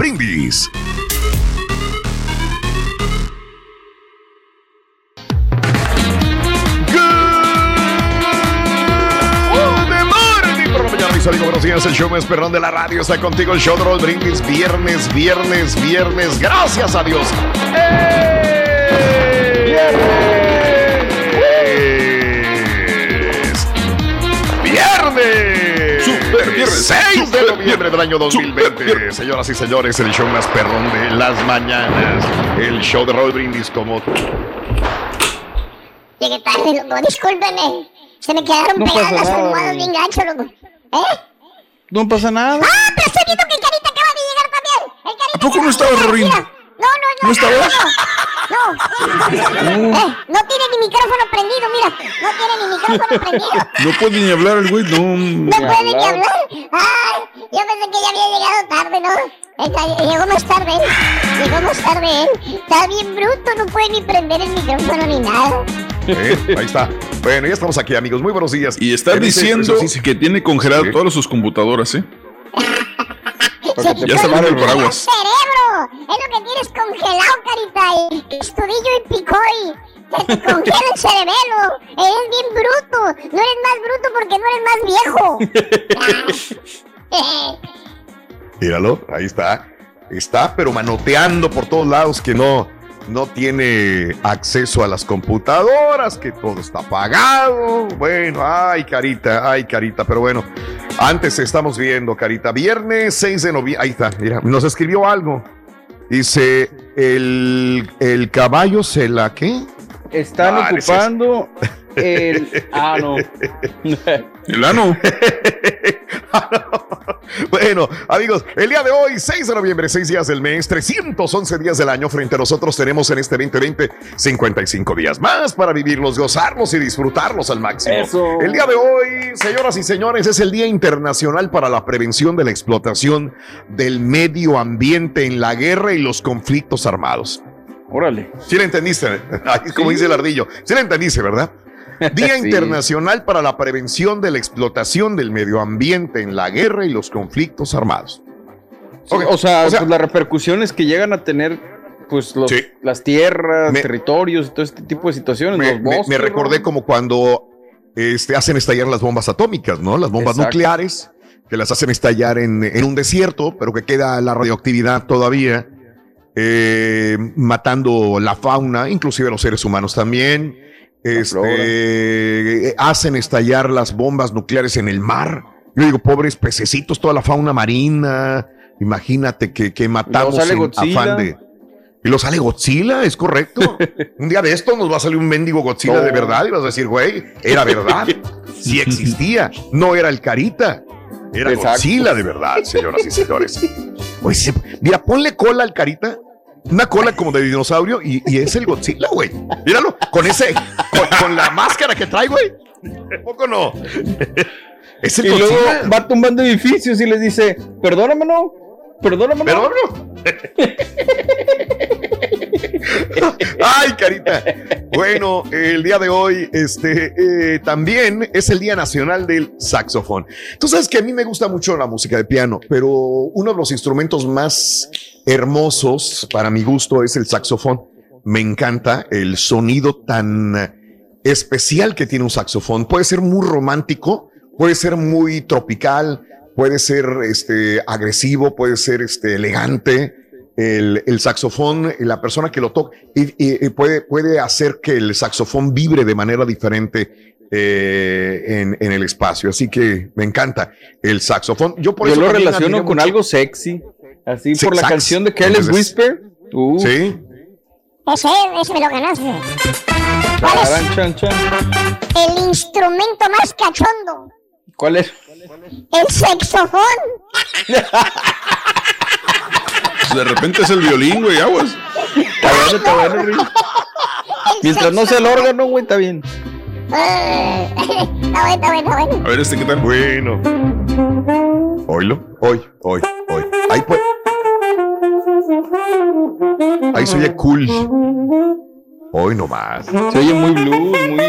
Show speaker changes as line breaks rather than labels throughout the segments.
Brindis. mis amigos, buenos días. El show más perrón de la radio está contigo. El show de Raúl Brindis. Viernes, viernes, viernes. Gracias a Dios. Viernes. 6 de noviembre del año 2020. Señoras y señores, el show más perrón de las mañanas. El show de Raúl Brindis como...
Llegué tarde, loco. Discúlpeme. Se me quedaron
No
pegadas las almohadas bien gancho, loco. ¿Eh?
No pasa nada.
¡Ah, pero estoy viendo que el Carita acaba de llegar también! ¡El Carita
¿A poco no Rorín?
No, no, no.
¿No?
No. no. Eh, no tiene ni micrófono prendido, mira. No tiene ni micrófono prendido.
No puede ni hablar el güey. No,
No puede ni hablar. Ay, yo pensé que ya había llegado tarde, ¿no? Llegó más tarde él. Llegó más tarde él. Está bien bruto, no puede ni prender el micrófono ni nada.
Eh, Ahí está. Bueno, ya estamos aquí, amigos. Muy buenos días.
Y está
este-
diciendo
eso sí,
que tiene congelado
Sí.
todas sus computadoras, ¿eh?
Se
Ya
el
viendo el paraguas.
cerebro. Es lo que tienes congelado, carita. Y estudillo y picoy. Se te congela el cerebelo. Eres bien bruto. No eres más bruto porque no eres más viejo.
Míralo, ahí está. Está, pero manoteando por todos lados que no, no tiene acceso a las computadoras, que todo está apagado. Bueno, ay, carita, ay, carita, pero bueno. Antes estamos viendo, carita. Viernes 6 de noviembre. Ahí está, mira, nos escribió algo. Dice, el, el caballo se la, ¿qué?
Están
Ah, ese
ocupando el. Ah, no.
El ano.
Bueno, amigos, el día de hoy, 6 de noviembre, 6 días del mes, 311 días del año. Frente a nosotros tenemos en este 2020 55 días más para vivirlos, gozarlos y disfrutarlos al máximo.
Eso.
El día de hoy, señoras y señores, es el Día Internacional para la Prevención de la Explotación del Medio Ambiente en la Guerra y los Conflictos Armados.
Órale.
¿Sí la entendiste? Ahí, Como dice el ardillo. Sí la entendiste, ¿verdad? Día
Sí.
Internacional para la Prevención de la Explotación del Medio Ambiente en la Guerra y los Conflictos Armados.
O sea,
o sea-
pues las repercusiones que llegan a tener, pues los,
Sí.
las tierras,
Me-
territorios y todo este tipo de situaciones.
Me,
los
me-
bosques,
me recordé
¿no?
como cuando este, hacen estallar las bombas atómicas, ¿no? Las bombas
Exacto.
nucleares, que las hacen estallar en, en un desierto, pero que queda la radioactividad todavía, eh, matando la fauna, inclusive los seres humanos también. Este, hacen estallar las bombas nucleares en el mar. Yo digo, pobres pececitos, toda la fauna marina. Imagínate que, que matamos en afán de. Y lo sale Godzilla, es correcto. un día de esto nos va a salir un mendigo Godzilla de verdad y vas a decir, güey, era verdad. Sí existía. No era el carita. Era
Exacto.
Godzilla de verdad, señoras y señores. Mira, ponle cola al carita. Una cola como de dinosaurio y, y es el Godzilla, güey. Míralo, con ese, con, con la máscara que trae, güey. ¿A poco no? Es el
Y luego
Godzilla.
va tumbando edificios y les dice: Perdóname, no. Perdóname, no.
no. Ay, carita. Bueno, el día de hoy, este, eh, también es el Día Nacional del Saxofón. Tú sabes que a mí me gusta mucho la música de piano, pero uno de los instrumentos más hermosos para mi gusto es el saxofón. Me encanta el sonido tan especial que tiene un saxofón. Puede ser muy romántico, puede ser muy tropical, puede ser este, agresivo, puede ser este, elegante. El, el saxofón, la persona que lo toca, y, y- y puede, puede hacer que el saxofón vibre de manera diferente eh, en, en el espacio. Así que me encanta el saxofón. Yo por
Yo
eso
lo relaciono con
mucho-
algo sexy. Así
Sí,
por la
sax.
canción de Careless Whisper. Uh,
Sí.
Ese, ese me lo ganaste. ¿Cuál es
chan, chan.
el instrumento más cachondo?
¿Cuál es?
El saxofón.
De repente es el violín, güey, aguas.
Está bueno, está bueno. Mientras no sea el órgano, güey, está bien.
Eh, Está bueno, está bueno, está bueno.
A ver, este, ¿qué tal?
Bueno. Oílo. Hoy, hoy, hoy. Ahí pues. Ahí se oye cool. Hoy nomás.
Se oye muy blues, muy.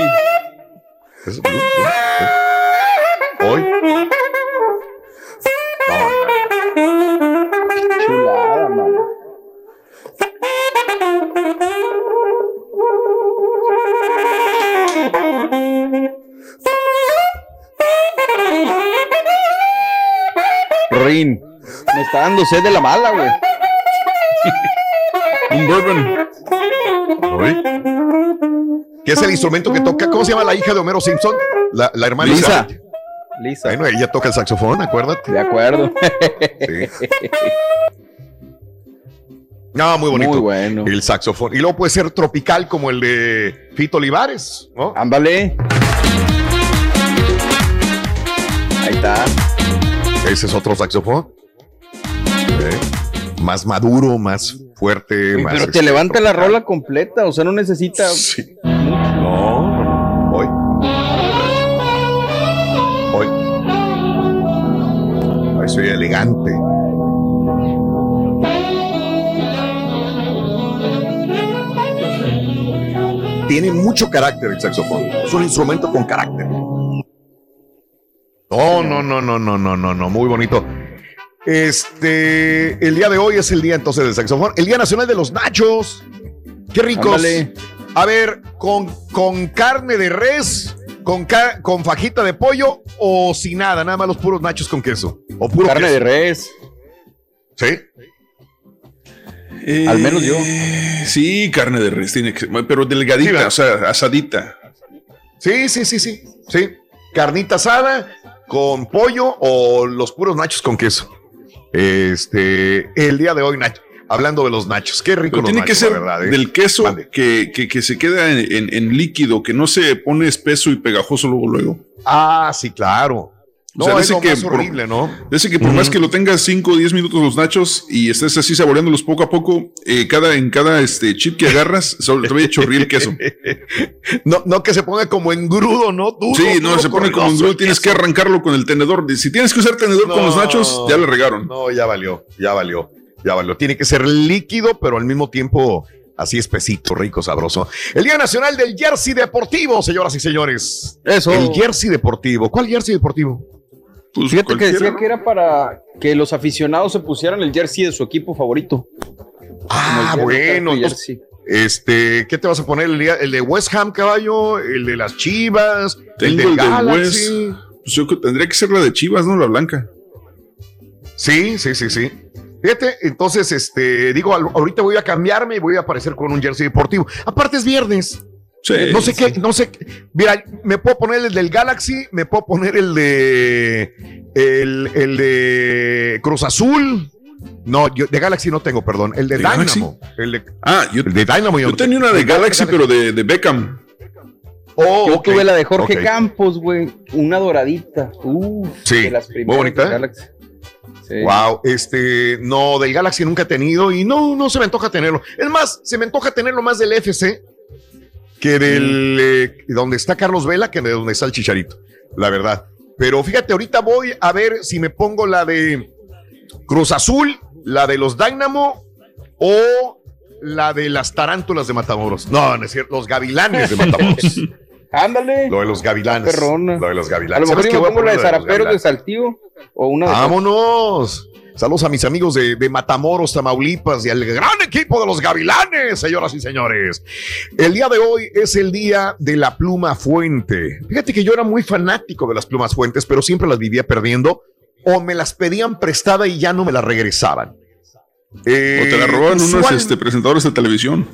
Es ¿no? Hoy. No,
Chulada, mano. Rin, me está dando sed de la mala, güey.
Un bourbon.
¿Qué es el instrumento que toca? ¿Cómo se llama la hija de Homero Simpson? La, la hermana
Lisa. Lisa.
Bueno, ella toca el saxofón, acuérdate.
De acuerdo.
Sí. No, muy bonito.
Muy bueno.
El saxofón. Y luego puede ser tropical como el de Fito Olivares, ¿no?
Ándale. Ahí está.
Ese es otro saxofón. Ok. Más maduro, más fuerte. Más,
pero te levanta la rola completa, o sea, no necesita.
Sí. No. Hoy. Hoy. Hoy soy elegante. Tiene mucho carácter el saxofón. Es un instrumento con carácter. No, no, no, no, no, no, no, no. Muy bonito. Este, el día de hoy es el día entonces del saxofón. El Día Nacional de los Nachos. Qué ricos.
Ándale.
A ver, con, con carne de res, con, con fajita de pollo o sin nada, nada más los puros nachos con queso. O puro
Carne
queso.
de res.
Sí.
Al menos yo.
Eh, Sí, carne de res tiene que pero delgadita, o sea, asadita.
Sí, sí, sí, sí. Sí. Carnita asada con pollo o los puros nachos con queso. Este, el día de hoy, Nacho. Hablando de los nachos. Qué rico
Pero
los
tiene que ser
verdad, ¿eh?
del queso que, que, que se queda en, en- en líquido, que no se pone espeso y pegajoso luego luego.
Ah, sí, claro. No,
O sea,
es
dice
lo
que
más
por-
horrible, ¿no?
Ese que por más que lo tengas 5 o 10 minutos los nachos y estés así saboreándolos poco a poco, eh, cada, en cada este, chip que agarras, solo te voy a chorrear el queso.
No, no que se ponga como engrudo, ¿no? Duro,
Sí, no,
duro,
se pone como
el
tienes que arrancarlo con el tenedor. Si tienes que usar tenedor con los nachos, ya le regaron.
No, ya valió, ya valió, ya valió. Tiene que ser líquido, pero al mismo tiempo así espesito, rico, sabroso. El Día Nacional del Jersey Deportivo, señoras y señores.
Eso.
El Jersey Deportivo. ¿Cuál Jersey Deportivo?
Pues
Fíjate que decía que era para que los aficionados se pusieran el jersey de su equipo favorito.
Ah, bueno. entonces. Este, ¿qué te vas a poner? ¿El, de West Ham, caballo? ¿El de las Chivas?
Tengo
del
el del
Galaxy?
West. Pues yo tendría que ser la de Chivas, ¿no? La blanca.
Sí, sí, sí, sí. Fíjate, entonces, este, digo, ahorita voy a cambiarme y voy a aparecer con un jersey deportivo. Aparte es viernes.
Sí.
No sé qué, no sé. qué. Mira, me puedo poner el del Galaxy, me puedo poner el de el, el de Cruz Azul. No, yo de Galaxy no tengo, perdón. El de,
¿De Galaxy?
Dynamo. El de,
Ah, yo,
el de Dynamo.
yo
no
tenía
tengo.
una de
El
Galaxy, pero de, de Beckham.
Oh,
Yo tuve la de Jorge. Campos, güey. Una doradita. Uf,
Sí,
de las
muy
primeras
bonita.
de Galaxy. Sí.
Wow, este, no, del Galaxy nunca he tenido y no, no se me antoja tenerlo. Es más, se me antoja tenerlo más del FC que del eh, donde está Carlos Vela que de donde está el Chicharito, la verdad. Pero fíjate, ahorita voy a ver si me pongo la de Cruz Azul, la de los Dynamo o la de las Tarántulas de Matamoros. No, no es cierto, los Gavilanes de Matamoros.
Ándale.
lo de los Gavilanes. Lo de los
A
Gavilanes.
lo mejor
¿Sabes
yo me
a
pongo la de Zaraperos de
Gavilanes.
Saltillo o una de
Vámonos. Saludos a mis amigos de, de Matamoros, Tamaulipas y al gran equipo de los Gavilanes, señoras y señores. El día de hoy es el día de la pluma fuente. Fíjate que yo era muy fanático de las plumas fuentes, pero siempre las vivía perdiendo o me las pedían prestada y ya no me las regresaban. Eh,
O te la roban unos este, presentadores de televisión.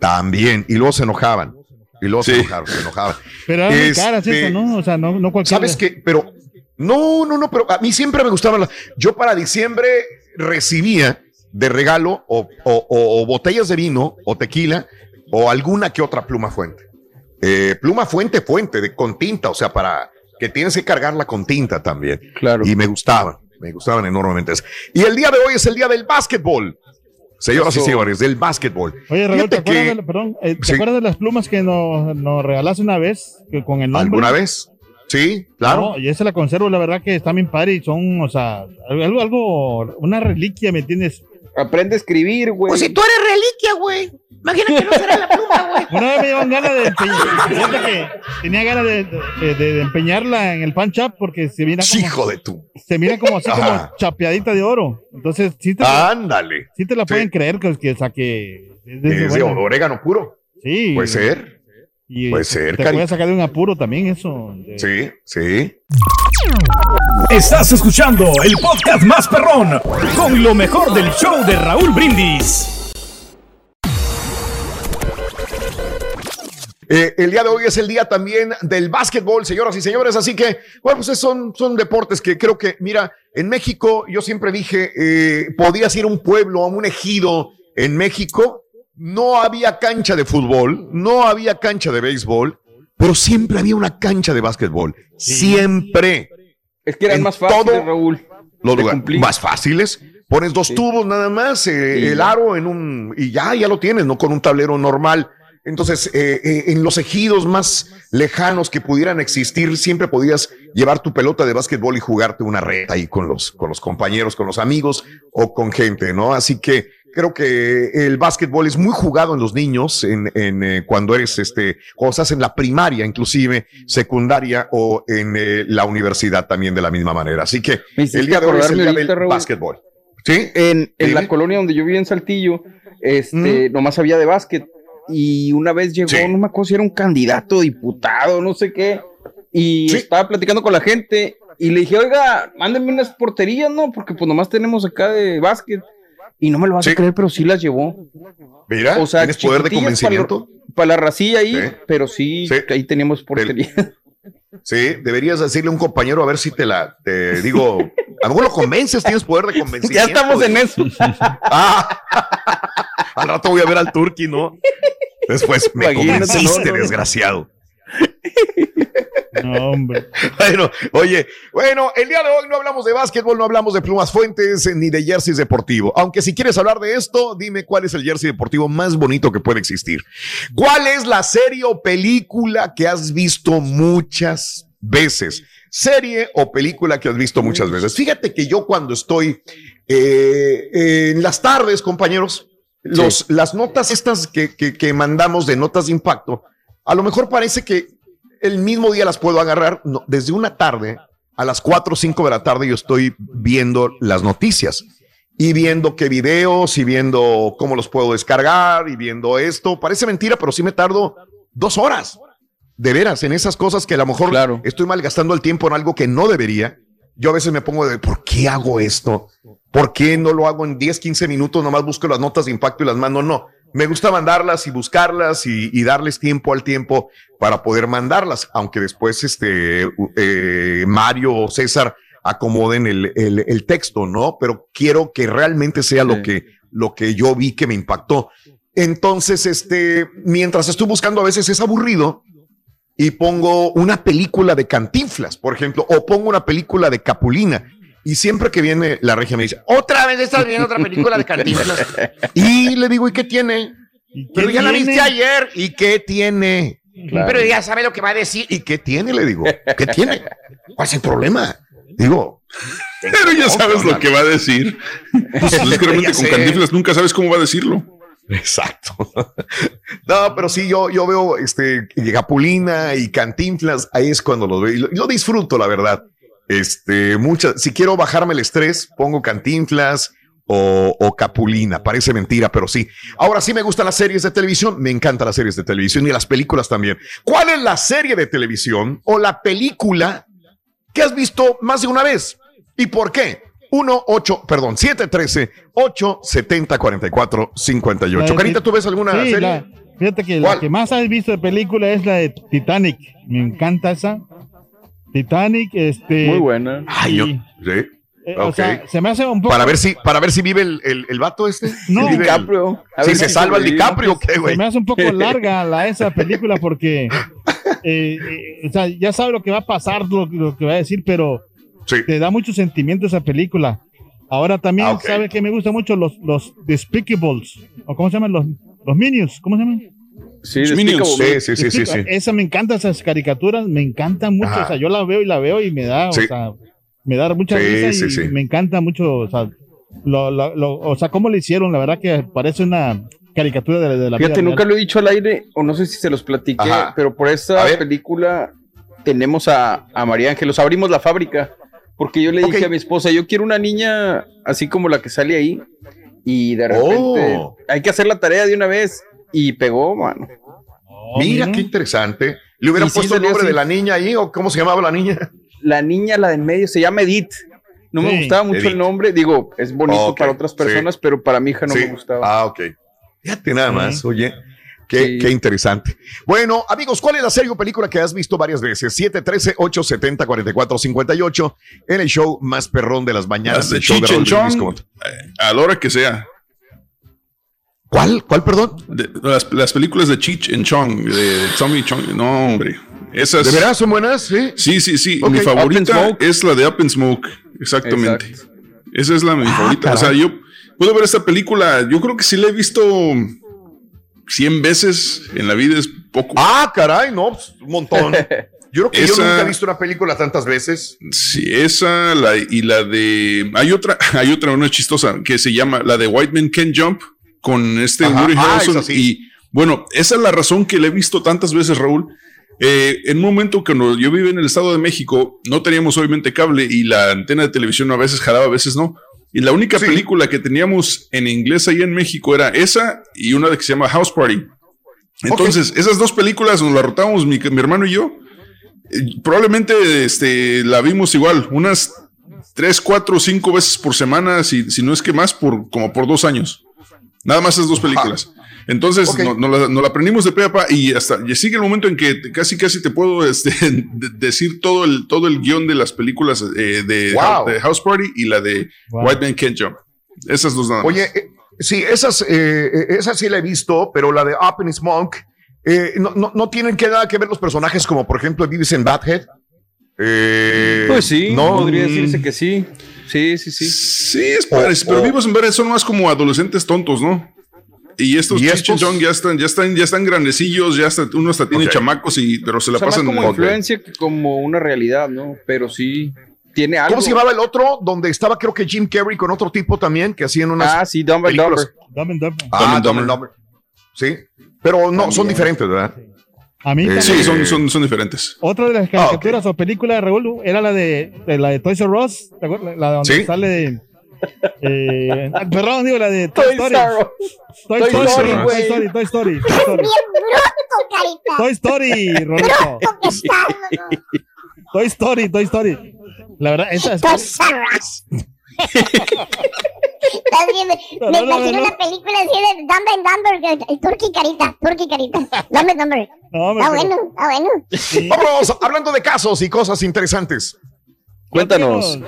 También, y luego se enojaban. Y luego se
Sí.
enojaban, se enojaban.
Pero eran
Este-
caras eso, ¿no? O sea, no, no cualquiera.
¿Sabes qué? Pero no, no, no, pero a mí siempre me gustaban las. Yo para diciembre recibía de regalo o, o- botellas de vino o tequila o alguna que otra pluma fuente. Eh, pluma fuente, fuente, de, con tinta, o sea, para que tienes que cargarla con tinta también.
Claro.
Y me gustaban, me gustaban enormemente. Y el día de hoy es el día del básquetbol. Señoras y señores, del básquetbol.
Oye, Raúl, ¿te, acuerdas, de, perdón, eh, ¿te acuerdas de las plumas que nos, nos regalaste una vez que con el nombre?
¿Alguna vez? Sí, claro. No,
y esa la conservo, la verdad que está bien padre y son, o sea, algo, algo, una reliquia, ¿me entiendes?
Aprende a escribir, güey.
Pues si tú eres reliquia, güey. Imagínate que no será la pluma, güey.
Una vez me dieron ganas de empeñarla. que tenía ganas de, de, de, empeñarla en el pan chap porque se mira
como. Hijo de tú.
Se mira como así, como chapeadita de oro. Entonces, sí te.
Ándale.
Sí te la pueden creer que, que, o sea, que.
Es de, es de orégano puro.
Sí.
Puede ser.
Y
Puede ser,
te puede sacar de un apuro también eso. De...
Sí, sí.
Estás escuchando el podcast más perrón con lo mejor del show de Raúl Brindis.
Eh, el día de hoy es el día también del básquetbol, señoras y señores, así que, bueno, pues son, son deportes que creo que, mira, en México yo siempre dije, eh, podías ir a un pueblo, a un ejido en México, no había cancha de fútbol, no había cancha de béisbol, pero siempre había una cancha de básquetbol, siempre.
Es que eran
En
más fáciles, Raúl.
los
de
lugares
cumplir.
más fáciles. Pones dos
Sí.
tubos nada más, eh, el aro en un y ya ya lo tienes, no con un tablero normal. Entonces, eh, eh, en los ejidos más lejanos que pudieran existir, siempre podías llevar tu pelota de básquetbol y jugarte una reta ahí con los, con los compañeros, con los amigos o con gente, ¿no? Así que creo que el básquetbol es muy jugado en los niños, en, en, eh, cuando eres, este, cuando estás en la primaria, inclusive secundaria o en eh, la universidad también de la misma manera. Así que el día de hoy es el
acordarme
día
ahorita,
del
Raúl.
básquetbol. ¿Sí?
En, la colonia donde yo vivía en Saltillo, este, nomás había de básquet. Y una vez llegó,
Sí.
no me acuerdo si era un candidato, diputado, no sé qué. Y
Sí.
estaba platicando con la gente. Y le dije, oiga, mándenme unas porterías, ¿no? Porque pues nomás tenemos acá de básquet. Y no me lo vas
Sí.
a creer, pero sí las llevó.
Mira,
O sea,
tienes poder de convencimiento.
Para la racilla ahí,
Sí.
pero sí,
Sí.
ahí teníamos portería.
Sí, deberías decirle a un compañero a ver si te la, te digo, a lo mejor lo convences, tienes poder de convencimiento.
ya estamos en eso.
Ah, al rato voy a ver al Turqui, ¿no? Después me
Imagínate,
convenciste,
no, no.
desgraciado.
No, hombre.
Bueno, oye, bueno, el día de hoy no hablamos de básquetbol, no hablamos de plumas fuentes eh, ni de jerseys deportivo. Aunque si quieres hablar de esto, dime cuál es el jersey deportivo más bonito que puede existir. ¿Cuál es la serie o película que has visto muchas veces? Serie o película que has visto muchas veces. Fíjate que yo cuando estoy eh, en las tardes, compañeros, los, las notas estas que, que, que mandamos de notas de impacto, a lo mejor parece que el mismo día las puedo agarrar. No, desde una tarde a las 4 o 5 de la tarde yo estoy viendo las noticias y viendo qué videos y viendo cómo los puedo descargar y viendo esto. Parece mentira, pero sí me tardo dos horas. De veras, en esas cosas que a lo mejor
Claro.
estoy malgastando el tiempo en algo que no debería. Yo a veces me pongo de, ¿por qué hago esto? ¿Por qué no lo hago en 10, 15 minutos? Nomás busco las notas de impacto y las mando. No, me gusta mandarlas y buscarlas y, y darles tiempo al tiempo para poder mandarlas, aunque después este eh, Mario o César acomoden el, el, el texto, ¿no? Pero quiero que realmente sea lo que, lo que yo vi que me impactó. Entonces, este, mientras estoy buscando, a veces es aburrido y pongo una película de Cantinflas, por ejemplo, o pongo una película de Capulina. Y siempre que viene la regia me dice,
Otra vez estás viendo otra película de Cantinflas.
y le digo, ¿y qué tiene?
¿Y qué
Pero ya la viste ayer. ¿Y qué tiene?
Claro.
Pero ya sabe lo que va a decir.
¿Y qué tiene? Le digo, ¿qué tiene? ¿Cuál es el problema? Digo,
Pero ya sabes lo que va a decir. Pues, realmente con. Cantinflas nunca sabes cómo va a decirlo.
Exacto. No, pero sí, yo, yo veo este Capulina y Cantinflas, ahí es cuando lo veo y lo, y lo disfruto, la verdad. Este, muchas, si quiero bajarme el estrés, pongo Cantinflas o, o Capulina. Parece mentira, pero sí. Ahora sí me gustan las series de televisión, me encantan las series de televisión y las películas también. ¿Cuál es la serie de televisión o la película que has visto más de una vez? ¿Y por qué? 1, 8, perdón, 7, 13, 8, 70, 44, 58.
La de
Carita, ¿tú ves alguna
Sí,
serie?
la- fíjate que
¿Cuál?
la que más has visto de película es la de Titanic. Me encanta esa. Titanic, este.
Muy buena.
Ay, yo,
Sí. eh, o
ok.
sea, se me hace un poco.
Para ver si, para ver si vive el, el, el vato este.
No.
Si vive el-
DiCaprio. A
si se salva el. DiCaprio, ¿qué,
Se
güey?
me hace un poco larga la, esa película porque eh, eh, o sea, ya sabe lo que va a pasar, lo, lo que va a decir, pero
Sí.
te da mucho sentimiento esa película. Ahora también,
Ah, ok.
¿sabe que me gusta mucho? Los, los Despicables, o ¿cómo se llaman? Los, los Minions, ¿cómo se llaman?
Sí.
Sí, sí, sí, sí, sí.
Esa me encanta, esas caricaturas, me encantan mucho.
Ajá.
O sea, yo la veo y la veo y me da,
Sí.
o sea, me da mucha
Sí,
risa
sí,
y
sí.
me encanta mucho, o sea, lo, lo- lo- o sea, cómo le hicieron, la verdad que parece una caricatura de, de la
Fíjate,
vida
nunca
real.
lo he dicho al aire, o no sé si se los platiqué,
Ajá.
pero por
A
esta
ver.
película tenemos a, a María Ángelos, abrimos la fábrica, porque yo le dije a mi esposa, yo quiero una niña así como la que sale ahí, y de repente
Oh.
hay que hacer la tarea de una vez, y pegó, mano.
Oh,
Mira qué interesante. ¿Le hubieran
sí
puesto el nombre
así.
de la niña ahí o cómo se llamaba la niña?
La niña, la de en medio, se llama Edith. No me gustaba mucho
Edith.
el nombre, digo, es bonito para otras
sí.
personas, pero para mi hija no
Sí.
me gustaba.
Ah, ok. Fíjate nada
Sí.
más, oye. Qué,
Sí.
qué interesante. Bueno, amigos, ¿cuál es la serie o película que has visto varias veces? 713-870-4458 en el show más perrón de las mañanas.
Las de
show de
eh, a la hora que sea.
¿Cuál? ¿Cuál, perdón?
De- las, las películas de Cheech and Chong, de Tommy Chong, no, hombre. Esas.
¿De veras son buenas? Sí.
Sí, sí, sí. Mi favorita es la de Up in Smoke. Exactamente.
Exacto.
Esa es la mi
Ah,
favorita. O sea, yo puedo ver esta película. Yo creo que sí la he visto 100 veces en la vida. Es poco.
Ah, caray, no, pues, un montón. Yo creo que yo nunca he visto una película tantas veces.
Sí, esa la, y la de. Hay otra, hay otra, una chistosa que se llama la de White Man Can Jump con este
Ajá.
Woody
Ah,
Harrelson.
esa sí.
Y bueno, esa es la razón que le he visto tantas veces, Raúl. Eh, en un momento cuando yo vivía en el Estado de México, no teníamos obviamente cable y la antena de televisión a veces jalaba, a veces no. Y la única
Sí.
película que teníamos en inglés ahí en México era esa y una de que se llama House Party. Entonces, esas dos películas nos las rotábamos mi, mi hermano y yo. Eh, Probablemente este, la vimos igual, unas tres, cuatro, cinco veces por semana, si, si no es que más, por como por dos años. Nada más esas dos películas. Entonces,
Ok.
no- nos la, nos la aprendimos de pe a pa y hasta y sigue el momento en que te- casi casi te puedo este, de- decir todo el, todo el guion de las películas eh, de,
Wow.
de House Party y la de
Wow.
White Man Can't Jump. Esas dos nada más.
Oye, eh, sí, esas, eh, eh, esas sí la he visto, pero la de Up in Smoke, eh, no, no, no tienen que nada que ver los personajes como por ejemplo Vives en Badhead. Eh,
Pues sí,
no,
podría
mm,
decirse que sí. Sí, sí, sí.
Sí, es
O-
padre, pero vivos en Verde son más como adolescentes tontos, ¿no? Y estos
¿Y estos?
Chong ya están, ya están, ya están grandecillos, ya hasta, uno hasta tiene
Ok.
chamacos y, pero se la
O sea, más
pasan.
como influencia que como una realidad, ¿no? Pero sí tiene algo.
¿Cómo se llamaba el otro? Donde estaba creo que Jim Carrey con otro tipo también, que hacían unas...
Ah, sí, Dumb and. Dumber.
Dumb and Dumber.
Ah,
Dumb and
Dumb and
Dumber.
Sí, pero no, son diferentes, ¿verdad?
A mí
Eh,
también.
Sí, son, son, son diferentes.
Otra de las caricaturas o películas de Raúl era la de, de la de Toys R Us, ¿te acuerdas? La donde
Sí.
sale de eh, ah, perdón, digo la de Toy,
Toy
Story.
Story.
Toy,
Toy
Story,
Story,
Toy
güey.
Story, Toy Story, Toy Story. Toy Story. Toy Story, Toy Story. La verdad, esa es
Us. Estás bien, me,
No,
me
no, no,
imagino
no.
una película así de Dumb and Dumber, Turkey Carita, Turkey Carita, Dumb and Dumber. Está bueno, está bueno.
sí.
Vámonos, hablando de casos y cosas interesantes.
Cuéntanos.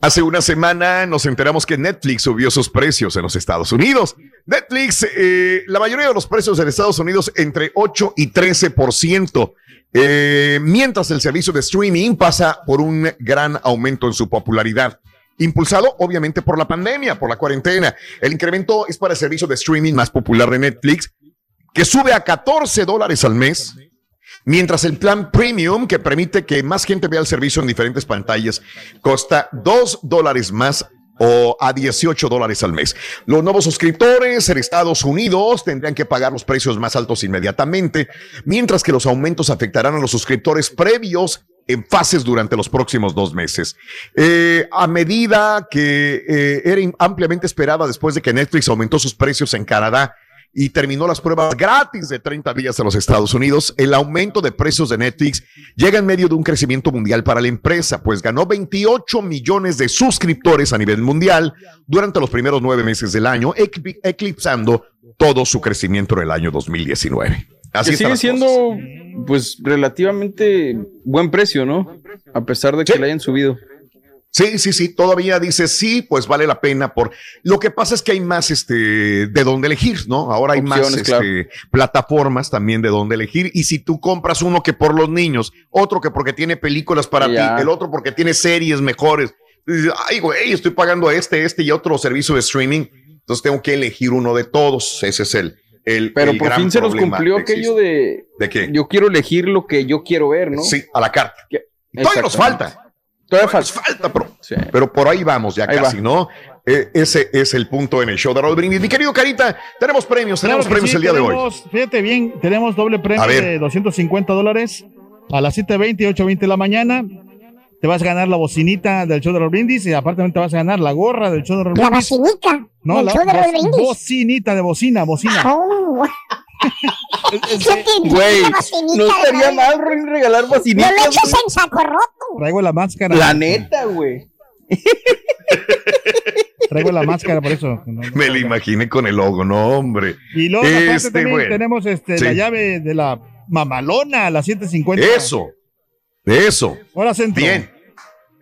Hace una semana nos enteramos que Netflix subió sus precios en los Estados Unidos. Netflix, eh, la mayoría de los precios en Estados Unidos entre 8 y 13%, eh, mientras el servicio de streaming pasa por un gran aumento en su popularidad. Impulsado obviamente por la pandemia, por la cuarentena. El incremento es para el servicio de streaming más popular de Netflix, que sube a 14 dólares al mes, Mientras el plan premium, que permite que más gente vea el servicio en diferentes pantallas, costa 2 dólares más o a 18 dólares al mes. Los nuevos suscriptores en Estados Unidos tendrían que pagar los precios más altos inmediatamente, mientras que los aumentos afectarán a los suscriptores previos en fases durante los próximos dos meses. Eh, a medida que eh, era ampliamente esperada después de que Netflix aumentó sus precios en Canadá y terminó las pruebas gratis de 30 días en los Estados Unidos, el aumento de precios de Netflix llega en medio de un crecimiento mundial para la empresa, pues ganó 28 millones de suscriptores a nivel mundial durante los primeros nueve meses del año, eclip- eclipsando todo su crecimiento en el año 2019. Así
que sigue
cosas.
siendo, pues, relativamente buen precio, ¿no? A pesar de que
Sí.
le hayan subido.
Sí, sí, sí, todavía dice sí, pues vale la pena por lo que pasa es que hay más este de dónde elegir, ¿no? Ahora hay más este, plataformas también de dónde elegir y si tú compras uno que por los niños, otro que porque tiene películas para
Ya.
ti, el otro porque tiene series mejores, ay, güey, estoy pagando este, este y otro servicio de streaming, entonces tengo que elegir uno de todos, ese es el el
Pero
el
por
gran
fin se nos cumplió
que
aquello de
de qué?
yo quiero elegir lo que yo quiero ver, ¿no?
Sí, a la carta.
Que-
Todavía nos falta.
Todavía
Nos
falta.
falta, pero
Sí.
pero por ahí vamos ya
Ahí
casi,
va.
¿no? Eh, ese es el punto en el show de Raúl Brindis. Mi querido Carita, tenemos premios, tenemos
Claro
premios
sí,
el día de hoy.
tenemos, Fíjate bien, tenemos doble premio de 250 dólares a las 7.20 y 8.20 de la mañana. Te vas a ganar la bocinita del show de los brindis y aparte te vas a ganar la gorra del show de los
La
brindis. No,
del
la
show de los
bo-
brindis.
bocinita de bocina, bocina.
Oh, ¿Qué te
Güey,
la
no estaría mal regalar
No lo
bocinitas.
eches en saco roto.
Traigo la máscara.
La neta, güey.
Traigo la máscara por eso. No, no.
Me lo imaginé con el logo, no, hombre.
Y luego aparte
Este,
también
bueno.
tenemos este,
Sí.
la llave de la mamalona a las 7.50.
Eso, eso.
Hora centro.
Bien.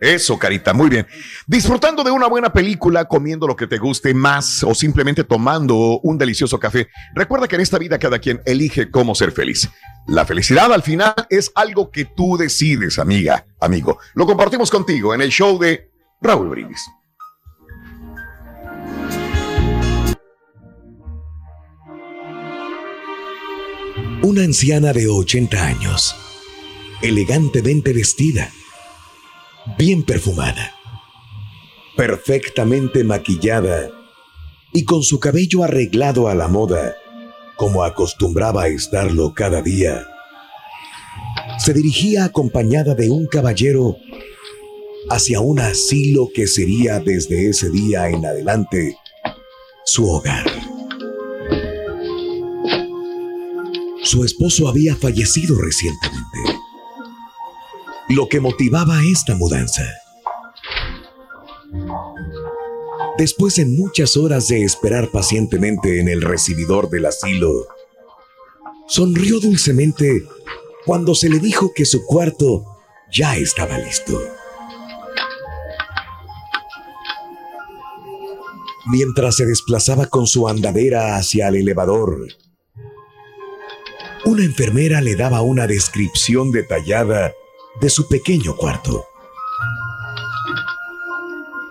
Eso, Carita, muy bien. Disfrutando de una buena película, comiendo lo que te guste más o simplemente tomando un delicioso café. Recuerda que en esta vida cada quien elige cómo ser feliz. La felicidad al final es algo que tú decides, amiga, amigo. Lo compartimos contigo en el show de Raúl Brindis.
Una anciana de 80 años, elegantemente vestida, bien perfumada, perfectamente maquillada y con su cabello arreglado a la moda, como acostumbraba a estarlo cada día, se dirigía acompañada de un caballero hacia un asilo que sería desde ese día en adelante su hogar. Su esposo había fallecido recientemente, lo que motivaba esta mudanza. Después de muchas horas de esperar pacientemente en el recibidor del asilo, sonrió dulcemente cuando se le dijo que su cuarto ya estaba listo. Mientras se desplazaba con su andadera hacia el elevador, una enfermera le daba una descripción detallada de su pequeño cuarto.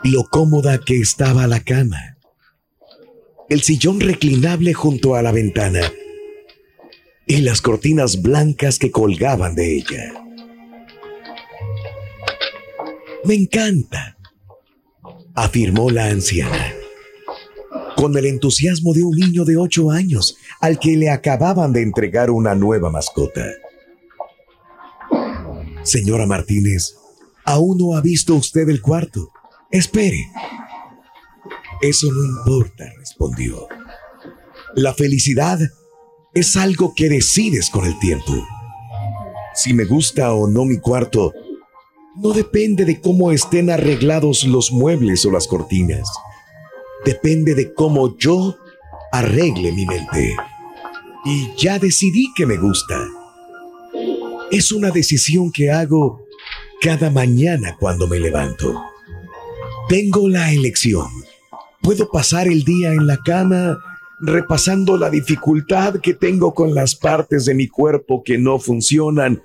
Lo cómoda que estaba la cama. El sillón reclinable junto a la ventana. Y las cortinas blancas que colgaban de ella. Me encanta, afirmó la anciana con el entusiasmo de un niño de ocho años al que le acababan de entregar una nueva mascota. Señora Martínez, aún no ha visto usted el cuarto. Espere. Eso no importa, respondió. La felicidad es algo que decides con el tiempo. Si me gusta o no mi cuarto, no depende de cómo estén arreglados los muebles o las cortinas depende de cómo yo arregle mi mente. Y ya decidí que me gusta. Es una decisión que hago cada mañana cuando me levanto. Tengo la elección. Puedo pasar el día en la cama repasando la dificultad que tengo con las partes de mi cuerpo que no funcionan,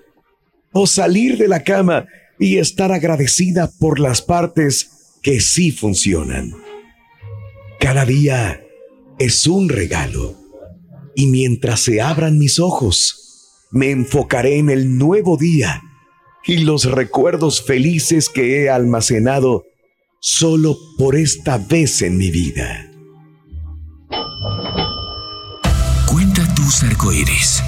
o salir de la cama y estar agradecida por las partes que sí funcionan. Cada día es un regalo. Y mientras se abran mis ojos, me enfocaré en el nuevo día y los recuerdos felices que he almacenado solo por esta vez en mi vida.
Cuenta tus arcoíris,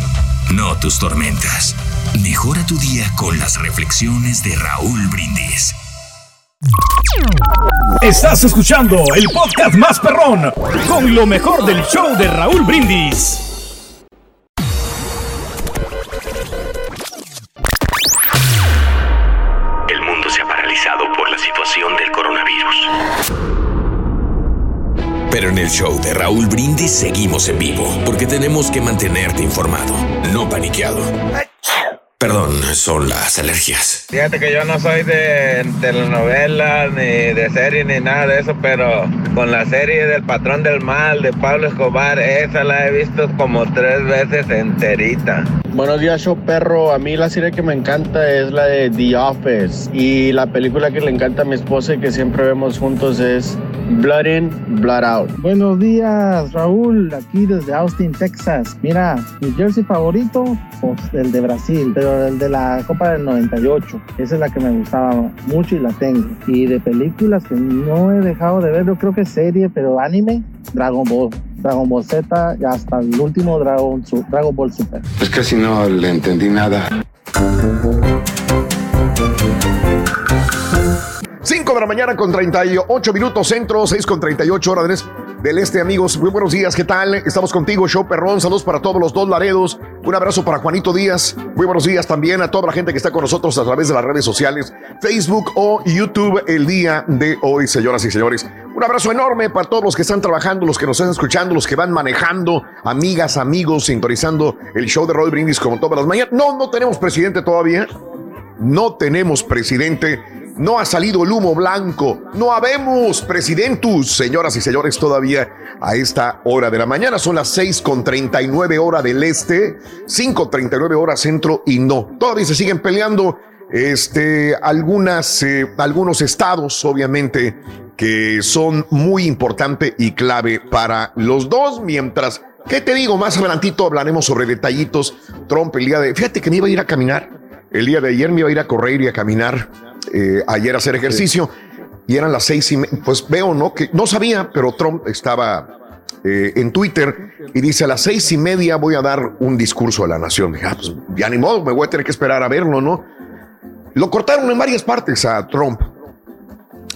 no tus tormentas. Mejora tu día con las reflexiones de Raúl Brindis. Estás escuchando el podcast más perrón con lo mejor del show de Raúl Brindis. Pero en el show de Raúl Brindis seguimos en vivo porque tenemos que mantenerte informado, no paniqueado.
Perdón, son las alergias.
Fíjate que yo no soy de telenovelas, ni de serie, ni nada de eso, pero con la serie del Patrón del Mal de Pablo Escobar, esa la he visto como tres veces enterita.
Buenos días, show perro. A mí la serie que me encanta es la de The Office. Y la película que le encanta a mi esposa y que siempre vemos juntos es Blood In, Blood Out.
Buenos días, Raúl, aquí desde Austin, Texas. Mira, mi jersey favorito, pues el de Brasil, pero el de la Copa del 98. Esa es la que me gustaba mucho y la tengo. Y de películas que no he dejado de ver, yo creo que serie, pero anime, Dragon Ball. Dragon Ball Z y hasta el último Dragon, Dragon Ball Super.
Es que si no le entendí nada.
5 de la mañana con 38 minutos centro, 6 con 38 horas del este, amigos. Muy buenos días, ¿qué tal? Estamos contigo, Show Perrón. Saludos para todos los dos Laredos. Un abrazo para Juanito Díaz. Muy buenos días también a toda la gente que está con nosotros a través de las redes sociales, Facebook o YouTube el día de hoy, señoras y señores. Un abrazo enorme para todos los que están trabajando, los que nos están escuchando, los que van manejando, amigas, amigos, sintonizando el show de Roy Brindis como todas las mañanas. No, no tenemos presidente todavía. No tenemos presidente. No ha salido el humo blanco. No habemos presidentus, señoras y señores, todavía a esta hora de la mañana. Son las 6 con 39 hora del este, 5 39 horas centro y no. Todavía se siguen peleando este, algunas, eh, algunos estados, obviamente, que son muy importante y clave para los dos, mientras, ¿qué te digo? Más adelantito hablaremos sobre detallitos. Trump el día de... Fíjate que me iba a ir a caminar. El día de ayer me iba a ir a correr y a caminar. Eh, ayer a hacer ejercicio. Y eran las seis y Pues veo, ¿no? Que no sabía, pero Trump estaba eh, en Twitter y dice a las seis y media voy a dar un discurso a la nación. Dije, ah, pues ya ni modo, me voy a tener que esperar a verlo, ¿no? Lo cortaron en varias partes a Trump.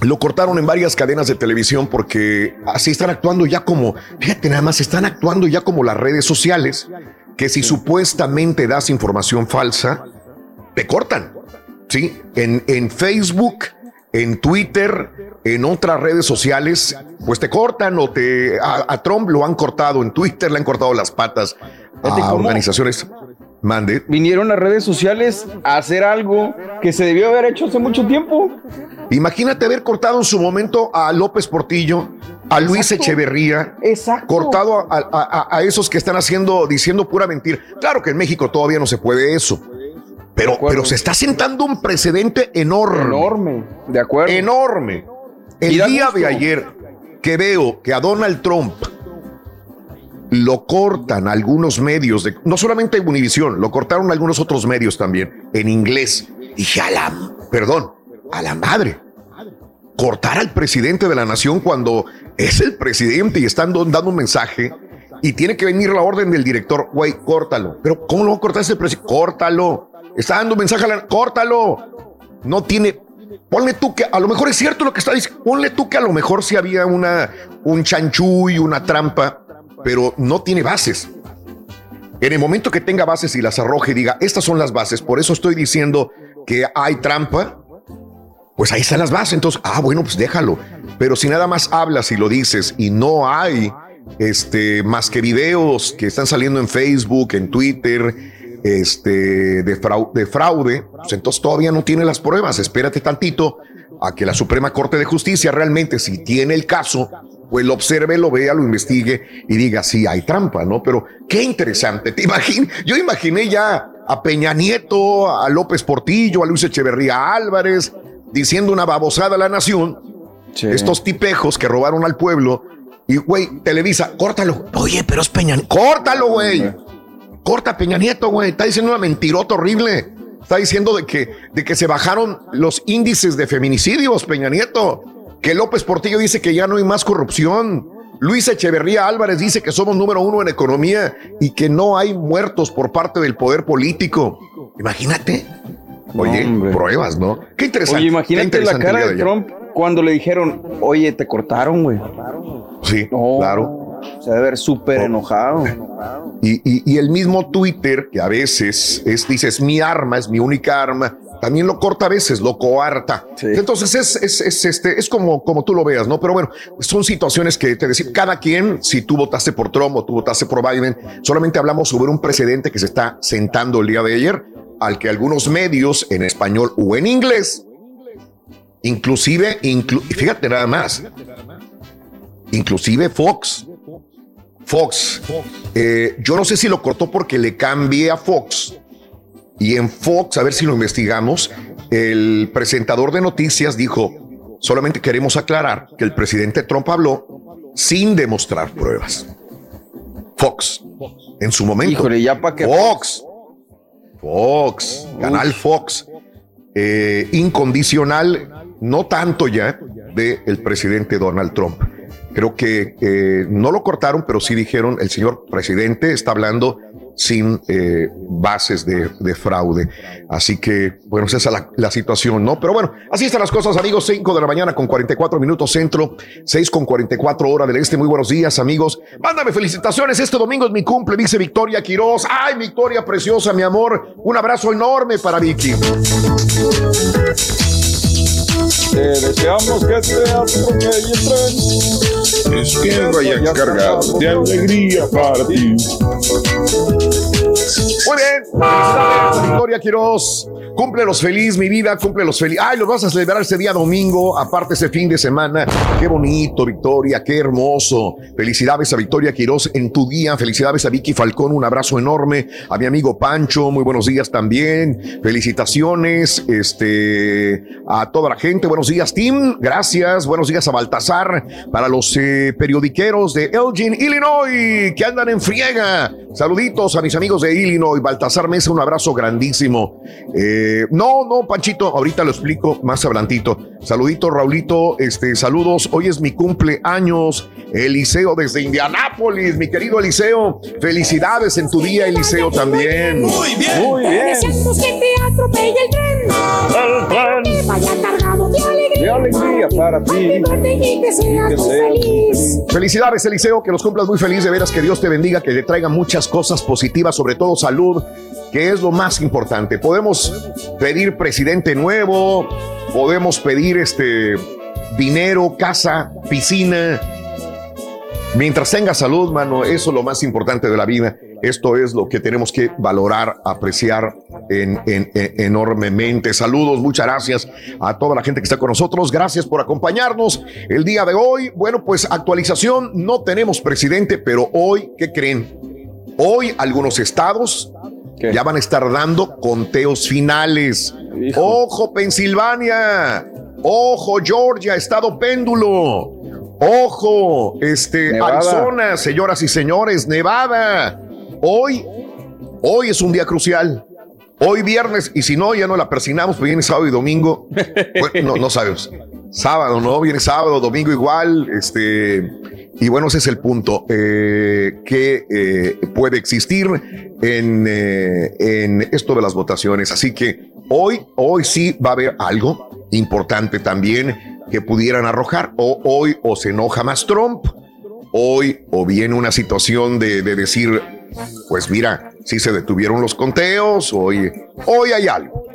Lo cortaron en varias cadenas de televisión porque así están actuando ya como, fíjate nada más, están actuando ya como las redes sociales, que si supuestamente das información falsa, te cortan. Sí, en, en Facebook, en Twitter, en otras redes sociales, pues te cortan o te. A, a Trump lo han cortado en Twitter, le han cortado las patas
Fíjate
a organizaciones. Mande.
Vinieron las redes sociales a hacer algo que se debió haber hecho hace mucho tiempo.
Imagínate haber cortado en su momento a López Portillo, a Luis
Exacto.
Echeverría,
Exacto.
cortado a- a- a esos que están haciendo, diciendo pura mentira. Claro que en México todavía no se puede eso, pero, pero se está sentando un precedente enorme.
Enorme, de acuerdo.
Enorme. El día
gusto.
de ayer que veo que a Donald Trump lo cortan algunos medios, de, no solamente Univisión, lo cortaron algunos otros medios también, en inglés. Dije, a la, perdón, a la madre. Cortar al presidente de la nación cuando es el presidente y están do- dando un mensaje y tiene que venir la orden del director, güey, córtalo. Pero ¿cómo lo va a cortar ese presidente? Córtalo. Está dando mensaje a la... Córtalo. No tiene... Ponle tú que a lo mejor es cierto lo que está diciendo. Ponle tú que a lo mejor sí había una, un chanchuy, una trampa, pero no tiene bases. En el momento que tenga bases y las arroje y diga, estas son las bases, por eso estoy diciendo que hay trampa, pues ahí están las bases. Entonces, ah, bueno, pues déjalo. Pero si nada más hablas y lo dices y no hay este, más que videos que están saliendo en Facebook, en Twitter, este, de, frau- de fraude, pues entonces todavía no tiene las pruebas. Espérate tantito a que la Suprema Corte de Justicia realmente, si tiene el caso, pues lo observe, lo vea, lo investigue y diga, sí, hay trampa, ¿no? Pero qué interesante. Te imagino, yo imaginé ya a Peña Nieto, a López Portillo, a Luis Echeverría Álvarez, diciendo una babosada a la nación. Estos tipejos que robaron al pueblo. Y, güey, Televisa, córtalo. Oye, pero es Peña Nieto. Córtalo, güey. Corta Peña Nieto, güey. Está diciendo una mentirota horrible. Está diciendo de que, de que se bajaron los índices de feminicidios, Peña Nieto. Que López Portillo dice que ya no hay más corrupción. Luis Echeverría Álvarez dice que somos número uno en economía y que no hay muertos por parte del poder político. Imagínate. Oye, pruebas, ¿no? Qué interesante.
Oye, imagínate la cara de. Trump cuando le dijeron, oye, te cortaron, güey.
Sí, claro.
Se debe ver súper enojado.
Y, y- y el mismo Twitter, que a veces es, dice, es mi arma, es mi única arma, también lo corta a veces, lo coarta. Entonces es, es, es, este, es como, como tú lo veas, ¿no? Pero bueno, son situaciones que te decir, cada quien, si tú votaste por Trump o tú votaste por Biden, solamente hablamos sobre un precedente que se está sentando el día de ayer. al que algunos medios en español o en inglés, inclusive, inclu- fíjate nada más, inclusive Fox, Fox, eh, yo no sé si lo cortó porque le cambié a Fox y en Fox, a ver si lo investigamos, el presentador de noticias dijo, solamente queremos aclarar que el presidente Trump habló sin demostrar pruebas. Fox, en su momento.
Híjole, ya para que.
Fox. Fox, canal Fox. eh, incondicional, no tanto ya, del presidente Donald Trump. Creo que no lo cortaron, pero sí dijeron, el señor presidente está hablando sin eh, bases de, de fraude. Así que, bueno, esa es la, la situación, ¿no? Pero bueno, así están las cosas, amigos. 5 de la mañana con 44 minutos centro, 6 con 44 hora del este. Muy buenos días, amigos. Mándame felicitaciones. Este domingo es mi cumple, dice Victoria Quiroz. Ay, Victoria preciosa, mi amor. Un abrazo enorme para Vicky.
Te deseamos que te atropelle.
Es que vaya cargado de alegría para ti.
Muy bien. Victoria Quiroz. Cúmplelos feliz, mi vida, cúmplelos feliz. Ay, los vas a celebrar ese día domingo, aparte ese fin de semana. Qué bonito, Victoria, qué hermoso. Felicidades a Victoria Quiroz en tu día. Felicidades a Vicky Falcón, un abrazo enorme. A mi amigo Pancho, muy buenos días también. Felicitaciones, este, a toda la gente. Buenos días, Tim. Gracias. Buenos días a Baltasar. Para los eh, periodiqueros de Elgin, Illinois, que andan en friega. Saluditos a mis amigos de Illinois. Baltasar Mesa, un abrazo grandísimo. Eh, no, no, Panchito, ahorita lo explico más adelantito. Saludito, Raulito, este, saludos. Hoy es mi cumpleaños. Eliseo desde Indianápolis, mi querido Eliseo. Felicidades en tu día, Eliseo, también.
Muy bien.
Muy bien.
Deseamos que te atropelle el tren. El tren.
Alegría. Para ti.
Happy birthday y que seas
Que
muy
sea.
feliz.
Felicidades, Eliseo, que los cumplas muy feliz, de veras que Dios te bendiga, que le traiga muchas cosas positivas, sobre todo salud, que es lo más importante. Podemos pedir presidente nuevo, podemos pedir este dinero, casa, piscina. Mientras tenga salud, mano, eso es lo más importante de la vida. Esto es lo que tenemos que valorar, apreciar en- en- en- enormemente. Saludos, muchas gracias a toda la gente que está con nosotros. Gracias por acompañarnos el día de hoy. Bueno, pues actualización, no tenemos presidente, pero hoy, ¿qué creen? Hoy algunos estados ya van a estar dando conteos finales. Ojo, Pensilvania. Ojo, Georgia, estado péndulo. Ojo, este,
Nevada.
Arizona, señoras y señores, Nevada. Hoy, hoy es un día crucial. Hoy viernes, y si no, ya no la persinamos, pues viene sábado y domingo. Bueno, no, no sabemos. Sábado, ¿no? Viene sábado, domingo igual. Este, y bueno, ese es el punto eh, que eh, puede existir en, eh, en esto de las votaciones. Así que hoy, hoy sí va a haber algo importante también que pudieran arrojar. O hoy o se enoja más Trump, hoy o viene una situación de, de decir, pues mira, si se detuvieron los conteos, hoy, hoy hay algo.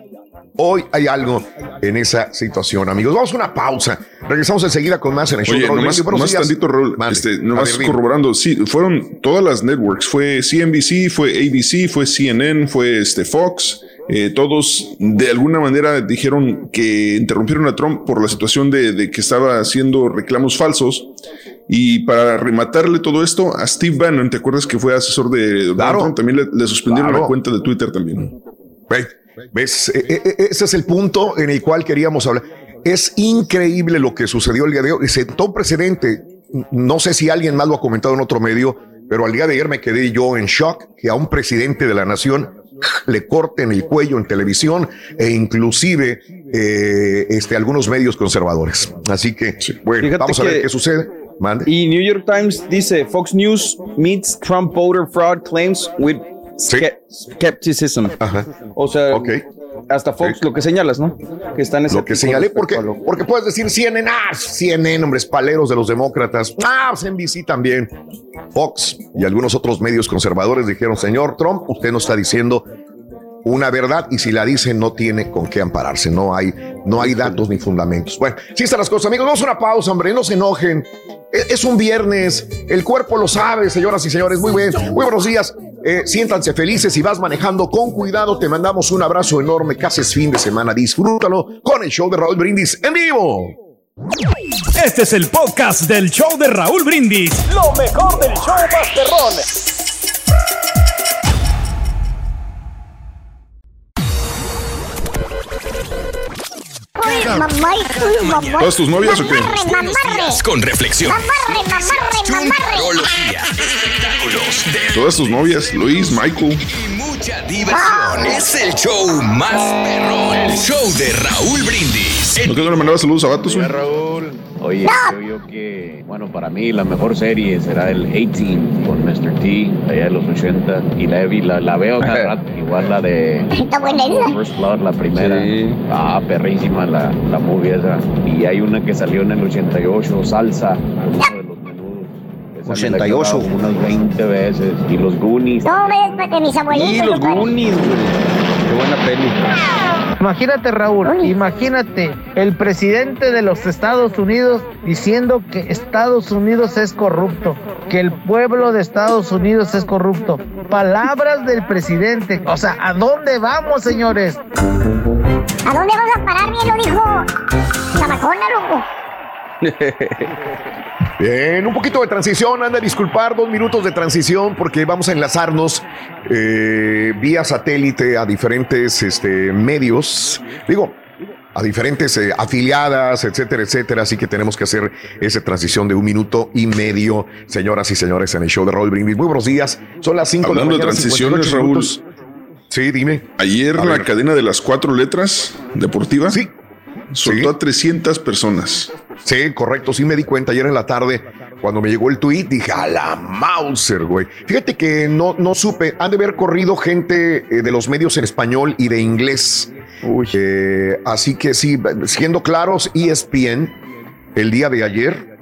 Hoy hay algo en esa situación, amigos. Vamos a una pausa. Regresamos enseguida con más en el show.
Oye, nomás, nomás tantito, Raúl, este, nomás
ver,
corroborando, sí, fueron todas las networks, fue CNBC, fue ABC, fue CNN, fue este Fox, eh, todos de alguna manera dijeron que interrumpieron a Trump por la situación de, de que estaba haciendo reclamos falsos. Y para rematarle todo esto, a Steve Bannon, ¿te acuerdas que fue asesor de Donald
Claro.
Trump? También le, le suspendieron
Claro.
la cuenta de Twitter también.
¿Ves? E- e- e- ese es el punto en el cual queríamos hablar. Es increíble lo que sucedió el día de hoy. Sentó un precedente. No sé si alguien más lo ha comentado en otro medio, pero al día de ayer me quedé yo en shock que a un presidente de la nación le corten el cuello en televisión e inclusive eh, este, algunos medios conservadores. Así que, bueno,
Fíjate
vamos a ver qué sucede. Mande.
Y New York Times dice Fox News meets Trump voter fraud claims with ske- skepticism. O sea, hasta Fox lo que señalas, ¿no? Que están
Lo que señalé, porque, porque puedes decir CNN, ah, CNN, hombres paleros de los demócratas, ah, pues NBC también. Fox y algunos otros medios conservadores dijeron, señor Trump, usted no está diciendo una verdad y si la dice no tiene con qué ampararse, no hay, no hay datos ni fundamentos. Bueno, sí están las cosas, amigos, vamos a una pausa, hombre, no se enojen. Es, es un viernes, el cuerpo lo sabe, señoras y señores, muy bien, muy buenos días. eh, siéntanse felices si vas manejando con cuidado. Te mandamos un abrazo enorme. Casi es fin de semana. Disfrútalo con el show de Raúl Brindis en vivo.
Este es el podcast del show de Raúl Brindis. Lo mejor del show Masterrón.
Mamá y.
¿Todas tus novias o qué?
Mamarre, mamarre.
Con reflexión.
Mamarre, mamarre, mamarre.
Espectáculos.
Todas tus novias, Luis, Michael.
mucha diversión. Es el show más perrón. El show de Raúl Brindis.
¿No que no le mandaba saludos a Vatos? güey?
Raúl. Oye, creo yo que, bueno, para mí la mejor serie será el 18 con Mr. T, allá de los 80. Y la, la, la veo cada rato, igual la de
Está buena esa.
First Blood, la primera. Ah, perrísima la, la movie esa. Y hay una que salió en el 88, Salsa, uno de los menudos. Esa me la he
88.
chutado como unas 20 veces. Y los Goonies.
No ves para que mis abuelitos.
Y los. Goonies, güey. Buena peli.
Imagínate, Raúl, imagínate el presidente de los Estados Unidos diciendo que Estados Unidos es corrupto, que el pueblo de Estados Unidos es corrupto. Palabras del presidente. O sea, ¿a dónde vamos, señores?
¿A dónde vas a parar? Bien lo dijo Zamacona, loco.
Bien, un poquito de transición, anda a disculpar, dos minutos de transición porque vamos a enlazarnos eh, vía satélite a diferentes este, medios, digo, a diferentes eh, afiliadas, etcétera, etcétera, así que tenemos que hacer esa transición de un minuto y medio, señoras y señores, en el show de Raúl Brindis. Muy buenos días, son las 5 de la
Hablando de
mañana,
transiciones,
58
Raúl.
Sí, dime.
Ayer
A
la
ver.
cadena de las cuatro letras deportiva
Sí.
Soltó
Sí.
a 300 personas.
Sí, correcto. Sí me di cuenta ayer en la tarde cuando me llegó el tweet. Dije, a la Mauser, güey. Fíjate que no, no supe. Han de haber corrido gente eh, de los medios en español y de inglés. Eh, así que sí, siendo claros, ESPN el día de ayer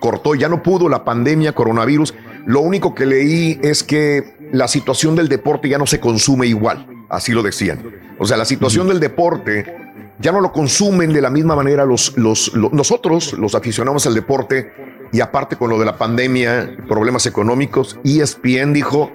cortó, ya no pudo la pandemia, coronavirus. Lo único que leí es que la situación del deporte ya no se consume igual. Así lo decían. O sea, la situación del deporte ya no lo consumen de la misma manera los, los, lo- nosotros, los aficionados al deporte, y aparte con lo de la pandemia, problemas económicos, E ESPN dijo,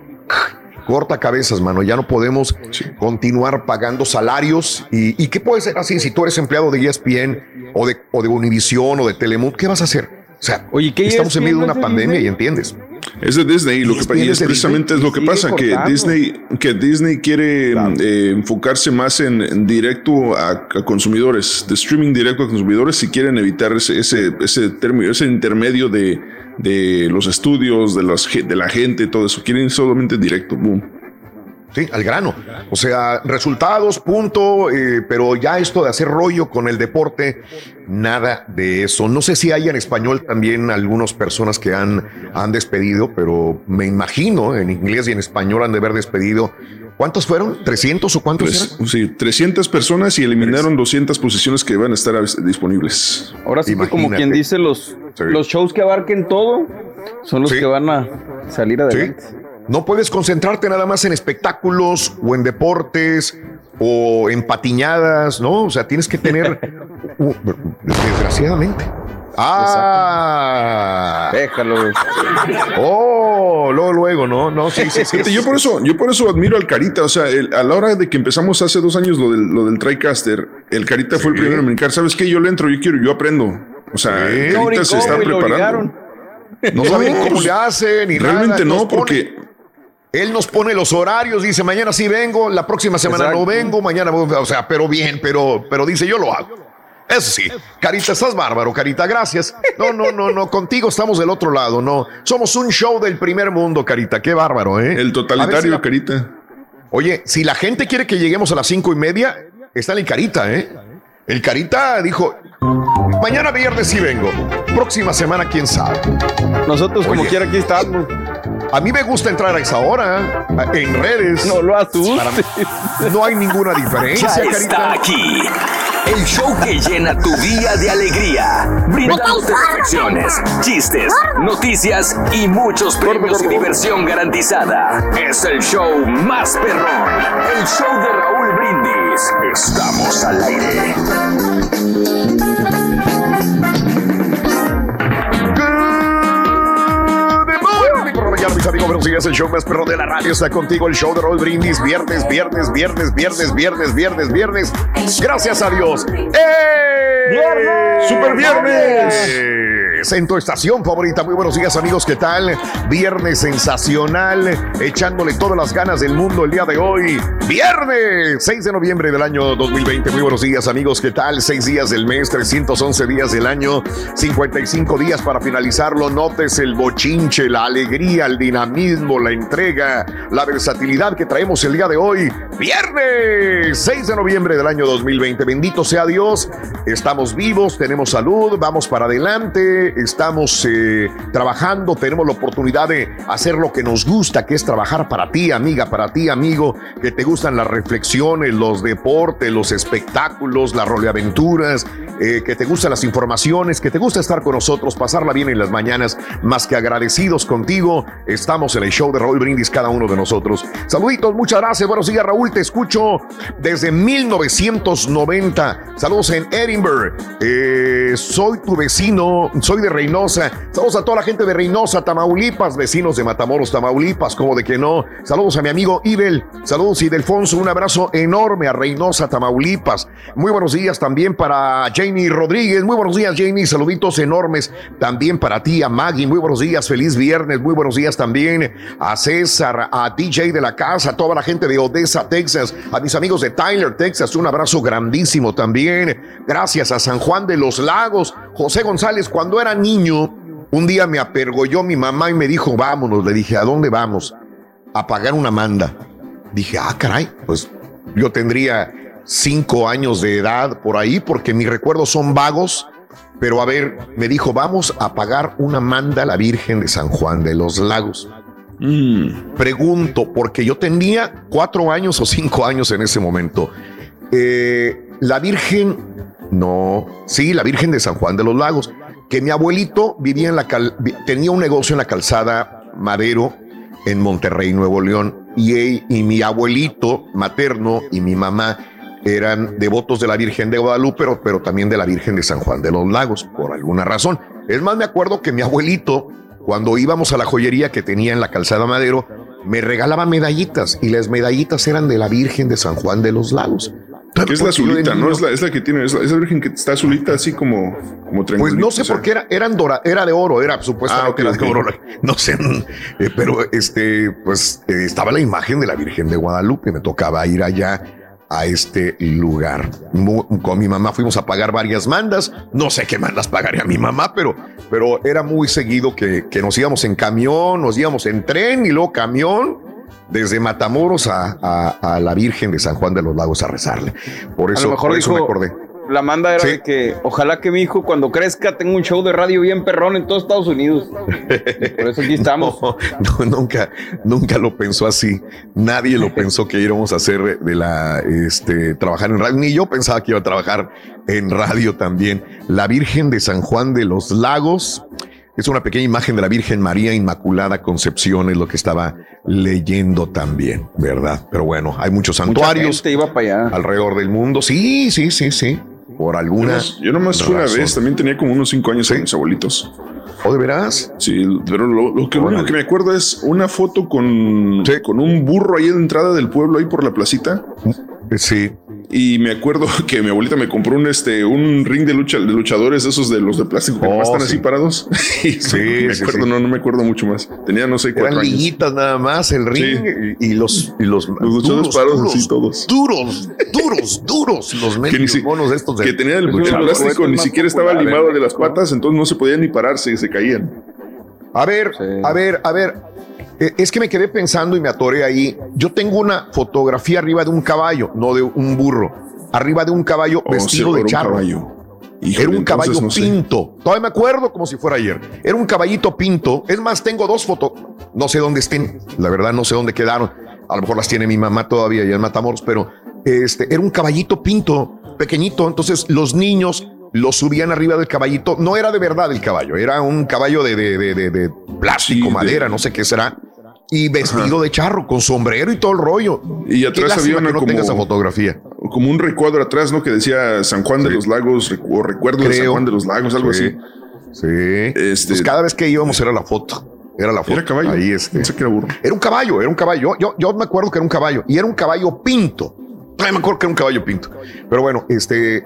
corta cabezas, mano, ya no podemos continuar pagando salarios. ¿Y, y qué puede ser así si tú eres empleado de E ESPN o de, o de Univision o de Telemundo? ¿Qué vas a hacer? O sea,
Oye, ¿qué
estamos en medio de
no
una pandemia y entiendes.
Es de Disney, lo que, y
es
precisamente
Disney
es lo que pasa, que. Disney, que Disney quiere eh, enfocarse más en, en directo a, a consumidores, de streaming directo a consumidores, si quieren evitar ese, ese, ese término, ese intermedio de, de los estudios, de, los, de la gente, todo eso. Quieren solamente directo, boom.
Sí, al grano. O sea, resultados, punto, eh, pero ya esto de hacer rollo con el deporte, nada de eso. No sé si hay en español también algunas personas que han, han despedido, pero me imagino en inglés y en español han de haber despedido. ¿Cuántos fueron? ¿300 o cuántos
Tres-
eran?
sí, 300 personas y eliminaron 200 posiciones que van a estar disponibles.
Ahora sí que como quien dice, los,
Sí.
los shows que abarquen todo son los
Sí.
que van a salir adelante.
No puedes concentrarte nada más en espectáculos o en deportes o en patiñadas, ¿no? O sea, tienes que tener, desgraciadamente. Ah,
Déjalo.
oh, luego, luego, ¿no? No, sí, sí, sí.
Fíjate, yo por eso, yo por eso admiro al Carita. O sea, el- a la hora de que empezamos hace dos años lo del, lo del TriCaster, el Carita fue el
Sí.
primero en brincar. ¿Sabes qué? Yo le entro, yo quiero, yo aprendo. O sea,
Sí.
el Carita se está preparando.
No saben cómo le hacen ni
Realmente
nada.
No, porque
Él nos pone los horarios, dice mañana sí vengo, la próxima semana no vengo, mañana, voy", o sea, pero bien, pero, pero dice yo lo hago. Eso sí, Carita, estás bárbaro, Carita, gracias. No, no, no, no, contigo estamos del otro lado, no. Somos un show del primer mundo, Carita, qué bárbaro, ¿eh?
el
si
totalitario,
la-
Carita.
Oye, si la gente quiere que lleguemos a las cinco y media, está en el Carita, ¿eh? El Carita dijo, mañana viernes sí vengo, próxima semana quién sabe.
Nosotros como
Oye.
quiera aquí estamos.
A mí me gusta entrar a esa hora, en redes.
No lo asustes.
Para- No hay ninguna diferencia,
Ya
Carita.
está aquí. El show que llena tu día de alegría, brindándote reflexiones, chistes, noticias y muchos premios y diversión garantizada. Es el show más perrón, el show de Raúl Brindis. Estamos al aire.
Buenos días. El show más perro de la radio está contigo. El show de Roll Brindis. Viernes, viernes, viernes, viernes, viernes, viernes, viernes. Gracias a Dios. ¡Eh!
¡Viernes! ¡Super viernes!
En tu estación favorita. Muy buenos días, amigos. ¿Qué tal? Viernes sensacional. Echándole todas las ganas del mundo el día de hoy. Viernes 6 de noviembre del año 2020. Muy buenos días, amigos. ¿Qué tal? Seis días del mes, 311 días del año, 55 días para finalizarlo. Notes el bochinche, la alegría, el dinamismo, la entrega, la versatilidad que traemos el día de hoy. Viernes 6 de noviembre del año 2020. Bendito sea Dios. Estamos vivos, tenemos salud, vamos para adelante, estamos eh, trabajando, tenemos la oportunidad de hacer lo que nos gusta, que es trabajar para ti, amiga, para ti, amigo, que te gustan las reflexiones, los deportes, los espectáculos, las roleaventuras, eh, que te gustan las informaciones, que te gusta estar con nosotros, pasarla bien en las mañanas, más que agradecidos contigo. Estamos en el show de Raúl Brindis, cada uno de nosotros. Saluditos, muchas gracias. Buenos días, Raúl. Te escucho desde 1990. Saludos en Edinburgh. Eh, soy tu vecino, soy de Reynosa. Saludos a toda la gente de Reynosa, Tamaulipas, vecinos de Matamoros, Tamaulipas, como de que no. Saludos a mi amigo Ibel. Saludos, Idelfonso. Un abrazo enorme a Reynosa, Tamaulipas. Muy buenos días también para Jamie Rodríguez. Muy buenos días, Jamie. Saluditos enormes también para ti, a Maggie. Muy buenos días, feliz viernes. Muy buenos días también a César, a DJ de la casa, a toda la gente de Odessa, Texas, a mis amigos de Tyler, Texas. Un abrazo grandísimo también. Gracias a San Juan de los Lagos. José González, cuando era niño, un día me apergolló mi mamá y me dijo, vámonos. Le dije, ¿a dónde vamos? A pagar una manda. Dije, ah, caray, pues yo tendría cinco años de edad por ahí, porque mis recuerdos son vagos. Pero a ver, me dijo, vamos a pagar una manda a la Virgen de San Juan de los Lagos. Pregunto, porque yo tenía cuatro años o cinco años en ese momento. Eh, la Virgen, no, sí, la Virgen de San Juan de los Lagos, que mi abuelito vivía en la cal- tenía un negocio en la calzada Madero en Monterrey, Nuevo León, y, él- y mi abuelito materno y mi mamá eran devotos de la Virgen de Guadalupe, pero, pero también de la Virgen de San Juan de los Lagos, por alguna razón. Es más, me acuerdo que mi abuelito, cuando íbamos a la joyería que tenía en la calzada Madero, me regalaba medallitas y las medallitas eran de la Virgen de San Juan de los Lagos.
Es la azulita, ¿no? Es la, es la que tiene, es la, es la virgen que está azulita, así como, como
Pues no sé
o sea.
por qué era, eran dora, era de oro, era supuestamente
Ah, ok,
era de oro. No sé, eh, pero este, pues eh, estaba la imagen de la Virgen de Guadalupe. Me tocaba ir allá a este lugar. Con mi mamá fuimos a pagar varias mandas. No sé qué mandas pagaría mi mamá, pero, pero era muy seguido que, que nos íbamos en camión, nos íbamos en tren y luego camión. Desde Matamoros a, a- a la Virgen de San Juan de los Lagos a rezarle. Por eso,
a lo mejor
por eso me acordé.
La manda era de que ojalá que mi hijo cuando crezca tenga un show de radio bien perrón en todos Estados Unidos. Por eso aquí estamos.
No, no, nunca, nunca lo pensó así. Nadie lo pensó que íbamos a hacer de la, este, trabajar en radio. Ni yo pensaba que iba a trabajar en radio también. La Virgen de San Juan de los Lagos es una pequeña imagen de la Virgen María Inmaculada Concepción, es lo que estaba leyendo también, ¿verdad? Pero bueno, hay muchos santuarios
gente iba para allá.
alrededor del mundo. Sí, sí, sí, sí. Por
Yo
alguna.
Yo nomás fui una vez, también tenía como unos cinco años con mis abuelitos.
¿O de veras?
Sí, pero lo, lo que, único que me acuerdo es una foto con, con un burro ahí la entrada del pueblo, ahí por la placita.
Sí.
Y me acuerdo que mi abuelita me compró un este un ring de lucha de luchadores esos de los de plástico que
Oh,
nomás están
sí.
así parados.
Sí,
me
sí,
acuerdo,
sí.
no, no me acuerdo mucho más. Tenía no sé cuatro
Eran
años.
liguitas nada más, el ring y, y los y los,
luchadores parados así todos.
duros, duros, duros, los medios
si-
monos estos de
que tenía el
luchadores.
plástico, ni siquiera estaba limado de las patas, entonces no se podían ni pararse, se caían.
A ver, a ver, a ver. Eh, Es que me quedé pensando y me atoré ahí. Yo tengo una fotografía arriba de un caballo, no de un burro. Arriba de un caballo
Oh,
vestido
sí,
de charro.
caballo. Híjole,
era un caballo
no sé.
pinto. Todavía me acuerdo como si fuera ayer. Era un caballito pinto. Es más, tengo dos fotos. No sé dónde estén. La verdad, no sé dónde quedaron. A lo mejor las tiene mi mamá todavía y en Matamoros, pero este era un caballito pinto, pequeñito. Entonces los niños lo subían arriba del caballito. No era de verdad el caballo, era un caballo de, de, de, de- plástico,
Sí,
madera, no sé qué será. Y vestido de charro, con sombrero y todo el rollo.
Y atrás había una
que no
como,
tenga esa fotografía.
como un recuadro atrás, ¿no? Que decía San Juan de los Lagos, o recuerdo de San. Juan de los Lagos, algo
Sí.
así.
Sí.
Este,
Pues cada vez que íbamos era la foto. Era la foto.
Era caballo.
Ahí este.
Era burro.
Era un caballo, era un caballo. Yo, yo me acuerdo que era un caballo y era un caballo pinto. Ay, me acuerdo que era un caballo pinto. Pero bueno, este, eh,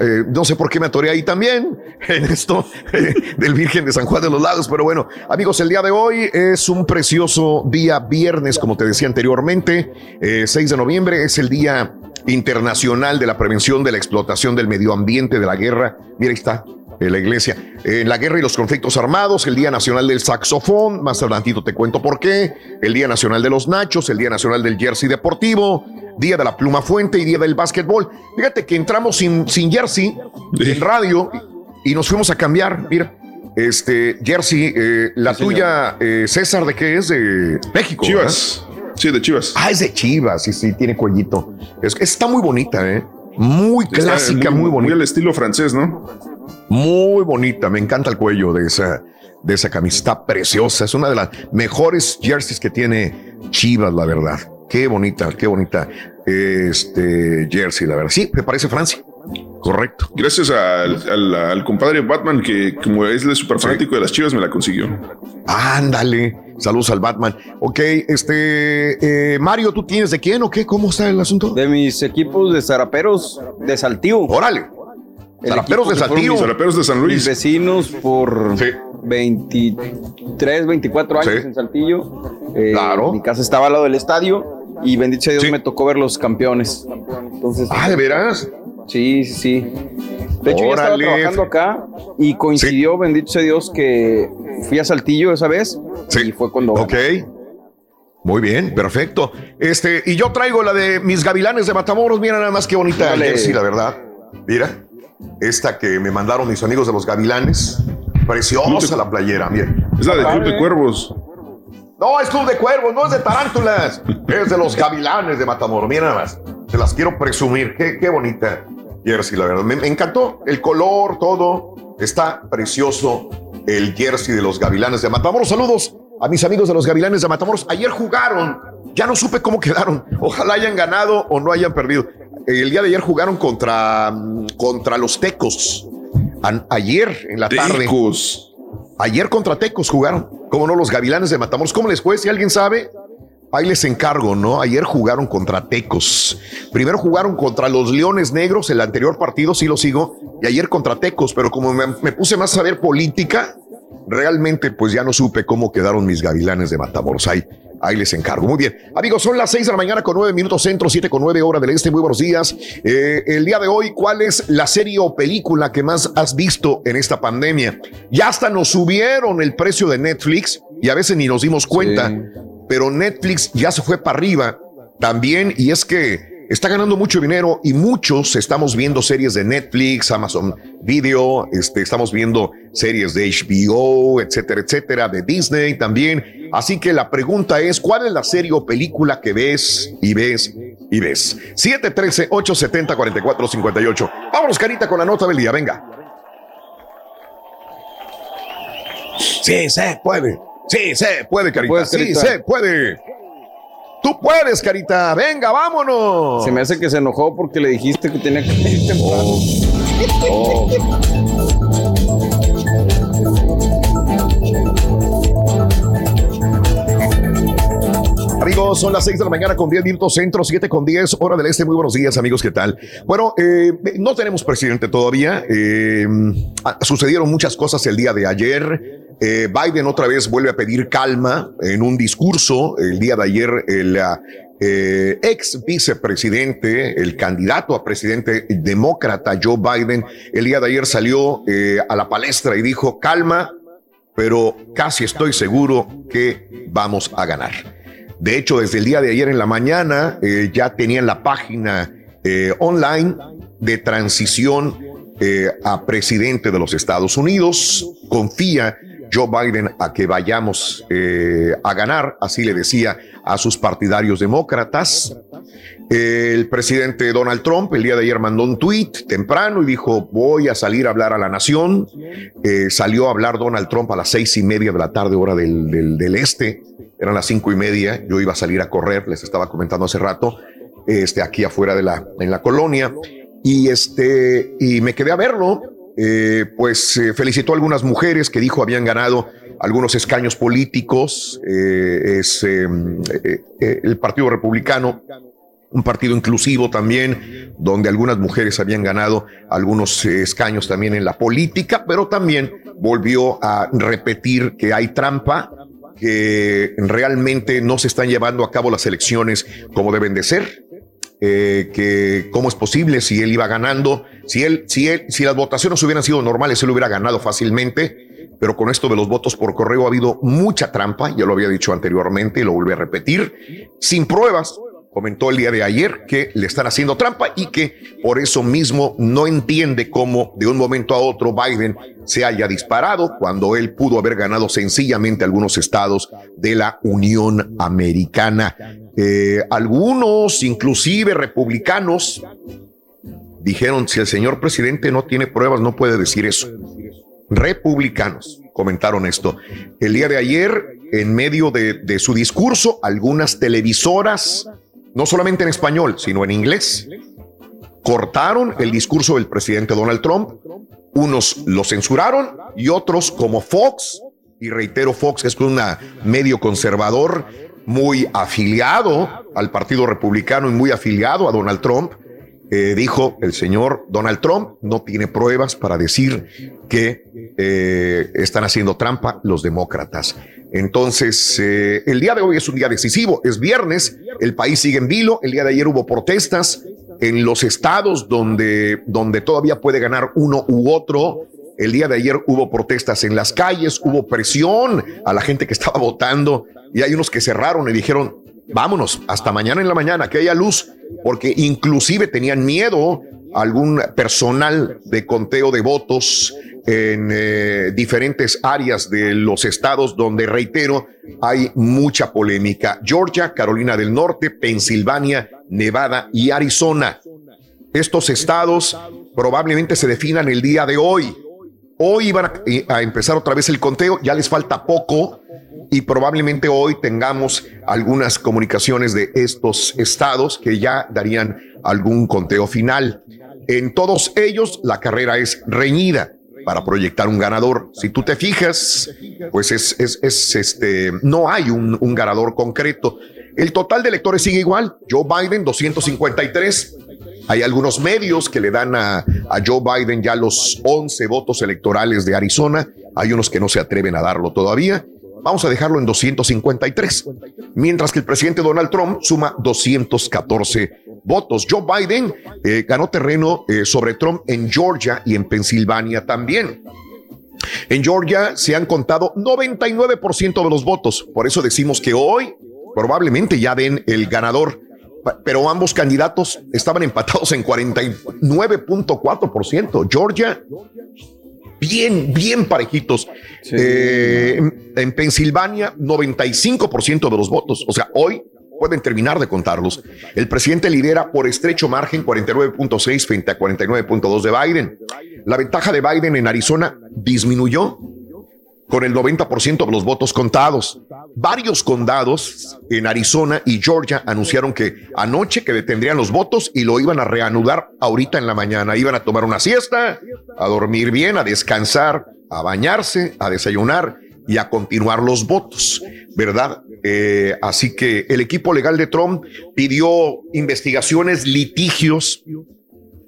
eh, no sé por qué me atoré ahí también en esto eh, del Virgen de San Juan de los Lagos. Pero bueno, amigos, el día de hoy es un precioso día viernes, como te decía anteriormente, eh, 6 de noviembre es el día internacional de la prevención de la explotación del medio ambiente, de la guerra. Mira, ahí está la iglesia. En la guerra y los conflictos armados, el Día Nacional del Saxofón, más adelantito te cuento por qué, el Día Nacional de los Nachos, el Día Nacional del Jersey Deportivo, Día de la Pluma Fuente y Día del Básquetbol. Fíjate que entramos sin, sin jersey en radio y nos fuimos a cambiar, mira. Este, jersey, eh, la tuya, eh, César, ¿de qué es? De México.
Chivas. Sí, de Chivas.
Ah, es de Chivas, sí, sí, tiene cuellito. Es, está muy bonita, ¿eh? Muy clásica, muy, bonita.
Muy al estilo francés, ¿no?
Muy bonita, me encanta el cuello de esa, de esa camisa, está preciosa, es una de las mejores jerseys que tiene Chivas, la verdad. Qué bonita, qué bonita este jersey, la verdad. Sí, me parece Francia. Correcto.
Gracias al, al- al compadre Batman, que como es el super fanático de las chivas, me la consiguió.
Ándale. Saludos al Batman. Ok, este eh, Mario, ¿tú tienes de quién o qué? ¿Cómo está el asunto?
De mis equipos de zaraperos de Saltillo.
Órale. Zaraperos de Saltillo.
Zaraperos de San Luis.
Mis vecinos por 23, 24 años
Sí.
en Saltillo. Eh,
Claro.
Mi casa estaba al lado del estadio y bendito sea Dios me tocó ver los campeones. Entonces,
Ah, ¿de veras?
Sí, sí, sí. De hecho, yo estaba trabajando acá y coincidió, bendito sea Dios, que fui a Saltillo esa vez y fue cuando...
Ok. Muy bien, perfecto. Este, y yo traigo la de mis gavilanes de Matamoros. Mira nada más qué bonita
Dale.
jersey, la verdad. Mira, esta que me mandaron mis amigos de los gavilanes. Preciosa la playera, mira.
Es la de Club de Cuervos.
No, es Club de Cuervos, no es de Tarántulas. es de los gavilanes de Matamoros. Mira nada más. Se las quiero presumir. Qué, qué bonita jersey, la verdad. Me, me encantó el color, todo. Está precioso el jersey de los gavilanes de Matamoros. Saludos a mis amigos de los gavilanes de Matamoros. Ayer jugaron. Ya no supe cómo quedaron. Ojalá hayan ganado o no hayan perdido. El día de ayer jugaron contra, contra los Tecos. An- ayer en la tarde.
Tecos.
Ayer contra Tecos jugaron. ¿Cómo no? Los gavilanes de Matamoros. ¿Cómo les fue? Si alguien sabe, ahí les encargo, ¿no? Ayer jugaron contra Tecos. Primero jugaron contra los Leones Negros, el anterior partido, sí lo sigo, y ayer contra Tecos, pero como me, me puse más a saber política, realmente pues ya no supe cómo quedaron mis gavilanes de Matamoros. Ahí, ahí les encargo. Muy bien. Amigos, son las seis de la mañana con nueve minutos centro, siete con nueve hora del este. Muy buenos días. Eh, el día de hoy, ¿cuál es la serie o película que más has visto en esta pandemia? Ya hasta nos subieron el precio de Netflix y a veces ni nos dimos cuenta, pero Netflix ya se fue para arriba también y es que está ganando mucho dinero y muchos estamos viendo series de Netflix, Amazon Video, este, estamos viendo series de HBO, etcétera, etcétera, de Disney también. Así que la pregunta es, ¿cuál es la serie o película que ves y ves y ves? 713-870-4458. Vámonos, Carita, con la nota del día, venga. Sí, se puede. Sí, se puede, Carita.
puedes,
sí,
Carita.
se puede. Tú puedes, Carita. Venga, vámonos.
Se me hace que se enojó porque le dijiste que tenía que ir temprano. Oh.
Amigos, son las 6 de la mañana con 10 minutos centro, 7 con 10, hora del este. Muy buenos días, amigos, ¿qué tal? Bueno, eh, no tenemos presidente todavía. eh, sucedieron muchas cosas el día de ayer. Eh, Biden otra vez vuelve a pedir calma en un discurso. El día de ayer, el ah, eh, ex vicepresidente, el candidato a presidente demócrata Joe Biden, el día de ayer salió eh, a la palestra y dijo, calma, pero casi estoy seguro que vamos a ganar. De hecho, desde el día de ayer en la mañana eh, ya tenían la página eh, online de transición eh, a presidente de los Estados Unidos. Confía Joe Biden a que vayamos eh, a ganar, así le decía a sus partidarios demócratas. El presidente Donald Trump el día de ayer mandó un tweet temprano y dijo voy a salir a hablar a la nación. Eh, salió a hablar Donald Trump a las seis y media de la tarde hora del, del- del este. Eran las cinco y media. Yo iba a salir a correr, les estaba comentando hace rato, este, aquí afuera de la, en la colonia. Y este, y me quedé a verlo. Eh, pues eh, felicitó a algunas mujeres que dijo habían ganado algunos escaños políticos. eh, es eh, eh, el Partido Republicano, un partido inclusivo también, donde algunas mujeres habían ganado algunos escaños también en la política, pero también volvió a repetir que hay trampa, que realmente no se están llevando a cabo las elecciones como deben de ser. Eh, que cómo es posible si él iba ganando, si él, si él, si las votaciones hubieran sido normales, él hubiera ganado fácilmente, pero con esto de los votos por correo ha habido mucha trampa, ya lo había dicho anteriormente y lo volví a repetir, sin pruebas. Comentó el día de ayer que le están haciendo trampa y que por eso mismo no entiende cómo de un momento a otro Biden se haya disparado cuando él pudo haber ganado sencillamente algunos estados de la Unión Americana. Eh, algunos, inclusive republicanos, dijeron, si el señor presidente no tiene pruebas, no puede decir eso. Republicanos comentaron esto. El día de ayer, en medio de, de su discurso, algunas televisoras, no solamente en español, sino en inglés, cortaron el discurso del presidente Donald Trump. Unos lo censuraron y otros, como Fox, y reitero, Fox es un medio conservador muy afiliado al Partido Republicano y muy afiliado a Donald Trump, eh, dijo el señor Donald Trump no tiene pruebas para decir que eh, están haciendo trampa los demócratas. Entonces, eh, el día de hoy es un día decisivo, es viernes, el país sigue en vilo, el día de ayer hubo protestas en los estados donde, donde todavía puede ganar uno u otro. El día de ayer hubo protestas en las calles, hubo presión a la gente que estaba votando y hay unos que cerraron y dijeron, vámonos, hasta mañana en la mañana, que haya luz, porque inclusive tenían miedo algún personal de conteo de votos en eh, diferentes áreas de los estados donde, reitero, hay mucha polémica. Georgia, Carolina del Norte, Pensilvania, Nevada y Arizona. Estos estados probablemente se definan el día de hoy. Hoy van a, a empezar otra vez el conteo, ya les falta poco y probablemente hoy tengamos algunas comunicaciones de estos estados que ya darían algún conteo final. En todos ellos la carrera es reñida para proyectar un ganador. Si tú te fijas, pues es, es, es este, no hay un, un ganador concreto. El total de electores sigue igual. Joe Biden, 253. Hay algunos medios que le dan a, a, Joe Biden ya los 11 votos electorales de Arizona. Hay unos que no se atreven a darlo todavía. Vamos a dejarlo en 253. Mientras que el presidente Donald Trump suma 214 votos. Joe Biden eh, ganó terreno eh, sobre Trump en Georgia y en Pensilvania también. En Georgia se han contado 99% de los votos. Por eso decimos que hoy probablemente ya den el ganador. Pero ambos candidatos estaban empatados en 49.4%. Georgia bien, bien parejitos. Sí. Eh, en, en, Pensilvania, 95% de los votos. O sea, hoy pueden terminar de contarlos. El presidente lidera por estrecho margen 49.6 frente a 49.2 de Biden. La ventaja de Biden en Arizona disminuyó con el 90% de los votos contados. Varios condados en Arizona y Georgia anunciaron que anoche que detendrían los votos y lo iban a reanudar ahorita en la mañana. Iban a tomar una siesta, a dormir bien, a descansar, a bañarse, a desayunar y a continuar los votos, ¿verdad? Eh, así que el equipo legal de Trump pidió investigaciones, litigios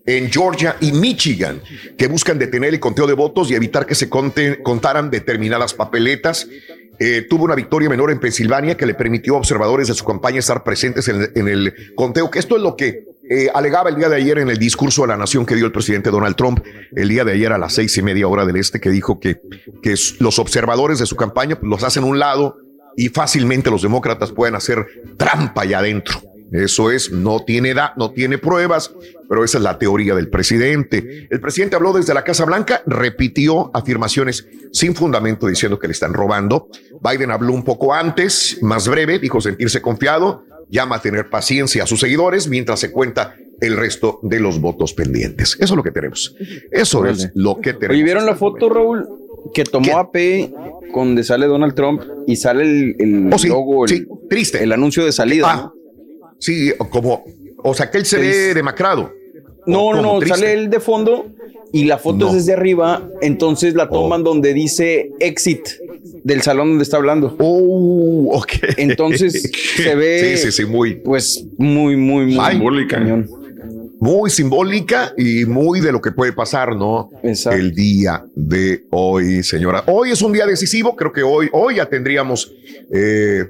en Georgia y Michigan, que buscan detener el conteo de votos y evitar que se conten, contaran determinadas papeletas. Eh, tuvo una victoria menor en Pensilvania que le permitió a observadores de su campaña estar presentes en, el conteo, que esto es lo que eh, alegaba el día de ayer en el discurso de la nación que dio el presidente Donald Trump, el día de ayer a las seis y media hora del este, que dijo que, que los observadores de su campaña pues, los hacen a un lado y fácilmente los demócratas pueden hacer trampa allá adentro. Eso es, no tiene edad, no tiene pruebas, pero esa es la teoría del presidente. El presidente habló desde la Casa Blanca, repitió afirmaciones sin fundamento diciendo que le están robando. Biden habló un poco antes, más breve, dijo sentirse confiado, llama a tener paciencia a sus seguidores mientras se cuenta el resto de los votos pendientes. Eso es lo que tenemos. Eso vale. es lo que tenemos.
¿Y vieron la foto, Raúl? Que tomó ¿Qué? AP donde sale Donald Trump y sale el, el
oh, sí,
logo, el,
sí, triste.
el anuncio de salida. Ah,
¿no? Sí, como, o sea, que él se ve demacrado.
No, no, triste. sale él de fondo y la foto no. es desde arriba, entonces la toman oh. donde dice exit. del salón donde está hablando.
Oh, ok.
Entonces se ve.
Sí, sí, sí, muy.
Pues muy, muy, muy.
Simbólica.
Muy simbólica y muy de lo que puede pasar, ¿no? El día de hoy, señora. Hoy es un día decisivo, creo que hoy, hoy ya tendríamos, eh,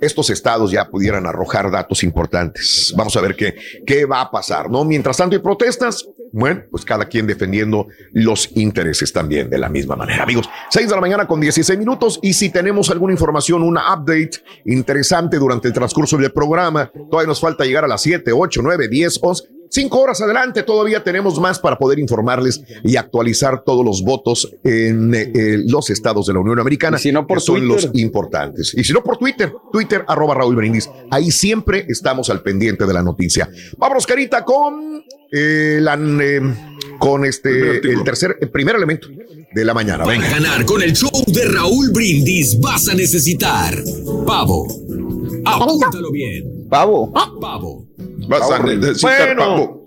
estos estados ya pudieran arrojar datos importantes. Vamos a ver qué, qué va a pasar, ¿no? Mientras tanto hay protestas, bueno, pues cada quien defendiendo los intereses también de la misma manera. Amigos, 6 de la mañana con 16 minutos y si tenemos alguna información, una update interesante durante el transcurso del programa, todavía nos falta llegar a las 7, 8, 9, 10, 11. Cinco horas adelante, todavía tenemos más para poder informarles y actualizar todos los votos en eh, eh, los estados de la Unión Americana.
si no por
que son
Twitter.
los importantes. Y si no por Twitter, Twitter arroba Raúl Brindis. Ahí siempre estamos al pendiente de la noticia. Vámonos, Carita, con eh, la, eh, con este el tercer, el primer elemento de la mañana.
Para
Venga.
ganar con el show de Raúl Brindis vas a necesitar pavo. Apúntalo bien.
Pavo.
Pavo.
Vas a necesitar
Bueno.
pavo.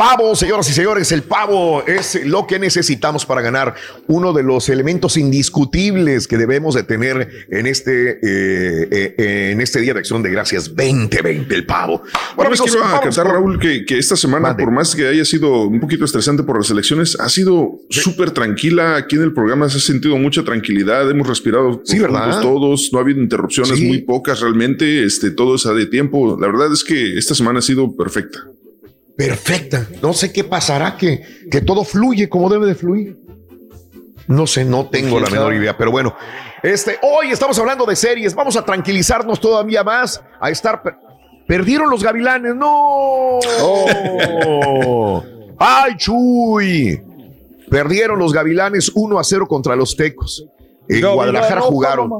Pavo, señoras y señores, el pavo es lo que necesitamos para ganar uno de los elementos indiscutibles que debemos de tener en este, eh, eh, en este Día de Acción de Gracias 2020, el pavo.
Bueno, es que
amigos,
iba a
vamos
cantar,
con-
Raúl, que, que esta semana, por más que haya sido un poquito estresante por las elecciones, ha sido súper tranquila. Aquí en el programa se ha sentido mucha tranquilidad. Hemos respirado
Sí,
juntos
¿verdad?
todos. No ha habido interrupciones,
Sí.
muy pocas realmente. Este, todo es a de tiempo. La verdad es que esta semana ha sido perfecta.
Perfecta. No sé qué pasará, que, que todo fluye como debe de fluir. No sé, no tengo la menor idea, pero bueno, este, hoy estamos hablando de series. Vamos a tranquilizarnos todavía más, a estar. per- Perdieron los gavilanes, no. Ay, Chuy. Perdieron los gavilanes 1 a 0 contra los Tecos. En Guadalajara jugaron.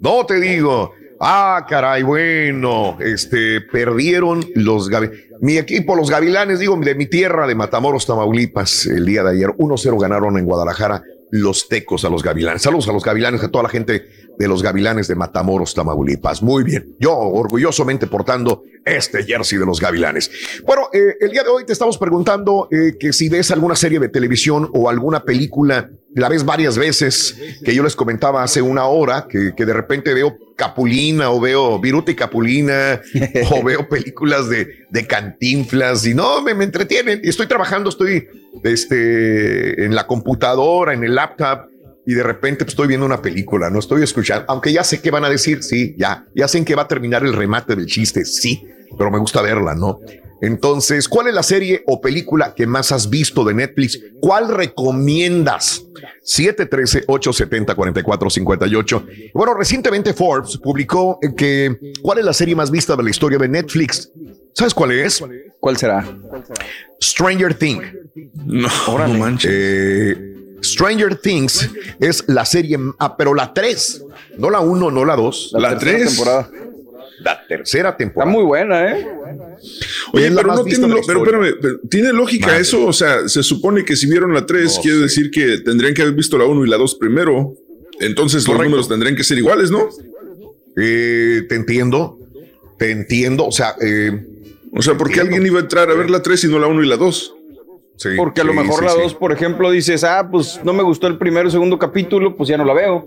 No te digo. Ah, caray, bueno, este, perdieron los gavilanes. Mi equipo, los gavilanes, digo, de mi tierra, de Matamoros, Tamaulipas, el día de ayer, 1-0 ganaron en Guadalajara los tecos a los gavilanes. Saludos a los gavilanes, a toda la gente de los gavilanes de Matamoros, Tamaulipas. Muy bien. Yo orgullosamente portando este jersey de los gavilanes. Bueno, eh, el día de hoy te estamos preguntando eh, que si ves alguna serie de televisión o alguna película, la ves varias veces, que yo les comentaba hace una hora, que, que de repente veo Capulina o veo Viruta y Capulina o veo películas de, de cantinflas y no, me, me entretienen. Y estoy trabajando, estoy este, en la computadora, en el laptop y de repente pues, estoy viendo una película, no estoy escuchando, aunque ya sé qué van a decir, sí, ya, ya sé en qué va a terminar el remate del chiste, sí, pero me gusta verla, ¿no? Entonces, ¿cuál es la serie o película que más has visto de Netflix? ¿Cuál recomiendas? 713-870-4458. Bueno, recientemente Forbes publicó que cuál es la serie más vista de la historia de Netflix. ¿Sabes cuál es?
¿Cuál será?
Stranger Things.
No, no manches.
Eh, Stranger Things es la serie, ah, pero la 3, no la 1, no la 2.
La
tercera
tres.
temporada.
La tercera temporada.
Está muy buena, ¿eh?
Oye, pero no tiene, lo- pero espérame, pero ¿tiene lógica
Madre.
eso? O sea, se supone que si vieron la 3,
No
quiere decir que tendrían que haber visto la 1 y la 2 primero. Entonces los números tendrían que ser iguales, ¿no?
Eh, te entiendo, te entiendo. O sea, eh,
O sea, ¿por qué alguien iba a entrar a ver la 3 y no la 1 y la 2?
sí,
Porque a lo
sí,
mejor
sí,
la
sí.
2, por ejemplo, dices, ah, pues no me gustó el primero y segundo capítulo, pues ya no la veo.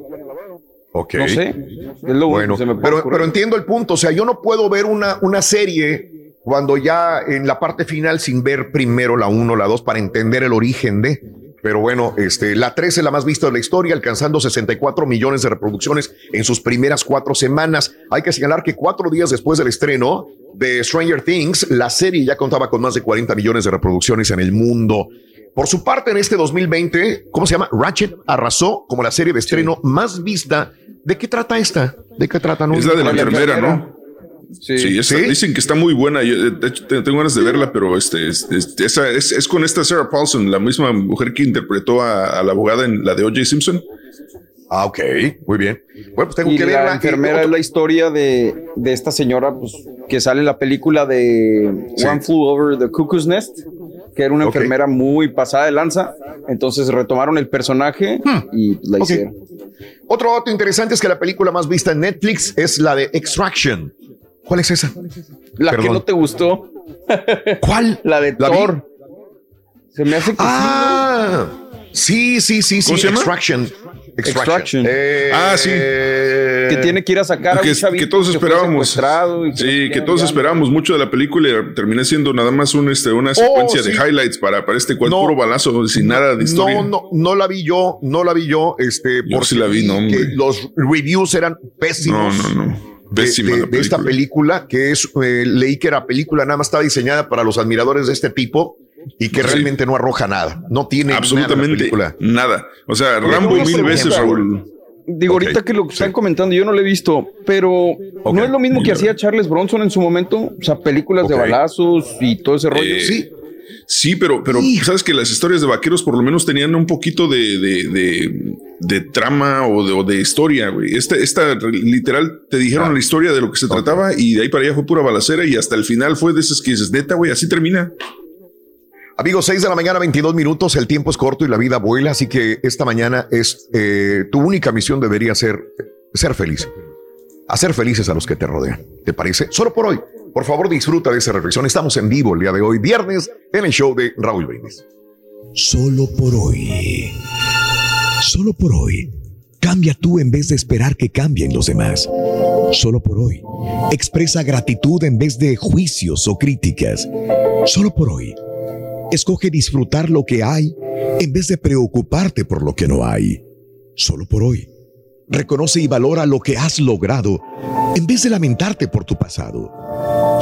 Ok.
No sé. Es lo
Bueno,
que se me puede
pero entiendo el punto. O sea, yo no puedo ver una, una serie cuando ya en la parte final sin ver primero la 1 la 2 para entender el origen de. Pero bueno, este, la 3 es la más vista de la historia, alcanzando 64 millones de reproducciones en sus primeras cuatro semanas. Hay que señalar que cuatro días después del estreno de Stranger Things, la serie ya contaba con más de 40 millones de reproducciones en el mundo. Por su parte, en este 2020, ¿cómo se llama? Ratchet arrasó como la serie de estreno más vista. ¿De qué trata esta? ¿De qué trata? No?
Es la de la
la
enfermera. ¿no?
Sí.
Sí, esa-
¿Sí?
dicen que está muy buena. Yo, de hecho, te- tengo ganas de verla, pero este, este, este, esa es, es con esta Sarah Paulson, la misma mujer que interpretó a, a la abogada en la de O.J. Simpson.
Ah, ok, muy bien. Bueno, pues tengo
Y
que
la
verla.
enfermera es la historia de, de esta señora pues, que sale en la película de
Sí.
One Flew Over the Cuckoo's Nest, que era una enfermera muy pasada de lanza. Entonces retomaron el personaje y pues, la hicieron.
Otro dato interesante es que la película más vista en Netflix es la de Extraction. ¿Cuál es esa?
La que no te gustó,
¿Cuál?
la de
¿La vi?
Thor. Se me hace que
Ah, sí, sí, sí, sí.
¿Cómo se llama?
Extraction.
Extraction. Eh,
ah, sí.
Que tiene que ir a sacar a
que,
un chavito
que todos esperábamos. Sí, que todos esperábamos mucho de la película y terminé siendo nada más un, este, una secuencia de highlights para, para este cual
No.
puro balazo sin nada de historia.
No, no, no la vi yo, no la vi yo, este,
Yo sí la vi, no, hombre.
que los reviews eran pésimos.
No, no, no.
De- esta película, que es, eh, leí que la película nada más está diseñada para los admiradores de este tipo y que
Sí.
realmente no arroja nada. No tiene
Absolutamente nada. O sea, Rambo mil veces, Raúl.
Digo, ahorita que lo están comentando, yo no lo he visto, pero no es lo mismo que hacía Charles Bronson en su momento, o sea, películas de balazos y todo ese rollo.
Eh, Sí, pero, pero sabes que las historias de vaqueros por lo menos tenían un poquito de, de, de- de trama o de, o de historia, güey. Esta, esta literal te dijeron la historia de lo que se trataba y de ahí para allá fue pura balacera y hasta el final fue de esas que dices, neta, güey, así termina.
Amigos, 6 de la mañana, 22 minutos. El tiempo es corto y la vida vuela, así que esta mañana es eh, tu única misión debería ser ser feliz. Hacer felices a los que te rodean. ¿Te parece? Solo por hoy. Por favor, disfruta de esa reflexión. Estamos en vivo el día de hoy, viernes, en el show de Raúl Brindis.
Solo por hoy. Solo por hoy. Cambia tú en vez de esperar que cambien los demás. Solo por hoy. Expresa gratitud en vez de juicios o críticas. Solo por hoy. Escoge disfrutar lo que hay en vez de preocuparte por lo que no hay. Solo por hoy. Reconoce y valora lo que has logrado en vez de lamentarte por tu pasado.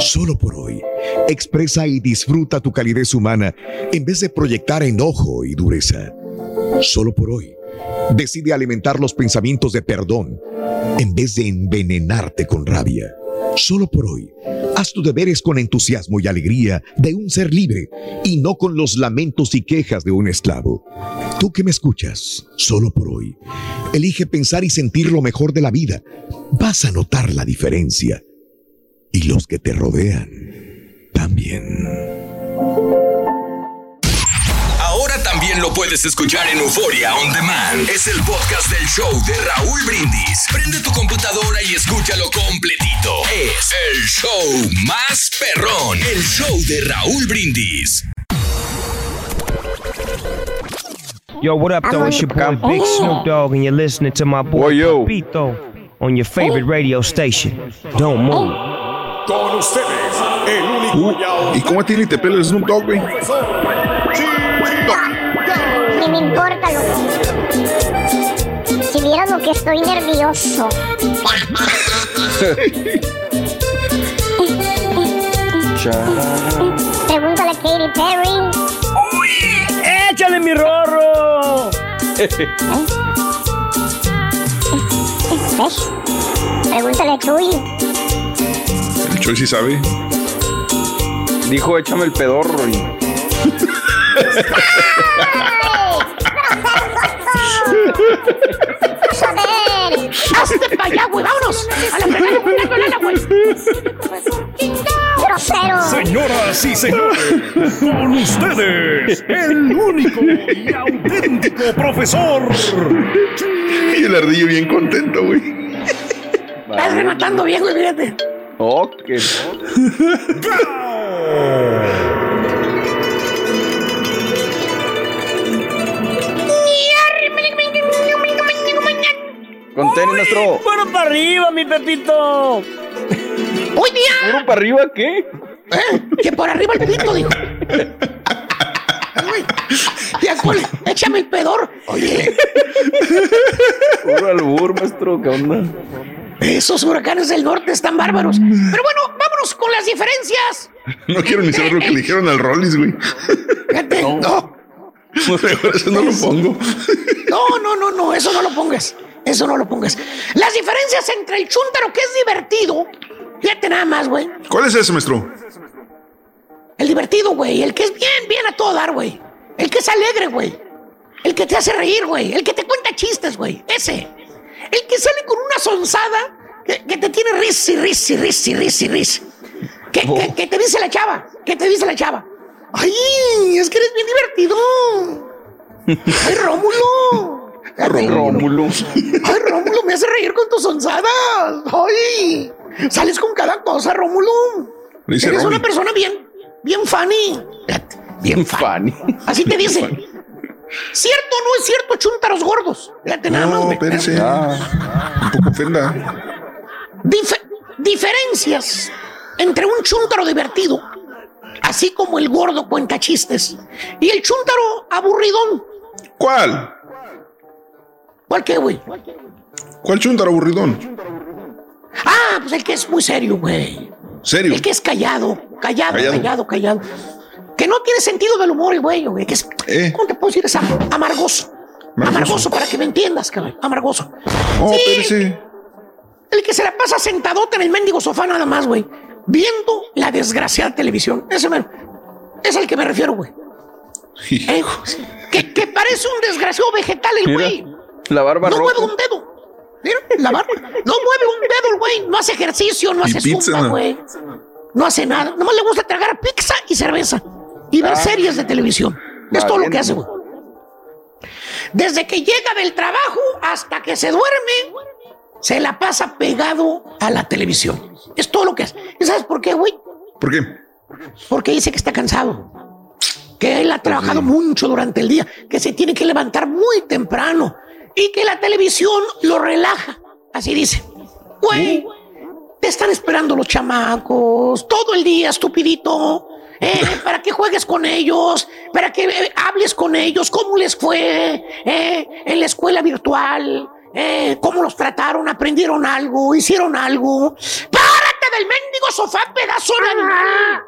Solo por hoy. Expresa y disfruta tu calidez humana en vez de proyectar enojo y dureza. Solo por hoy. Decide alimentar los pensamientos de perdón en vez de envenenarte con rabia. Solo por hoy. Haz tus deberes con entusiasmo y alegría de un ser libre y no con los lamentos y quejas de un esclavo. Tú que me escuchas, solo por hoy. Elige pensar y sentir lo mejor de la vida. Vas a notar la diferencia. Y los que te rodean también.
También lo puedes escuchar en Euforia On Demand. Es el podcast del show de Raúl Brindis. Prende tu computadora y escúchalo completito. Es el show más perrón. El show de Raúl Brindis.
Yo, what up, though? It's your boy Big Snoop Dogg, and you're listening to my boy Papito on your favorite radio station. Don't move.
Con ustedes, el único
Uh, ¿Y cómo tiene te pelo Snoop Dogg, güey?
Me importa, loco. Si vieras lo que estoy nervioso. Pregúntale a Katy Perry.
¡Échale mi rorro!
¿Ves? Pregúntale a Chuy.
El Choy sí sabe.
Dijo, échame el pedorro. y-
¡Joder!
¡Hazte para allá, güey! ¡Vámonos! ¡A la primera, güey! ¡La banana, güey!
¡Grosero!
Señoras y señores, con ustedes, el único y auténtico profesor.
Y el ardillo bien contento, güey.
Estás rematando bien, güey, fíjate.
Ok. Contén nuestro.
¡Puro para arriba, mi Pepito!
¡Hoy día!
¿Puro para arriba qué?
¿Eh? Que por arriba el pito, dijo. Uy, Ya, cuál, échame el pedor. Oye,
Puro albur, maestro. ¿Qué onda?
esos huracanes del norte están bárbaros. Pero bueno, vámonos con las diferencias.
No quiero ni saber lo que le dijeron al Rollis, güey.
Fíjate, no.
Mejor eso no lo pongo.
No, no, no, no, eso no lo pongas. Eso no lo pongas. Las diferencias entre el chúntaro que es divertido. Fíjate nada más, güey.
¿Cuál es ese, maestro?
El divertido, güey. El que es bien, bien a todo dar, güey. El que es alegre, güey. El que te hace reír, güey. El que te cuenta chistes, güey. Ese. El que sale con una sonzada que, que te tiene ris y ris y ris y ris y ris. Que, que- que te dice la chava. Que te dice la chava. Ay, es que eres bien divertido. Ay, Rómulo.
Rómulo.
Ay, Rómulo, me hace reír con tus sonzadas. Ay, sales con cada cosa, Rómulo. Eres
Romy.
una persona bien, bien funny. Bien funny. Así te dice. ¿Cierto o no es cierto, chuntaros gordos? Fíjate nada más,
No, espérese. Un poco ofenda.
Dif- diferencias entre un chúntaro divertido, así como el gordo cuenta chistes, y el chúntaro aburridón.
¿Cuál?
¿Cuál qué, güey?
¿Cuál chuntaro aburridón?
Ah, pues el que es muy serio, güey.
¿Serio?
El que es callado, callado,
Callado.
callado, callado. Que no tiene sentido del humor, el güey, güey. Que es,
Eh.
¿Cómo te puedo decir? Es am- amargoso. Amargoso, para que me entiendas, cabrón. Amargoso.
Oh,
Sí,
espérese.
El que se la pasa sentadote en el mendigo sofá nada más, güey. Viendo la desgraciada televisión. Ese. Es al que me refiero, güey. Eh, que, que parece un desgraciado vegetal el
Mira,
güey.
La barba
No
roja.
mueve un dedo. Mira, la barba. No mueve un dedo güey. No hace ejercicio, no
Y
hace zumba, güey. No hace nada. Nomás le gusta tragar pizza y cerveza. Y ver
Ah.
series de televisión. Es todo lo que hace, güey. Desde que llega del trabajo hasta que se duerme, se la pasa pegado a la televisión. Es todo lo que hace. ¿Y sabes por qué, güey?
¿Por qué?
Porque dice que está cansado. Que él ha trabajado mucho durante el día, que se tiene que levantar muy temprano y que la televisión lo relaja. Así dice. Güey, te están esperando los chamacos todo el día, estupidito. Eh, para que juegues con ellos, para que eh, hables con ellos, cómo les fue eh, en la escuela virtual, cómo los trataron, aprendieron algo, hicieron algo. ¡Párate del mendigo sofá, pedazo de animal!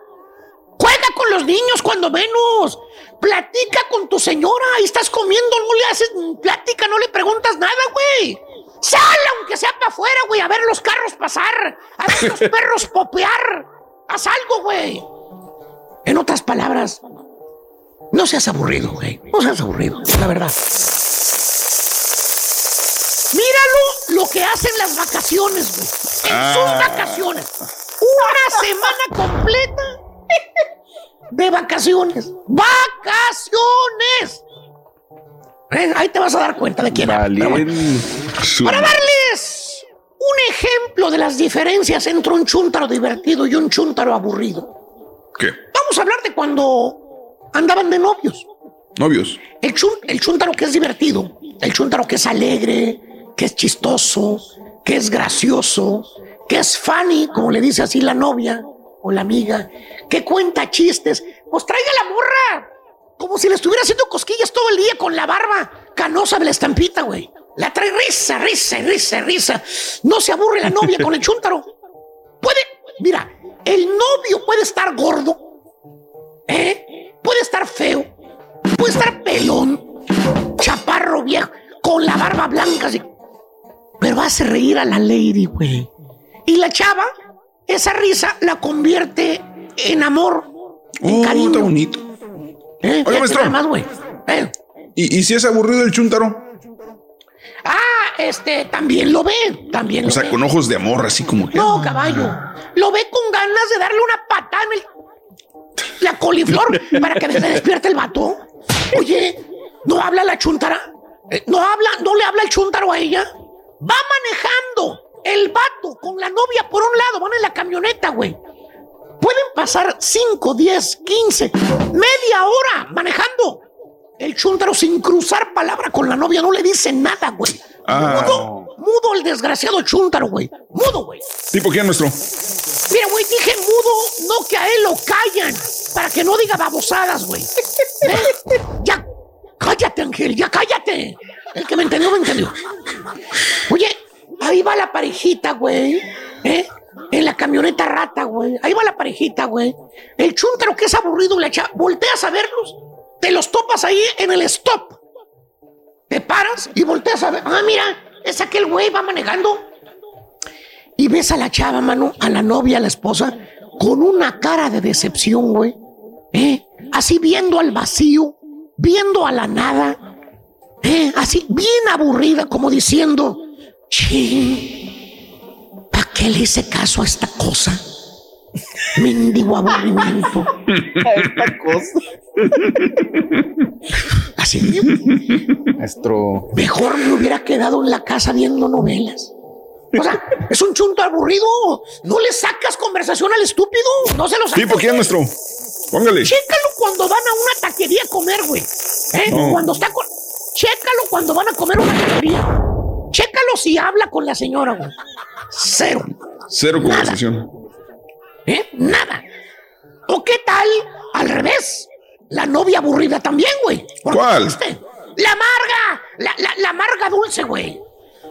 Juega con los niños cuando menos. Platica con tu señora. Ahí estás comiendo, no le haces plática, no le preguntas nada, güey. Sal, aunque sea para afuera, güey, a ver los carros pasar, a ver los perros popear. Haz algo, güey. En otras palabras, no seas aburrido, güey. No seas aburrido, la verdad. Míralo lo que hacen las vacaciones, güey. En
Ah.
sus vacaciones. Una semana completa de vacaciones. ¡Vacaciones! Eh, Ahí te vas a dar cuenta de quién pero bueno. Para darles un ejemplo de las diferencias entre un chúntaro divertido y un chúntaro aburrido.
¿Qué?
Vamos a hablar de cuando andaban de novios.
Novios.
El, chun- el chúntaro que es divertido, el chúntaro que es alegre, que es chistoso, que es gracioso, que es funny, como le dice así la novia o la amiga, que cuenta chistes, pues traiga la morra, como si le estuviera haciendo cosquillas todo el día con la barba canosa de la estampita, güey. La trae risa, risa, risa, risa. No se aburre la novia con el chúntaro. Puede, mira, el novio puede estar gordo, ¿eh? Puede estar feo, puede estar pelón, chaparro viejo, con la barba blanca, así. Pero hace reír a la lady, güey. Y la chava, esa risa la convierte en amor, en
Oh,
cariño.
está bonito.
¿Eh?
Oiga,
Fíjate
maestro.
más, güey. Eh.
¿Y, y si es aburrido el chuntaro?
Ah, este, también lo ve, también
O
lo
sea,
ve.
con ojos de amor, así como que.
No, caballo. Lo ve con ganas de darle una patada en el... la coliflor para que se despierte el vato. Oye, ¿no habla la chuntara? Eh, ¿No habla, no le habla el chuntaro a ella? Va manejando el vato con la novia por un lado, van en la camioneta, güey. Pueden pasar 5, 10, 15, media hora manejando. El chuntaro sin cruzar palabra con la novia no le dice nada, güey.
Ah.
Mudo, mudo el desgraciado chuntaro, güey. Mudo, güey.
¿Tipo quién, nuestro?
Mira, güey, dije mudo, no que a él lo callan, para que no diga babosadas, güey. ¿Eh? Ya, cállate, Ángel, ya cállate. El que me entendió, me entendió. Oye, ahí va la parejita, güey. ¿Eh? En la camioneta rata, güey. Ahí va la parejita, güey. El chúntaro que es aburrido, la chava. Volteas a verlos, te los topas ahí en el stop. Te paras y volteas a ver. Ah, mira, es aquel güey, va manejando. Y ves a la chava, mano, a la novia, a la esposa, con una cara de decepción, güey. ¿Eh? Así viendo al vacío, viendo a la nada. ¿Eh? Así, bien aburrida, como diciendo, ¿para qué le hice caso a esta cosa? Mendigo aburrimiento.
Esta cosa.
Así.
Maestro.
Mejor me hubiera quedado en la casa viendo novelas. O sea, es un chunto aburrido. No le sacas conversación al estúpido. No se lo sacas.
¿Tipo quién, nuestro? Póngale.
Chécalo cuando van a una taquería a comer, güey. ¿Eh? Cuando está con. Chécalo cuando van a comer una taquería. Chécalo si habla con la señora, güey. Cero.
Cero conversación.
¿Eh? Nada. ¿O qué tal al revés? La novia aburrida también, güey.
¿Cuál?
La amarga. La, la, la amarga dulce, güey.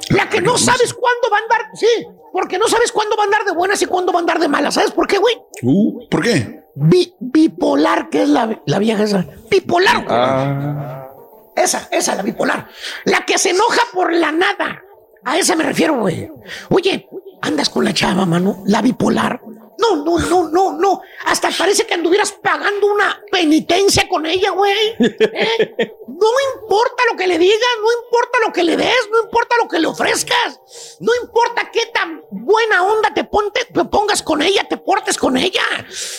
La que no sabes cuándo va a andar. Sí, porque no sabes cuándo va a andar de buenas y cuándo va a andar de malas. ¿Sabes por qué, güey?
Uh, ¿Por qué?
Bi- bipolar, que es la, la vieja esa. Bipolar, güey.
Ah.
Esa, esa, la bipolar. La que se enoja por la nada. A esa me refiero, güey. Oye, andas con la chava, mano. La bipolar. No, no, no, no, no. Hasta parece que anduvieras pagando una penitencia con ella, güey. ¿Eh? No importa lo que le digas, no importa lo que le des, no importa lo que le ofrezcas. No importa qué tan buena onda te, te pongas con ella, te portes con ella.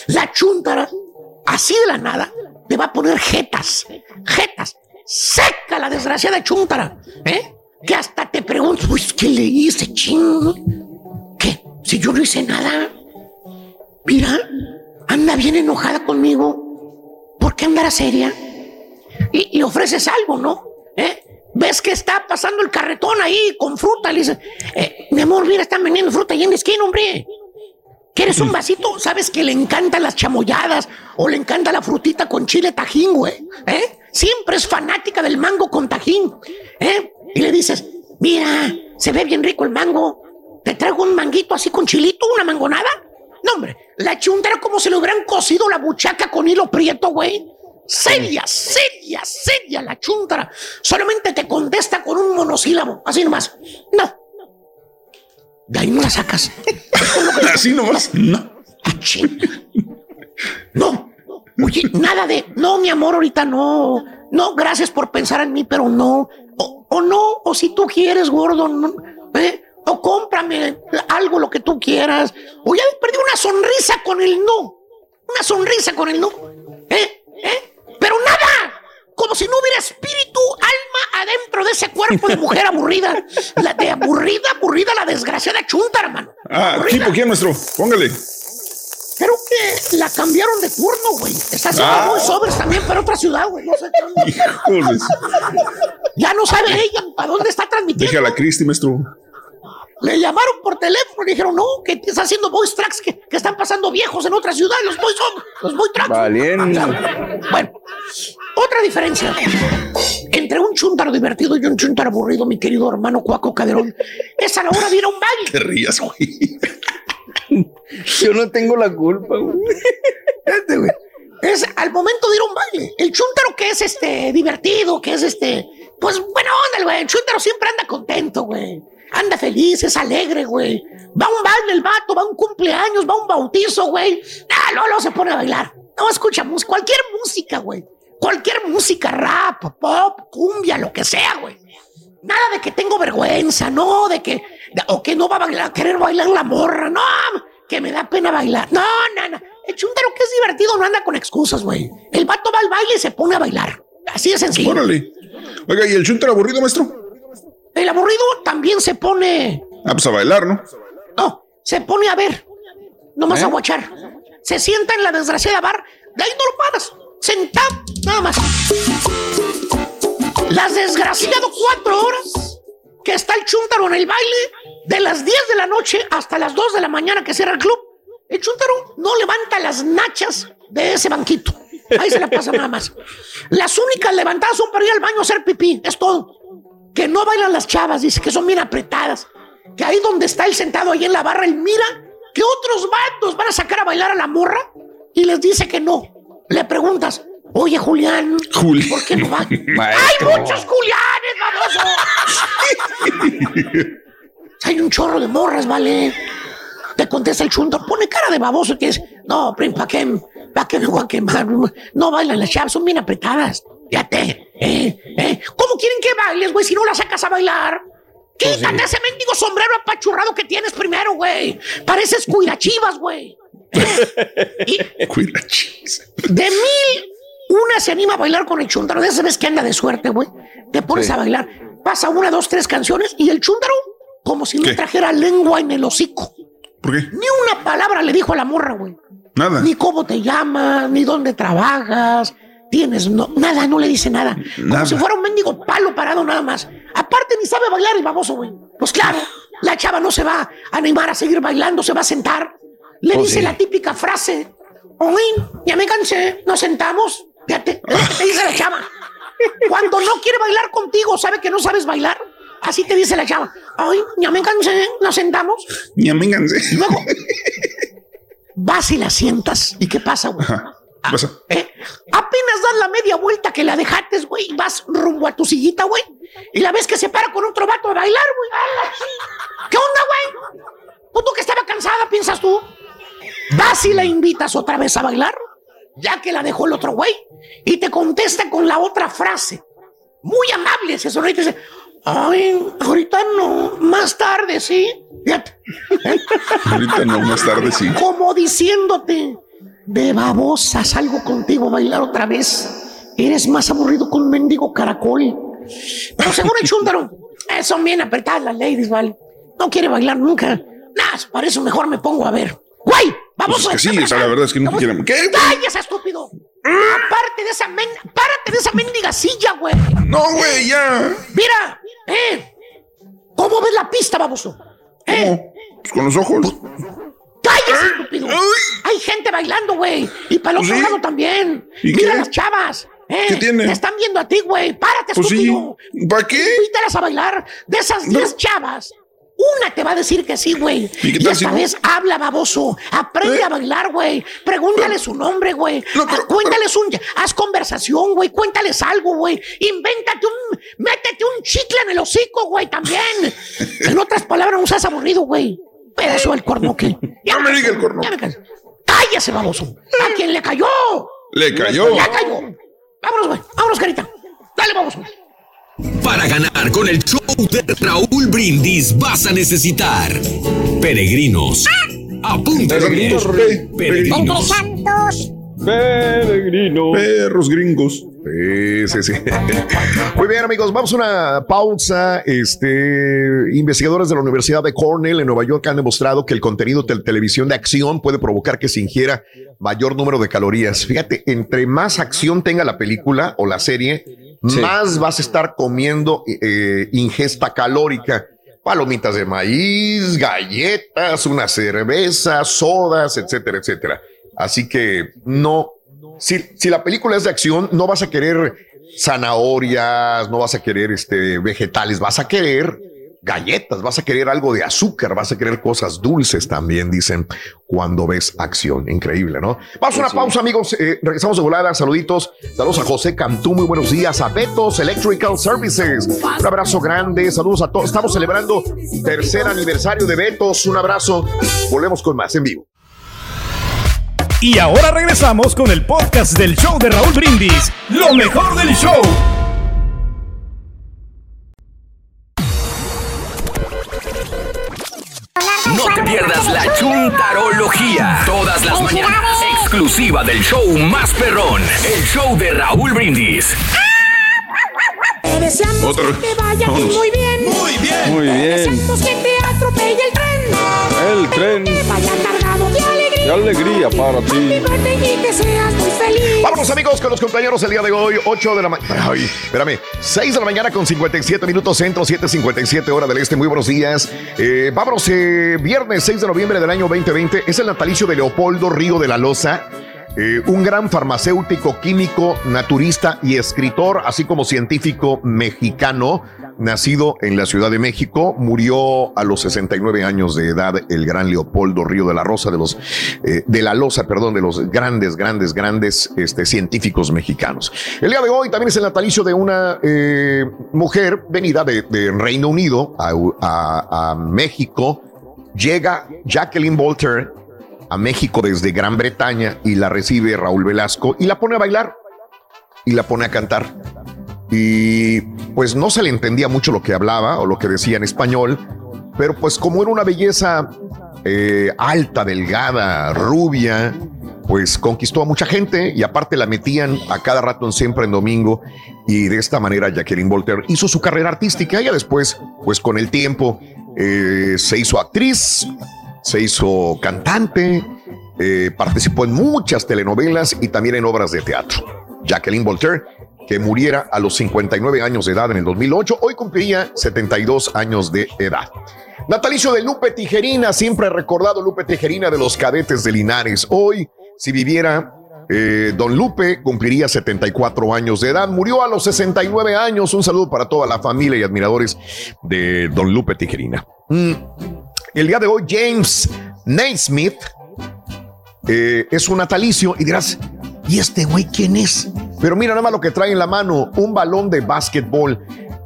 La chuntara, así de la nada, te va a poner jetas, jetas. Seca la desgraciada chuntara, ¿eh? Que hasta te preguntas, pues, ¿qué le hice, ching? ¿Qué? Si yo no hice nada. Mira, anda bien enojada conmigo. ¿Por qué andará seria? Y, y ofreces algo, ¿no? ¿Eh? Ves que está pasando el carretón ahí con fruta. Le dices, eh, mi amor, mira, están vendiendo fruta ahí en la esquina, hombre. ¿Quieres un vasito? ¿Sabes que le encantan las chamoyadas o le encanta la frutita con chile tajín, güey? ¿Eh? Siempre es fanática del mango con tajín. ¿Eh? Y le dices, mira, se ve bien rico el mango. ¿Te traigo un manguito así con chilito, una mangonada? No, hombre, la chunta era como si le hubieran cosido la buchaca con hilo prieto, güey. Seria, seria, seria la chuntara. Solamente te contesta con un monosílabo, así nomás. No. De ahí no la sacas.
Así nomás. No.
No. Oye, nada de, no, mi amor, ahorita no. No, gracias por pensar en mí, pero no. O, o no, o si tú quieres, gordo, no, ¿eh? O cómprame algo, lo que tú quieras. O ya perdí una sonrisa con el no. Una sonrisa con el no. ¿Eh? ¿Eh? Pero nada. Como si no hubiera espíritu, alma adentro de ese cuerpo de mujer aburrida. La de aburrida, aburrida, la desgraciada chunta, hermano.
Ah,
Aburrida.
tipo, ¿quién, nuestro? Póngale.
Creo que la cambiaron de turno, güey. Está haciendo
Ah.
sobres también para otra ciudad, güey. No sé.
Híjoles.
Ya no sabe ella para dónde está transmitiendo.
Deje a la Cristi, maestro.
Le llamaron por teléfono y dijeron, no, que está haciendo voice tracks que, que están pasando viejos en otra ciudad. Los voice, los voice tracks.
Valiente.
Bueno, otra diferencia entre un chuntaro divertido y un chuntaro aburrido, mi querido hermano Cuaco Caderón, es a la hora de ir a un baile.
Te rías, güey.
Yo no tengo la culpa, güey.
Es al momento de ir a un baile. El chuntaro que es este divertido, que es este, pues buena onda, güey. El chuntaro siempre anda contento, güey. Anda feliz, es alegre, güey. Va un baile el vato, va a un cumpleaños, va a un bautizo, güey. Ah, luego se pone a bailar. No escucha música, cualquier música, güey. Cualquier música, rap, pop, cumbia, lo que sea, güey. Nada de que tengo vergüenza, no, de que, de- o que no va a bailar, querer bailar la morra, no, que me da pena bailar. No, no, no. El chuntaro que es divertido no anda con excusas, güey. El vato va al baile y se pone a bailar. Así de sencillo.
Órale. Oiga, ¿y el chunter aburrido, maestro?
El aburrido también se pone,
Ah, pues a bailar, ¿no?
no, se pone a ver, nomás
¿Eh?
a guachar. Se sienta en la desgraciada bar, de ahí no lo paras, sentado, nada más. Las desgraciado cuatro horas que está el chuntaro en el baile, de las 10 de la noche hasta las 2 de la mañana que cierra el club. El chuntaro no levanta las nachas de ese banquito. Ahí se la pasa nada más. Las únicas levantadas son para ir al baño a hacer pipí, es todo. Que no bailan las chavas, dice que son bien apretadas. Que ahí donde está él sentado ahí en la barra, él mira que otros vatos van a sacar a bailar a la morra y les dice que no. Le preguntas, oye Julián,
Juli.
¿por qué no va?
Maestro.
¡Hay muchos Julianes, baboso! Hay un chorro de morras, ¿vale? Te contesta el chunto, pone cara de baboso y te dice, no, prim, ¿para qué, pa' qué me voy a quemar? No bailan las chavas, son bien apretadas. Fíjate, ¿eh? ¿eh? ¿Cómo quieren que bailes, güey, si no las sacas a bailar? Quítate ese mendigo sombrero apachurrado que tienes primero, güey. Pareces cuidachivas, güey.
Cuida, chis.
De mil, una se anima a bailar con el chúntaro. De esas veces que anda de suerte, güey. Te pones
Sí.
a bailar. Pasa una, dos, tres canciones y el chúntaro, como si no trajera lengua en el hocico.
¿Por qué?
Ni una palabra le dijo a la morra, güey.
Nada.
Ni cómo te llamas, ni dónde trabajas. tienes? No, nada, no le dice nada. Como si fuera un mendigo palo parado nada más. Aparte ni sabe bailar el baboso, güey. Pues claro, la chava no se va a animar a seguir bailando, se va a sentar. Le
Oh,
dice
sí.
la típica frase, Oín, ya me cansé, nos sentamos. Fíjate, es lo que te dice la chava. Cuando no quiere bailar contigo, sabe que no sabes bailar. Así te dice la chava. Ay, ya me cansé, nos sentamos.
Ya me.
Luego vas y la sientas. ¿Y qué pasa, güey?
¿Qué pasa?
¿Eh? Apenas das la media vuelta que la dejaste, güey, y vas rumbo a tu sillita, güey. Y la ves que se para con otro vato a bailar, güey. ¿Qué onda, güey? ¿Tú, tú que estaba cansada, piensas tú? Vas y la invitas otra vez a bailar, ya que la dejó el otro güey, y te contesta con la otra frase. Muy amable, se sonríe y te dice, ay, ahorita no, más tarde, ¿sí?
Ahorita no, más tarde sí.
Como diciéndote, de babosa salgo contigo a bailar otra vez. Eres más aburrido que un mendigo caracol. Pero seguro el chúndaro. eh, son bien apretadas las ladies, ¿vale? No quiere bailar nunca. Nah, para eso mejor me pongo a ver. ¡Güey! ¡Vamos!
Pues es que sí, o sea, la verdad es que no quiere. ¿Qué?
¡Cállese, estúpido! Aparte de esa men... ¡Párate de esa mendiga silla, güey!
No, güey, ya.
Mira, ¿eh? ¿Cómo ves la pista, baboso? ¿Eh?
Pues con los ojos.
¡Cállese, estúpido! Hay gente bailando, güey. Y para el otro
¿Sí?
lado también.
¿Y
Mira
qué?
las chavas. ¿eh?
¿Qué tiene?
Te están viendo a ti, güey. Párate,
Pues sí.
estúpido.
¿Para qué?
Invítalas a bailar. De esas 10 chavas, una te va a decir que sí, güey.
¿Y
esta
no?
vez habla, baboso. Aprende
¿Eh?
a bailar, güey. Pregúntale su nombre, güey. Ah, Cuéntales un... Haz conversación, güey. Cuéntales algo, güey. Invéntate un... Métete un chicle en el hocico, güey, también. en otras palabras, no seas aburrido, güey. Pedazo del cornoque.
No me diga el corno.
Ya me cansé. ¡Cállese, baboso! ¿A quién le cayó?
Le cayó.
¡Le cayó! Vámonos, güey. Vámonos, carita. Dale, baboso.
Para ganar con el show de Raúl Brindis vas a necesitar peregrinos.
Peregrinos, pe-
Peregrinos.
Santos.
Peregrino.
Perros gringos.
Sí, sí, sí. Muy bien, amigos, vamos a una pausa. Este, investigadores de la Universidad de Cornell en Nueva York han demostrado que el contenido de televisión de acción puede provocar que se ingiera mayor número de calorías. Fíjate, entre más acción tenga la película o la serie, Más vas a estar comiendo eh, ingesta calórica. Palomitas de maíz, galletas, una cerveza, sodas, etcétera, etcétera. Así que no, si, si la película es de acción, no vas a querer zanahorias, no vas a querer este, vegetales, vas a querer galletas, vas a querer algo de azúcar, vas a querer cosas dulces también, dicen, cuando ves acción. Increíble, ¿no? Vamos a una pausa, amigos. Eh, regresamos de volada. Saluditos. Saludos a José Cantú. Muy buenos días. A Betos Electrical Services. Un abrazo grande. Saludos a todos. Estamos celebrando tercer aniversario de Betos. Un abrazo. Volvemos con más en vivo.
Y ahora regresamos con el podcast del show de Raúl Brindis. Lo mejor del show.
Te pierdas la chuntarología. Todas las mañanas. Exclusiva del show más perrón. El show de Raúl Brindis.
Te deseamos
Otra
que te vaya muy bien.
Muy bien.
Muy
Te
bien.
deseamos que te atropelle el tren.
El tren
Que vaya cargado de
de alegría para ti.
y que seas muy feliz.
Vámonos amigos con los compañeros el día de hoy, 8 de la mañana. Ay, espérame, 6 de la mañana con 57 minutos centro, 7.57 hora del este. Muy buenos días. Eh, vámonos, eh, viernes 6 de noviembre del año 2020. Es el natalicio de Leopoldo Río de la Loza. Eh, un gran farmacéutico, químico, naturista y escritor, así como científico mexicano, nacido en la Ciudad de México, murió a los 69 años de edad el gran Leopoldo Río de la Rosa, de los eh, de la Loza, perdón, de los grandes, grandes, grandes este, científicos mexicanos. El día de hoy también es el natalicio de una eh, mujer venida de, Reino Unido a, México. Llega Jacqueline Voltaire a México desde Gran Bretaña y la recibe Raúl Velasco y la pone a bailar y la pone a cantar. Y pues no se le entendía mucho lo que hablaba o lo que decía en español, pero pues como era una belleza eh, alta, delgada, rubia, pues conquistó a mucha gente y aparte la metían a cada rato en siempre en domingo y de esta manera Jacqueline Voltaire hizo su carrera artística. Ella después, pues con el tiempo, eh, se hizo actriz, se hizo cantante, eh, participó en muchas telenovelas y también en obras de teatro. Jacqueline Voltaire, que muriera a los 59 años de edad en el 2008. Hoy cumpliría 72 años de edad. Natalicio de Lupe Tijerina, siempre recordado Lupe Tijerina de los cadetes de Linares. Hoy, si viviera eh, Don Lupe cumpliría 74 años de edad, murió a los 69 años. Un saludo para toda la familia y admiradores de Don Lupe Tijerina. Mm, el día de hoy, James Naismith eh, es un natalicio y dirás, ¿y este güey quién es? Pero mira nada más lo que trae en la mano, un balón de básquetbol.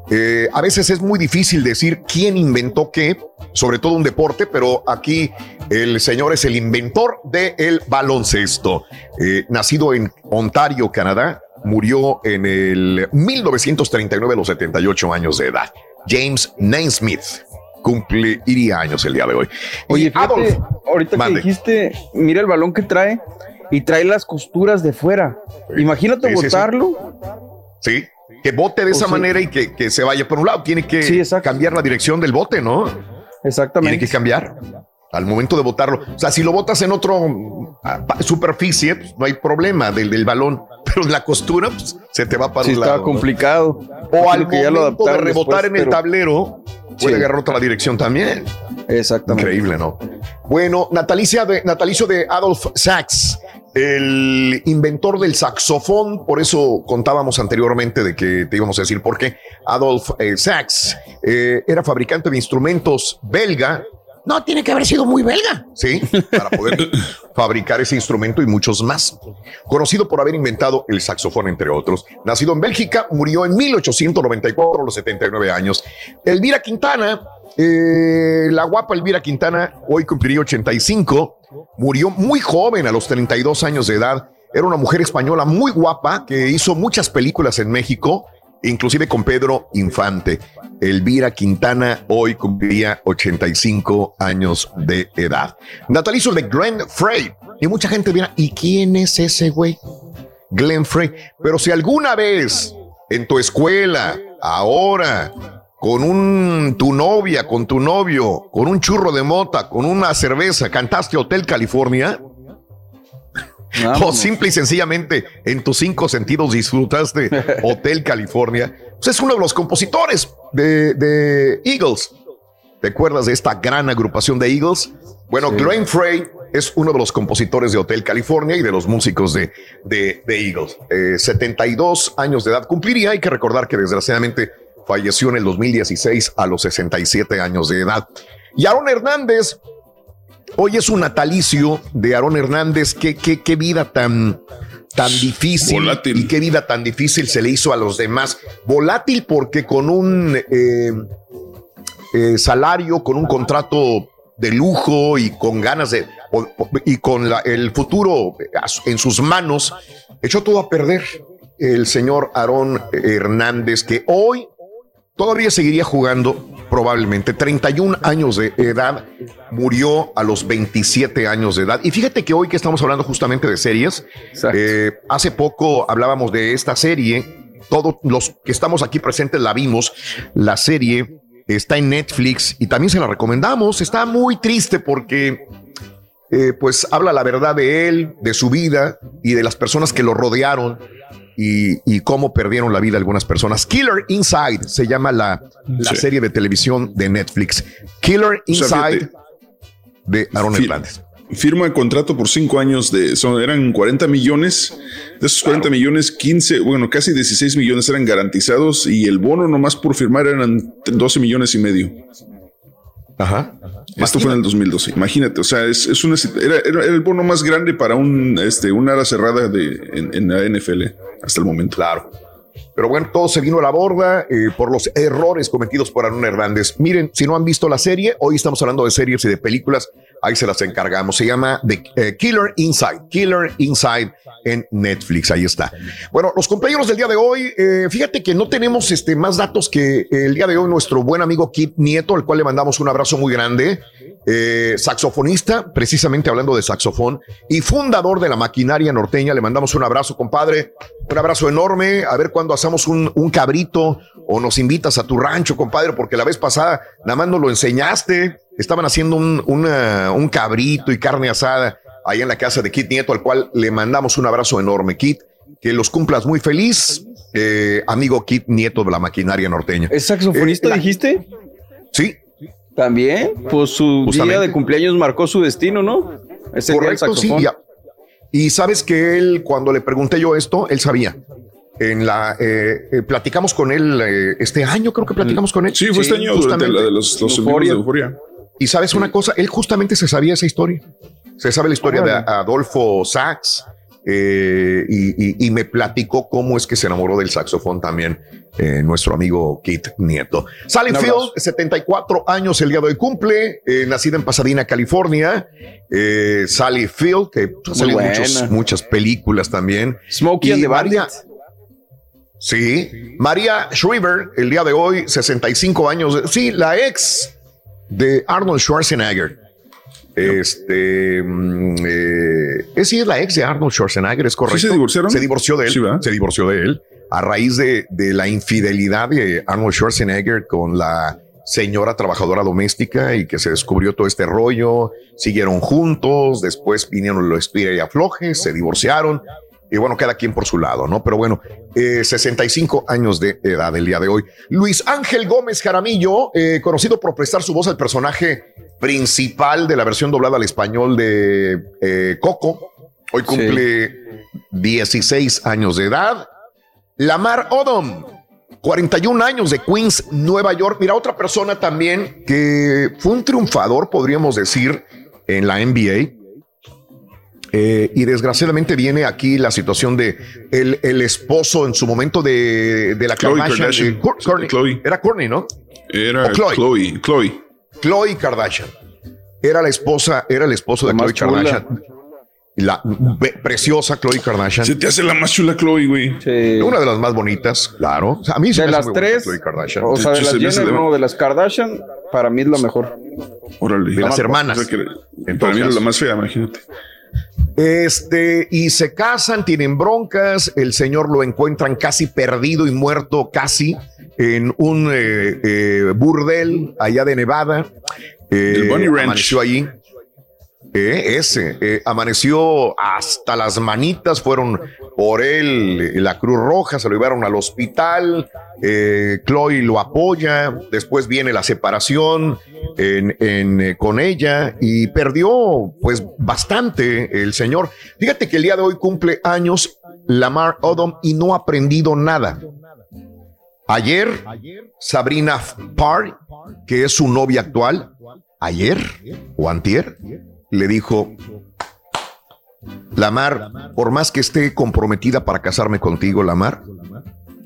Eh, a veces es muy difícil decir quién inventó qué, sobre todo un deporte, pero aquí el señor es el inventor del baloncesto. Eh, nacido en Ontario, Canadá, murió en el 1939 a los 78 años de edad. James Naismith cumpliría años el día de hoy.
Oye, fíjate, ahorita que dijiste, mira el balón que trae y trae las costuras de fuera. Imagínate botarlo.
sí que bote de esa manera y que, se vaya por un lado. Tiene que cambiar la dirección del bote, ¿no?
Exactamente.
Tiene que cambiar al momento de botarlo. O sea, si lo botas en otro ah, superficie, pues, no hay problema del, del, balón, pero la costura pues, se te va para
sí,
un lado.
Está complicado.
O al que momento de rebotar en el tablero, puede agarrar otra dirección también.
Exactamente.
Increíble, ¿no? Bueno, natalicia de, natalicio de Adolf Sachs el inventor del saxofón, por eso contábamos anteriormente de que te íbamos a decir por qué. Adolf eh, Sachs eh, era fabricante de instrumentos belga.
No, tiene que haber sido muy belga.
Sí, para poder fabricar ese instrumento y muchos más. Conocido por haber inventado el saxofón, entre otros. Nacido en Bélgica, murió en 1894 a los 79 años. Elvira Quintana, eh, la guapa Elvira Quintana, hoy cumpliría 85 Murió muy joven, a los 32 años de edad. Era una mujer española muy guapa que hizo muchas películas en México, inclusive con Pedro Infante. Elvira Quintana hoy cumpliría 85 años de edad. Natalicio de Glenn Frey. Y mucha gente dirá, ¿y quién es ese güey? Glenn Frey. Pero si alguna vez en tu escuela, ahora, con un, tu novia, con tu novio, con un churro de mota, con una cerveza, cantaste Hotel California. O simple y sencillamente en tus cinco sentidos disfrutaste Hotel California. Pues es uno de los compositores de, Eagles. ¿Te acuerdas de esta gran agrupación de Eagles? Bueno, Glenn Frey es uno de los compositores de Hotel California y de los músicos de, de, Eagles. 72 eh, años de edad cumpliría. Hay que recordar que desgraciadamente falleció en el 2016 a los 67 años de edad. Y Aaron Hernández, hoy es un natalicio de Aaron Hernández, qué, qué, qué vida tan, tan difícil Volátil. y qué vida tan difícil se le hizo a los demás. Volátil porque con un eh, eh, salario, con un contrato de lujo y con ganas de y con el futuro en sus manos, echó todo a perder el señor Aarón Hernández, que hoy todavía seguiría jugando probablemente. 31 años de edad, murió a los 27 años de edad. Y fíjate que hoy que estamos hablando justamente de series, eh, hace poco hablábamos de esta serie, todos los que estamos aquí presentes la vimos, la serie está en Netflix y también se la recomendamos, está muy triste porque... Eh, pues habla la verdad de él, de su vida y de las personas que lo rodearon y, cómo perdieron la vida algunas personas. Killer Inside se llama la, la serie de televisión de Netflix. Killer Inside de Aaron Hernández.
Firma el contrato por cinco años de, son, eran 40 millones. De esos 40 millones, 15, bueno, casi 16 millones eran garantizados y el bono nomás por firmar eran 12 millones y medio.
Ajá.
Esto fue en el 2012. Imagínate, o sea, es, es una, era, era, el bono más grande para un, este, una área cerrada de, en, en la NFL hasta el momento.
Claro. Pero bueno, todo se vino a la borda eh, por los errores cometidos por Aaron Hernández. Miren, si no han visto la serie, hoy estamos hablando de series y de películas, ahí se las encargamos. Se llama The eh, Killer Inside, Killer Inside en Netflix, ahí está. Bueno, los compañeros del día de hoy, eh, fíjate que no tenemos este, más datos que el día de hoy nuestro buen amigo Kit Nieto, al cual le mandamos un abrazo muy grande. Saxofonista, precisamente hablando de saxofón, y fundador de la maquinaria norteña. Le mandamos un abrazo, compadre. Un abrazo enorme. A ver cuándo hacemos un, un, cabrito o nos invitas a tu rancho, compadre, porque la vez pasada nada más nos lo enseñaste. Estaban haciendo un, un cabrito y carne asada ahí en la casa de Kit Nieto, al cual le mandamos un abrazo enorme. Kit, que los cumplas muy feliz, eh, amigo Kit Nieto de la maquinaria norteña.
¿Es saxofonista,
Eh, la-
dijiste?
Sí.
También, pues su
Justamente.
día de cumpleaños marcó su destino, ¿no? Es el día del
Correcto, sí. Y sabes que él, cuando le pregunté yo esto, él sabía. En la eh, eh, platicamos con él eh, este año, creo que platicamos con él.
Sí, fue este año durante
justamente.
la de los, los de Euforia.
Y sabes una cosa, él justamente se sabía esa historia. Se sabe la historia de. Adolfo Sax eh, y, y- y me platicó cómo es que se enamoró del saxofón también eh, nuestro amigo Kit Nieto. Sally
Un
Field,
abrazo.
74 años el día de hoy cumple, eh, nacida en Pasadena, California. Eh, Sally Field, que ha salido muchos- muchas películas también.
Smokey and
Y
the
María-. Sí, María Shriver, el día de hoy, 65 años. Sí, la ex de Arnold Schwarzenegger. Este, mm, es sí, es la ex de Arnold Schwarzenegger, es correcto.
¿Sí se divorciaron?
Se divorció de él. Se divorció de él a raíz de, de la infidelidad de Arnold Schwarzenegger con la señora trabajadora doméstica y que se descubrió todo este rollo. Siguieron juntos, después vinieron los estira y aflojes, se divorciaron. Y bueno, cada quien por su lado, ¿no? Pero bueno, eh, 65 años de edad el día de hoy. Luis Ángel Gómez Jaramillo, eh, conocido por prestar su voz al personaje principal de la versión doblada al español de eh, Coco, hoy cumple 16 años de edad. Lamar Odom, 41 años de Queens, Nueva York. Mira, otra persona también que fue un triunfador, podríamos decir, en la NBA. Eh, y desgraciadamente viene aquí la situación de el, el esposo en su momento de, de la
Khloe
Kardashian. Eh. Era Courtney, ¿no?
Era
Chloe.
Chloe. Chloe.
Chloe Kardashian. Era la esposa, era el esposo de Chloe. Kardashian. La be- preciosa Chloe Kardashian.
Se te hace la más chula Chloe, güey.
Una de las más bonitas, claro. O sea, a mí se
de
me hace
las
muy bonita
tres,
Khloe Kardashian.
o sea, de
Sí,
las
se hace
Jenner,
de-
no, de las Kardashian, para mí es la mejor.
Órale.
De las
O sea,
hermanas.
que- para mí era la más fea, imagínate.
Este, y se casan, tienen broncas, el señor lo encuentran casi perdido y muerto, casi, en un eh, eh, burdel allá de Nevada. Eh,
El Bunny Ranch.
Amaneció allí. Eh, ese, eh, amaneció hasta las manitas, fueron por él, eh, la Cruz Roja, se lo llevaron al hospital, Chloe lo apoya, después viene la separación con ella y perdió pues bastante el señor. Fíjate que el día de hoy cumple años Lamar Odom y no ha aprendido nada. Ayer, Sabrina Parr, que es su novia actual, ayer o antier, le dijo, Lamar, por más que esté comprometida para casarme contigo, Lamar,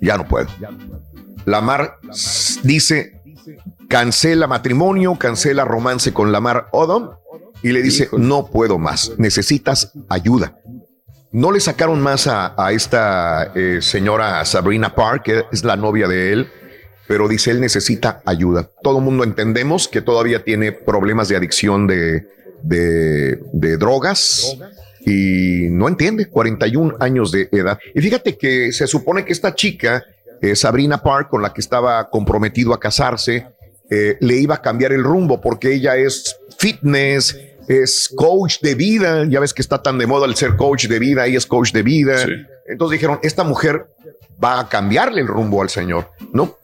ya no puedo. Lamar dice, cancela matrimonio, cancela romance con Lamar Odom y le dice, no puedo más, necesitas ayuda. No le sacaron más a, a esta eh, señora Sabrina Park, que es la novia de él, pero dice, él necesita ayuda. Todo el mundo entendemos que todavía tiene problemas de adicción de, de, de drogas y no entiende, 41 años de edad. Y fíjate que se supone que esta chica, eh, Sabrina Park, con la que estaba comprometido a casarse, eh, le iba a cambiar el rumbo porque ella es fitness, es coach de vida. Ya ves que está tan de moda el ser coach de vida, ella es coach de vida. Entonces dijeron, esta mujer va a cambiarle el rumbo al Señor. No,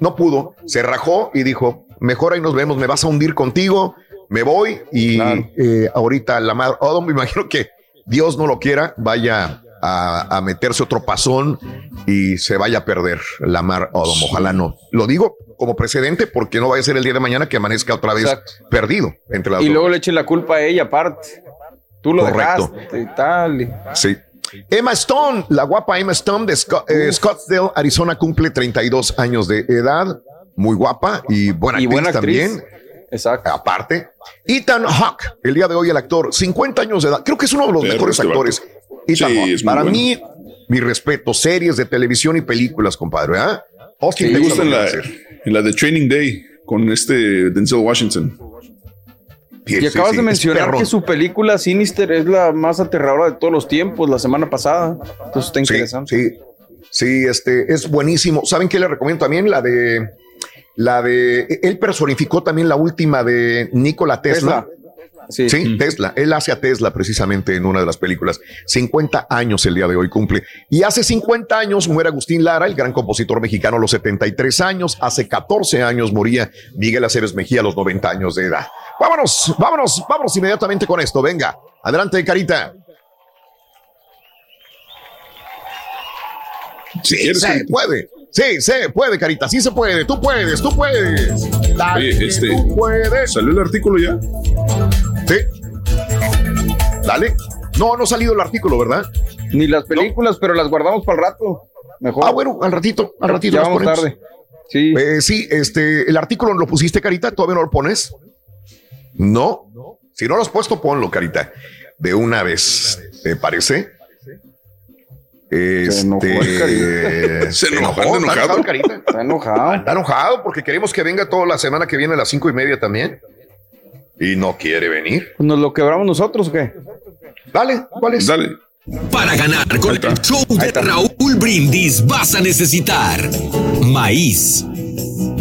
no pudo, se rajó y dijo, mejor ahí nos vemos, me vas a hundir contigo, me voy y eh, ahorita la madre, oh, me imagino que Dios no lo quiera, vaya a, a meterse otro pasón y se vaya a perder la mar Odom. Ojalá no. Lo digo como precedente porque no vaya a ser el día de mañana que amanezca otra vez
Exacto.
perdido entre las
Y
dos.
luego le echen la culpa a ella aparte. Tú lo
Correcto.
dejaste y tal.
Sí. Emma Stone, la guapa Emma Stone de Scott- eh, Scottsdale, Arizona, cumple 32 años de edad. Muy guapa y buena
Y
actriz
buena actriz.
también.
Exacto.
Aparte, Ethan Hawke, el día de hoy el actor, 50 años de edad. Creo que es uno de los mejores
este
actores. Ethan
Sí,
Hawke.
es muy
Para
bueno.
mí, mi respeto, series de televisión y películas, compadre. ¿ah? Austin
Me
Texas
gusta en la, en la de Training Day con este Denzel Washington.
Sí,
Y
sí,
acabas
sí,
de mencionar que su película Sinister es la más aterradora de todos los tiempos, la semana pasada. Entonces está
Sí,
interesante.
Sí, sí, este es buenísimo. ¿Saben qué le recomiendo también? La de la de él personificó también la última de Nikola Tesla.
Tesla.
Sí. Tesla. Él hace a Tesla precisamente en una de las películas. 50 años el día de hoy cumple. Y hace 50 años muere Agustín Lara, el gran compositor mexicano a los 73 años. Hace 14 años moría Miguel Aceves Mejía a los 90 años de edad. Vámonos, vámonos, vámonos inmediatamente con esto. Venga, adelante, Carita. Sí, se puede. Sí, se puede, Carita. Sí se puede. Tú puedes, tú puedes.
Dale, este,
tú puedes.
¿Salió el artículo ya?
Sí. Dale. No, no ha salido el artículo, ¿verdad?
Ni las películas, pero las guardamos para el rato. Mejor.
Ah, bueno, al ratito, al ratito.
Ya vamos tarde.
Sí. Eh, sí, este, el artículo lo pusiste, Carita. ¿Todavía no lo pones? No. Si no lo has puesto, ponlo, Carita. De una vez. ¿Te parece? Este,
se enojó el Carita.
Se enojó,
enojado,
enojado.
Carita.
Está enojado.
Está enojado porque queremos que venga toda la semana que viene a las cinco y media también. Y no quiere venir.
¿Nos lo quebramos nosotros o qué?
Dale, ¿cuál es?
Dale.
Para ganar con el show de Raúl Brindis vas a necesitar maíz.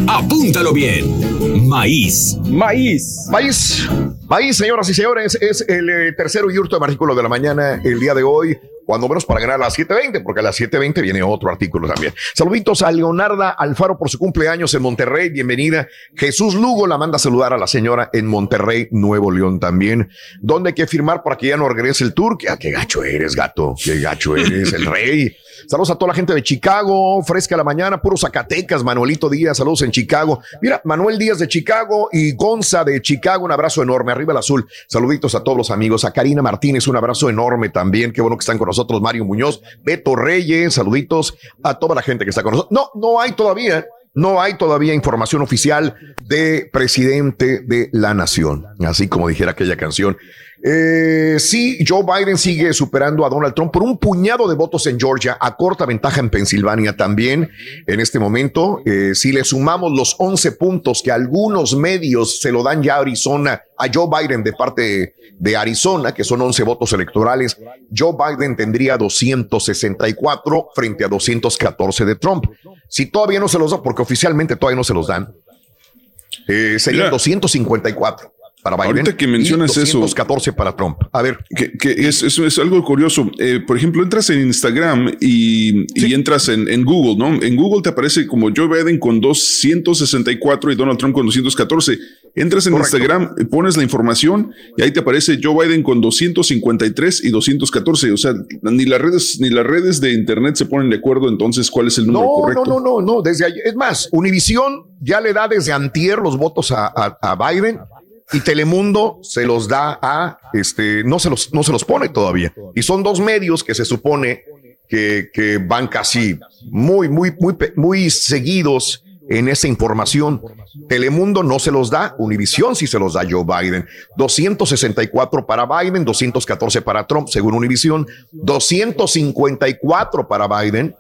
Apúntalo bien. Maíz.
Maíz.
Maíz. Maíz, señoras y señores, es el eh, tercero y último artículo de la mañana el día de hoy. Cuando menos para ganar a las 7.20, porque a las 7.20 viene otro artículo también. Saluditos a Leonarda Alfaro por su cumpleaños en Monterrey. Bienvenida. Jesús Lugo la manda a saludar a la señora en Monterrey, Nuevo León también. ¿Dónde hay que firmar para que ya no regrese el tour? ¿Qué, qué gacho eres, gato? ¿Qué gacho eres, el rey? Saludos a toda la gente de Chicago, fresca la mañana, puro Zacatecas, Manuelito Díaz, saludos en Chicago. Mira, Manuel Díaz de Chicago y Gonza de Chicago, un abrazo enorme, arriba el azul. Saluditos a todos los amigos, a Karina Martínez, un abrazo enorme también, qué bueno que están con nosotros, Mario Muñoz, Beto Reyes, saluditos a toda la gente que está con nosotros. No, no hay todavía. No hay todavía información oficial de presidente de la nación, así como dijera aquella canción. Eh, sí, Joe Biden sigue superando a Donald Trump por un puñado de votos en Georgia, a corta ventaja en Pensilvania también. En este momento, eh, si le sumamos los 11 puntos que algunos medios se lo dan ya a Arizona, a Joe Biden de parte de Arizona, que son 11 votos electorales, Joe Biden tendría 264 frente a 214 de Trump. Si todavía no se los da, porque oficialmente todavía no se los dan, eh, serían
Mira.
254 para Biden.
Ahorita que mencionas
y
eso.
214 para Trump. A ver.
Que, que es, es, es algo curioso. Eh, por ejemplo, entras en Instagram y, y entras en, en Google, ¿no? En Google te aparece como Joe Biden con 264 y Donald Trump con 214. Entras en
Correcto.
Instagram, pones la información y ahí te aparece Joe Biden con 253 y 214. O sea, ni las redes, ni las redes de internet se ponen de acuerdo entonces cuál es el número
No,
correcto.
no, no, no, no. Desde. Es más, Univisión ya le da desde antier los votos a, a- a Biden y Telemundo se los da a, este, no se los, no se los pone todavía. Y son dos medios que se supone que, que van casi muy, muy, muy, muy seguidos en esa información. Telemundo no se los da, Univisión sí se los da Joe Biden. 264 para Biden, 214 para Trump, según Univisión, 254 para Biden,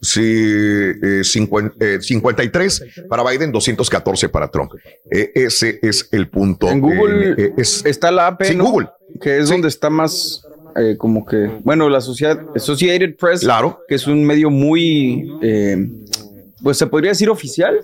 Sí, eh, cincuen- eh, 53 para Biden, 214 para Trump. Eh, ese es el punto.
En Google
Eh, eh, es,
está la AP,
Sí,
¿no?
Google.
Que es donde está más eh, como que, bueno, la sociedad, Associated Press,
Claro.
que es un medio muy, eh, pues se podría decir oficial,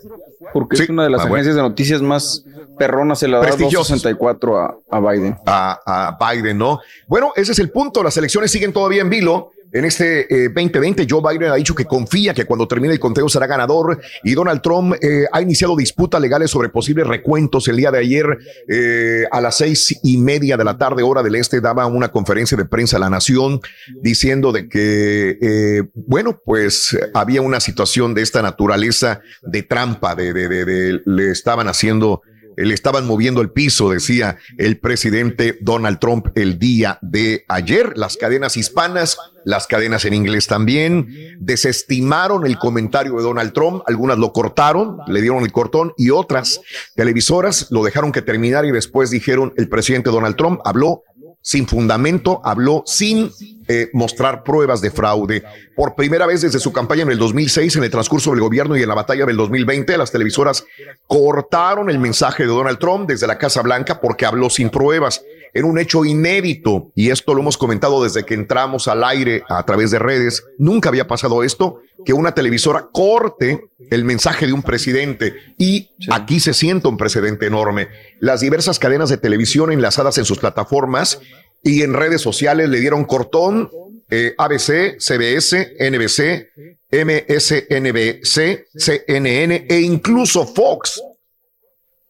porque es una de las
Ah, bueno.
agencias de noticias más perronas, se la da
Prestigiosas.
264 a, a Biden.
a, a Biden, ¿no? Bueno, ese es el punto. Las elecciones siguen todavía en vilo. En este eh, 2020, Joe Biden ha dicho que confía que cuando termine el conteo será ganador y Donald Trump eh, ha iniciado disputas legales sobre posibles recuentos. El día de ayer, eh, a las seis y media de la tarde, hora del este, daba una conferencia de prensa a la nación diciendo de que, eh, bueno, pues había una situación de esta naturaleza de trampa, de, de, de- de- le estaban haciendo le estaban moviendo el piso, decía el presidente Donald Trump el día de ayer. Las cadenas hispanas, las cadenas en inglés también, desestimaron el comentario de Donald Trump. Algunas lo cortaron, le dieron el cortón y otras televisoras lo dejaron que terminara y después dijeron el presidente Donald Trump habló sin fundamento, habló sin eh, mostrar pruebas de fraude. Por primera vez desde su campaña en el 2006, en el transcurso del gobierno y en la batalla del 2020, las televisoras cortaron el mensaje de Donald Trump desde la Casa Blanca porque habló sin pruebas. En un hecho inédito. Y esto lo hemos comentado desde que entramos al aire a través de redes. Nunca había pasado esto, que una televisora corte el mensaje de un presidente. Y aquí se siente un precedente enorme. Las diversas cadenas de televisión enlazadas en sus plataformas y en redes sociales le dieron cortón eh, ABC, CBS, NBC, MSNBC, CNN e incluso Fox.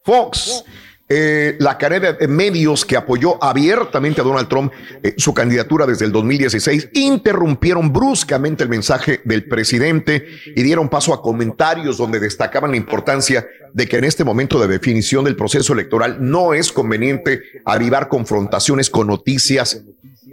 Fox eh, la cadena de medios que apoyó abiertamente a Donald Trump eh, su candidatura desde el 2016 interrumpieron bruscamente el mensaje del presidente y dieron paso a comentarios donde destacaban la importancia de que en este momento de definición del proceso electoral no es conveniente avivar confrontaciones con noticias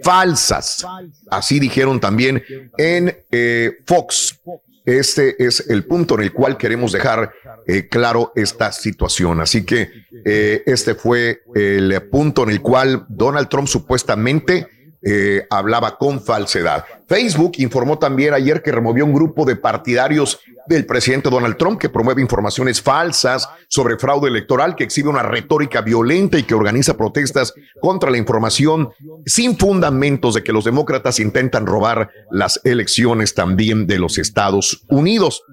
falsas. Así dijeron también en eh, Fox. Este es el punto en el cual queremos dejar eh, claro esta situación. Así que eh, este fue el punto en el cual Donald Trump supuestamente eh, hablaba con falsedad. Facebook informó también ayer que removió un grupo de partidarios del presidente Donald Trump que promueve informaciones falsas sobre fraude electoral, que exhibe una retórica violenta y que organiza protestas contra la información sin fundamentos de que los demócratas intentan robar las elecciones también de los Estados Unidos.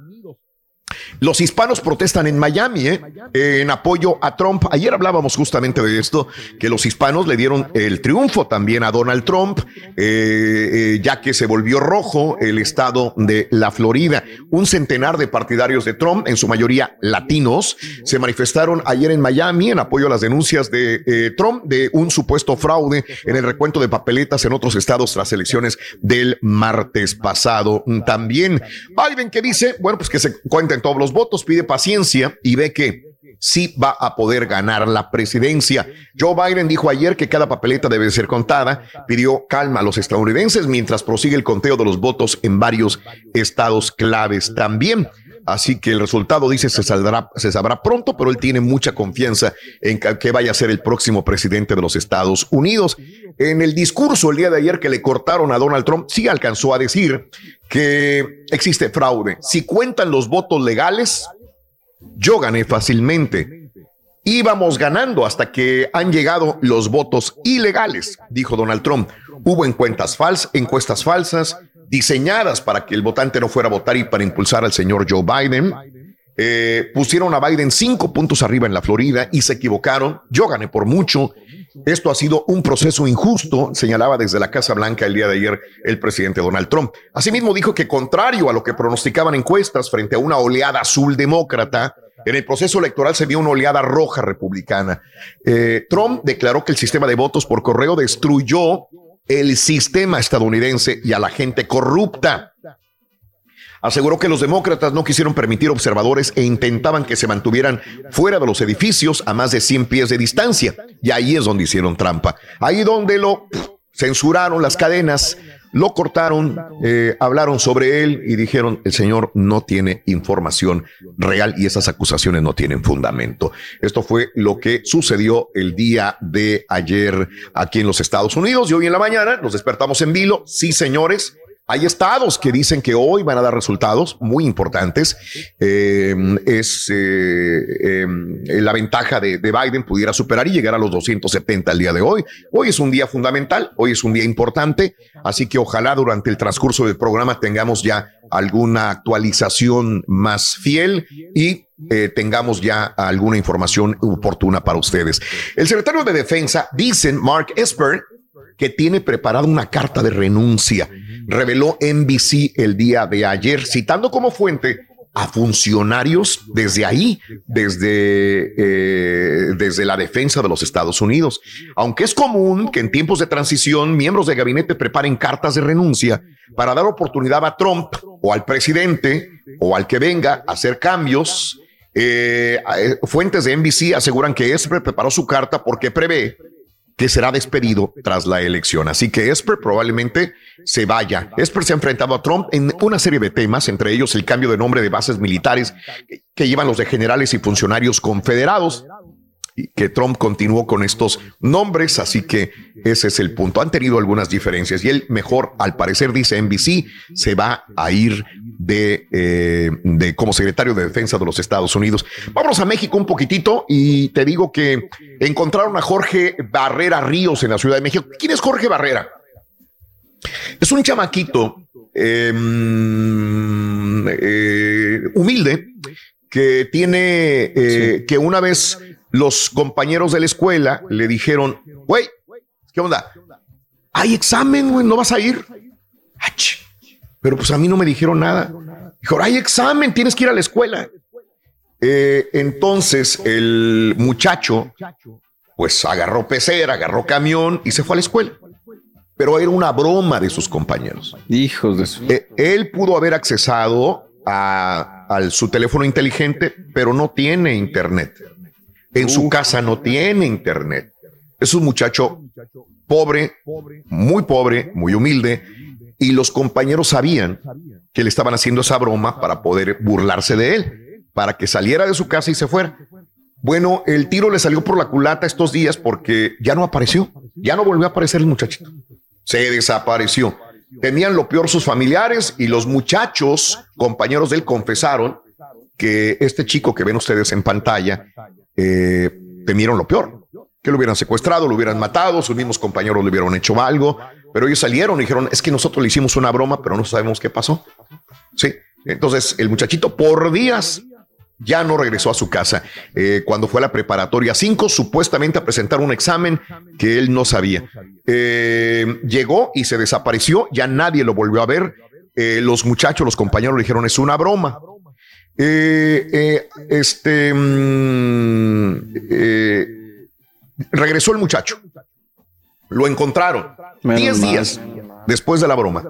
Los hispanos protestan en Miami ¿eh? en apoyo a Trump. Ayer hablábamos justamente de esto, que los hispanos le dieron el triunfo también a Donald Trump, eh, eh, ya que se volvió rojo el estado de la Florida. Un centenar de partidarios de Trump, en su mayoría latinos, se manifestaron ayer en Miami en apoyo a las denuncias de Trump de un supuesto fraude en el recuento de papeletas en otros estados tras elecciones del martes pasado. También Biden que dice, bueno, pues que se cuenten todos los votos, pide paciencia y ve que sí va a poder ganar la presidencia. Joe Biden dijo ayer que cada papeleta debe ser contada, pidió calma a los estadounidenses mientras prosigue el conteo de los votos en varios estados claves también. Así que el resultado dice se saldrá, se sabrá pronto, pero él tiene mucha confianza en que vaya a ser el próximo presidente de los Estados Unidos. En el discurso el día de ayer que le cortaron a Donald Trump, sí alcanzó a decir que existe fraude. Si cuentan los votos legales, yo gané fácilmente. Íbamos ganando hasta que han llegado los votos ilegales, dijo Donald Trump. Hubo encuestas, falsas, encuestas falsas, diseñadas para que el votante no fuera a votar y para impulsar al señor Joe Biden. Eh, pusieron a Biden cinco puntos arriba en la Florida y se equivocaron. Yo gané por mucho. Esto ha sido un proceso injusto, señalaba desde la Casa Blanca el día de ayer el presidente Donald Trump. Asimismo dijo que contrario a lo que pronosticaban encuestas frente a una oleada azul demócrata, en el proceso electoral se vio una oleada roja republicana. Eh, Trump declaró que el sistema de votos por correo destruyó el sistema estadounidense y a la gente corrupta. Aseguró que los demócratas no quisieron permitir observadores e intentaban que se mantuvieran fuera de los edificios a más de 100 pies de distancia. Y ahí es donde hicieron trampa. Ahí donde lo censuraron las cadenas, lo cortaron, eh, hablaron sobre él y dijeron, el señor no tiene información real y esas acusaciones no tienen fundamento. Esto fue lo que sucedió el día de ayer aquí en los Estados Unidos y hoy en la mañana nos despertamos en vilo. Sí, señores, hay estados que dicen que hoy van a dar resultados muy importantes. Em, es eh, em, la ventaja de, Biden pudiera superar y llegar a los 270 el día de hoy. Hoy es un día fundamental, hoy es un día importante, así que ojalá durante el transcurso del programa tengamos ya alguna actualización más fiel y eh, tengamos ya alguna información oportuna para ustedes. El secretario de Defensa, dicen Mark Esper, que tiene preparada una carta de renuncia reveló NBC el día de ayer, citando como fuente a funcionarios desde ahí, desde, eh, desde la defensa de los Estados Unidos. Aunque es común que en tiempos de transición miembros de gabinete preparen cartas de renuncia para dar oportunidad a Trump o al presidente o al que venga a hacer cambios, eh, eh, fuentes de NBC aseguran que Esper preparó su carta porque prevé que será despedido tras la elección. Así que Esper probablemente se vaya. Esper se ha enfrentado a Trump en una serie de temas, entre ellos el cambio de nombre de bases militares que llevan los de generales y funcionarios confederados que Trump continuó con estos nombres, así que ese es el punto. Han tenido algunas diferencias y él mejor, al parecer, dice NBC, se va a ir de, eh, de como secretario de Defensa de los Estados Unidos. Vámonos a México un poquitito y te digo que encontraron a Jorge Barrera Ríos en la Ciudad de México. ¿Quién es Jorge Barrera? Es un chamaquito em, eh, humilde que tiene, eh, que una vez los compañeros de la escuela le dijeron, güey, ¿qué onda? Hay examen, güey, ¿no vas a ir? Pero pues a mí no me dijeron nada. Dijo, hay examen, tienes que ir a la escuela. Eh, entonces el muchacho, pues agarró pecera, agarró camión y se fue a la escuela. Pero era una broma de sus compañeros.
Hijos de su.
Eh, él pudo haber accesado a, su teléfono inteligente, pero no tiene internet. En su casa no tiene internet. Es un muchacho pobre, muy pobre, muy humilde, y los compañeros sabían que le estaban haciendo esa broma para poder burlarse de él, para que saliera de su casa y se fuera. Bueno, el tiro le salió por la culata estos días porque ya no apareció, ya no volvió a aparecer el muchachito. Se desapareció. Tenían lo peor sus familiares y los muchachos, compañeros de él, confesaron que este chico que ven ustedes en pantalla, eh, temieron lo peor, que lo hubieran secuestrado, lo hubieran matado, sus mismos compañeros le hubieran hecho algo, pero ellos salieron y dijeron, es que nosotros le hicimos una broma, pero no sabemos qué pasó. Sí, entonces el muchachito por días ya no regresó a su casa. Eh, cuando fue a la preparatoria 5, supuestamente a presentar un examen que él no sabía. Eh, llegó y se desapareció, ya nadie lo volvió a ver. Eh, los muchachos, los compañeros le dijeron, es una broma. Este mm, regresó el muchacho. Lo encontraron 10 días después de la broma.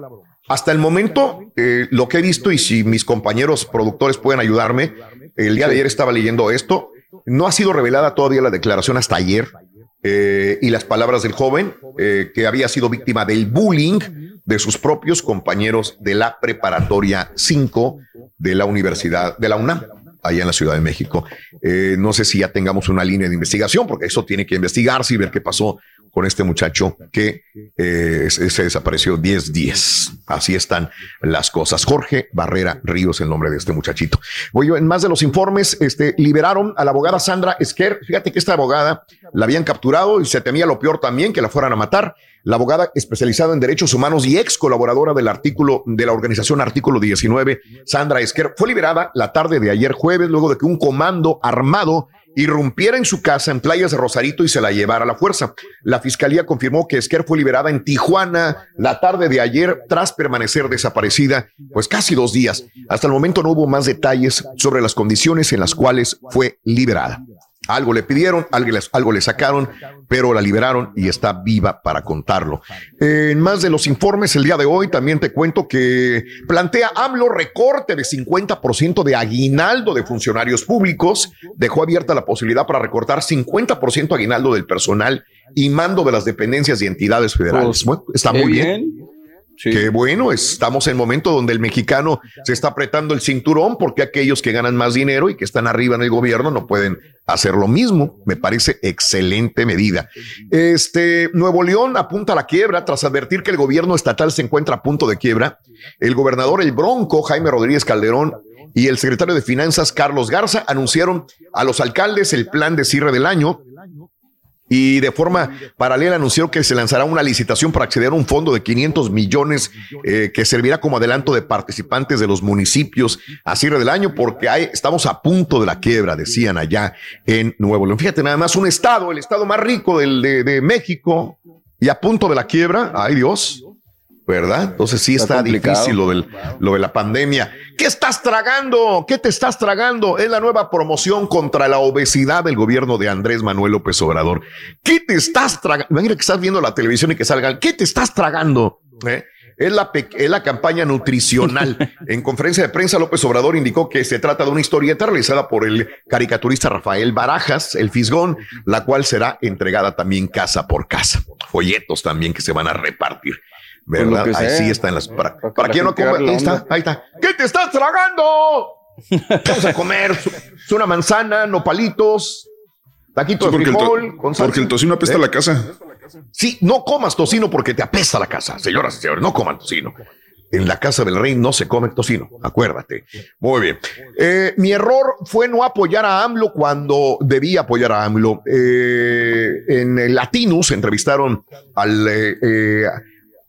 Hasta el momento, eh, lo que he visto, y si mis compañeros productores pueden ayudarme, el día de ayer estaba leyendo esto, no ha sido revelada todavía la declaración hasta ayer eh, y las palabras del joven eh, que había sido víctima del bullying de sus propios compañeros de la preparatoria 5 de la Universidad de la UNAM allá en la Ciudad de México. no sé si ya tengamos una línea de investigación, porque eso tiene que investigarse y ver qué pasó con este muchacho que eh, se desapareció 10 días. Así están las cosas. Jorge Barrera Ríos, el nombre de este muchachito. Voy en más de los informes, este, liberaron a la abogada Sandra Esquer. Fíjate que esta abogada la habían capturado y se temía lo peor también, que la fueran a matar. La abogada especializada en derechos humanos y ex colaboradora del artículo de la organización Artículo 19, Sandra Esquer, fue liberada la tarde de ayer jueves luego de que un comando armado irrumpiera en su casa en playas de Rosarito y se la llevara a la fuerza. La fiscalía confirmó que Esquer fue liberada en Tijuana la tarde de ayer tras permanecer desaparecida pues casi dos días. Hasta el momento no hubo más detalles sobre las condiciones en las cuales fue liberada. Algo le pidieron, algo, le sacaron, pero la liberaron y está viva para contarlo. En más de los informes, el día de hoy también te cuento que plantea AMLO recorte de 50% de aguinaldo de funcionarios públicos. Dejó abierta la posibilidad para recortar 50% aguinaldo del personal y mando de las dependencias y entidades federales. Pues, está muy bien. Qué bueno, estamos en el momento donde el mexicano se está apretando el cinturón porque aquellos que ganan más dinero y que están arriba en el gobierno no pueden hacer lo mismo. Me parece excelente medida. Este Nuevo León apunta a la quiebra tras advertir que el gobierno estatal se encuentra a punto de quiebra. El gobernador El Bronco, Jaime Rodríguez Calderón, y el secretario de Finanzas, Carlos Garza, anunciaron a los alcaldes el plan de cierre del año y de forma paralela anunció que se lanzará una licitación para acceder a un fondo de 500 millones eh, que servirá como adelanto de participantes de los municipios a cierre del año porque hay, estamos a punto de la quiebra, decían allá en Nuevo León. Fíjate nada más, un estado, el estado más rico del, de, de México y a punto de la quiebra. Ay Dios. ¿Verdad? Entonces sí está, difícil lo, del, lo de la pandemia. ¿Qué estás tragando? ¿Qué te estás tragando? Es la nueva promoción contra la obesidad del gobierno de Andrés Manuel López Obrador. ¿Qué te estás tragando? Imagina que estás viendo la televisión y que salgan. ¿Qué te estás tragando? ¿Eh? Es la, es la campaña nutricional. en conferencia de prensa, López Obrador indicó que se trata de una historieta realizada por el caricaturista Rafael Barajas, el Fisgón, la cual será entregada también casa por casa. Folletos también que se van a repartir. ¿Verdad? Ahí sí está en las. Para, para, quien no come, ahí está, ahí está. ¿Qué te estás tragando? Vamos a comer es una manzana, nopalitos, taquitos de frijol.
porque el tocino apesta
¿Eh?
la casa.
Sí, no comas tocino porque te apesta la casa, señoras y señores, no coman tocino. en la casa del rey no se come tocino, acuérdate. Muy bien. Eh, mi error fue no apoyar a AMLO cuando debía apoyar a AMLO. Eh, en el Latinus entrevistaron al eh,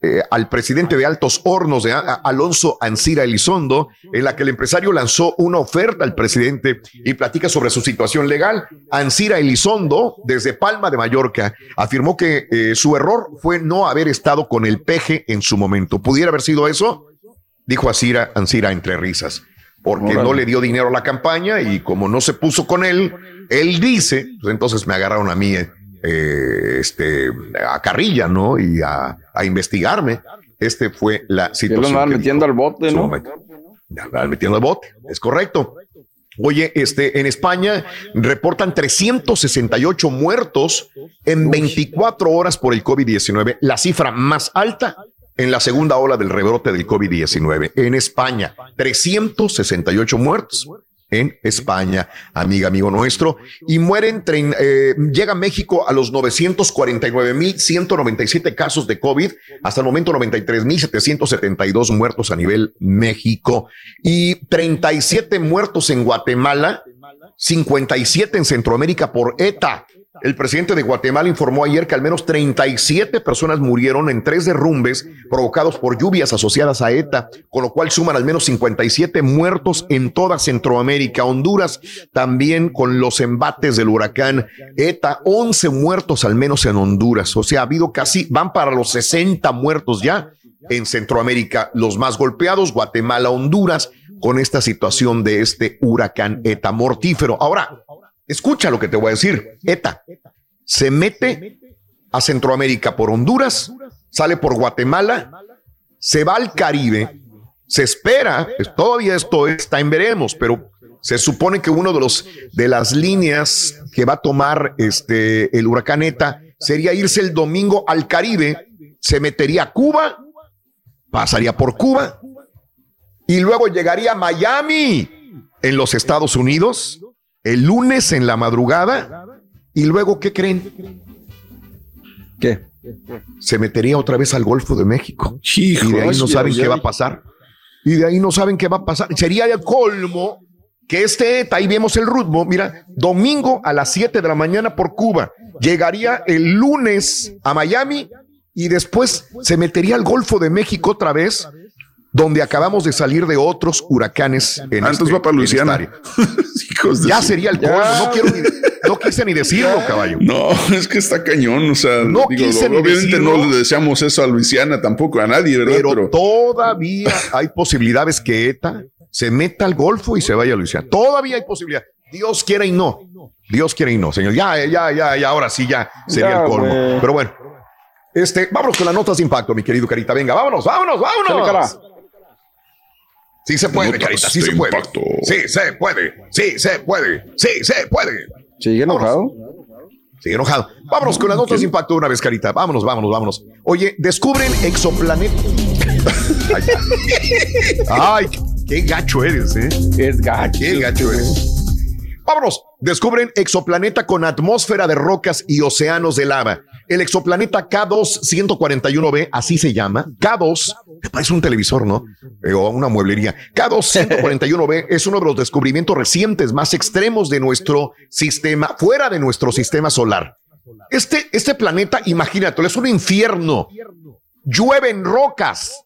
eh, al presidente de Altos Hornos, de Alonso Ancira Elizondo, en la que el empresario lanzó una oferta al presidente y platica sobre su situación legal. Ancira Elizondo, desde Palma de Mallorca, afirmó que eh, su error fue no haber estado con el peje en su momento. ¿Pudiera haber sido eso? Dijo Ancira, Ancira entre risas porque no le dio dinero a la campaña y como no se puso con él, él dice, pues entonces me agarraron a mí eh, eh, este, a carrilla, ¿no? Y a, investigarme. Este fue la situación.
Lo metiendo al bote, ¿no?
metiendo al bote, es correcto. Oye, este, en España reportan 368 muertos en 24 horas por el COVID-19, la cifra más alta en la segunda ola del rebrote del COVID-19. En España, 368 muertos en España, amiga, amigo nuestro, y mueren, eh, llega México a los 949.197 casos de COVID, hasta el momento 93.772 muertos a nivel México. Y 37 muertos en Guatemala, 57 en Centroamérica por ETA. El presidente de Guatemala informó ayer que al menos 37 personas murieron en tres derrumbes provocados por lluvias asociadas a ETA, con lo cual suman al menos 57 muertos en toda Centroamérica. Honduras también con los embates del huracán ETA, 11 muertos al menos en Honduras. O sea, ha habido casi, van para los 60 muertos ya en Centroamérica, los más golpeados, Guatemala, Honduras, con esta situación de este huracán ETA mortífero. Ahora, Escucha lo que te voy a decir. ETA se mete a Centroamérica por Honduras, sale por Guatemala, se va al Caribe, se espera, todavía esto está en veremos, pero se supone que uno de los de las líneas que va a tomar este el huracán ETA sería irse el domingo al Caribe, se metería a Cuba, pasaría por Cuba y luego llegaría a Miami en los Estados Unidos el lunes en la madrugada y luego, ¿qué creen?
¿Qué?
Se metería otra vez al Golfo de México. y de ahí no saben qué va a pasar. Y de ahí no saben qué va a pasar. Sería el colmo que este, ahí vemos el ritmo, mira, domingo a las 7 de la mañana por Cuba, llegaría el lunes a Miami y después se metería al Golfo de México otra vez donde acabamos de salir de otros huracanes en
Antes este, va para Luisiana.
ya sería el colmo. No, quiero no quise ni decirlo, caballo.
No, es que está cañón. O sea, no obviamente no le deseamos eso a Luisiana tampoco, a nadie, ¿verdad?
Pero, todavía hay posibilidades que ETA se meta al Golfo y se vaya a Luisiana. Todavía hay posibilidad. Dios quiere y no. Dios quiere y no, señor. Ya, ya, ya, ya, ahora sí, ya sería el colmo. Pero bueno, este, vámonos con las notas de impacto, mi querido Carita. Venga, vámonos, vámonos, vámonos. Sí se puede, Carita, sí se puede. Sí se puede, sí se puede, sí se puede.
¿Sigue enojado?
Sigue enojado. Vámonos con las notas de impacto una vez, Carita. Vámonos, vámonos, vámonos. Oye, descubren exoplaneta. Ay, qué gacho eres, ¿eh?
Es gacho.
Qué gacho eres. Vámonos. Descubren exoplaneta con atmósfera de rocas y océanos de lava. El exoplaneta K2-141b, así se llama. K2, me parece un televisor, ¿no? Eh, o una mueblería. K2-141b es uno de los descubrimientos recientes más extremos de nuestro sistema, fuera de nuestro sistema solar. Este, este planeta, imagínate, es un infierno. Llueven rocas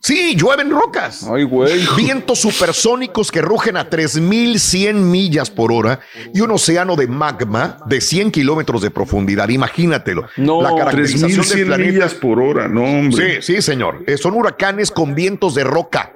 Sí, llueven rocas.
Ay, güey.
Vientos supersónicos que rugen a 3100 millas por hora y un océano de magma de 100 kilómetros de profundidad. Imagínatelo.
No, la caracterización del millas por hora, no, hombre.
Sí, sí, señor. Eh, son huracanes con vientos de roca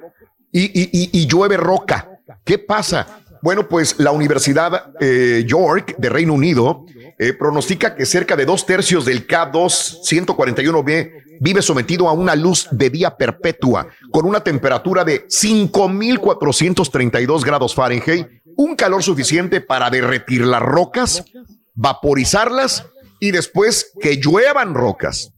y, y, llueve roca. ¿Qué pasa? Bueno, pues la Universidad eh, York de Reino Unido eh, pronostica que cerca de dos tercios del K2 141b vive sometido a una luz de día perpetua con una temperatura de 5.432 grados Fahrenheit, un calor suficiente para derretir las rocas, vaporizarlas y después que lluevan rocas.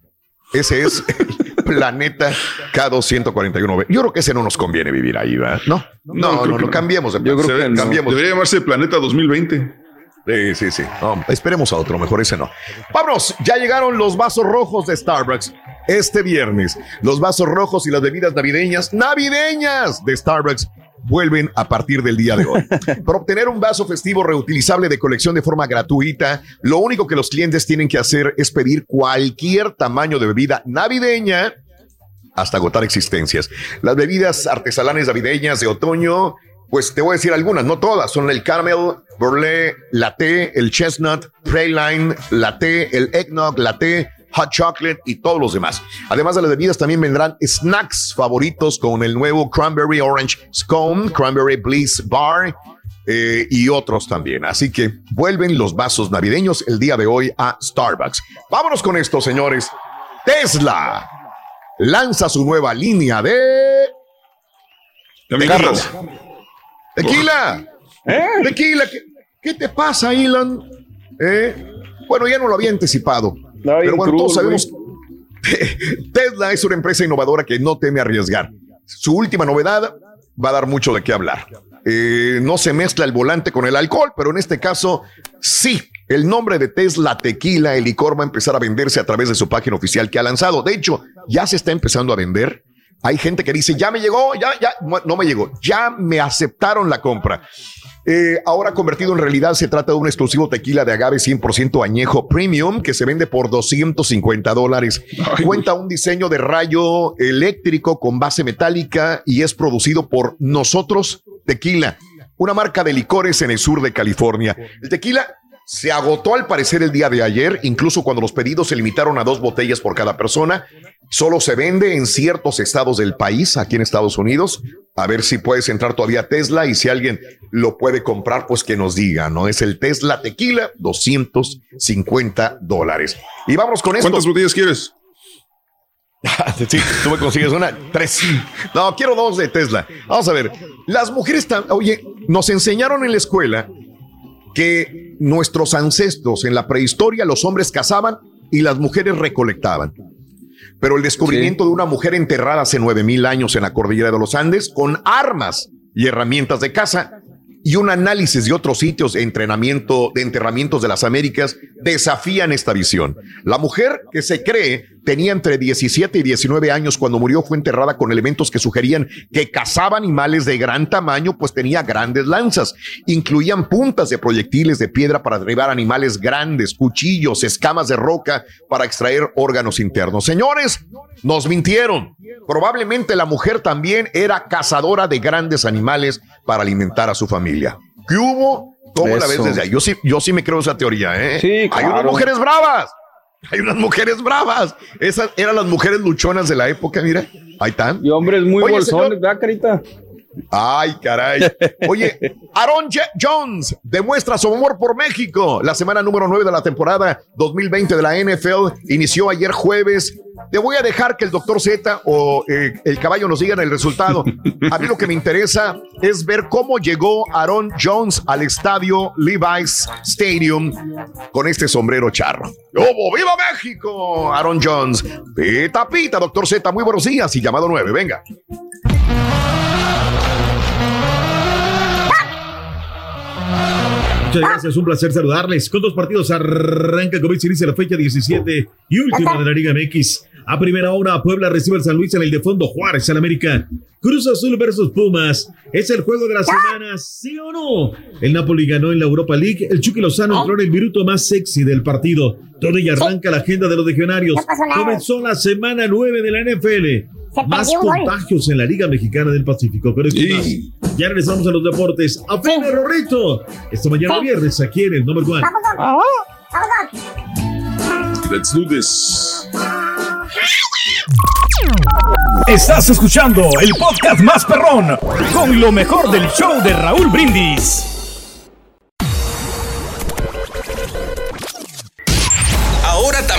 Ese es el planeta K241b. Yo creo que ese no nos conviene vivir ahí, ¿verdad? No, no, no, no, cambiemos.
Yo creo que. Debería llamarse Planeta 2020.
Sí, sí, sí. esperemos a otro, mejor ese no. Vámonos, ya llegaron los vasos rojos de Starbucks. este viernes. Los vasos rojos y las bebidas navideñas, navideñas de Starbucks vuelven a partir del día de hoy. Para obtener un vaso festivo reutilizable de colección de forma gratuita, lo único que los clientes tienen que hacer es pedir cualquier tamaño de bebida navideña hasta agotar existencias. Las bebidas artesanales navideñas de otoño, pues te voy a decir algunas, no todas, son el caramel, burlé, latte, el chestnut, praline, latte, el eggnog, latte, hot chocolate y todos los demás. Además de las bebidas también vendrán snacks favoritos con el nuevo cranberry orange scone, cranberry bliss bar, eh, y otros también. Así que vuelven los vasos navideños el día de hoy a Starbucks. Vámonos con esto, señores. Tesla lanza su nueva línea de carros. Tequila. ¿Eh? Tequila. ¿Qué, te pasa, Elon? ¿Eh? Bueno, ya no lo había anticipado. pero bueno, todos sabemos. Tesla es una empresa innovadora que no teme arriesgar. Su última novedad va a dar mucho de qué hablar. Eh, no se mezcla el volante con el alcohol, pero en este caso sí. El nombre de Tesla Tequila, el licor, va a empezar a venderse a través de su página oficial que ha lanzado. De hecho, ya se está empezando a vender. Hay gente que dice, ya me llegó, ya, ya, no me llegó, ya me aceptaron la compra. Eh, ahora convertido en realidad, se trata de un exclusivo tequila de agave 100% añejo premium que se vende por 250 dólares. Cuenta un diseño de rayo eléctrico con base metálica y es producido por Nosotros Tequila, una marca de licores en el sur de California. El tequila se agotó al parecer el día de ayer, incluso cuando los pedidos se limitaron a dos botellas por cada persona. Solo se vende en ciertos estados del país, aquí en Estados Unidos. A ver si puedes entrar todavía a Tesla y si alguien lo puede comprar, pues que nos diga, ¿no? Es el Tesla Tequila, 250 dólares. Y vamos con esto.
¿Cuántas botellas quieres?
sí, tú me consigues una, tres. No, quiero dos de Tesla. Vamos a ver. Las mujeres, oye, nos enseñaron en la escuela que nuestros ancestros en la prehistoria, los hombres cazaban y las mujeres recolectaban. Pero el descubrimiento de una mujer enterrada hace nueve mil años en la cordillera de los Andes con armas y herramientas de caza y un análisis de otros sitios de entrenamiento de enterramientos de las Américas desafían esta visión. La mujer que se cree tenía entre 17 y 19 años cuando murió fue enterrada con elementos que sugerían que cazaba animales de gran tamaño, pues tenía grandes lanzas. Incluían puntas de proyectiles de piedra para derribar animales grandes, cuchillos, escamas de roca para extraer órganos internos. Señores, nos mintieron. Probablemente la mujer también era cazadora de grandes animales para alimentar a su familia. ¿Qué hubo? ¿Cómo la ves desde ahí? Yo sí, yo sí me creo esa teoría, ¿eh?
Sí,
Hay unas mujeres bravas. Hay unas mujeres bravas. Esas eran las mujeres luchonas de la época, mira. Ahí están.
Y hombres muy
Oye,
bolsones,
señor.
¿verdad, carita?
Ay, caray. Oye, Aaron Jones demuestra su amor por México. La semana número 9 de la temporada 2020 de la NFL inició ayer jueves. Te voy a dejar que el doctor Z o eh, el caballo nos digan el resultado. A mí lo que me interesa es ver cómo llegó Aaron Jones al estadio Levi's Stadium con este sombrero charro. ¡Oh, ¡Viva México! Aaron Jones. Pita, pita, doctor Z. Muy buenos días y llamado 9. Venga.
Muchas gracias, un placer saludarles. Con dos partidos arranca, como se dice, la fecha 17 y última de la Liga MX. A primera hora, Puebla recibe al San Luis en el de fondo Juárez al América. Cruz Azul versus Pumas. ¿Es el juego de la semana, sí o no? El Napoli ganó en la Europa League. El Chucky Lozano entró en el minuto más sexy del partido. Todo y arranca la agenda de los legionarios. Comenzó la semana 9 de la NFL. Más contagios en la Liga Mexicana del Pacífico. Pero y más. Ya regresamos a los deportes. A de Rorrito. Esta mañana viernes aquí en el Number One.
Let's do this.
Estás escuchando el podcast más perrón con lo mejor del show de Raúl Brindis.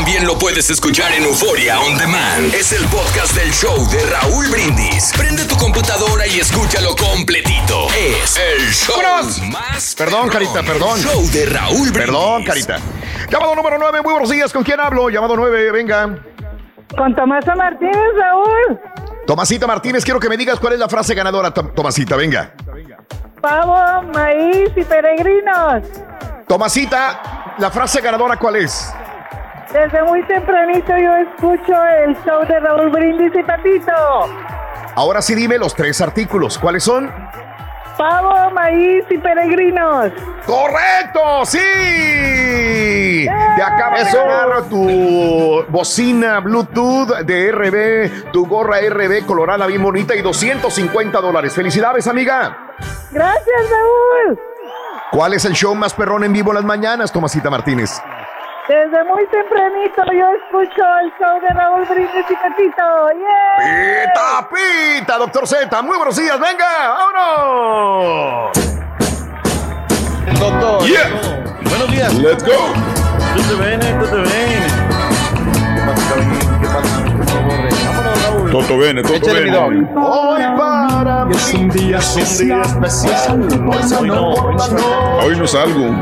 También lo puedes escuchar en Euforia On Demand. Es el podcast del show de Raúl Brindis. Prende tu computadora y escúchalo completito. Es el show
¡Vámonos!
más
Perdón, Carita, perdón.
show de Raúl Brindis.
Perdón, Carita. Llamado número 9, muy buenos días. ¿Con quién hablo? Llamado 9, venga.
Con Tomasa Martínez, Raúl.
Tomasita Martínez, quiero que me digas cuál es la frase ganadora, Tom- Tomasita, venga.
Pavo, maíz y peregrinos.
Tomasita, la frase ganadora, ¿cuál es?
Desde muy tempranito yo escucho el show de Raúl Brindis y Patito.
Ahora sí dime los tres artículos. ¿Cuáles son?
Pavo, maíz y peregrinos.
¡Correcto! ¡Sí! Te acabas de ganar tu bocina Bluetooth de RB, tu gorra RB colorada bien bonita y 250 dólares. ¡Felicidades, amiga!
Gracias, Raúl.
¿Cuál es el show más perrón en vivo en las mañanas, Tomasita Martínez?
Desde muy tempranito yo escucho el show de Raúl Brindis y Patito. ¡Yeah!
¡Pita, pita, doctor Z! ¡Muy buenos días! ¡Venga! ¡Vámonos!
Doctor.
Yeah.
Buenos días.
Let's go.
Tú te ven, tú te ven. ¿Qué pasa? Vámonos, Raúl.
Toto bene, toto
dog.
Hoy para mí
Es un día
es un día especial. Hoy no.
Hoy no salgo.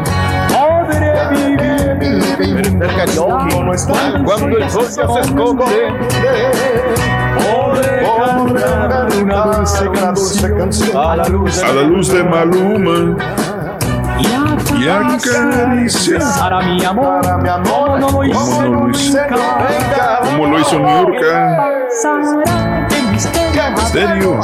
No está.
Cuando el sol ya se esconde.
Podré cantar una dulce canción
A la luz
A la luz de Maluma.
y
acariciar.
Para mi amor,
Para mi amor,
no lo hizo
Como lo hizo,
Venga.
como lo hizo Niurka.
Misterio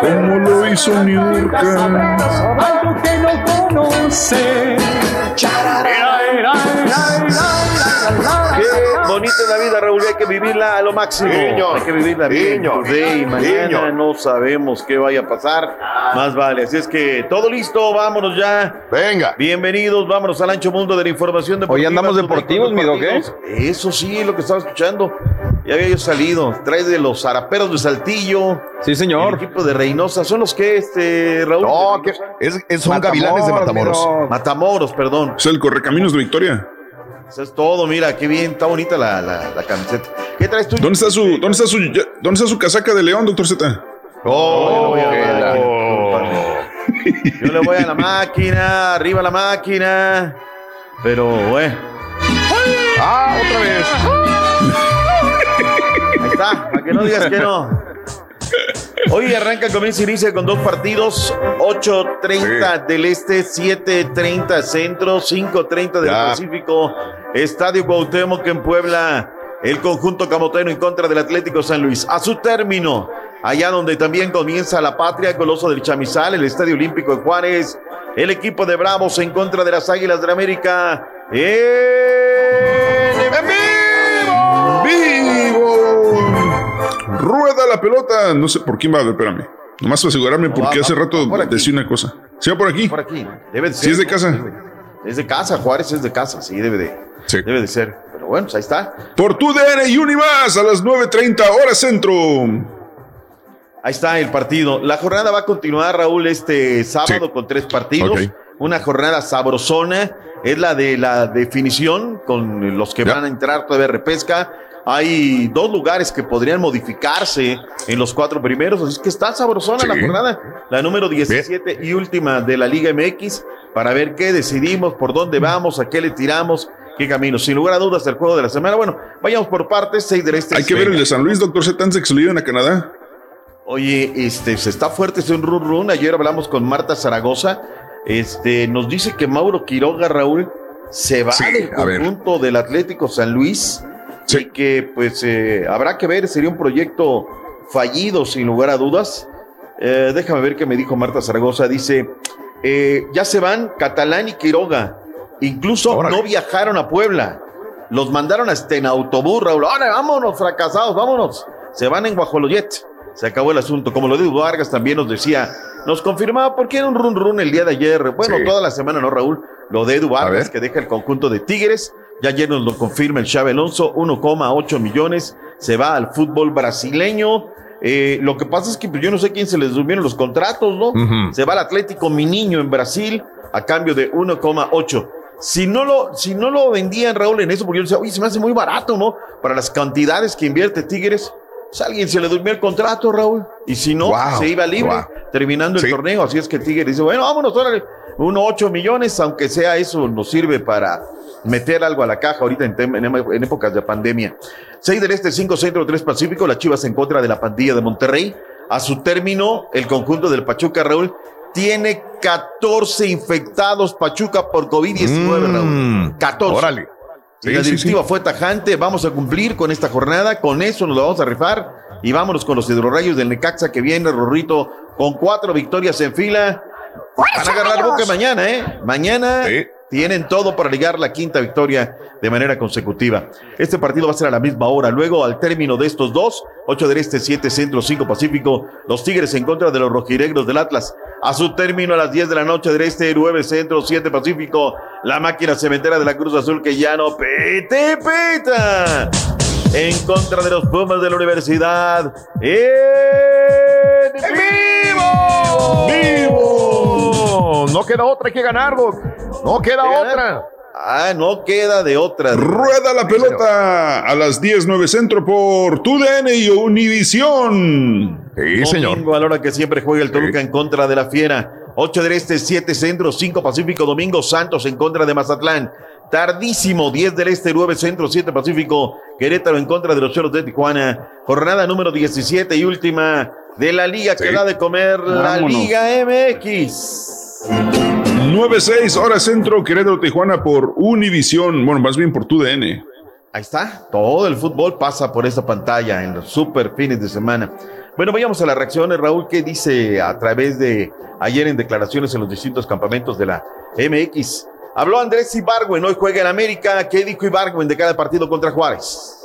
Como lo hizo Niurka.
algo que no conoce
Qué bonita es la vida, Raúl. Hay que vivirla a lo máximo.
Niño.
Hay que vivirla bien.
Niño.
Today, mañana
Niño.
no sabemos qué vaya a pasar. Más vale. Así es que todo listo. Vámonos ya.
Venga.
Bienvenidos. Vámonos al ancho mundo de la información deportiva. Hoy andamos deportivos, mi doc, ¿eh? Eso sí, lo que estaba escuchando. Ya había yo salido. Trae de los zaraperos de Saltillo. Sí, El señor. equipo de Reynosa. ¿Son los que, este, Raúl?
No, que es, es- son gavilanes de Matamoros.
Matamoros, perdón.
Es el correcaminos de Victoria.
Eso es todo, mira, qué bien, está bonita la, la, la camiseta. ¿Qué traes tú?
¿Dónde está su, dónde está su, dónde está su casaca de león, doctor Z?
Oh,
Yo le voy a la máquina, Yo le voy a la máquina, arriba la máquina. Pero, bueno.
Ah, otra vez.
Ahí está, para que no digas que no. Hoy arranca, comienza y inicia con dos partidos: 8:30 del este, 7:30 centro, 5:30 del
Ya.
Pacífico. Estadio Cuauhtémoc en Puebla. El conjunto camotero en contra del Atlético San Luis. A su término, allá donde también comienza la patria, Coloso del Chamizal, el Estadio Olímpico de Juárez. El equipo de Bravos en contra de las Águilas del América. ¡En
Rueda la pelota. No sé por quién va a ver, espérame. Nomás para asegurarme,
No,
porque
va-
hace rato decía una cosa. ¿Sí va por aquí?
Por aquí. Debe de
Sí, es de casa.
Es de casa, Juárez es de casa, sí, debe de,
Sí.
debe de ser. Pero bueno, pues ahí está.
Por tu DN y Unimás a las 9.30 hora centro.
Ahí está el partido. La jornada va a continuar, Raúl, este sábado
Sí.
con tres partidos. Una jornada sabrosona. Es la de la definición con los que
Ya.
van a entrar todavía repesca. Hay dos lugares que podrían modificarse en los cuatro primeros. Así que está sabrosona
Sí.
la jornada. La número 17 y última de la Liga MX para ver qué decidimos, por dónde vamos, a qué le tiramos, qué camino. Sin lugar a dudas, el juego de la semana. Bueno, vayamos por partes. Seis del este.
Hay que ver el de San Luis, doctor que se lleven a Canadá.
Oye, este, se está fuerte, es un run run. Ayer hablamos con Marta Zaragoza. Este, nos dice que Mauro Quiroga, Raúl, se va
Sí,
del conjunto del Atlético San Luis.
Sí.
Y que, pues, eh, habrá que ver, sería un proyecto fallido, sin lugar a dudas. Eh, déjame ver qué me dijo Marta Zaragoza. Dice, eh, ya se van Catalán y Quiroga. Incluso
Órale.
no viajaron a Puebla. Los mandaron hasta en autobús, Raúl. Ahora, vámonos, fracasados, vámonos. Se van en Guajoloyet. Se acabó el asunto. Como lo dijo Vargas también nos decía, nos confirmaba porque era un run run el día de ayer. Bueno,
Sí.
toda la semana, ¿no, Raúl? Lo de Edu Vargas que deja el conjunto de Tigres. Ya ayer nos lo confirma el Chave Alonso, 1,8 millones. Se va al fútbol brasileño. Eh, lo que pasa es que pues, yo no sé quién se les durmieron los contratos, ¿no? Se va al Atlético Mi Niño en Brasil a cambio de 1,8. Si no lo, si no lo vendían, Raúl, en eso, porque yo decía, oye, se me hace muy barato, ¿no? Para las cantidades que invierte Tigres. Pues a alguien se le durmió el contrato, Raúl. Y si no,
Wow,
se iba libre,
wow.
terminando el
Sí.
torneo. Así es que Tigres dice, bueno, vámonos, órale. Uno, ocho millones, aunque sea eso, nos sirve para meter algo a la caja ahorita en, em- en épocas de pandemia. 6 del Este, 5 Centro, 3 Pacífico, las Chivas en contra de la pandilla de Monterrey. A su término, el conjunto del Pachuca, Raúl, tiene 14 infectados Pachuca por COVID-19, Raúl. 14.
Mm. Órale.
Y la
sí,
directiva
sí.
fue tajante, vamos a cumplir con esta jornada, con eso nos lo vamos a rifar y vámonos con los hidrorrayos del Necaxa que viene, Rorrito, con cuatro victorias en fila. Van a agarrar boca mañana, ¿eh? Mañana tienen todo para ligar la quinta victoria de manera consecutiva. Este partido va a ser a la misma hora. Luego, al término de estos dos, 8 del Este, 7 Centro, 5 Pacífico, los Tigres en contra de los rojiregros del Atlas. A su término, a las 10 de la noche del Este, 9 Centro, 7 Pacífico, la máquina cementera de la Cruz Azul que ya no pete, peta. En contra de los Pumas de la Universidad. ¡En vivo!
¡Vivo! No queda otra, hay que ganar, Doc. No queda otra.
Ah, no queda de otra.
Rueda la pelota a las 10, 9 centro por TUDN y Univisión.
Sí,
Domingo a la hora que siempre juega el Toluca en contra de la Fiera. 8 del Este, 7 Centro, 5 Pacífico, Domingo Santos en contra de Mazatlán. Tardísimo, 10 del Este, 9 Centro, 7 Pacífico, Querétaro en contra de los Choros de Tijuana. Jornada número 17 y última de la liga que da de comer la
Vámonos.
Liga MX.
9-6, hora centro, Querétaro, Tijuana por Univisión. Bueno, más bien por TUDN.
Ahí está, todo el fútbol pasa por esta pantalla en los super fines de semana. Bueno, vayamos a las reacciones, Raúl, ¿qué dice a través de ayer en declaraciones en los distintos campamentos de la MX? Habló Andrés Ibargüen, hoy juega en América. ¿Qué dijo Ibargüen de cada partido contra Juárez?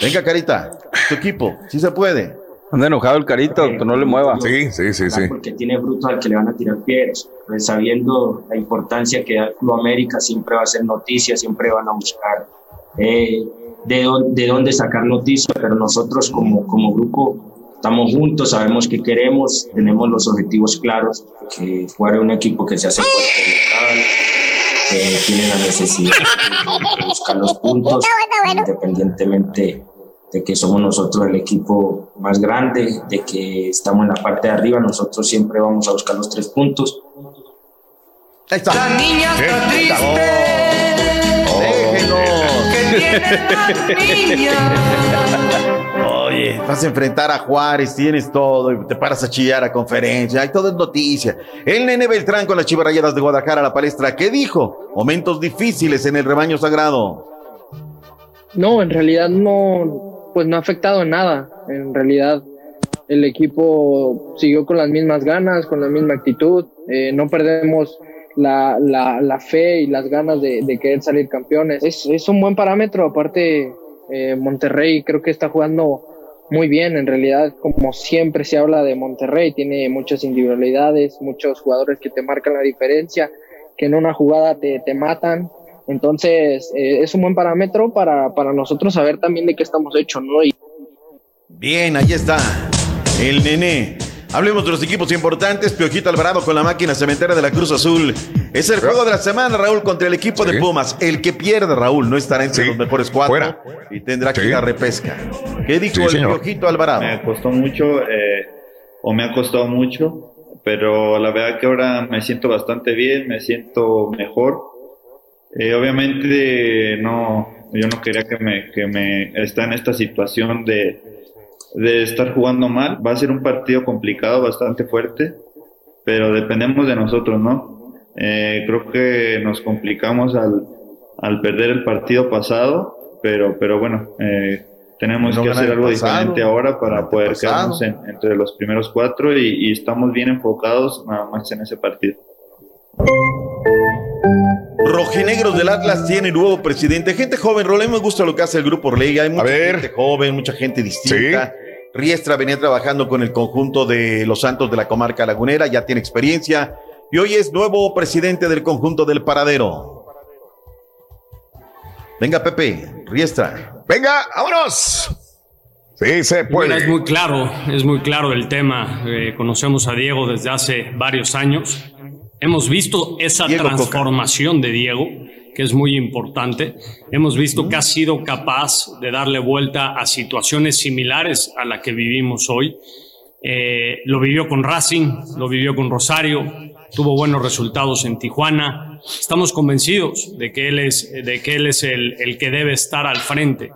Venga, Carita, tu equipo, si se puede.
Anda enojado el carito, que no le mueva.
Sí, sí, sí, sí.
porque tiene bruto al que le van a tirar piedras. Pues sabiendo la importancia que da el Club América, siempre va a ser noticia, siempre van a buscar eh, de, dónde, de dónde sacar noticias, pero nosotros como, como grupo estamos juntos, sabemos que queremos, tenemos los objetivos claros, que fuera un equipo que se hace fuerte local, que tiene la necesidad de buscar los puntos, independientemente de que somos nosotros el equipo más grande, de que estamos en la parte de arriba, nosotros siempre vamos a buscar los tres puntos.
Ahí está.
La niña está triste.
Oye, vas a enfrentar a Juárez, tienes todo, y te paras a chillar a conferencia, hay todo es noticia. El nene Beltrán con las chivarrayadas de Guadalajara a la palestra, ¿qué dijo? Momentos difíciles en el rebaño sagrado.
No, en realidad no, pues no ha afectado nada. En realidad el equipo siguió con las mismas ganas, con la misma actitud. Eh, no perdemos la, la, la fe y las ganas de, de querer salir campeones. Es, es un buen parámetro. Aparte, eh, Monterrey creo que está jugando muy bien. En realidad, como siempre se habla de Monterrey, tiene muchas individualidades, muchos jugadores que te marcan la diferencia, que en una jugada te, te matan. Entonces, eh, es un buen parámetro para, para nosotros saber también de qué estamos hechos, ¿no? Y
Bien, ahí está. El nene. Hablemos de los equipos importantes. Piojito Alvarado con la máquina cementera de la Cruz Azul. Es el juego de la semana, Raúl, contra el equipo de Pumas. El que pierde, Raúl, no estará entre los mejores cuatro y tendrá que ir a repesca. ¿Qué dijo
Sí,
el
señor.
Piojito Alvarado?
Me costó mucho, eh, o me ha costado mucho, pero la verdad que ahora me siento bastante bien, me siento mejor. Eh, obviamente no, yo no quería que me, que me está en esta situación de, de estar jugando mal. Va a ser un partido complicado, bastante fuerte, pero dependemos de nosotros, ¿no? Eh, creo que nos complicamos al, al perder el partido pasado, pero, pero bueno, eh, tenemos
No
que hacer algo
pasado,
diferente ahora para poder
pasado.
quedarnos en- entre los primeros cuatro y, y estamos bien enfocados nada más en ese partido.
Rojinegros del Atlas tiene nuevo presidente. Gente joven, Rolé, me gusta lo que hace el grupo Orlega. Hay mucha gente joven, mucha gente distinta. Riestra venía trabajando con el conjunto de los Santos de la comarca lagunera, ya tiene experiencia y hoy es nuevo presidente del conjunto del Paradero. Venga, Pepe, Riestra.
Venga, vámonos. Sí, se
Bueno,
puede.
es muy claro, es muy claro el tema. Eh, conocemos a Diego desde hace varios años. Hemos visto esa
Diego Coca.
transformación de Diego, que es muy importante. Hemos visto que ha sido capaz de darle vuelta a situaciones similares a la que vivimos hoy. Eh, lo vivió con Racing, lo vivió con Rosario, tuvo buenos resultados en Tijuana. Estamos convencidos de que él es, de que él es el, el que debe estar al frente.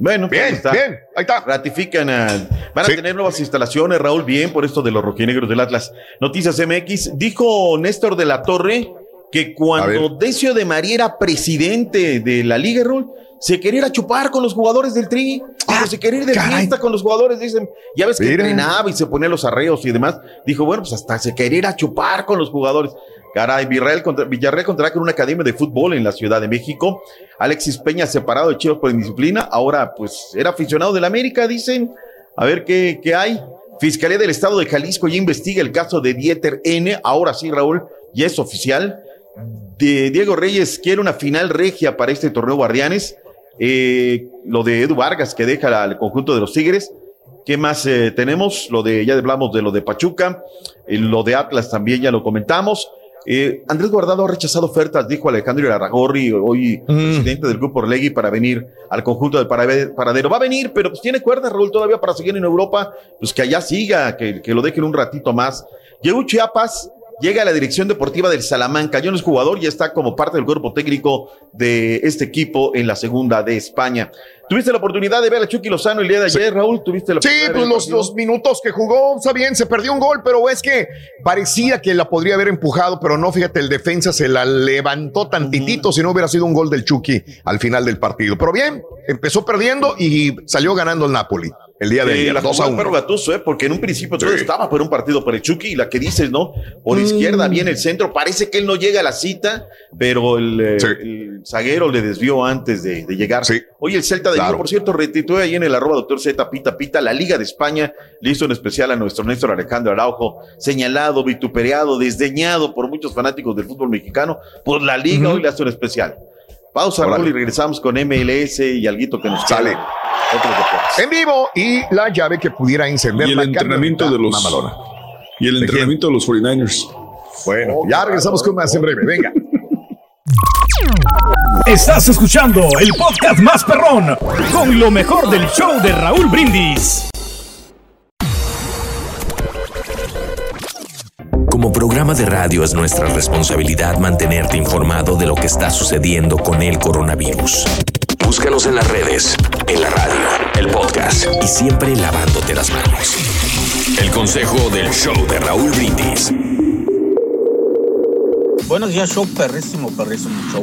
Bueno,
Bien,
ahí está.
bien, ahí está.
Ratifican, a- van a tener nuevas instalaciones, Raúl, bien por esto de los rojinegros del Atlas. Noticias MX, dijo Néstor de la Torre que cuando Decio de María era presidente de la Liga, Raúl, se quería ir a chupar con los jugadores del Tri, Dijo, se quería ir de fiesta con los jugadores, dicen, ya ves que
Mira.
entrenaba y se ponía los arreos y demás. Dijo, bueno, pues hasta se quería ir a chupar con los jugadores. Caray, Villarreal, contra, Villarreal contará con una academia de fútbol en la Ciudad de México. Alexis Peña separado de Chivas por indisciplina. Ahora, pues, era aficionado del América, dicen. A ver qué, qué hay. Fiscalía del Estado de Jalisco ya investiga el caso de Dieter N. Ahora sí, Raúl, ya es oficial. De Diego Reyes quiere una final regia para este torneo Guardianes. Eh, lo de Edu Vargas que deja al conjunto de los Tigres. ¿Qué más eh, tenemos? Lo de, ya hablamos de lo de Pachuca, eh, lo de Atlas también ya lo comentamos. Eh, Andrés Guardado ha rechazado ofertas, dijo Alejandro Larragorri, hoy presidente del grupo Orlegui, para venir al conjunto del Parade- Paradero. Va a venir, pero pues tiene cuerdas, Raúl, todavía para seguir en Europa, pues que allá siga, que, que lo dejen un ratito más. Llegó Chiapas, llega a la dirección deportiva del Salamanca, ya no es jugador, ya está como parte del cuerpo técnico de este equipo en la segunda de España. ¿Tuviste la oportunidad de ver a Chucky Lozano el día de ayer, Raúl? ¿Tuviste la
Sí, pues los, los minutos que jugó, está bien, se perdió un gol, pero es que parecía que la podría haber empujado, pero no, fíjate, el defensa se la levantó tantitito si no hubiera sido un gol del Chucky al final del partido. Pero bien, empezó perdiendo y salió ganando el Napoli el día de
Sí,
ayer,
la
2 a
jugó
1.
Perro Gattuso, ¿eh? porque en un principio todo estaba por un partido por el Chucky y la que dices, ¿no? Por
Mm.
izquierda, bien el centro, parece que él no llega a la cita, pero el, eh, el zaguero le desvió antes de, de llegar. Oye, el Celta de
Claro.
por cierto, retitúe ahí en el arroba doctor Z, pita, pita, la Liga de España le hizo en especial a nuestro Néstor Alejandro Araujo, señalado, vituperado, desdeñado por muchos fanáticos del fútbol mexicano, por la Liga hoy le hace un especial. Pausa. Raúl, y regresamos con MLS y alguito que nos
Sale.
queda. Otros deportes.
En vivo y la llave que pudiera encender
Y el
la
entrenamiento de los
mamalona.
y el entrenamiento de los 49ers.
Bueno, ya regresamos con más en breve. Venga.
Estás escuchando el podcast más perrón con lo mejor del show de Raúl Brindis.
Como programa de radio es nuestra responsabilidad mantenerte informado de lo que está sucediendo con el coronavirus. Búscanos en las redes, en la radio, el podcast y siempre lavándote las manos. El consejo del show de Raúl Brindis.
Buenos días, show perrísimo, perrísimo show.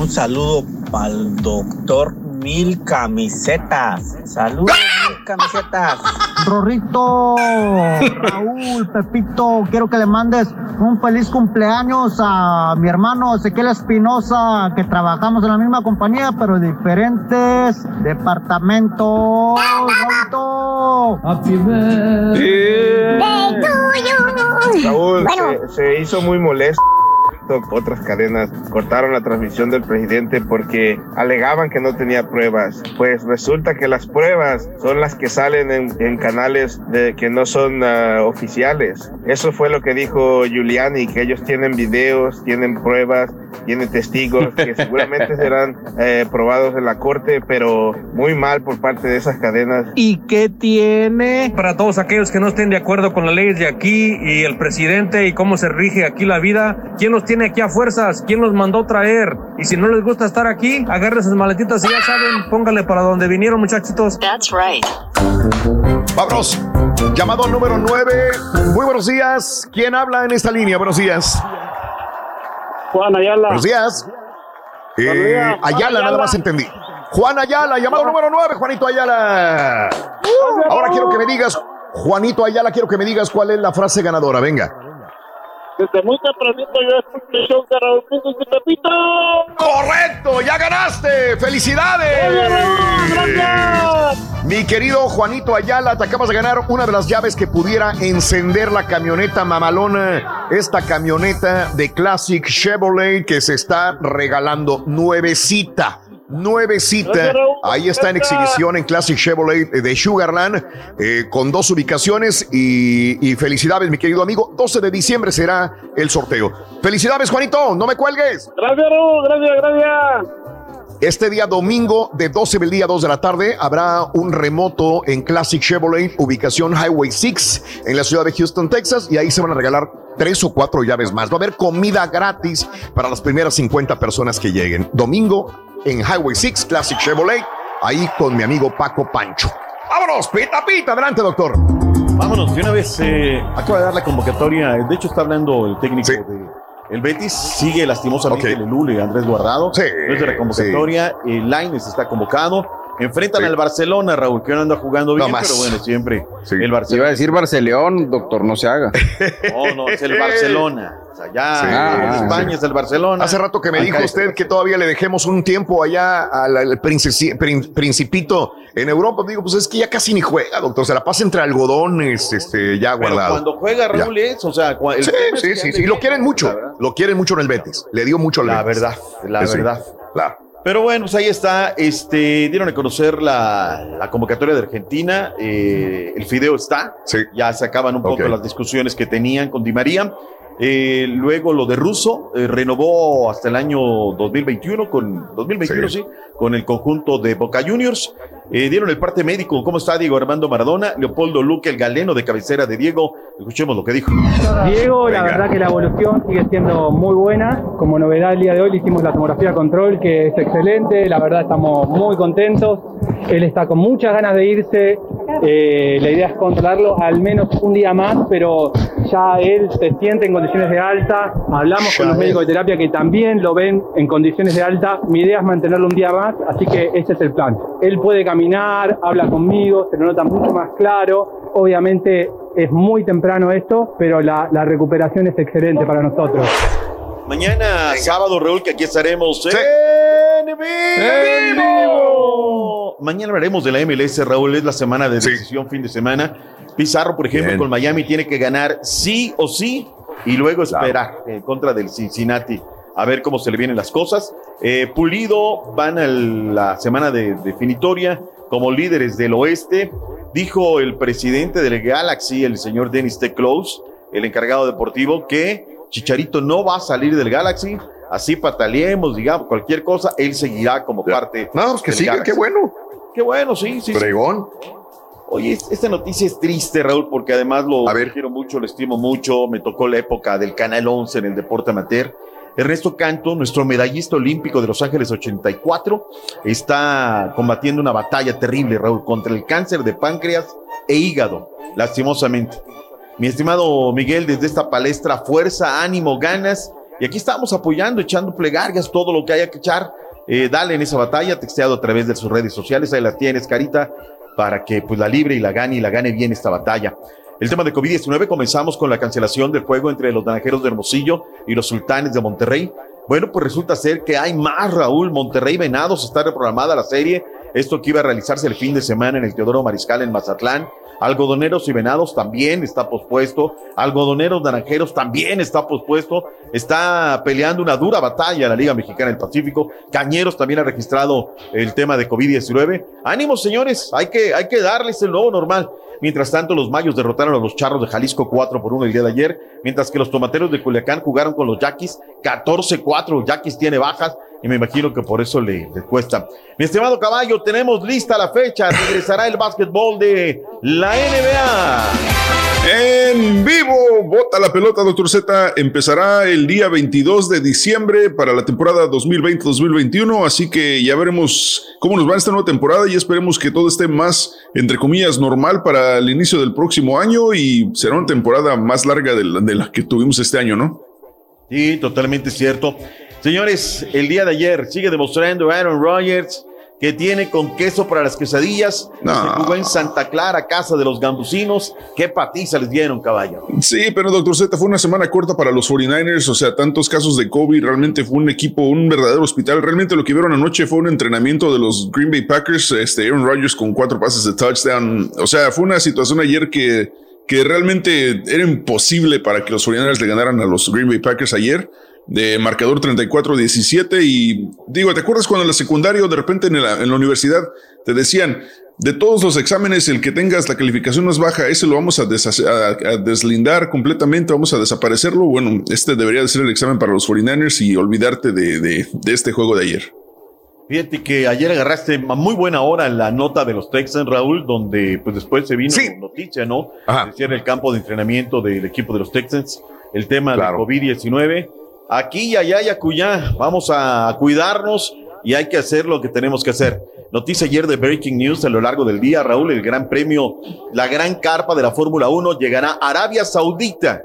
Un saludo para el doctor Mil Camisetas. Saludos, Mil Camisetas.
Rorrito, Raúl, Pepito, quiero que le mandes un feliz cumpleaños a mi hermano Ezequiel Espinosa, que trabajamos en la misma compañía, pero en diferentes departamentos. Rorrito.
Raúl,
Bueno.
se, se hizo muy molesto. Otras cadenas cortaron la transmisión del presidente porque alegaban que no tenía pruebas. Pues resulta que las pruebas son las que salen en, en canales de, que no son ah, oficiales. Eso fue lo que dijo Giuliani, que ellos tienen videos, tienen pruebas, tienen testigos que seguramente serán eh, probados en la corte, pero muy mal por parte de esas cadenas.
¿Y qué tiene? Para todos aquellos que no estén de acuerdo con las leyes de aquí y el presidente y cómo se rige aquí la vida, ¿quién los tiene aquí a fuerzas? ¿Quién los mandó traer? Y si no les gusta estar aquí, agarren sus maletitas y ya saben, pónganle para donde vinieron, muchachitos. That's right.
Vámonos. Llamado número 9. Muy buenos días. ¿Quién habla en esta línea? Buenos días.
Juan Ayala.
Buenos días. Eh,
Juan
Ayala, nada
Ayala.
más entendí. Juan Ayala, llamado número 9, Juanito Ayala. Ahora quiero que me digas, Juanito Ayala, quiero que me digas cuál es la frase ganadora. Venga.
Desde muy tempranito yo el show de Raúl Brindis y Pepito.
¡Correcto! ¡Ya ganaste! ¡Felicidades! Mi querido Juanito Ayala, te acabas de ganar una de las llaves que pudiera encender la camioneta mamalona. Esta camioneta de Classic Chevrolet que se está regalando nuevecita. Nuevecita. Ahí está en exhibición en Classic Chevrolet de Sugarland eh, con dos ubicaciones y, y felicidades, mi querido amigo. 12 de diciembre será el sorteo. Felicidades, Juanito. No me cuelgues.
Gracias, Raúl. Gracias, gracias.
Este día domingo de 12 del día 2 de la tarde habrá un remoto en Classic Chevrolet, ubicación Highway 6 en la ciudad de Houston, Texas, y ahí se van a regalar tres o cuatro llaves más. Va a haber comida gratis para las primeras 50 personas que lleguen. Domingo en Highway 6, Classic Chevrolet. ahí con mi amigo Paco Pancho. Vámonos, pita, pita, adelante, doctor.
Vámonos, de una vez eh, acaba de dar la convocatoria. De hecho, está hablando el técnico de. El Betis sigue lastimosamente el Lule, Andrés Guardado. Sí, no es de la convocatoria. El Laines está convocado. Enfrentan al Barcelona, Raúl, que no anda jugando bien, pero bueno, siempre el Barcelona.
Iba a decir Barceleón, doctor, no se haga.
No, no, es el Barcelona. O sea, ya
Sí.
en
Ah,
España es el Barcelona.
Hace rato que me dijo usted que todavía le dejemos un tiempo allá al, al princesi- prin- principito en Europa. Digo, pues es que ya casi ni juega, doctor. Se la pasa entre algodones, este, ya
Pero
guardado.
cuando juega Raúl es, o sea, el
Sí, sí, sí. Y lo quieren mucho. Lo quieren mucho en el Betis. Le dio mucho al
La
Betis.
verdad, la
Sí,
verdad.
claro.
Pero bueno, pues ahí está. Este, dieron a conocer la, la convocatoria de Argentina. eh, el fideo está. Ya se acaban un poco las discusiones que tenían con Di María. Eh, luego lo de Russo eh, renovó hasta el año 2021 con 2021 sí, con el conjunto de Boca Juniors. Eh, dieron el parte médico. ¿Cómo está Diego Armando Maradona? Leopoldo Luque, el galeno de cabecera de Diego. Escuchemos lo que dijo.
Diego, la verdad que la evolución sigue siendo muy buena. Como novedad el día de hoy le hicimos la tomografía control, que es excelente. La verdad estamos muy contentos. Él está con muchas ganas de irse. Eh, la idea es controlarlo al menos un día más, pero ya él se siente en condiciones de alta. Hablamos con los médicos de terapia que también lo ven en condiciones de alta. Mi idea es mantenerlo un día más, así que ese es el plan. Él puede caminar, habla conmigo, se lo nota mucho más claro. Obviamente es muy temprano esto, pero la, la recuperación es excelente para nosotros.
Mañana, sábado, Raúl, que aquí estaremos en vivo. Mañana hablaremos de la MLS, Raúl. Es la semana de decisión, fin de semana. Pizarro, por ejemplo,
Bien.
con Miami tiene que ganar sí o sí y luego esperar en contra del Cincinnati. A ver cómo se le vienen las cosas. Eh, Pulido van a la semana de definitoria como líderes del oeste. Dijo el presidente del Galaxy, el señor Dennis T. Close, el encargado deportivo, que Chicharito no va a salir del Galaxy. Así pataleemos, digamos, cualquier cosa, él seguirá como parte.
No, pues que siga, qué bueno.
Qué bueno, sí, sí. sí.
Fregón.
Oye, es- esta noticia es triste, Raúl, porque además lo quiero mucho, lo estimo mucho. Me tocó la época del Canal 11 en el deporte amateur. Ernesto Canto, nuestro medallista olímpico de Los Ángeles 84, está combatiendo una batalla terrible, Raúl, contra el cáncer de páncreas e hígado, lastimosamente. Mi estimado Miguel, desde esta palestra, fuerza, ánimo, ganas. Y aquí estamos apoyando, echando plegarias, todo lo que haya que echar. Eh, dale en esa batalla, texteado a través de sus redes sociales. Ahí las tienes, Carita, para que pues la libre y la gane y la gane bien esta batalla. El tema de COVID-19 comenzamos con la cancelación del juego entre los naranjeros de Hermosillo y los sultanes de Monterrey. Bueno, pues resulta ser que hay más, Raúl. Monterrey Venados está reprogramada la serie. Esto que iba a realizarse el fin de semana en el Teodoro Mariscal en Mazatlán. Algodoneros y Venados también está pospuesto. Algodoneros Naranjeros también está pospuesto. Está peleando una dura batalla la Liga Mexicana del Pacífico. Cañeros también ha registrado el tema de COVID-19. Ánimo, señores. Hay que, hay que darles el nuevo normal. Mientras tanto, los Mayos derrotaron a los Charros de Jalisco 4 por 1 el día de ayer, mientras que los Tomateros de Culiacán jugaron con los Yaquis 14-4. Yaquis tiene bajas y me imagino que por eso le, le cuesta. Mi estimado caballo, tenemos lista la fecha. Regresará el básquetbol de la NBA.
En vivo, bota la pelota, doctor Z. Empezará el día 22 de diciembre para la temporada 2020-2021. Así que ya veremos cómo nos va esta nueva temporada y esperemos que todo esté más, entre comillas, normal para el inicio del próximo año y será una temporada más larga de la, de la que tuvimos este año, ¿no?
Sí, totalmente cierto. Señores, el día de ayer sigue demostrando Aaron Rodgers que tiene con queso para las quesadillas. Se jugó en Santa Clara, casa de los gambusinos. Qué patiza les dieron, caballo.
Sí, pero doctor Z fue una semana corta para los 49ers, o sea, tantos casos de COVID, realmente fue un equipo, un verdadero hospital. Realmente lo que vieron anoche fue un entrenamiento de los Green Bay Packers, este Aaron Rodgers con cuatro pases de touchdown. O sea, fue una situación ayer que, que realmente era imposible para que los 49ers le ganaran a los Green Bay Packers ayer. De marcador 34-17 y digo, ¿te acuerdas cuando en la secundaria o de repente en la, en la universidad te decían, de todos los exámenes, el que tengas la calificación más baja, ese lo vamos a, deshacer- a- a deslindar completamente, vamos a desaparecerlo. Bueno, este debería de ser el examen para los 49ers y olvidarte de, de- de este juego de ayer.
Fíjate que ayer agarraste a muy buena hora la nota de los Texans, Raúl, donde pues después se vino noticia, ¿no? Decía en el campo de entrenamiento del equipo de los Texans, el tema de COVID-19. Aquí y allá y acullá, vamos a cuidarnos y hay que hacer lo que tenemos que hacer. Noticia ayer de Breaking News a lo largo del día, Raúl, el gran premio, la gran carpa de la Fórmula 1 llegará a Arabia Saudita.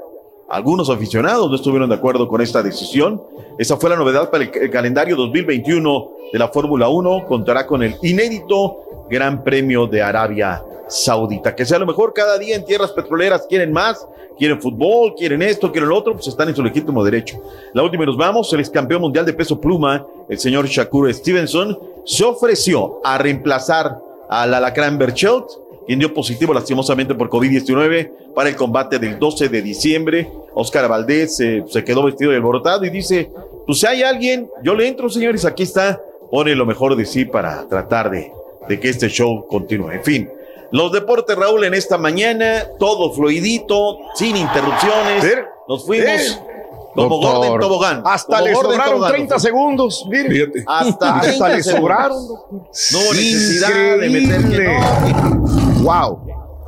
Algunos aficionados no estuvieron de acuerdo con esta decisión. Esa fue la novedad para el, el calendario 2021 de la Fórmula 1. Contará con el inédito Gran Premio de Arabia Saudita. Que sea lo mejor cada día en tierras petroleras. Quieren más, quieren fútbol, quieren esto, quieren lo otro, pues están en su legítimo derecho. La última y nos vamos. El ex campeón mundial de peso pluma, el señor Shakur Stevenson, se ofreció a reemplazar al alacrán Berchelt, quien dio positivo lastimosamente por COVID-19 para el combate del 12 de diciembre. Oscar Valdés eh, se quedó vestido de alborotado y dice, pues si hay alguien, yo le entro, señores, aquí está, pone lo mejor de sí para tratar de, de que este show continúe. En fin, los deportes, Raúl, en esta mañana, todo fluidito, sin interrupciones. Nos fuimos como
Doctor.
Gordon Tobogán.
Hasta
como
le
Gordon
sobraron
Tobogán,
30
doctor.
segundos. Mire.
Fíjate.
Hasta,
Hasta
30
le
segundos.
sobraron.
No necesidad de meter que no.
Wow.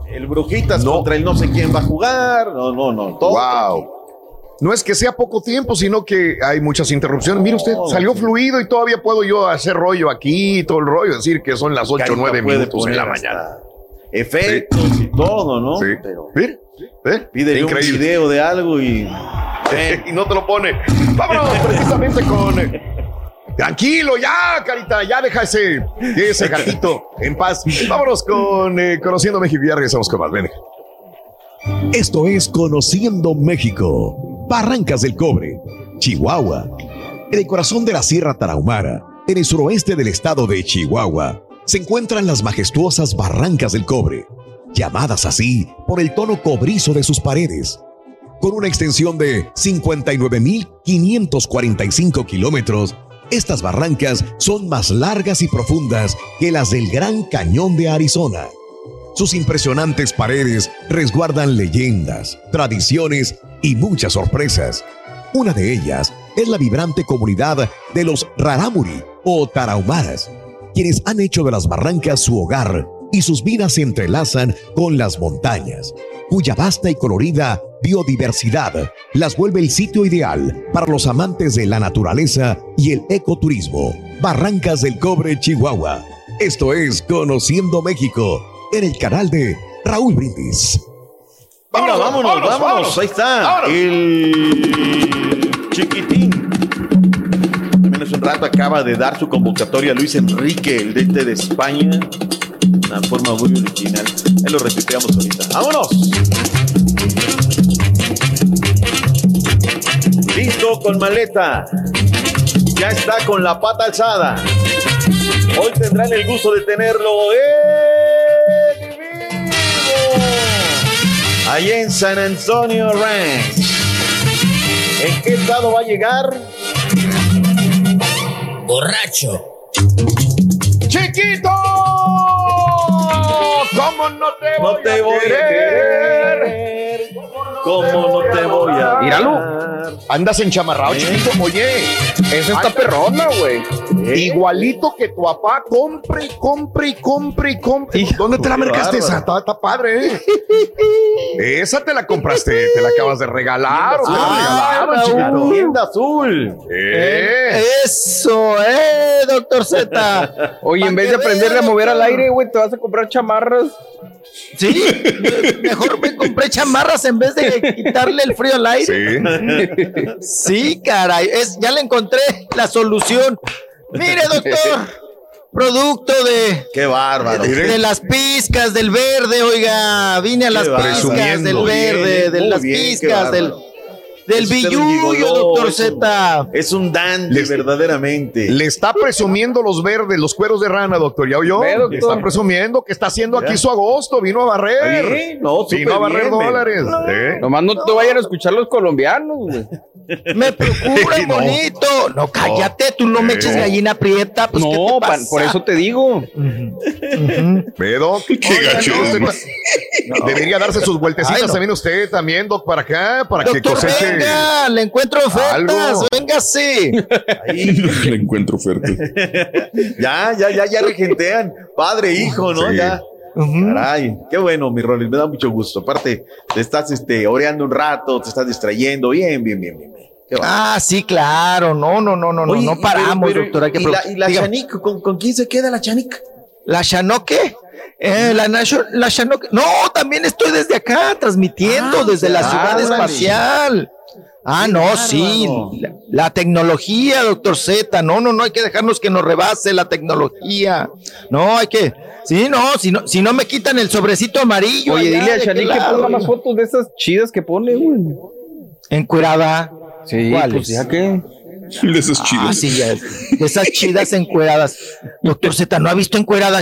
El Brujitas contra el no sé quién va a jugar. No, no, no. Todo
Wow. No es que sea poco tiempo, sino que hay muchas interrupciones. Mire usted, salió fluido y todavía puedo yo hacer rollo aquí, todo el rollo, decir que son las 8 o
Carita
9
puede
minutos en la mañana.
Efectos y todo, ¿no?
Sí.
Pero
¿eh?
pídele un video de algo y.
y no te lo pone. Vámonos precisamente con. eh, Tranquilo, ya, carita, ya deja ese, ese gatito en paz. Vámonos con eh, Conociendo México y ya regresamos con más. Ven.
Esto es Conociendo México. Barrancas del Cobre, Chihuahua. En el corazón de la Sierra Tarahumara, en el suroeste del estado de Chihuahua, se encuentran las majestuosas Barrancas del Cobre, llamadas así por el tono cobrizo de sus paredes. Con una extensión de 59.545 kilómetros, estas barrancas son más largas y profundas que las del Gran Cañón de Arizona. Sus impresionantes paredes resguardan leyendas, tradiciones y muchas sorpresas. Una de ellas es la vibrante comunidad de los Rarámuri o Tarahumaras, quienes han hecho de las barrancas su hogar y sus vidas se entrelazan con las montañas, cuya vasta y colorida biodiversidad las vuelve el sitio ideal para los amantes de la naturaleza y el ecoturismo. Barrancas del Cobre, Chihuahua. Esto es Conociendo México en el canal de Raúl Brindis.
Venga, vámonos, vámonos, Ahí está. El chiquitín. Un rato acaba de dar su convocatoria a Luis Enrique, el DT de España. Una forma muy original. Ahí lo retuiteamos ahorita. ¡Vámonos! Listo con maleta. Ya está con la pata alzada. Hoy tendrán el gusto de tenerlo en vivo. Allá en San Antonio Ranch. ¿En qué estado va a llegar?
Borracho.
¡Chiquito! ¿Cómo no te
No
voy,
te
a,
voy a
querer?
¿Cómo no te voy a
Míralo. Andas enchamarrado, chiquito. Oye,
Esa está perrona, güey.
Igualito que tu papá, compre, y compre y compre y compre. ¿Dónde te la
bárbaro.
esa? Está, está padre, ¿eh? esa te la compraste, te la acabas de regalar. o te la
Ah,
regalaron, chiquito.
Tienda azul.
Eh.
Eso, eh, doctor Z. Oye, en vez de aprenderle a mover al aire, güey, te vas a comprar chamarras.
Sí, mejor me compré chamarras en vez de quitarle el frío al aire. Sí, caray, es, ya le encontré la solución. Mire, doctor, producto de,
Qué bárbaro.
de las pizcas del verde, oiga, vine a las pizcas del verde,
Bien,
de las pizcas del,
bárbaro.
Del
gigoló,
doctor
es un-
Z.
Es un dandy, verdaderamente.
Le está presumiendo los verdes, los cueros de rana, doctor. ¿Ya oyó?
Ve, doctor.
Le está presumiendo que está haciendo aquí su agosto. Vino a barrer.
Bien, no,
Vino a barrer
bien,
dólares.
men.
¿eh?
Nomás no te vayan a escuchar los colombianos, güey.
Me procura,
No.
bonito. No, cállate, tú no me eches gallina prieta. Pues, ¿qué
no,
te
pa-
pasa?
por eso te digo.
Qué gacho.
No, Debería darse sus vueltecitas
Ay, no.
también usted, también, Doc, para acá, para que
Doctor,
coseche.
Venga, le encuentro ofertas, véngase.
Le encuentro oferta.
Ya, ya, ya, ya regentean. Padre, hijo, ¿no?
Sí.
Ya. Caray, qué bueno, mi Rolis, me da mucho gusto. Aparte, te estás este, oreando un rato, te estás distrayendo. Bien, bien, bien, bien. bien.
Ah, sí, claro. No, no, no, no, no,
Oye,
no paramos,
pero- pero-
doctor. Hay que
¿Y la, y la. Chanik? ¿con, con quién se queda la Chanik?
¿La Shanoque? Eh, la, Nation- la Shanoque. No, también estoy desde acá, transmitiendo
Ah,
desde la ciudad
órale.
espacial. Ah, no, sí. La, la tecnología, doctor Z. No, no, no hay que dejarnos que nos rebase la tecnología. No, hay que. Sí, no, si no, si no me quitan el sobrecito amarillo.
Oye,
allá,
dile a
¿de
Shani que ponga más fotos de esas chidas que pone, güey.
Encuerada.
Sí,
¿Cuáles?
pues ya que.
De esas
Ah,
chidas.
sí, ya. De esas chidas encueradas. Doctor Z, ¿no ha visto encuerada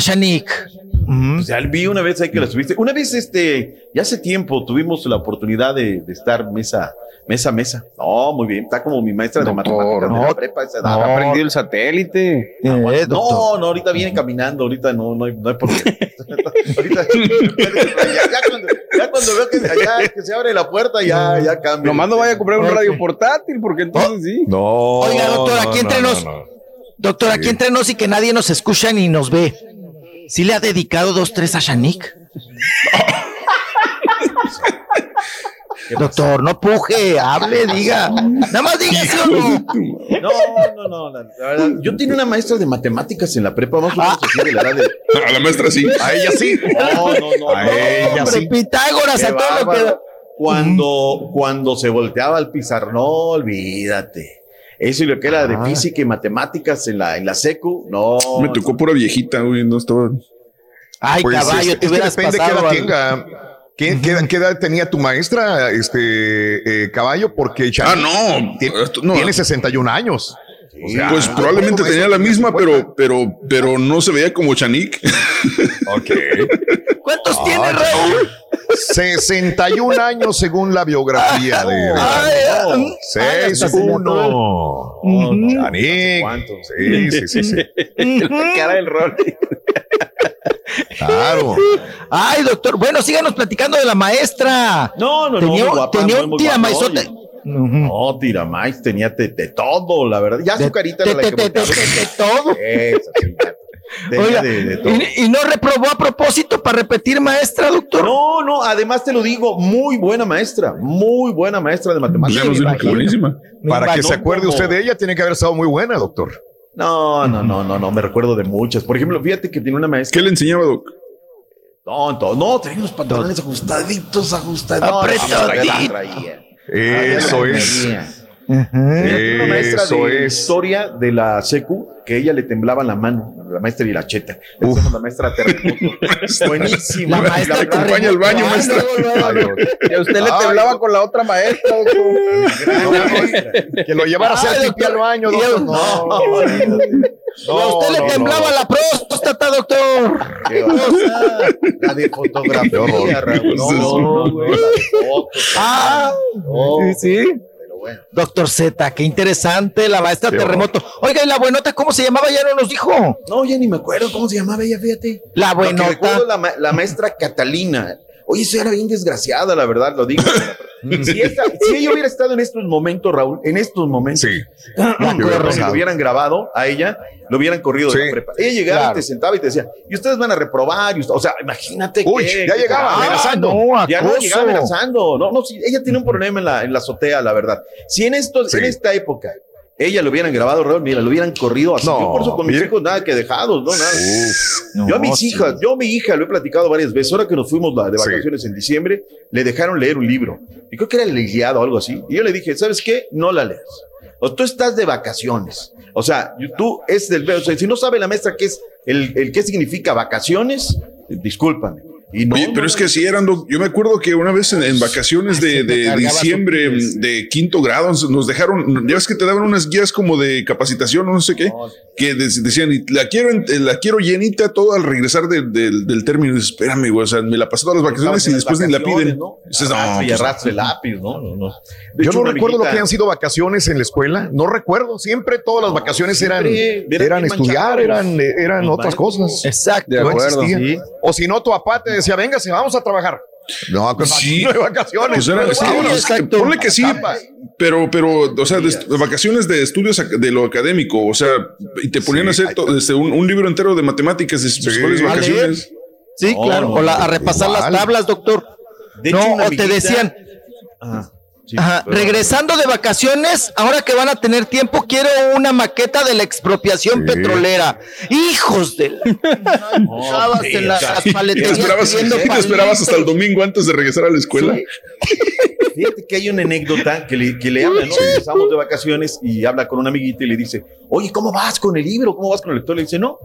Shanik?
O sea, vi una vez ahí que la subiste. Una vez, este, ya hace tiempo tuvimos la oportunidad de, de estar mesa, mesa, a mesa. No, muy bien. Está como mi maestra de matemáticas de la prepa. Esa edad.
Ha aprendido el satélite.
Eh,
No, no, ahorita viene caminando, ahorita no, no hay, no hay por qué. ahorita, ya, ya cuando, ya cuando veo que, ya, que se abre la puerta, ya, ya cambia.
Nomás no vaya a comprar un radio portátil, porque entonces sí.
No.
Oiga, doctor, aquí entre nos. Doctor, aquí entre nos y que nadie nos escucha ni nos ve. ¿Sí le ha dedicado dos, tres a Shanik? Doctor, no puje, hable, diga. Nada más diga sí o no.
No, no, no, la, verdad, yo tenía una maestra de matemáticas en la prepa, más o menos así de la edad de.
A la maestra sí.
A ella sí.
No, no, no.
A
no,
ella
Hombre,
sí.
Pitágoras
Qué
a todo lo que.
Cuando, cuando se volteaba al pizarrón, no, olvídate. Eso y lo que era de
Ah.
física y matemáticas en la, en la secu, no.
Me tocó pura viejita, güey. No estaba.
Ay,
Pues,
caballo, te
que
hubieras
depende qué
pasado
edad
al-
tenga. ¿Qué, qué edad- qué edad tenía tu maestra, este eh, caballo? Porque
Ah,
Shani
no.
tiene,
Esto- no.
tiene 61 años. O sea,
Pues probablemente
¿cómo
tenía la misma,
50?
pero, pero, pero no se veía como Chanik.
Ok.
¿Cuántos tiene Raúl?
61 años según la biografía de. de-
Ay, ay,
Seis,
hasta se me
uno.
Ujú.
Chanik.
¿Cuánto?
Sí, sí, sí, sí.
La cara del rol.
Claro.
Ay, doctor. Bueno, síganos platicando de la maestra.
No, no,
Tenía-
no, muy guapa,
tenía un tiramaizote.
No, tiramais, tenía de, de todo, la verdad. Ya su carita era la que
todo.
Tenía
Oiga,
de, de todo.
y, y no reprobó a propósito para repetir maestra, doctor.
No, no, además te lo digo, muy buena maestra, muy buena maestra de matemáticas.
que buenísima.
Para que se acuerde
como-
usted de ella, tiene que haber estado muy buena, doctor.
No, no, no, no, no, me recuerdo de muchas. Por ejemplo, fíjate que tiene una maestra.
¿Qué le enseñaba, Doc?
No, no, traía unos pantalones ajustaditos, ajustaditos. No,
Apretaditos.
Eso
Ah,
es.
traía. Mira, tiene una maestra
Eso
de
es.
historia de la secu que ella le temblaba la mano, la maestra y la cheta. La maestra terremoto. Buenísima.
La maestra
La acompaña al baño, maestra.
Luego.
Y a usted le
Ay,
temblaba con la otra maestra.
Que lo llevara a hacer
Ay,
pipí al baño, No,
Y a usted le
no,
temblaba
no.
la próstata, doctor.
Qué cosa. La de fotografía, Raúl. No, no, no, fotos.
Ah,
No,
sí, sí.
Bueno.
Doctor Z, qué interesante, la maestra terremoto. Oiga, ¿y la buenota cómo se llamaba? Ya no nos dijo.
No, ya ni me acuerdo cómo se llamaba ella, fíjate.
La
Lo que
buenota.
recuerdo, la, ma- la maestra Catalina. Oye, eso era bien desgraciada, la verdad, lo digo. si, esta- si ella hubiera estado en estos momentos, Raúl, en estos momentos,
Sí.
Ah,
¿Qué hubiera
si lo hubieran grabado a ella, lo hubieran corrido de
Sí,
la prepa. Ella llegaba
claro.
y te sentaba y te decía, y ustedes van a reprobar, y usted- o sea, imagínate
Uy,
que-
ya
que-
llegaba
Ah,
amenazando.
no,
ya no llegaba amenazando. No, no, sí, ella tiene un problema en la, en la azotea, la verdad. Si en esto,
Sí.
en esta época, ella lo hubieran grabado, Raúl, mira, lo hubieran corrido así.
No,
yo por eso con mis hijos nada que dejados, no, nada.
Uf.
Yo a mis
sí.
hijas, yo a mi hija, lo he platicado varias veces, ahora que nos fuimos de
Sí.
vacaciones en diciembre, le dejaron leer un libro. Y creo que era el Iliada o algo así. Y yo le dije, ¿sabes qué? No la leas. O tú estás de vacaciones. O sea, tú es del... O sea, si no sabe la maestra qué es el, el qué significa vacaciones, discúlpame. Y no,
Oye,
no,
pero es
no,
que así eran. Yo me acuerdo que una vez en, en vacaciones de, de diciembre de quinto grado nos dejaron, ya ves que te daban unas guías como de capacitación, no sé qué, que de- decían, y la quiero, en- la quiero llenita todo al regresar de- del- del término. Y dices, espérame, güey, o sea, me la pasé todas las vacaciones y después
las
ni la
vacaciones,
piden.
¿no?
Dices, no,
y
pues,
arrastre el lápiz, ¿no? no, no. De
Yo
hecho,
no recuerdo lo
amiguita-
que han sido vacaciones en la escuela. No recuerdo. Siempre todas las vacaciones eran,
eran
eran estudiar, eran, eh, eran otras cosas.
Exacto.
De
No
acuerdo.
existían.
sí.
O si no, tu papá te decía, véngase, vamos a trabajar. No, pues
Sí.
no hay vacaciones.
Pues era- sí, es que ponle que sí, pero, pero, o sea, de, de vacaciones de estudios de lo académico, o sea, y te ponían a hacer to- este, un, un libro entero de matemáticas de
A
vacaciones.
Sí,
No,
claro.
no,
o la- a repasar
igual.
las tablas, doctor.
De hecho,
no, o te
amiguita- Ajá.
Regresando de vacaciones, ahora que van a tener tiempo, quiero una maqueta de la expropiación petrolera. Hijos de la... Estabas en la- las
¿Y te esperabas,
pidiendo
y te esperabas hasta el domingo antes de regresar a la escuela?
Fíjate que hay una anécdota que le, que le habla, ¿no? Regresamos de vacaciones y habla con una amiguita y le dice, oye, ¿cómo vas con el libro? ¿Cómo vas con el lector? Le dice, no,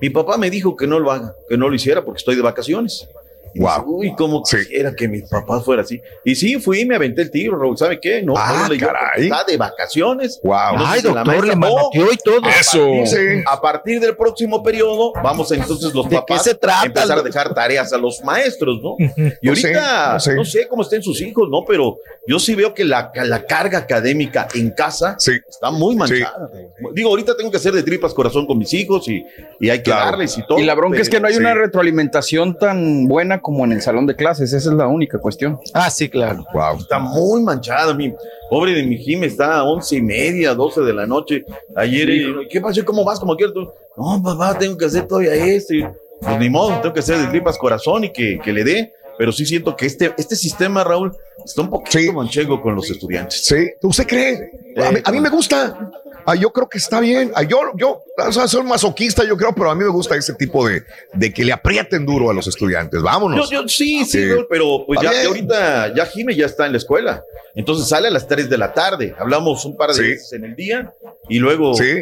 mi papá me dijo que no lo haga, que no lo hiciera porque estoy de vacaciones. Y dice, Uy, cómo quisiera que mi papá fuera así. Y sí, fui y me aventé el tiro, Raúl. ¿Sabe qué? No,
Ah,
no porque
caray.
está de vacaciones.
Wow.
Ay, doctor,
maestra,
le manoteó y todo.
a
Eso.
partir-
Sí.
A partir del próximo periodo, vamos a entonces los
¿De
papás
qué se trata,
a empezar a dejar tareas a los maestros, ¿no? Y
No sé,
ahorita,
no sé.
no sé cómo estén sus hijos, ¿no? Pero yo sí veo que la, la carga académica en casa
Sí.
está muy manchada. Digo, ahorita tengo que hacer de tripas corazón con mis hijos y, y hay que
Claro.
darles y todo.
Y la bronca es que no hay
sí.
una retroalimentación tan buena como en el salón de clases. Esa es la única cuestión.
Ah, sí, claro.
Wow.
Está muy manchada, mi pobre de mi Jim está a once y media, doce de la noche. Ayer, eh, ¿qué pasó? ¿Cómo vas? ¿Cómo quieres tú? No, papá, tengo que hacer todavía esto. Y, pues ni modo, tengo que hacer de tripas corazón y que, que le dé. Pero sí siento que este, este sistema, Raúl, está un poquito
Sí.
manchego con los estudiantes.
Sí, ¿usted cree? A mí, a mí me gusta. Ah, yo creo que está bien. Ah, yo, yo, o sea, soy masoquista, yo creo, pero a mí me gusta ese tipo de, de que le aprieten duro a los estudiantes.
Yo,
Vámonos.
yo- sí, sí,
Sí.
Raúl, pero pues ya, ahorita, ya Jime ya está en la escuela. Entonces sale a las 3 de la tarde. Hablamos un par de
Sí.
veces en el día y luego
Sí.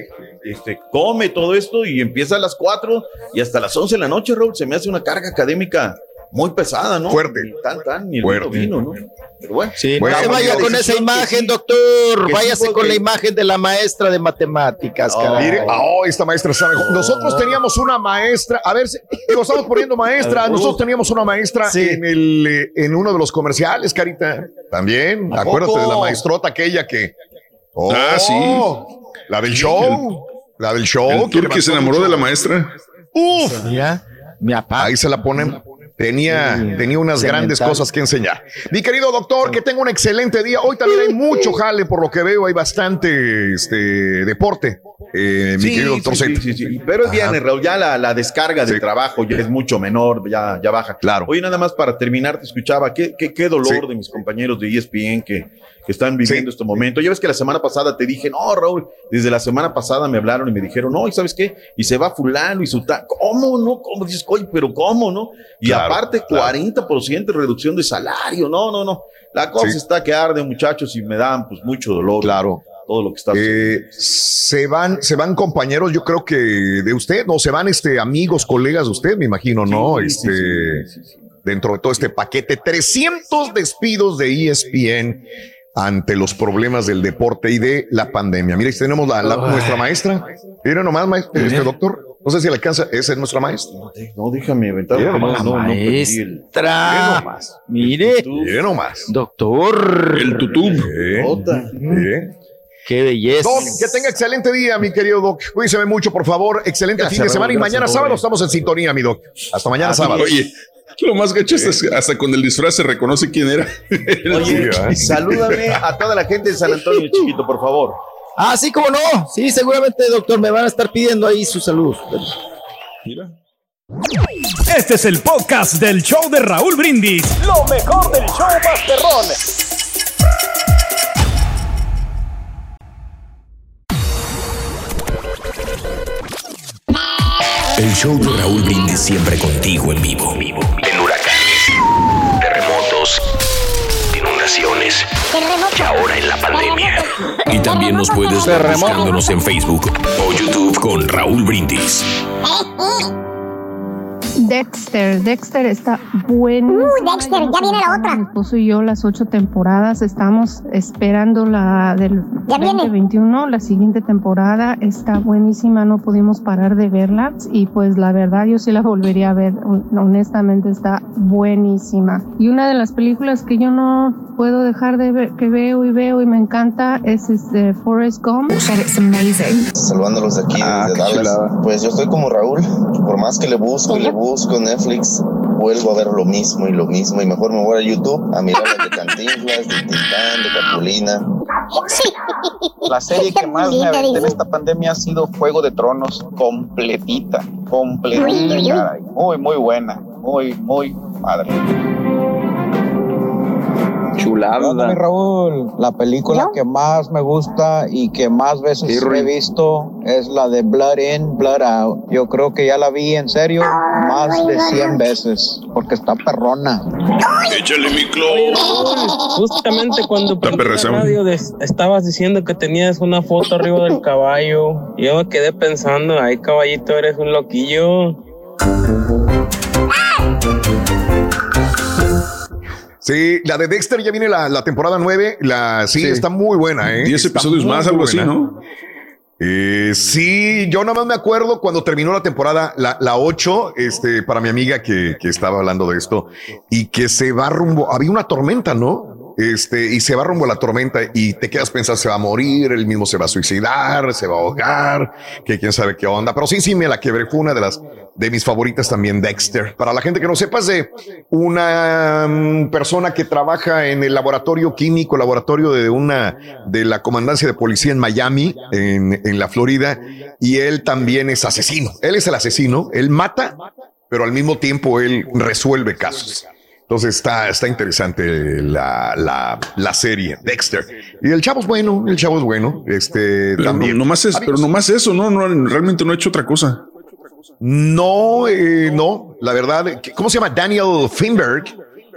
este, come todo esto y empieza a las 4 y hasta las 11 de la noche, Raúl. Se me hace una carga académica muy pesada, ¿no?
Fuerte.
Ni tan, tan, ni el
Fuerte.
vino, ¿no? Pero bueno.
Sí,
Bueno,
no se vaya con esa imagen,
sí-
doctor.
sí
Váyase con
que-
la imagen de la maestra de matemáticas,
No,
caray.
Mire, oh, esta maestra está mejor. Nosotros teníamos una maestra, a ver, si- digo, estamos poniendo maestra. Nosotros teníamos una maestra
Sí.
en, el, eh, en uno de los comerciales, Carita. También,
¿A
acuérdate
poco?
de la maestrota aquella que. Oh,
Ah, sí.
La del show. La del show.
El que se enamoró de la maestra.
Uf.
Mira, mi papá.
Ahí se la ponen. Tenía,
Sí,
tenía unas grandes cosas que enseñar. Mi querido doctor, que tenga un excelente día. Hoy también hay mucho jale, por lo que veo, hay bastante este, deporte. Eh, mi
Sí,
querido doctor
sí,
Z.
sí, sí, sí. Pero es viernes, Raúl. Ya la, la descarga de trabajo ya es mucho menor, ya, ya baja.
Claro.
Oye, nada más para terminar, te escuchaba. Qué, qué, qué dolor de mis compañeros de ESPN que, que están viviendo este momento. Ya ves que la semana pasada te dije, no, Raúl, desde la semana pasada me hablaron y me dijeron, no, ¿y sabes qué? Y se va fulano y su tal. ¿Cómo no? ¿Cómo dices, oye, pero cómo no? Y
Claro,
aparte,
claro.
40% de reducción de salario. No, no, no. La cosa está que arde, muchachos, y me dan pues mucho dolor.
Claro.
Todo lo que está
Eh, se van, se van compañeros, yo creo que de usted, no, se van este amigos, colegas de usted, me imagino, ¿no?
Sí,
este,
sí, sí, sí.
dentro de todo este paquete, 300 despidos de ESPN ante los problemas del deporte y de la pandemia. Mira, ahí tenemos la, nuestra maestra. Mira nomás, maestra, este doctor. No sé si le alcanza, esa es nuestra maestra.
No, déjame aventar.
Mira
no,
nomás,
no, no,
Maestra.
nomás.
Mire,
Mire nomás.
doctor.
El tutú.
Eh,
Jota.
Qué belleza.
Doc, que tenga excelente día, mi querido Doc. Cuídese mucho, por favor. Excelente
Gracias,
fin de semana y mañana
gracias,
sábado estamos en sintonía, mi Doc. Hasta mañana
Así
sábado.
Oye, lo más gacho es que hasta con el disfraz se reconoce quién era.
Oye, salúdame a toda la gente de San Antonio, chiquito, por favor.
Ah, sí, cómo no. Sí, seguramente, doctor, me van a estar pidiendo ahí su salud.
Mira.
Este es el podcast del show de Raúl Brindis. Lo mejor del show Masterrón.
El show de Raúl Brindis siempre contigo en vivo. En huracanes, terremotos, inundaciones y ahora en la pandemia. Y también nos puedes ver buscándonos en Facebook o YouTube con Raúl Brindis.
Dexter, Dexter está bueno.
Uh, Dexter, ya viene la otra.
Mi esposo y yo las ocho temporadas estamos esperando la del
Ya viene.
2021, la siguiente temporada está buenísima, no pudimos parar de verla y pues la verdad yo sí la volvería a ver, hon- honestamente está buenísima. Y una de las películas que yo no puedo dejar de ver, que veo y veo y me encanta es este Forrest Gump.
Saludándolos de aquí,
Ah,
desde Dallas. Pues yo estoy como Raúl. Por más que le busco y le busco en Netflix, vuelvo a ver lo mismo y lo mismo. Y mejor me voy a YouTube a mirar las de Cantinflas, de Tintán, de Capulina.
Sí.
La serie que más me
Linda,
aventé en esta pandemia ha sido Juego de Tronos, completita, completita, muy, muy buena, muy, muy padre.
Chulada.
Mi Raúl, la película que más me gusta y que más veces he visto es la de Blood In, Blood Out. Yo creo que ya la vi en serio más de 100 veces porque está perrona.
Échale mi
Justamente cuando la radio des- estabas diciendo que tenías una foto arriba del caballo. Yo me quedé pensando, ay caballito, eres un loquillo.
Sí, la de Dexter ya viene la, la temporada 9. La, sí,
Sí.
está muy buena, ¿eh?
10
Está
episodios
muy
más, algo así. ¿no?
Eh, sí, yo nada más me acuerdo cuando terminó la temporada, la, la 8, este, para mi amiga que, que estaba hablando de esto, y que se va rumbo, había una tormenta, ¿no? Este, y se va rumbo a la tormenta y te quedas pensando, se va a morir, él mismo se va a suicidar, se va a ahogar, que quién sabe qué onda. Pero sí, sí, me la quebré, fue una de las, de mis favoritas también, Dexter. Para la gente que no sepa, es de una mm, persona que trabaja en el laboratorio químico, laboratorio de una, de la comandancia de policía en Miami, en, en la Florida, y él también es asesino. Él es el asesino, él mata, pero al mismo tiempo él resuelve casos. Entonces está, está interesante la, la, la serie Dexter. Y el chavo es bueno, el chavo es bueno. Este
Pero
también.
no, nomás es, pero nomás eso, no, no, realmente no he hecho otra cosa.
No, eh, no, la verdad, ¿cómo se llama? Daniel Finberg,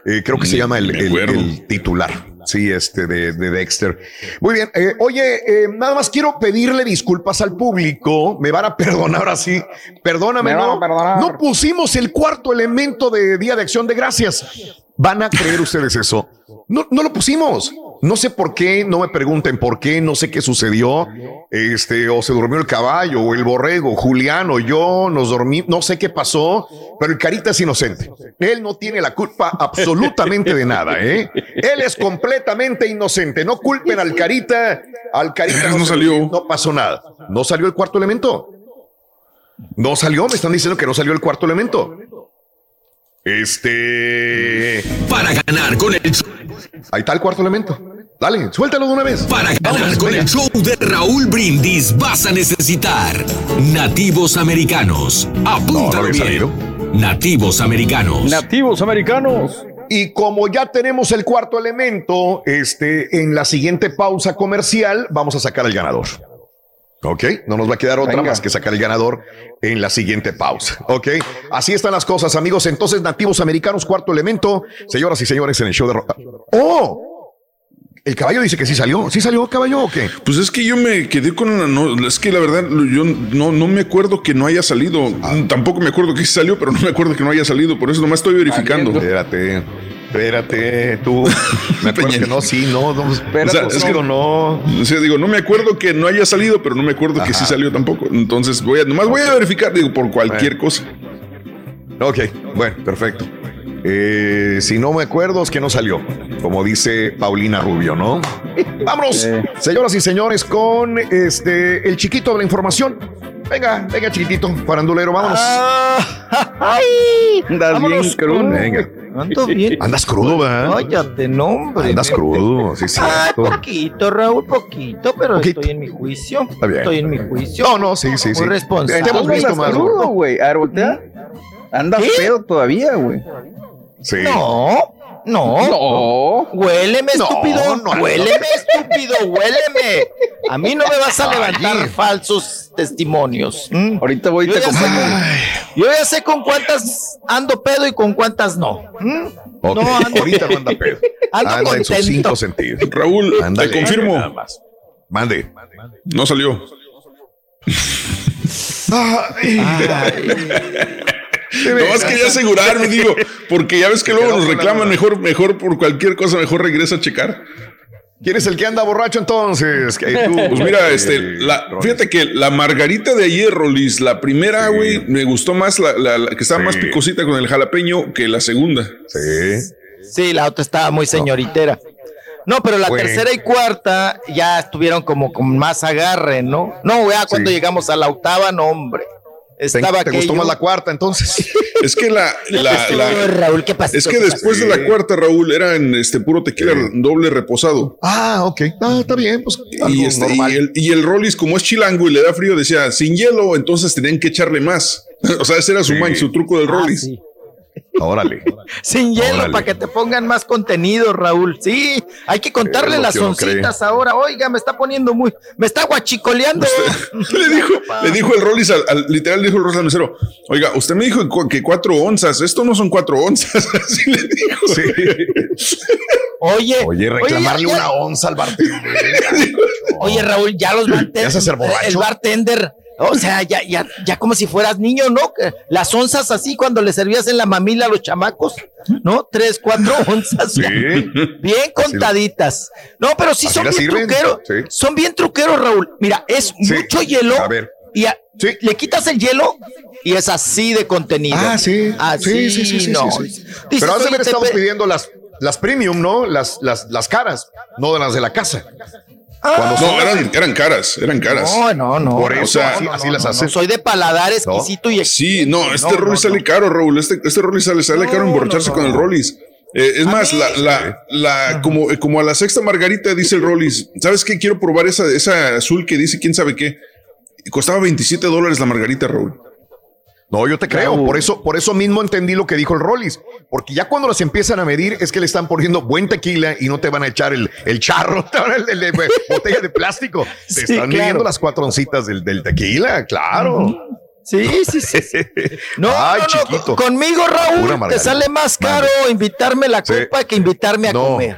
eh, creo que se llama el, el- el titular. Sí, este de, de Dexter. Muy bien. eh, oye, eh, nada más quiero pedirle disculpas al público. Me van a perdonar ahora sí. Perdóname, no, no pusimos el cuarto elemento de Día de Acción de Gracias. ¿Van a creer ustedes eso? No, no lo pusimos. No sé por qué, no me pregunten por qué, no sé qué sucedió. Este, o se durmió el caballo, o el borrego, Julián, o yo nos dormí, no sé qué pasó, pero el carita es inocente. Él no tiene la culpa absolutamente de nada, ¿eh? Él es completamente inocente. No culpen al carita, al carita
No salió.
no pasó nada. No salió el cuarto elemento. No salió, me están diciendo que no salió el cuarto elemento. Este.
Para ganar con el
Ahí está el cuarto elemento. Dale, suéltalo de una vez.
Para ganar con el show de Raúl Brindis vas a necesitar nativos americanos. Apúntalo bien. Nativos americanos.
Nativos americanos.
Y como ya tenemos el cuarto elemento, este, en la siguiente pausa comercial vamos a sacar al ganador. Ok, no nos va a quedar otra
Venga.
más que sacar el ganador en la siguiente pausa. Ok, así están las cosas, amigos. Entonces, nativos americanos, cuarto elemento. Señoras y señores, en el show de. ¡Oh! El caballo dice que sí salió. ¿Sí salió caballo o qué?
Pues es que yo me quedé con una. No, es que la verdad, yo no, no me acuerdo que no haya salido.
Ah.
Tampoco me acuerdo que sí salió, pero no me acuerdo que no haya salido. Por eso nomás estoy verificando.
Espérate, espérate, tú. Me acuerdo que no, sí, no, no.
O sea, es que
no.
O sea, digo, no me acuerdo que no haya salido, pero no me acuerdo que sí salió tampoco. Entonces voy a, nomás voy a verificar, digo, por cualquier cosa.
Ok, bueno, perfecto. Eh, si no me acuerdo es que no salió, como dice Paulina Rubio, ¿no? Vámonos, señoras y señores, con este el chiquito de la información. Venga, venga, chiquitito, farandulero, vámonos.
¡Ay!
Andas
Vámonos
bien crudo.
con-
Venga.
Ando bien.
Andas crudo, ¿verdad?
Cállate, no, hombre.
Andas crudo, sí, sí.
Ay, poquito, Raúl, poquito, pero
Poquito.
estoy en mi juicio.
Está bien.
Estoy en mi juicio.
No, no, sí, sí, sí.
Muy responsable.
Te hemos visto más.
crudo, güey. A ver, voltea. Andas
¿Qué?
pedo todavía, güey.
Sí.
No, no.
No.
Huéleme,
No,
estúpido.
no, no.
huéleme, estúpido, huéleme. A mí no me vas a levantar falsos testimonios.
Ahorita voy y
Yo
te
con, yo ya sé con cuántas ando pedo y con cuántas no. No, ando-
ahorita no anda pedo.
Ando
Anda en sus cinco sentidos.
Raúl,
Ándale.
te confirmo.
Nada más. Mande.
No salió. No, es quería asegurarme, digo, porque ya ves que luego nos reclaman mejor, mejor por cualquier cosa, mejor regresa a checar.
¿Quién es el que anda borracho entonces? Tú,
Pues mira, este, la, fíjate que la margarita de ayer, Rolis, la primera,
Sí.
güey, me gustó más la, la- la que estaba
Sí.
más picosita con el jalapeño que la segunda.
Sí.
Sí, la otra estaba muy señoritera. No, pero la tercera y cuarta ya estuvieron como con más agarre, ¿no? No, ya cuando
Sí.
llegamos a la octava, no, hombre.
¿Te,
Estaba
te gustó más la cuarta entonces?
Es que la, la- la-
Raúl, ¿qué pasó?
es que después de la cuarta, Raúl, era en este puro tequila doble reposado.
ah, ok. Ah, está bien. Pues,
Y, este,
normal.
y el, y el Rollis, como es chilango y le da frío, decía sin hielo, entonces tenían que echarle más. o sea, ese era su
Sí.
man, su truco del
Ah,
Rollis.
sí.
Órale.
Sin hielo
Órale.
para que te pongan más contenido, Raúl. Sí, hay que contarle las oncitas ahora. Oiga, me está poniendo muy, me está guachicoleando.
Le dijo, le dijo el Rollis al, al- literal dijo el Rollis al mesero, oiga, usted me dijo que cuatro onzas, esto no son cuatro onzas, así le dijo.
Oye,
Oye, reclamarle
ya- ya-
una onza al bartender.
Oye, Raúl, ya los bartenders. El bartender. O sea, ya, ya, ya como si fueras niño, ¿no? Las onzas así cuando le servías en la mamila a los chamacos, ¿no? Tres, cuatro onzas.
Sí.
Bien contaditas. No, pero sí
Así
son bien
sirven,
truqueros.
sí.
Son bien truqueros, Raúl. Mira, es
Sí.
mucho hielo.
A ver.
Y a- le quitas el hielo y es así de contenido.
Ah, sí.
Así,
sí, sí, sí, sí,
no. Dices,
Pero hace ver estamos
pe-
pidiendo las, las premium, ¿no? Las, las, las caras, no de las de la casa. Cuando son
No, eran, eran caras, eran caras.
No, no, no.
Por eso
no,
así,
no,
así
no,
las
no. Soy de paladar exquisito y
Sí, no, este
No,
Rollis
no,
sale caro, Raúl. Este, este Rollis sale, sale caro emborracharse
no,
con el. Rollis. Eh, es más, la, la, la, como, como a la sexta margarita dice el Rollis, ¿sabes qué? Quiero probar esa, esa azul que dice quién sabe qué. Costaba 27 dólares la margarita, Raúl.
No, yo te creo. Por eso, por eso mismo entendí lo que dijo el Rollis. Porque ya cuando las empiezan a medir es que le están poniendo buen tequila y no te van a echar el, el charro, te van a- el, botella de plástico. Te
Sí,
están
claro.
midiendo las cuatro oncitas del, del tequila, claro.
Sí, sí, sí. sí. No,
Ay,
no. Conmigo, Raúl, te sale más caro invitarme la
Sí.
copa que invitarme a
No.
comer.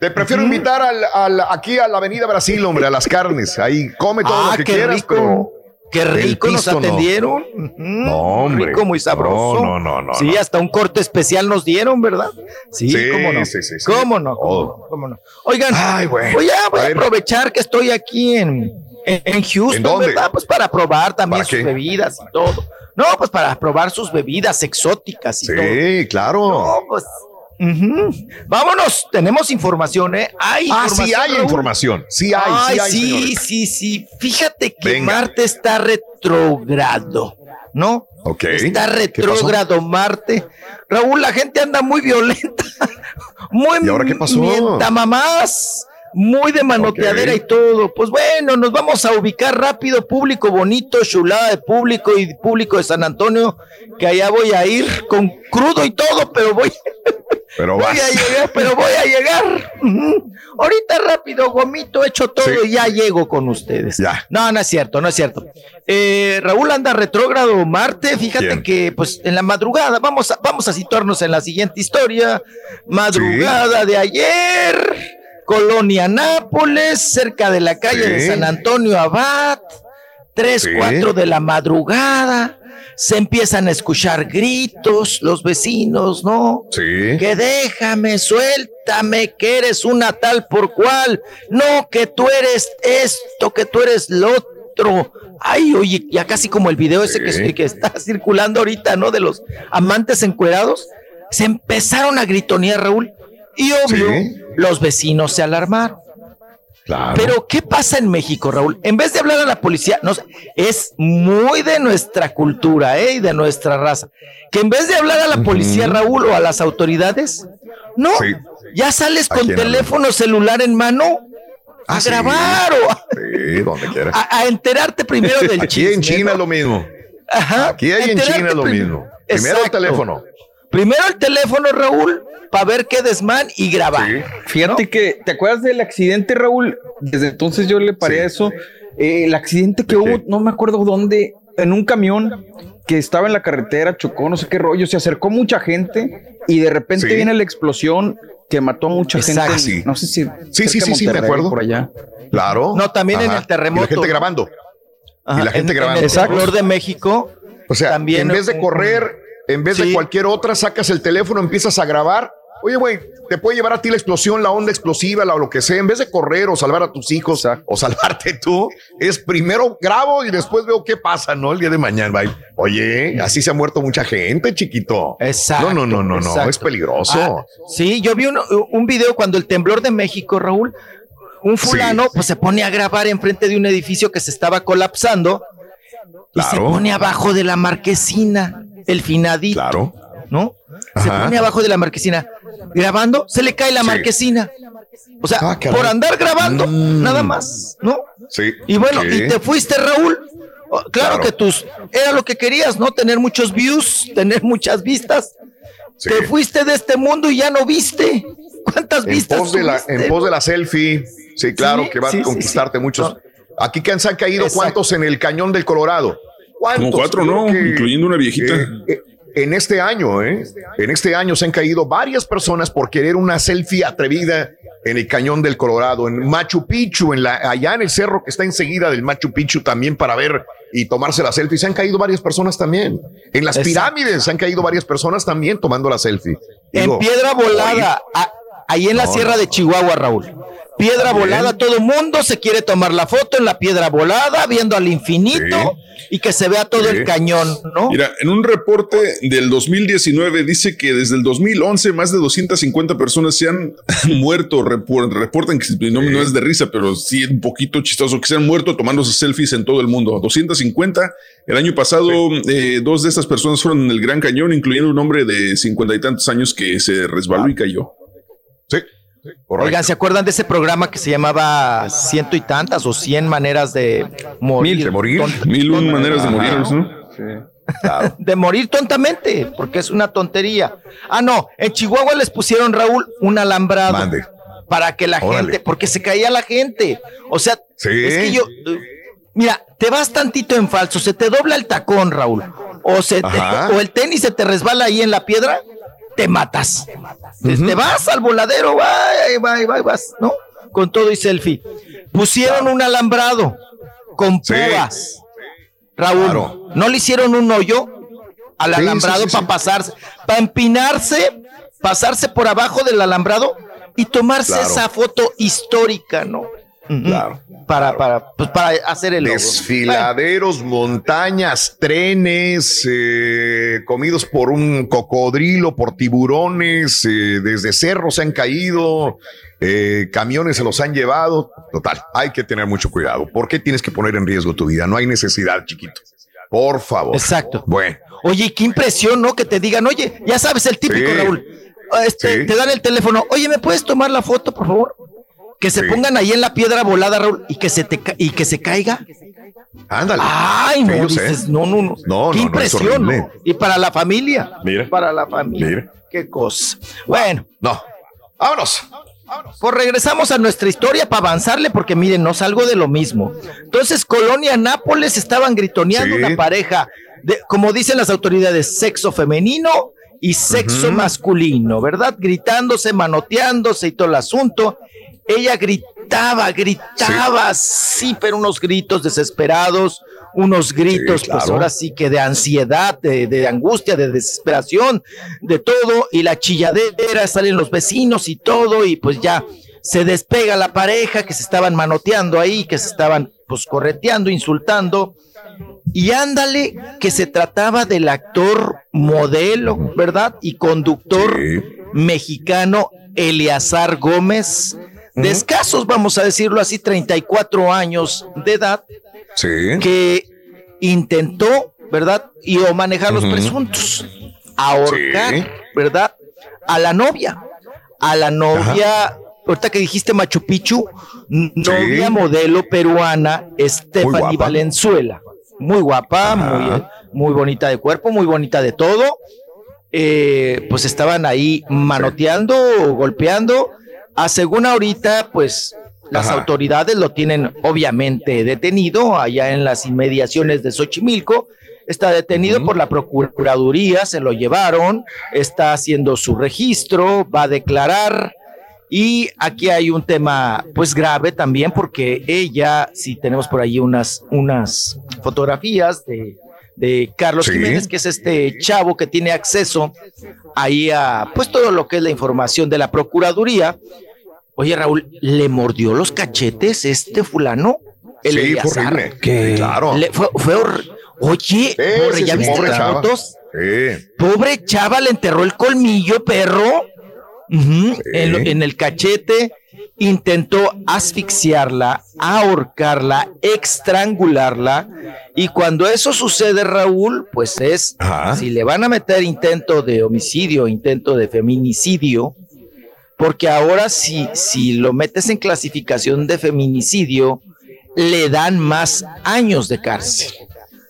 Te prefiero invitar al, al- aquí a la Avenida Brasil, hombre, a las carnes. Ahí come todo
Ah,
lo que
qué
quieras,
rico.
pero
Qué rico nos
no.
atendieron.
No, hombre.
Rico, muy sabroso.
No, no, no, no,
Sí,
no.
hasta un corte especial nos dieron, ¿verdad? Sí,
Sí,
cómo no.
sí, sí.
¿Cómo no? ¿Cómo
Todo.
no? ¿Cómo no? Oigan,
Ay, güey.
voy a, voy
A
a
ver.
aprovechar que estoy aquí en, en, en Houston,
¿En dónde?
¿verdad? Pues para probar también
¿Para
sus
qué?
bebidas y todo. No, pues para probar sus bebidas exóticas y todo.
Sí, claro.
No, pues. Vámonos, tenemos información, ¿eh? Hay
Ah,
información.
sí hay
Raúl.
información. Sí hay,
Ay,
sí hay.
sí,
señores.
sí, sí. Fíjate que
Venga.
Marte está retrógrado, ¿no?
Ok.
Está retrógrado Marte. Raúl, la gente anda muy violenta, muy
¿Y ahora qué pasó?
mienta mamás, muy de manoteadera
Ok.
y todo. Pues bueno, nos vamos a ubicar rápido, público bonito, chulada de público y público de San Antonio, que allá voy a ir con crudo y todo, pero voy,
Pero
voy
vas.
a llegar, pero voy a llegar. Ahorita rápido, gomito, hecho todo
Sí.
y ya llego con ustedes.
Ya.
No, no es cierto, no es cierto. Eh, Raúl anda retrógrado Marte, fíjate que pues en la madrugada, vamos a, vamos a situarnos en la siguiente historia. Madrugada de ayer, Colonia Nápoles, cerca de la calle de. San Antonio Abad, 3,
Sí.
4 de la madrugada. Se empiezan a escuchar gritos, los vecinos, ¿no?
Sí.
Que déjame, suéltame, que eres una tal por cual. No, que tú eres esto, que tú eres lo otro. Ay, oye, ya casi como el video ese
Sí.
que, que está circulando ahorita, ¿no? De los amantes encuerados. Se empezaron a gritonear, Raúl. Y obvio,
Sí.
los vecinos se alarmaron.
Claro.
Pero, ¿qué pasa en México, Raúl? En vez de hablar a la policía, no sé, es muy de nuestra cultura, ¿eh? Y de nuestra raza. Que en vez de hablar a la policía, Raúl, o a las autoridades, no,
Sí.
ya sales
¿A
con
habla?
teléfono celular en mano a
Ah, sí.
grabar o a,
Sí, donde quiera.
a- a enterarte primero del
Aquí
chisme.
en China es lo mismo.
Ajá,
Aquí hay en China es lo mismo. Primero el teléfono.
Primero el teléfono, Raúl, para ver qué desmán y grabar.
Sí.
Fíjate que, ¿te acuerdas del accidente, Raúl? Desde entonces yo le paré
Sí.
a eso. Eh, el accidente que
¿De
hubo, no me acuerdo dónde, en un camión que estaba en la carretera, chocó, no sé qué rollo, se acercó mucha gente y de repente
Sí.
viene la explosión que mató a mucha
Exacto.
gente.
Sí.
No sé si.
Sí, sí, sí,
de
sí, me acuerdo.
Por allá.
Claro.
No, también en el terremoto.
Y la gente grabando.
Ajá,
y la gente
en-
grabando.
En el
Exacto.
de México.
O sea,
También
en vez de
un-
correr, en vez de cualquier otra, sacas el teléfono, empiezas a grabar. Oye, güey, te puede llevar a ti la explosión, la onda explosiva, la, o lo que sea. En vez de correr o salvar a tus hijos o salvarte tú, es primero grabo y después veo qué pasa, ¿no? El día de mañana. bye. Oye, así se ha muerto mucha gente, chiquito.
Exacto.
No, no, no, no, no, es peligroso.
Ah, sí, yo vi un, un video cuando el temblor de México, Raúl, un fulano
Sí.
pues se pone a grabar enfrente de un edificio que se estaba colapsando y se pone abajo de la marquesina, el finadito,
Claro.
¿no? Se pone abajo de la marquesina, grabando, se le cae la
Sí.
marquesina. O sea,
Ah,
por andar grabando,
Mm.
nada más, ¿no?
Sí.
Y bueno, y te fuiste, Raúl. Oh, Claro,
Claro.
que tus era lo que querías, ¿no? Tener muchos views, tener muchas vistas.
Sí.
Te fuiste de este mundo y ya no viste. ¿Cuántas
En
vistas
pos, de la, en pos de la selfie. Sí, claro,
Sí,
que va
sí,
a conquistarte muchos. Aquí que han, se han caído
Exacto.
cuántos en el cañón del Colorado. ¿Cuántos?
Como cuatro,
Creo
¿no?
que,
Incluyendo una viejita.
eh, eh, en este año, ¿eh? En este año se han caído varias personas por querer una selfie atrevida en el cañón del Colorado, en Machu Picchu, en la, allá en el cerro que está enseguida del Machu Picchu también para ver y tomarse la selfie. Se han caído varias personas también. En las
Exacto.
pirámides se han caído varias personas también tomando la selfie.
En piedra volada, a- ahí en la
No,
sierra
no.
de Chihuahua, Raúl. Piedra
También.
volada, todo mundo se quiere tomar la foto en la piedra volada, viendo al infinito y que se vea todo
Sí.
el cañón, ¿no?
Mira, en un reporte del 2019 dice que desde el 2011 más de 250 personas se han muerto. Repor- reportan que no, no es de risa, pero sí es un poquito chistoso que se han muerto tomándose selfies en todo el mundo. 250. El año pasado, eh, dos de estas personas fueron en el Gran Cañón, incluyendo un hombre de cincuenta y tantos años que se resbaló y cayó.
Sí.
Oigan, ¿se acuerdan de ese programa que se llamaba Ciento y tantas o Cien maneras de morir?
Mil de morir.
Tont-
Mil un maneras de morir, ¿no?
De morir tontamente, porque es una tontería. Ah, no, en Chihuahua les pusieron, Raúl, un alambrado.
Mande.
Para que la
Órale.
gente, porque se caía la gente. O sea,
Sí.
es que yo, mira, te vas tantito en falso, se te dobla el tacón, Raúl. O, se te- o el tenis se te resbala ahí en la piedra, te matas. Te- Te vas al voladero, va, va, va, vas, ¿no? Con todo y selfie. Pusieron un alambrado con
Sí.
púas. Raúl,
Claro.
¿no le hicieron un hoyo al
Sí,
alambrado
sí, sí,
para
sí.
pasarse, para empinarse, pasarse por abajo del alambrado y tomarse
Claro.
esa foto histórica, ¿no?
Claro.
Para, para, pues para hacer el logo.
Desfiladeros, montañas, trenes, eh, comidos por un cocodrilo, por tiburones, eh, desde cerros se han caído, eh, camiones se los han llevado. Total, hay que tener mucho cuidado. ¿Por qué tienes que poner en riesgo tu vida? No hay necesidad, chiquito. Por favor.
Exacto.
Bueno,
Oye, qué impresión, ¿no? Que te digan, oye, ya sabes, el típico,
Sí.
Raúl. Este,
Sí.
Te dan el teléfono, oye, ¿me puedes tomar la foto, por favor? Que se
Sí.
pongan ahí en la piedra volada, Raúl, y que se te y que se caiga.
ándale.
Ay, no, no, no, no.
No,
qué
no,
impresión. ¿no? Y para la familia.
Mira.
Para la familia.
Mira.
Qué cosa. Bueno,
No. Vámonos.
pues regresamos a nuestra historia para avanzarle, porque miren, no salgo de lo mismo. Entonces, Colonia Nápoles estaban gritoneando
Sí.
una pareja, de, como dicen las autoridades, sexo femenino y sexo masculino, ¿verdad? Gritándose, manoteándose y todo el asunto. Ella gritaba, gritaba, sí, pero unos gritos desesperados, unos gritos,
Sí,
pues ahora sí que de ansiedad, de, de angustia, de desesperación, de todo, y la chilladera, salen los vecinos y todo, y pues ya se despega la pareja que se estaban manoteando ahí, que se estaban pues correteando, insultando, y ándale que se trataba del actor modelo, ¿verdad? Y conductor mexicano Eleazar Gómez, de escasos, vamos a decirlo así, 34 años de edad,
Sí.
que intentó, ¿verdad? Y o manejar los presuntos, ahorcar,
Sí.
¿verdad? A la novia, a la novia, ahorita que dijiste Machu Picchu, novia modelo peruana, Stephanie. Valenzuela, muy guapa, muy, muy bonita de cuerpo, muy bonita de todo. Eh, pues estaban ahí manoteando, golpeando. A según ahorita, pues las
Ajá.
autoridades lo tienen obviamente detenido allá en las inmediaciones de Xochimilco. Está detenido por la Procuraduría, se lo llevaron, está haciendo su registro, va a declarar. Y aquí hay un tema pues grave también porque ella, si tenemos por ahí unas, unas fotografías de, de Carlos
Sí.
Jiménez, que es este chavo que tiene acceso ahí a pues todo lo que es la información de la Procuraduría. Oye, Raúl, ¿le mordió los cachetes este fulano? El
Sí, fue
Eleazar?
horrible. Sí, claro.
Le- fue, fue hor- Oye,
Sí, sí,
¿ya
sí,
viste
pobre
las
chava.
fotos?
Sí.
Pobre chava, le enterró el colmillo, perro. Ujú, en, lo- en el cachete. Intentó asfixiarla, ahorcarla, estrangularla. Y cuando eso sucede, Raúl, pues es, si le van a meter intento de homicidio, intento de feminicidio, porque ahora si, si lo metes en clasificación de feminicidio, le dan más años de cárcel.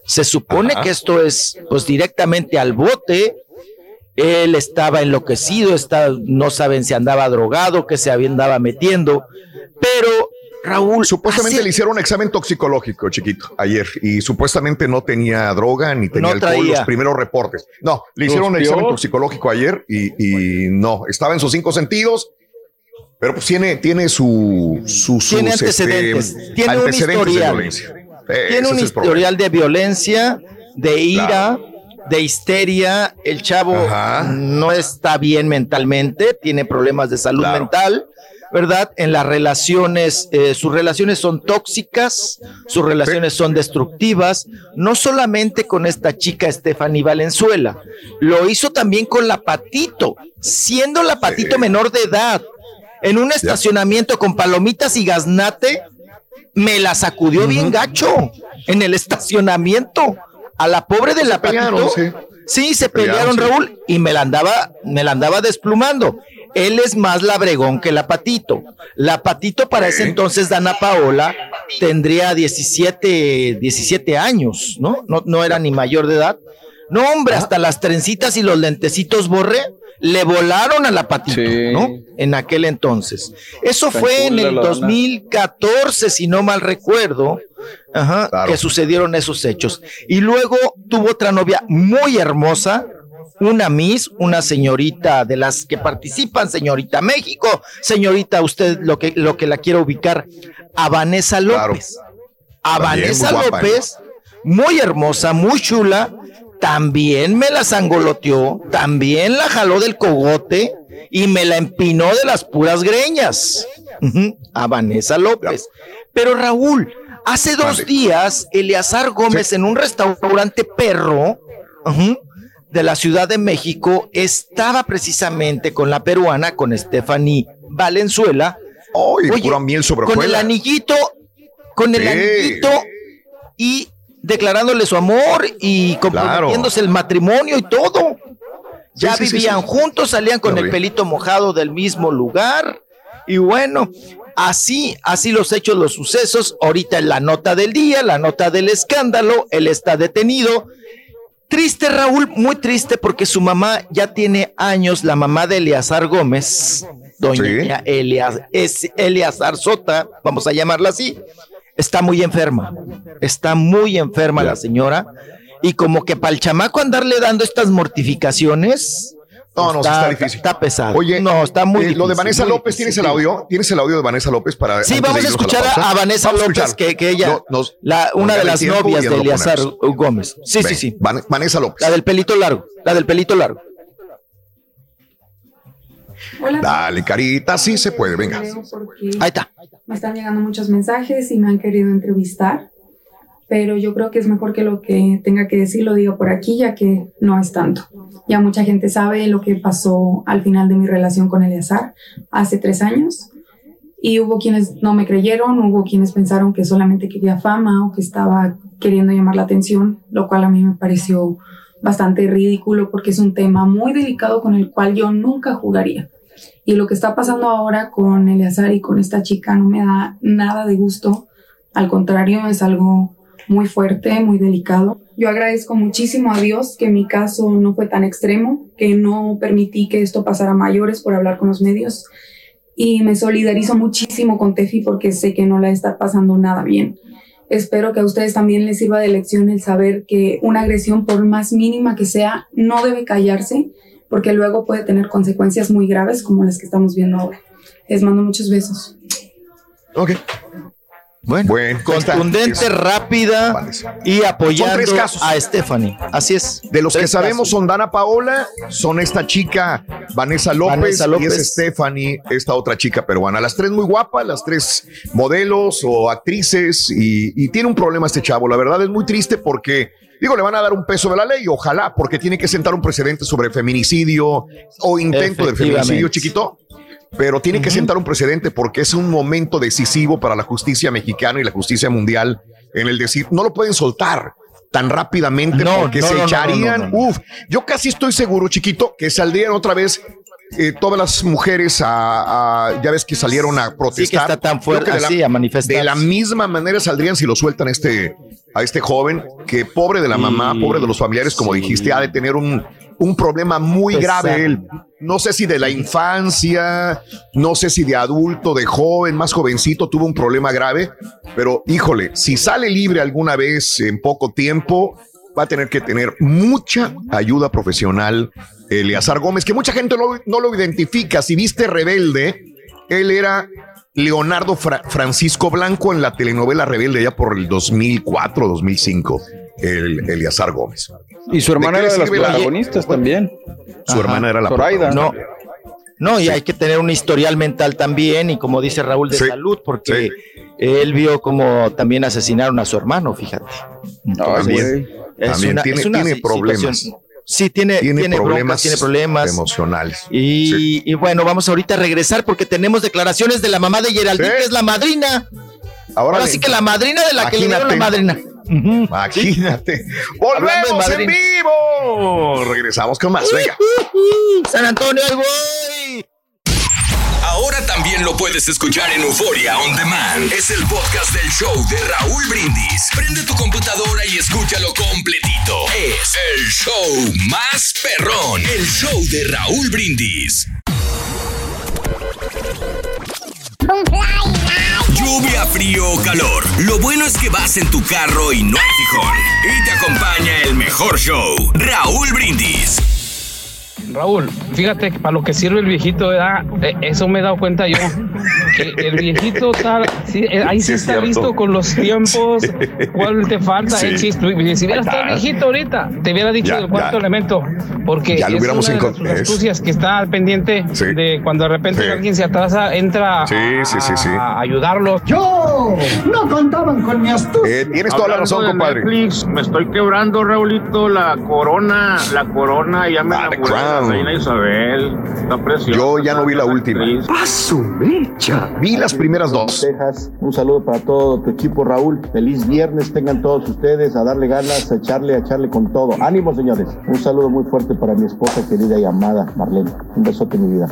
Se supone
Ajá.
que esto es pues directamente al bote. Él estaba enloquecido, está, no saben si andaba drogado, que se había andaba metiendo, pero Raúl.
Supuestamente
hace-
le hicieron un examen toxicológico, chiquito, ayer, y supuestamente no tenía droga ni tenía
No
alcohol,
traía.
los primeros reportes. No, le hicieron un examen toxicológico ayer y, y no, estaba en sus cinco sentidos, pero pues tiene, tiene su, su- sus,
Tiene
este,
antecedentes, tiene un
antecedentes de
historial.
violencia. Eh,
Tiene
ese
un historial de violencia, de ira, de histeria. El chavo no está bien mentalmente, tiene problemas de salud mental, ¿verdad? En las relaciones, eh, sus relaciones son tóxicas, sus relaciones son destructivas, no solamente con esta chica Stephanie Valenzuela, lo hizo también con la Patito, siendo la Patito menor de edad, en un estacionamiento con palomitas y gaznate me la sacudió bien gacho en el estacionamiento. A la pobre de la Patito.
Sí.
Se
Pelearon.
Raúl, y me la andaba, me la andaba desplumando. Él es más labregón que la Patito. La Patito para ese entonces, Dana Paola, tendría 17, 17 años, ¿no? No, no era ni mayor de edad. No, hombre, hasta las trencitas y los lentecitos borré le volaron a la Patito, ¿no? En aquel entonces. Eso
Tan
fue en el
la Dana.
2014, si no mal recuerdo, ajá, que sucedieron esos hechos. Y luego tuvo otra novia muy hermosa, una Miss, una señorita de las que participan, señorita México, señorita, usted lo que, lo que la quiero ubicar, a Vanessa López. A
También
Vanessa
muy guapa.
López, muy hermosa, muy chula, también me la zangoloteó, también la jaló del cogote y me la empinó de las puras greñas. A Vanessa López. Pero Raúl, hace dos días, Eleazar Gómez en un restaurante perro de la Ciudad de México estaba precisamente con la peruana, con Stephanie Valenzuela.
Oye, pura miel sobre
Con el anillito, con el anillito y declarándole su amor y comprometiéndose el matrimonio y todo. Ya
Sí, sí, sí,
vivían
sí.
juntos, salían con el pelito mojado del mismo lugar. Y bueno, así, así los hechos, los sucesos. Ahorita en la nota del día, la nota del escándalo, él está detenido. Triste, Raúl, muy triste porque su mamá ya tiene años, la mamá de Eleazar Gómez, doña Elea- es Eleazar Sota, vamos a llamarla así, está muy enferma. Está muy enferma la señora. Y como que para el chamaco andarle dando estas mortificaciones.
No, no, sí está difícil.
Está pesado.
Oye,
no, está muy
eh, Lo de Vanessa López. ¿tienes el audio? ¿Tienes el audio de Vanessa López para.
Sí, vamos a escuchar a, Vanessa
Vamos
López,
escuchar.
que, que ella,
No, nos-
la, una de las novias de Eleazar. Gómez. Sí, sí,
Ven,
sí.
Van- Vanessa López.
La del pelito largo, la del pelito largo.
Dale, carita, sí se puede, venga.
Ahí está.
Me están llegando muchos mensajes y me han querido entrevistar, pero yo creo que es mejor que lo que tenga que decir lo diga por aquí, ya que no es tanto. Ya mucha gente sabe lo que pasó al final de mi relación con Eleazar hace tres años. Y hubo quienes no me creyeron, hubo quienes pensaron que solamente quería fama o que estaba queriendo llamar la atención, lo cual a mí me pareció bastante ridículo porque es un tema muy delicado con el cual yo nunca jugaría. Y lo que está pasando ahora con Eleazar y con esta chica no me da nada de gusto. Al contrario, es algo muy fuerte, muy delicado. Yo agradezco muchísimo a Dios que mi caso no fue tan extremo, que no permití que esto pasara a mayores por hablar con los medios. Y me solidarizo muchísimo con Tefi porque sé que no la está pasando nada bien. Espero que a ustedes también les sirva de lección el saber que una agresión, por más mínima que sea, no debe callarse porque luego puede tener consecuencias muy graves como las que estamos viendo ahora. Les mando muchos besos.
Ok.
Bueno, contundente, rápida y apoyando
Son tres casos.
a Stephanie. Así es.
De los que sabemos
casos.
son Dana Paola, son esta chica Vanessa López,
Vanessa
y es Stephanie, esta otra chica peruana. Las tres muy guapas, las tres modelos o actrices y, y tiene un problema este chavo. La verdad es muy triste porque, digo, le van a dar un peso de la ley, ojalá, porque tiene que sentar un precedente sobre feminicidio o intento de feminicidio chiquito. Pero tiene que sentar un precedente porque es un momento decisivo para la justicia mexicana y la justicia mundial en el decir, no lo pueden soltar tan rápidamente
No,
porque
no,
se
no,
echarían, uf, yo casi estoy seguro, chiquito, que saldrían otra vez eh, todas las mujeres a, a- ya ves que salieron a protestar.
está tan fuerte
la-
así, a manifestarse.
De la misma manera saldrían si lo sueltan este, a este joven, que pobre de la mamá, pobre de los familiares, como dijiste, ha de tener un, un problema muy grave él. No sé si de la infancia, no sé si de adulto, de joven, más jovencito, tuvo un problema grave, pero híjole, si sale libre alguna vez en poco tiempo, va a tener que tener mucha ayuda profesional. Eleazar Gómez, que mucha gente no, no lo identifica. Si viste Rebelde, él era Leonardo Fra- Francisco Blanco en la telenovela Rebelde ya por el 2004, 2005, el Eleazar Gómez.
Y su hermana
¿De qué
era de las
la-
protagonistas también.
Su hermana era la
Zoraida.
No, no, y hay que tener un historial mental también, y como dice Raúl, de
Sí,
salud, porque él vio como también asesinaron a su hermano, fíjate.
También,
es
también
una-
tiene,
es una
tiene
si-
problemas.
Sí, tiene,
Tiene,
tiene,
problemas,
broncas, tiene problemas.
emocionales.
Y, y bueno, vamos ahorita a regresar porque tenemos declaraciones de la mamá de Geraldine, que es la madrina.
Ahora,
Ahora sí que la madrina de la que le dieron la madrina.
Imagínate. Volvemos en vivo. Regresamos con más. Venga.
San Antonio, ahí voy.
Lo puedes escuchar en Euforia On Demand. Es el podcast del show de Raúl Brindis. Prende tu computadora y escúchalo completito. Es el show más perrón. El show de Raúl Brindis. Lluvia, frío o calor. Lo bueno es que vas en tu carro y no hay fijón. Y te acompaña el mejor show. Raúl Brindis.
Raúl, fíjate que para lo que sirve el viejito, ¿verdad? Eh, eso me he dado cuenta yo. El viejito está, sí, eh, ahí sí,
Sí, es
está
cierto.
listo con los tiempos. ¿Cuál te falta?
Sí.
Eh, si hubieras estado viejito ahorita, te hubiera dicho
Ya,
el cuarto
ya.
elemento. Porque
Ya lo
es
hubiéramos
una de las astucias que está al pendiente
Sí.
de cuando de repente
Sí.
alguien se atrasa, entra a,
Sí, sí, sí, sí.
a ayudarlos.
Yo no contaban con mi astucia.
Eh, tienes toda la
Hablando
razón,
de
compadre.
Netflix, me estoy quebrando, Raulito, la corona, la corona, ya me la. Reina Isabel, está preciosa.
Yo ya no vi la última.
Paso mecha.
Vi las primeras dos.
Texas. Un saludo para todo tu equipo, Raúl. Feliz viernes tengan todos ustedes, a darle ganas, a echarle, a echarle con todo. Ánimo, señores. Un saludo muy fuerte para mi esposa querida y amada, Marlene. Un besote, mi vida.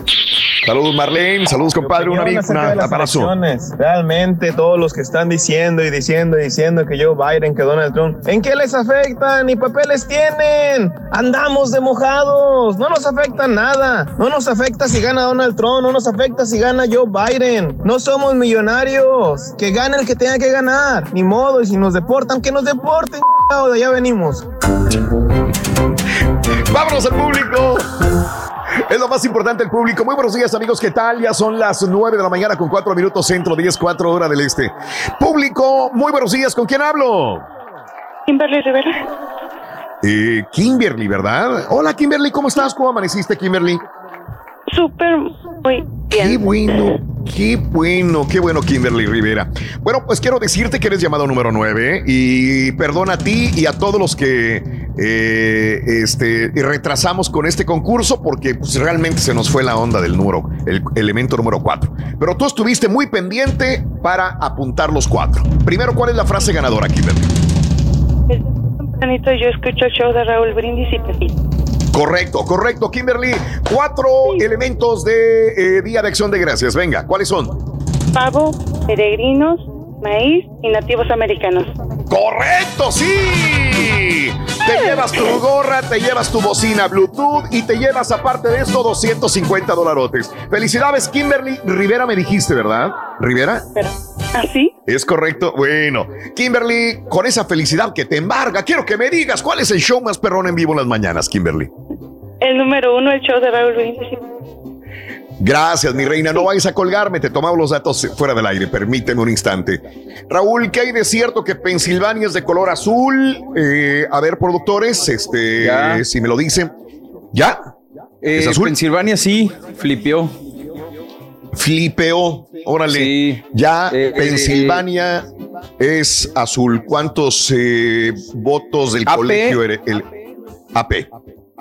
Saludos, Marlene. Saludos, compadre. Un amigo,
acerca
un
de las
abrazo.
elecciones. Realmente todos los que están diciendo y diciendo y diciendo que Joe Biden, que Donald Trump, ¿en qué les afecta? Ni papeles tienen. Andamos de mojados. No nos afecta nada. No nos afecta si gana Donald Trump. No nos afecta si gana Joe Biden. No somos millonarios. Que gane el que tenga que ganar. Ni modo. Y si nos deportan, que nos deporten. De allá venimos.
Vámonos al público. Es lo más importante el público. Muy buenos días, amigos. ¿Qué tal? Ya son las 9 de la mañana con 4 minutos centro, 10, 4 hora del este. Público, muy buenos días. ¿Con quién hablo?
Kimberly Rivera.
Eh, Kimberly, ¿verdad? Hola, Kimberly. ¿Cómo estás? ¿Cómo amaneciste, Kimberly?
Súper, muy
Qué bueno, qué bueno, qué bueno, Kimberly Rivera. Bueno, pues quiero decirte que eres llamado número 9 y perdona a ti y a todos los que eh, este, retrasamos con este concurso porque pues, realmente se nos fue la onda del número, el elemento número 4. Pero tú estuviste muy pendiente para apuntar los cuatro. Primero, ¿cuál es la frase ganadora, Kimberly?
tempranito yo escucho el show de Raúl Brindis y Pepito.
Correcto, correcto, Kimberly. Cuatro elementos de eh, Día de Acción de Gracias. Venga, ¿cuáles son?
Pavo, peregrinos, maíz y nativos americanos.
¡Correcto, sí! Te llevas tu gorra, te llevas tu bocina Bluetooth y te llevas aparte de esto 250 dolarotes. Felicidades, Kimberly Rivera me dijiste, ¿verdad? ¿Rivera?
¿Así?
Es correcto. Bueno, Kimberly, con esa felicidad que te embarga, quiero que me digas cuál es el show más perrón en vivo en las mañanas, Kimberly.
El número uno, el show de Raúl Brindis.
Gracias, mi reina. No vayas a colgarme, te tomamos los datos fuera del aire. Permíteme un instante. Raúl, ¿qué hay de cierto que Pensilvania es de color azul? Eh, a ver, productores, este,
Ya.
si me lo dicen. ¿Ya?
Eh,
¿Es azul?
Pensilvania sí, flipeó.
Flipeó. Órale. Ya
Eh,
Pensilvania es azul. ¿Cuántos eh, votos del
AP.
colegio eres? El AP.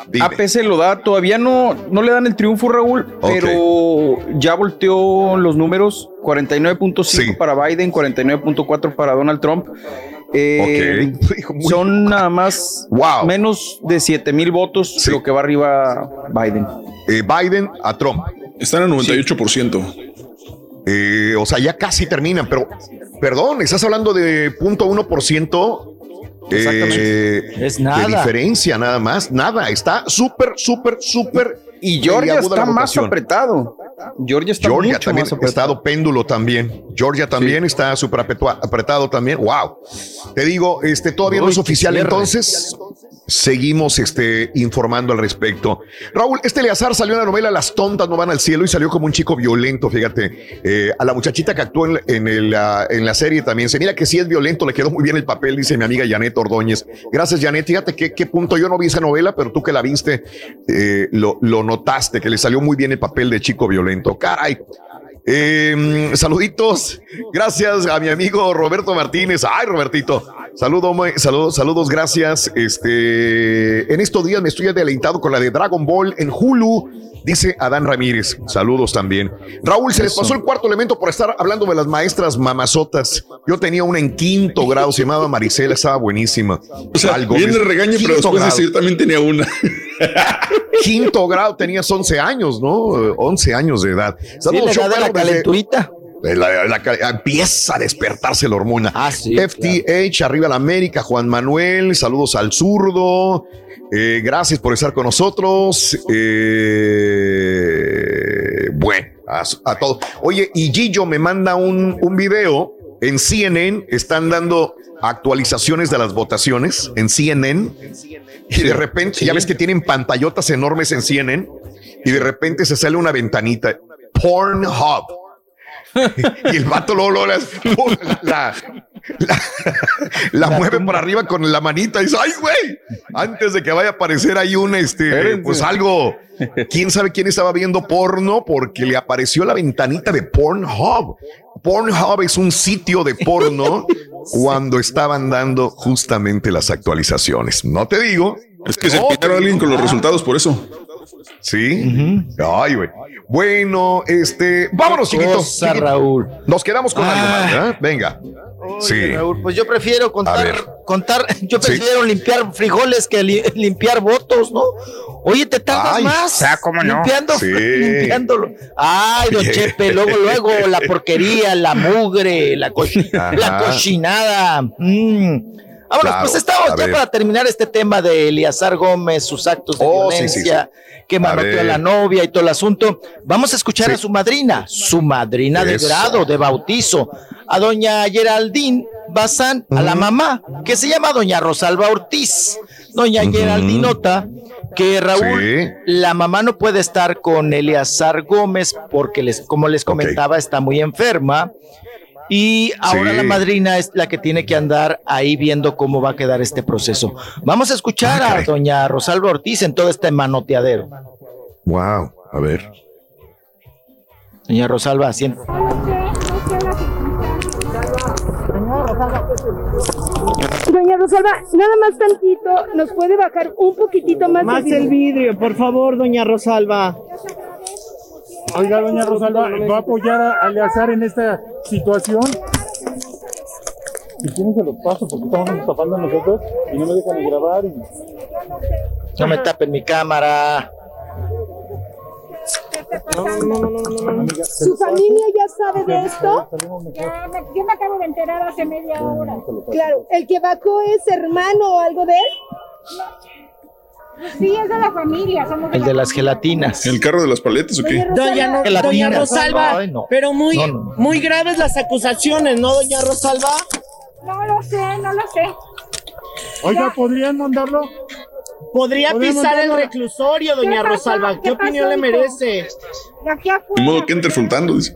Dime.
AP se lo da, todavía no, no le dan el triunfo, Raúl, pero ya volteó los números: 49.5 para Biden, 49.4 para Donald Trump. Eh, Son nada más menos de 7 mil votos lo que va arriba Biden.
Eh, Biden a Trump.
Están en 98%.
Eh, o sea, ya casi terminan, pero perdón, estás hablando de 0.1% eh,
Es nada.
De diferencia, nada más. Nada. Está súper, súper, súper.
Y Georgia está más apretado. Georgia está
Georgia
mucho
también
más apretado.
estado péndulo también. Georgia también está súper apretado también. Wow. Te digo, este todavía no es oficial, entonces seguimos este, informando al respecto. Raúl, este Eleazar salió en la novela Las tontas no van al cielo y salió como un chico violento, fíjate. Eh, a la muchachita que actuó en, ah, en la serie también se mira que sí es violento, le quedó muy bien el papel, dice mi amiga Janet Ordóñez. Gracias, Janet. Fíjate qué, qué punto. Yo no vi esa novela, pero tú que la viste, eh, lo, lo notaste, que le salió muy bien el papel de chico violento. Caray. Eh, saluditos, gracias a mi amigo Roberto Martínez. Ay, Robertito, saludo, saludos, saludos, gracias. Este, en estos días me estoy deleitado con la de Dragon Ball en Hulu, dice Adán Ramírez. Saludos también. Raúl, se les pasó el cuarto elemento por estar hablando de las maestras mamazotas. Yo tenía una en quinto grado, se llamaba Marisela, estaba buenísima.
O sea, regaño, pero después
grado.
yo también tenía una.
Quinto grado, tenías 11 años, ¿no? Eh, 11 años de edad.
Sí,
Saludos,
la edad de la calenturita.
La- la ca- empieza a despertarse la hormona.
Ah, sí,
FTH, arriba la América, Juan Manuel, saludos al zurdo. Eh, gracias por estar con nosotros. Eh, bueno, a, a todos. Oye, y Gillo me manda un, un video en CNN. Están dando actualizaciones de las votaciones en CNN. Y de repente, ya ves que tienen pantallotas enormes en CNN. Y de repente se sale una ventanita. Pornhub. y el vato luego, luego las- la, la, la mueve para arriba con la manita y dice, ay, güey, antes de que vaya a aparecer ahí un, este, pues algo, quién sabe quién estaba viendo porno porque le apareció la ventanita de Pornhub. Pornhub es un sitio de porno cuando estaban dando justamente las actualizaciones. No te digo.
Es que se
No,
pitaron a alguien con los resultados por eso.
Sí. Ay, güey. Bueno, este, vámonos, chiquito.
cosa,
chiquito.
Raúl.
Nos quedamos con algo
Ah.
más, ¿verdad? Venga. sí.
Raúl, pues yo prefiero contar, contar, yo
Sí.
prefiero limpiar frijoles que li- limpiar votos, ¿no? Oye, te tardas
Ay,
más
ah, ¿cómo no?
limpiando,
Sí.
limpiándolo. Ay, don Chepe, luego, luego, la porquería, la mugre, la,
Ajá.
la cochinada. Mm. Vámonos,
Claro,
pues estamos ya
ver.
para terminar este tema de Eliazar Gómez, sus actos de
Oh, sí, sí,
violencia, que manoteó a la novia y todo el asunto. Vamos a escuchar a su madrina, su madrina de
Eso.
grado, de bautizo, a doña Geraldine Bazán, a la mamá, que se llama doña Rosalba Ortiz. Doña
Ujú.
Geraldine nota que Raúl, la mamá no puede estar con Eleazar Gómez porque, les, como les comentaba, está muy enferma. Y ahora
Sí.
la madrina es la que tiene que andar ahí viendo cómo va a quedar este proceso. Vamos a escuchar
Ah,
a doña Rosalba Ortiz en todo este manoteadero.
Wow. A ver.
Doña Rosalba, siente.
Doña Rosalba, nada más tantito, ¿nos puede bajar un poquitito más,
Más el vidrio, por favor, doña Rosalba.
Oiga, doña Rosalba, ¿va a apoyar a Aleazar en esta situación? Si quieren se los paso porque estamos tapando nosotros y no me dejan ni grabar. y-
No me tapen mi cámara.
¿Su familia ya sabe de esto?
Ya me- yo me acabo de enterar hace media hora.
Claro, ¿el que bajó es hermano o algo de él?
Sí, es de la familia. Somos de
El
la
de las gelatinas.
¿El carro de las paletas o qué?
Doña, no-
Gelatinas.
doña Rosalba,
Ay, no.
pero muy,
No, no.
muy graves las acusaciones, ¿no, doña Rosalba?
No lo sé, no lo sé.
Oiga, ¿podrían mandarlo?
Podría
¿Podría
pisar el reclusorio, doña
¿Qué?
Rosalba. ¿Qué,
¿Qué
opinión
pasó,
le merece?
De aquí afuera.
De modo que entre flotando, dice.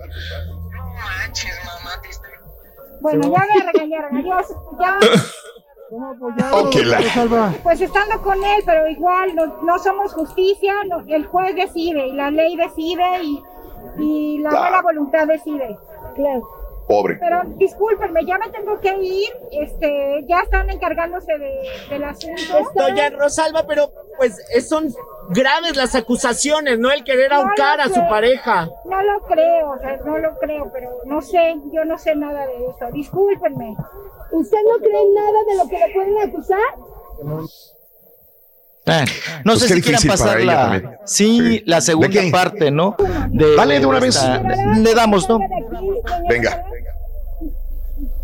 Bueno, ya me regañaron. Adiós. Ya.
¿Cómo apoyarlo,
Ok,
doña
la-?
Pues estando con él, pero igual no, no somos justicia, no- el juez decide y la ley decide y, y la
Claro.
buena voluntad decide. Claro.
Pobre.
Pero discúlpenme, ya me tengo que ir. Este, ya están encargándose de, del asunto.
Doña Rosalba, pero pues son graves las acusaciones, ¿no? El querer
No
ahorcar a su pareja.
No lo creo, o sea, no lo creo, pero no sé, yo no sé nada de eso. Discúlpenme.
¿Usted no cree nada de lo que le pueden acusar?
Ah, no
Pues
sé si quieran pasar la, sí,
Sí.
la segunda parte, ¿no? De,
Dale de una vez.
esta- le damos, ¿no?
Venga.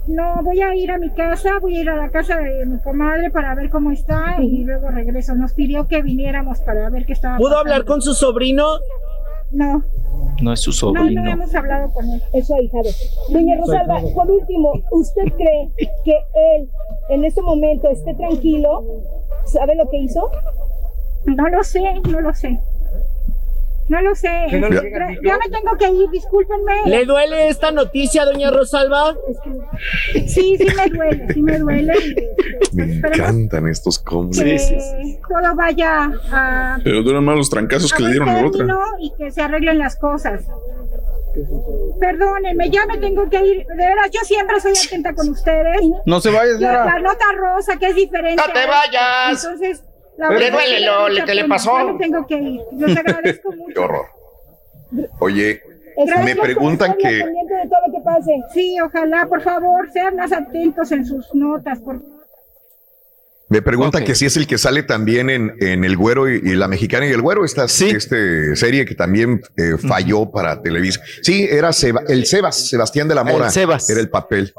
No, voy a ir a mi casa, voy a ir a la casa de mi comadre para ver cómo está y luego regreso. Nos pidió que viniéramos para ver qué estaba.
¿Pudo
pasando.
hablar con su sobrino?
No,
No es su
no,
sobrino.
no hemos hablado con él.
Eso, ahijado. Doña Rosalba, por último, ¿usted cree que él en este momento esté tranquilo? ¿Sabe lo que hizo?
No lo sé, no lo sé. No lo sé.
¿Que no le
Este,
llega el
ya me tengo que ir, discúlpenme.
¿Le duele esta noticia, doña Rosalba?
Sí, sí me duele, sí me duele.
Me encantan estos combos.
que todo vaya a,
Pero duran más los trancazos que le dieron a la otra.
y que se arreglen las cosas. Perdónenme, ya me tengo que ir. De veras, yo siempre soy atenta con ustedes.
No se vaya,
Yo-
señora.
La nota rosa, que es diferente.
¡No te vayas!
Entonces, la
Pero
verdad
duele lo-
mucha
que le pasó.
Ya me tengo que ir. Les agradezco mucho.
Qué horror. Oye,
Gracias
me preguntan que
de todo lo que pase. Sí, ojalá, por favor, sean más atentos en sus notas. Por...
me preguntan que si es el que sale también en, en El Güero y, y La Mexicana y El Güero, esta este serie que también eh, falló para Televisa. Sí, era Seba- el Sebas, Sebastián de la Mora.
El Sebas.
Era el papel.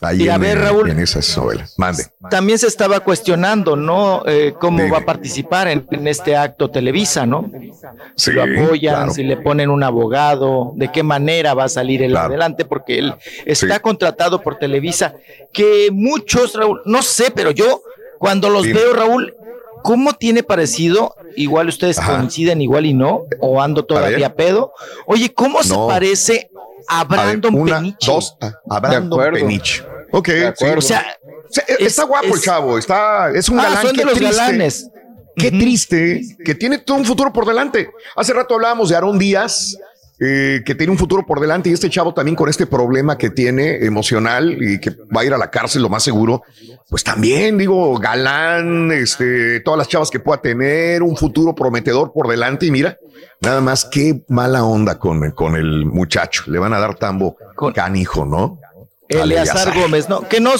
Ahí
Y a
en,
ver, Raúl.
en esas novelas. Mande.
También se estaba cuestionando, ¿no? Eh, cómo va a participar en, en este acto Televisa, ¿no?
Sí,
si lo apoyan,
claro.
si le ponen un abogado, de qué manera va a salir él adelante, porque él está contratado por Televisa, que muchos, Raúl, no sé, pero yo cuando los veo, Raúl, ¿cómo tiene parecido? Igual ustedes coinciden, igual y no, o ando todavía pedo. Oye, ¿cómo se parece a Brandon
una,
Peniche?
dos, a, a Brandon. Peniche. Ok,
De
sí.
acuerdo. O sea,
Sí, está guapo el chavo, está, es un
Ah,
galán.
son de
qué
los
triste.
galanes.
Qué triste que tiene todo un futuro por delante. Hace rato hablábamos de Aaron Díaz, eh, que tiene un futuro por delante, y este chavo también con este problema que tiene emocional y que va a ir a la cárcel, lo más seguro. Pues también, digo, galán, este, todas las chavas que pueda tener, un futuro prometedor por delante. Y mira, nada más qué mala onda con, con el muchacho. Le van a dar tambo canijo, ¿no?
Eleazar Gómez, ¿no? Que no,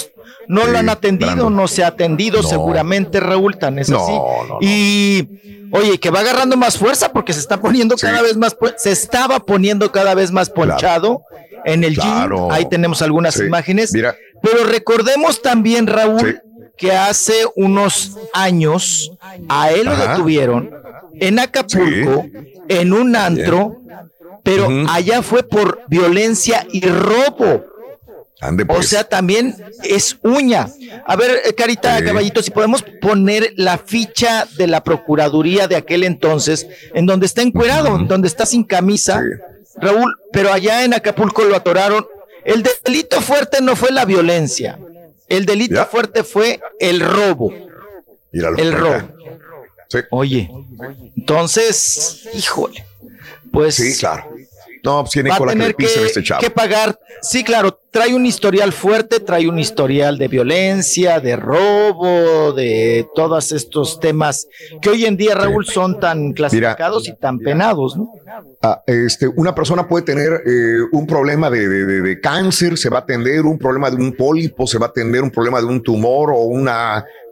no lo han atendido, no se ha atendido
No.
seguramente, Raúl, tan es
No,
así.
no.
Y oye, que va agarrando más fuerza porque se está poniendo cada vez más, se estaba poniendo cada vez más ponchado en el
Claro.
gym. Ahí tenemos algunas
Sí.
imágenes.
Mira.
Pero recordemos también, Raúl, que hace unos años a él lo detuvieron en Acapulco, en un antro, pero allá fue por violencia y robo.
Ande,
O
pues.
sea, también es uña. A ver, eh, Carita, caballito, si podemos poner la ficha de la Procuraduría de aquel entonces, en donde está encuerado, en donde está sin camisa, Raúl, pero allá en Acapulco lo atoraron. El delito fuerte no fue la violencia, el delito fuerte fue el robo.
Míralo
el robo. Oye, entonces, híjole, pues...
Sí, claro. No, pues tiene
va a
cola que le
tener que,
pisen este chavo.
que pagar. Sí, claro, trae un historial fuerte, trae un historial de violencia, de robo, de todos estos temas que hoy en día, Raúl, son tan clasificados y tan penados, ¿no?
Ah, este, una persona puede tener eh, un problema de, de- de- de cáncer, se va a atender, un problema de un pólipo, se va a atender un problema de un tumor o un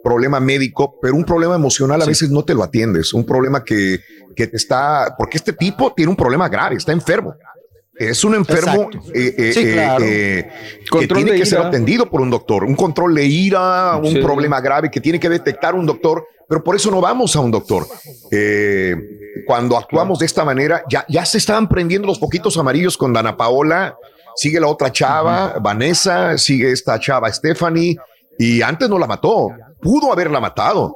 problema médico, pero un problema emocional a veces no te lo atiendes, un problema que, que te está, porque este tipo tiene un problema grave, está enfermo. Es un enfermo eh, eh,
Sí,
eh,
claro.
eh, que tiene que ser
ira.
atendido por un doctor, un control de ira, un
Sí.
problema grave que tiene que detectar un doctor, pero por eso no vamos a un doctor. Eh, cuando actuamos de esta manera, ya, ya se estaban prendiendo los poquitos amarillos con Dana Paola, sigue la otra chava, Vanessa, sigue esta chava Stephanie, y antes no la mató, pudo haberla matado.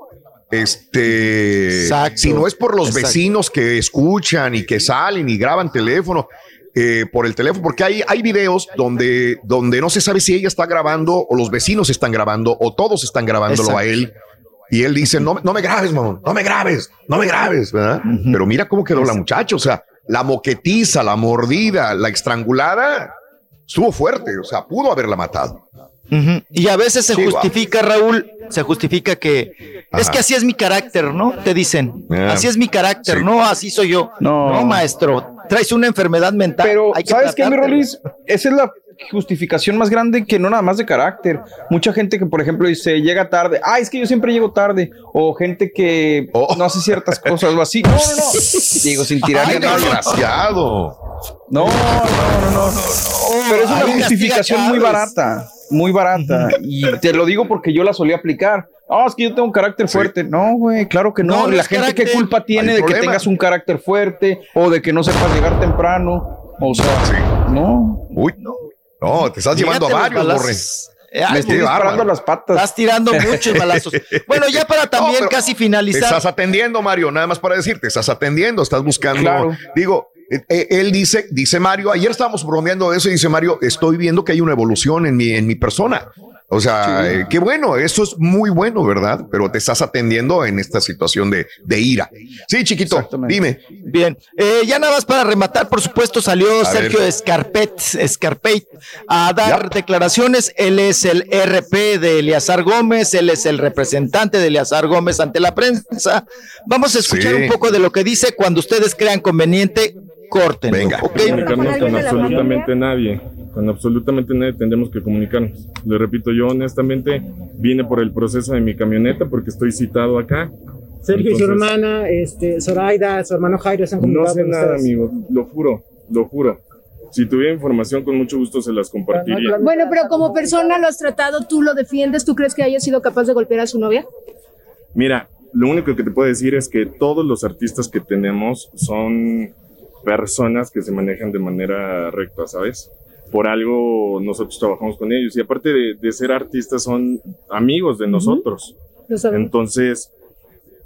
Este,
Exacto.
si no es por los
Exacto.
vecinos que escuchan y que salen y graban teléfono, eh, por el teléfono, porque hay, hay videos donde, donde no se sabe si ella está grabando o los vecinos están grabando o todos están grabándolo
Exacto.
a él. Y él dice, no, no me grabes, mamón, no me grabes, no me grabes, ¿verdad? Pero mira cómo quedó la muchacha, o sea, la moquetiza, la mordida, la estrangulada, estuvo fuerte, o sea, pudo haberla matado.
Ujú. Y a veces se
Sí,
justifica, Raúl, se justifica que es
Ajá.
que así es mi carácter, ¿no? Te dicen,
Ah,
así es mi carácter,
sí.
no, así soy yo.
No.
maestro, traes una enfermedad mental.
Pero,
hay que
¿sabes qué, mi. Rolis? Esa es la justificación más grande que no nada más de carácter. Mucha gente que, por ejemplo, dice, llega tarde. Ah, es que yo siempre llego tarde. O gente que
Oh.
no hace ciertas cosas o así. No, no, no. Digo, sin tirar
Ay, desgraciado.
No, no, no, no, no. Pero es una
Ay,
justificación muy barata. Muy barata. Y te lo digo porque yo la solía aplicar. Ah, es que yo tengo un carácter fuerte. No, güey, claro que no.
No, no
la gente, ¿qué culpa tiene
Hay
de que tengas un carácter fuerte o de que no sepas llegar temprano? O sea, no.
Uy, no. No, te estás llevando a varios,
balazos.
Borre.
Eh,
Me estoy disparando las patas.
Estás tirando muchos balazos. Bueno, ya para también
No,
casi
Te
finalizar.
estás atendiendo, Mario, nada más para decirte, estás atendiendo, estás buscando.
Claro.
Digo, él dice, dice Mario, ayer estábamos bromeando de eso y dice Mario, estoy viendo que hay una evolución en mi, en mi persona. O sea, eh, qué bueno, eso es muy bueno, ¿verdad? Pero te estás atendiendo en esta situación de, de ira. Sí, chiquito, dime.
Bien, eh, ya nada más para rematar, por supuesto, salió
A
Sergio. Escarpet, Escarpet a dar
Ya.
declaraciones. Él es el RP de Eleazar Gómez, él es el representante de Eleazar Gómez ante la prensa. Vamos a escuchar
Sí.
un poco de lo que dice. Cuando ustedes crean conveniente, corten.
Venga.
¿ok?
comunicarnos con absolutamente nadie. Con absolutamente nadie tendremos que comunicarnos. Le repito, yo honestamente vine por el proceso de mi camioneta porque estoy citado acá.
Sergio y su
Entonces,
hermana, este, Zoraida, su hermano Jairo se han
No
comunicado
sé
con
nada,
ustedes.
amigo. Lo juro, lo juro. Si tuviera información, con mucho gusto se las compartiría.
Bueno, pero como persona lo has tratado, tú lo defiendes, ¿tú crees que haya sido capaz de golpear a su novia?
Mira, lo único que te puedo decir es que todos los artistas que tenemos son personas que se manejan de manera recta, ¿sabes? Por algo nosotros trabajamos con ellos y aparte de, de ser artistas son amigos de nosotros.
Lo sabemos.
Entonces,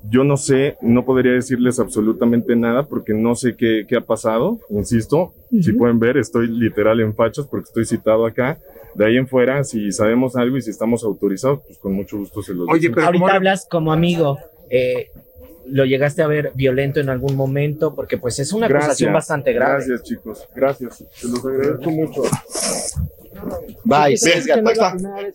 yo no sé, no podría decirles absolutamente nada porque no sé qué, qué ha pasado, insisto. Si
Ujú.
pueden ver, estoy literal en fachas porque estoy citado acá. De ahí en fuera, si sabemos algo y si estamos autorizados, pues con mucho gusto se los decimos.
Ahorita hablas como amigo. eh, ¿Lo llegaste a ver violento en algún momento? Porque pues es una acusación bastante grave.
Gracias, chicos. Gracias. Se los agradezco mucho.
Bye,
Sí, que
Sesga,
no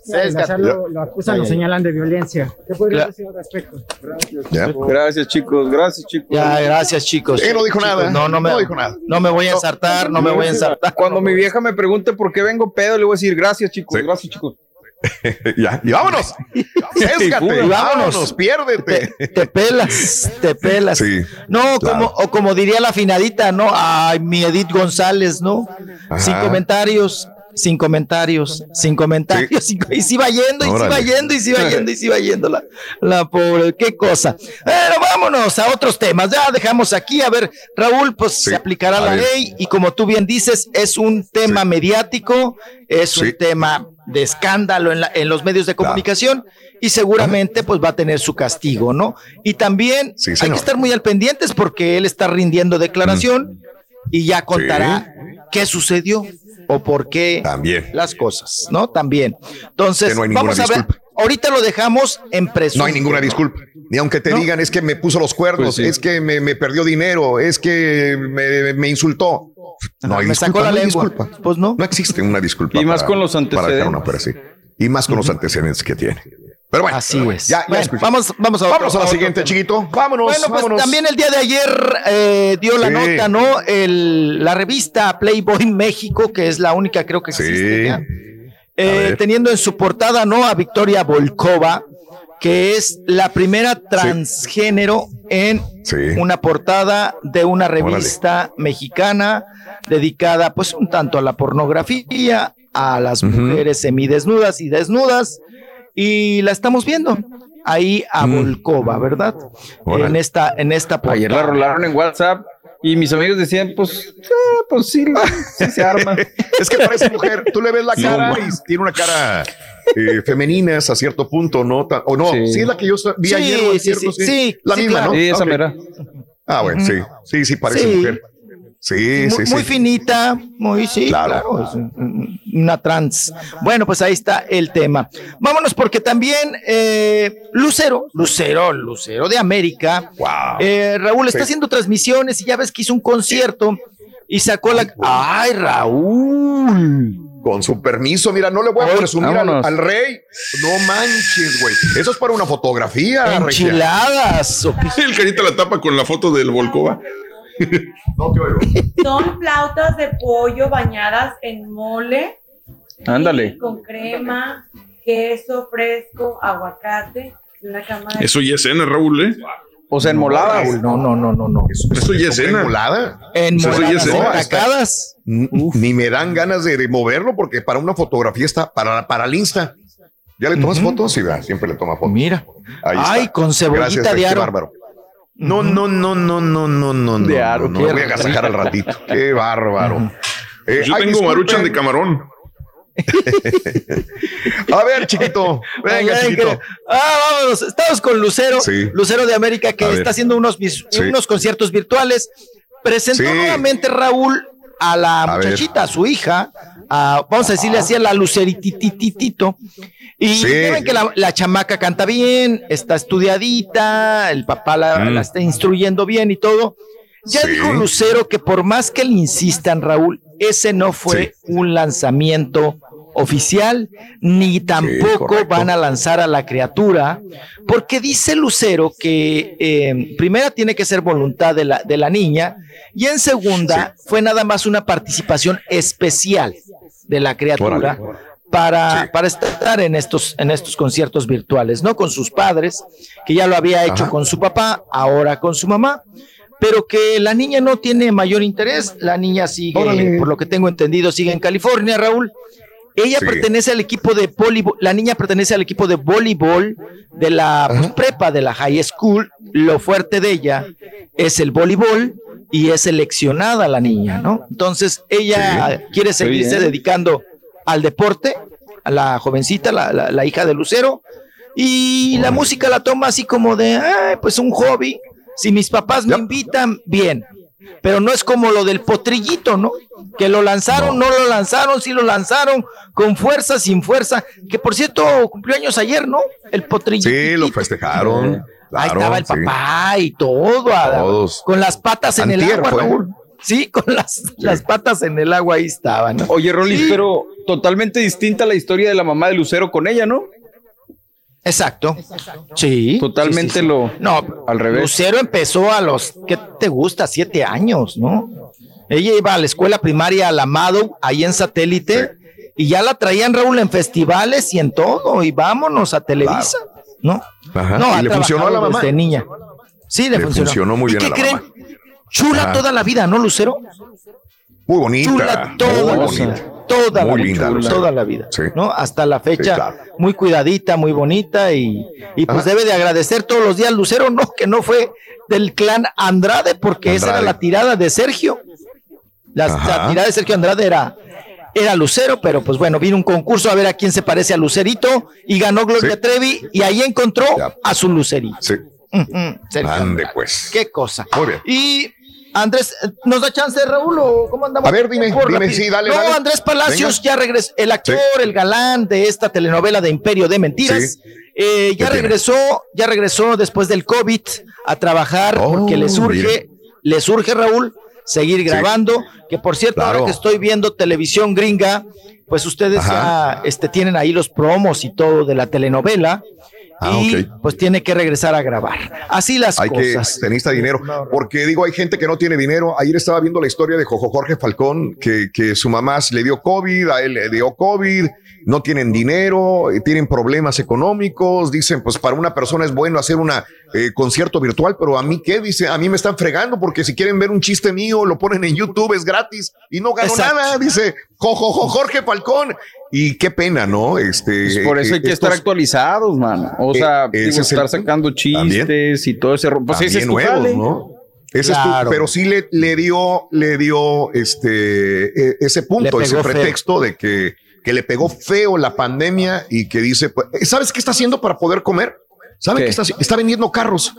Sesga,
lo, lo acusan, lo señalan de violencia. ¿Qué podrías
Claro.
decir al respecto?
Gracias, chicos. Gracias, chicos.
Ya, gracias, chicos.
Él no dijo
Chicos,
nada.
No, no me,
No dijo nada.
no me voy a ensartar, no me voy a ensartar.
Cuando mi vieja me pregunte por qué vengo pedo, le voy a decir gracias, chicos.
Sí.
Gracias, chicos.
ya, y vámonos.
Y vámonos.
piérdete.
Te, te pelas, te pelas.
Sí,
no,
claro.
como, o como diría la finadita, ¿no? Ay, mi Edith González, ¿no? Sin comentarios, sin comentarios, sin comentarios. sin- y se iba yendo, y iba
Órale.
yendo, y se iba yendo, y se iba yendo la, la pobre, qué cosa. Pero vámonos a otros temas. Ya dejamos aquí, a ver, Raúl, pues
Sí,
se aplicará la
ver.
ley, y como tú bien dices, es un tema mediático, es un tema de escándalo en, la- en los medios de comunicación y seguramente pues va a tener su castigo, ¿no? Y también
Sí,
hay que estar muy al pendientes porque él está rindiendo declaración y ya contará qué sucedió o por qué
También.
las cosas, ¿no? También. Entonces,
Que no hay ninguna
vamos a ver,
disculpa.
ahorita lo dejamos en presunto.
No hay ninguna disculpa. Ni aunque te
¿No?
digan es que me puso los cuernos,
Pues sí.
es que me, me perdió dinero, es que me, me insultó. No hay
me
disculpa,
sacó la
no hay
lengua.
disculpa.
Pues no.
No existe una disculpa.
Y más con los
Para dejar
antecedentes.
una mujer así. Y más con los antecedentes que tiene. Pero bueno,
Así es.
ya, ya
Bueno,
escuché.
vamos, vamos a otro-
Vamos a la
otro
siguiente,
tema.
chiquito. Vámonos.
Bueno, pues
vámonos.
también el día de ayer eh, dio la
Sí.
nota, ¿no? El, la revista Playboy México, que es la única, creo que existe
Sí.
ya, eh, teniendo en su portada, ¿no? A Victoria Volkova, que es la primera transgénero en
Sí.
una portada de una revista mexicana dedicada, pues, un tanto a la pornografía, a las mujeres semidesnudas y desnudas, y la estamos viendo ahí a
Mm.
Volkova, ¿verdad?
Órale.
En esta, en esta portada.
Ayer la rolaron en WhatsApp y mis amigos decían, pues, ah, pues sí, sí se arma.
Es que parece mujer. Tú le ves la cara
hombre.
y tiene una cara eh, femenina hasta cierto punto, ¿no? O no,
Sí.
sí. es la que yo vi
Sí,
ayer, ¿no? ¿Es
sí,
cierto?
sí, sí,
La
sí,
misma,
claro.
¿no?
Sí, esa
Ok.
mera.
Ah, bueno, sí. Sí, sí, parece
Sí.
mujer. Sí,
muy,
sí, sí.
muy finita, muy sí,
Claro.
claro, es un- una trans. Bueno, pues ahí está el tema. Vámonos porque también eh, Lucero, Lucero, Lucero de América,
Wow.
eh, Raúl está
Sí.
haciendo transmisiones y ya ves que hizo un concierto y sacó la... ¡Ay, Raúl!
Con su permiso, mira, no le voy a
Ay,
presumir al, al rey. No manches, güey. Eso es para una fotografía, Regia.
Enchiladas. ¿o qué?
El carita la tapa con la foto del Volkova.
No te oigo.
Son flautas de pollo bañadas en mole
Ándale.
con crema, queso fresco, aguacate y una cama de...
Eso ya es cena, Raúl, ¿eh?
O sea, enmolada.
Raúl, No, no, no, no, no.
Eso ya es
¿Fue
cena.
enmolada?
Enmoladas,
Eso es,
empacadas.
Ni me dan ganas de, de moverlo porque para una fotografía está, para, para el Insta. ¿Ya le tomas fotos? Sí, siempre le toma fotos.
Mira.
Ahí
Ay,
está.
con cebollita
Gracias,
de
qué
aro.
bárbaro. No, no, no, no, no, no, no, no.
De aro,
no, me voy a agasajar al ratito. Qué bárbaro. Eh,
Yo
ay,
tengo maruchan de camarón.
A ver, chiquito. Venga, chiquito.
Ah, vámonos. Estamos con Lucero,
Sí.
Lucero de América, que
A ver.
está haciendo unos,
Sí.
unos conciertos virtuales. Presentó
Sí.
nuevamente Raúl a la
A ver.
muchachita, a su hija, a- vamos a decirle así, a la Luceritititito. Y
Sí.
ven que la, la chamaca canta bien, está estudiadita, el papá la,
Mm.
la está instruyendo bien y todo. Ya
Sí.
dijo Lucero que por más que le insistan, Raúl, ese no fue un lanzamiento oficial, ni tampoco van a lanzar a la criatura, porque dice Lucero que eh, primera tiene que ser voluntad de la, de la niña y en segunda fue nada más una participación especial de la criatura
Órale.
para, para estar en estos, en estos conciertos virtuales, ¿no? Con sus padres, que ya lo había hecho
Ajá.
con su papá, ahora con su mamá, pero que la niña no tiene mayor interés, la niña sigue,
Órale.
por lo que tengo entendido, sigue en California, Raúl. Ella
Sí.
pertenece al equipo de voleibol, la niña pertenece al equipo de voleibol de la pues, prepa, de la high school. Lo fuerte de ella es el voleibol y es seleccionada la niña, ¿no? Entonces ella quiere seguirse dedicando al deporte, a la jovencita, la, la- la hija de Lucero, y la música la toma así como de, "Ay, pues un hobby. Si mis papás me invitan, bien. Pero no es como lo del potrillito, ¿no? Que lo lanzaron, no, lo lanzaron, sí lo lanzaron, con fuerza, sin fuerza. Que por cierto, cumplió años ayer, ¿no? El potrillito.
Sí, lo festejaron.
Ahí estaba el
sí.
papá y todo, a-
Todos.
con las patas en el agua. Raúl. Sí, con las, las patas en el agua ahí estaban. ¿no?
Oye, Rolis,
Sí.
pero totalmente distinta la historia de la mamá de Lucero con ella, ¿no?
Exacto. Sí.
Totalmente
sí, sí, sí.
lo
No,
al revés.
Lucero empezó a los, ¿qué te gusta? Siete años, ¿no? Ella iba a la escuela primaria al Amado, ahí en satélite, y ya la traían Raúl en festivales y en todo, y vámonos a Televisa, ¿no?
Ajá.
No,
¿Y le funcionó a la mamá?
desde niña. Sí, le,
Le
funcionó.
funcionó muy
¿Y
bien
qué
a la
creen?
mamá.
Chula
Ajá.
toda la vida, ¿no, Lucero?
Muy bonita.
Chula toda
muy
la
bonita.
vida. Toda
Muy
la
linda,
toda la vida,
Sí.
¿no? Hasta la fecha,
Sí, claro.
muy cuidadita, muy bonita y, y pues
Ajá.
debe de agradecer todos los días Lucero, no, que no fue del clan Andrade, porque esa era la tirada de Sergio. La, la tirada de Sergio Andrade era, era Lucero, pero pues bueno, vino un concurso a ver a quién se parece a Lucerito y ganó Gloria
Sí.
Trevi y ahí encontró
Ya.
a su Lucerito.
Sí.
Ujú, Sergio
Ande, pues.
Qué cosa.
Muy bien.
Y Andrés, ¿nos da chance, Raúl, o cómo andamos?
A ver, dime,
Por
dime, sí, dale,
No,
dale.
Andrés Palacios
Venga.
ya regresó, el actor, el galán de esta telenovela de Imperio de Mentiras.
Sí.
eh, ya regresó, ya regresó después del COVID a trabajar
Oh,
porque le surge, le surge, Raúl, seguir grabando. Que por cierto,
Claro.
ahora que estoy viendo televisión gringa, pues ustedes
Ajá.
ya este, tienen ahí los promos y todo de la telenovela.
Ah,
y
ok.
pues tiene que regresar a grabar. Así las
Hay que,
cosas.
se necesita dinero. Porque digo, hay gente que no tiene dinero. Ayer estaba viendo la historia de Jojo Jorge Falcón, que, que su mamá le dio COVID, a él le dio COVID, no tienen dinero, eh, tienen problemas económicos. Dicen, pues para una persona es bueno hacer un concierto virtual, pero a mí qué, dice, a mí me están fregando porque si quieren ver un chiste mío, lo ponen en YouTube, es gratis y no gano
Exacto.
nada, dice Jojo Jorge Falcón. Y qué pena, ¿no? Este,
Pues por eso hay que
eh,
estar actualizados, man. O
Eh,
sea,
ese
digo,
es el-
estar sacando chistes y todo ese Pues ese es
también
tu
nuevos. ¿no? Ese es tu- pero sí le, le dio, le dio este, eh, ese punto, ese
feo.
pretexto de que, que le pegó feo la pandemia y que dice, pues, ¿sabes qué está haciendo para poder comer? ¿Sabe
¿Qué?
qué está? Está vendiendo carros.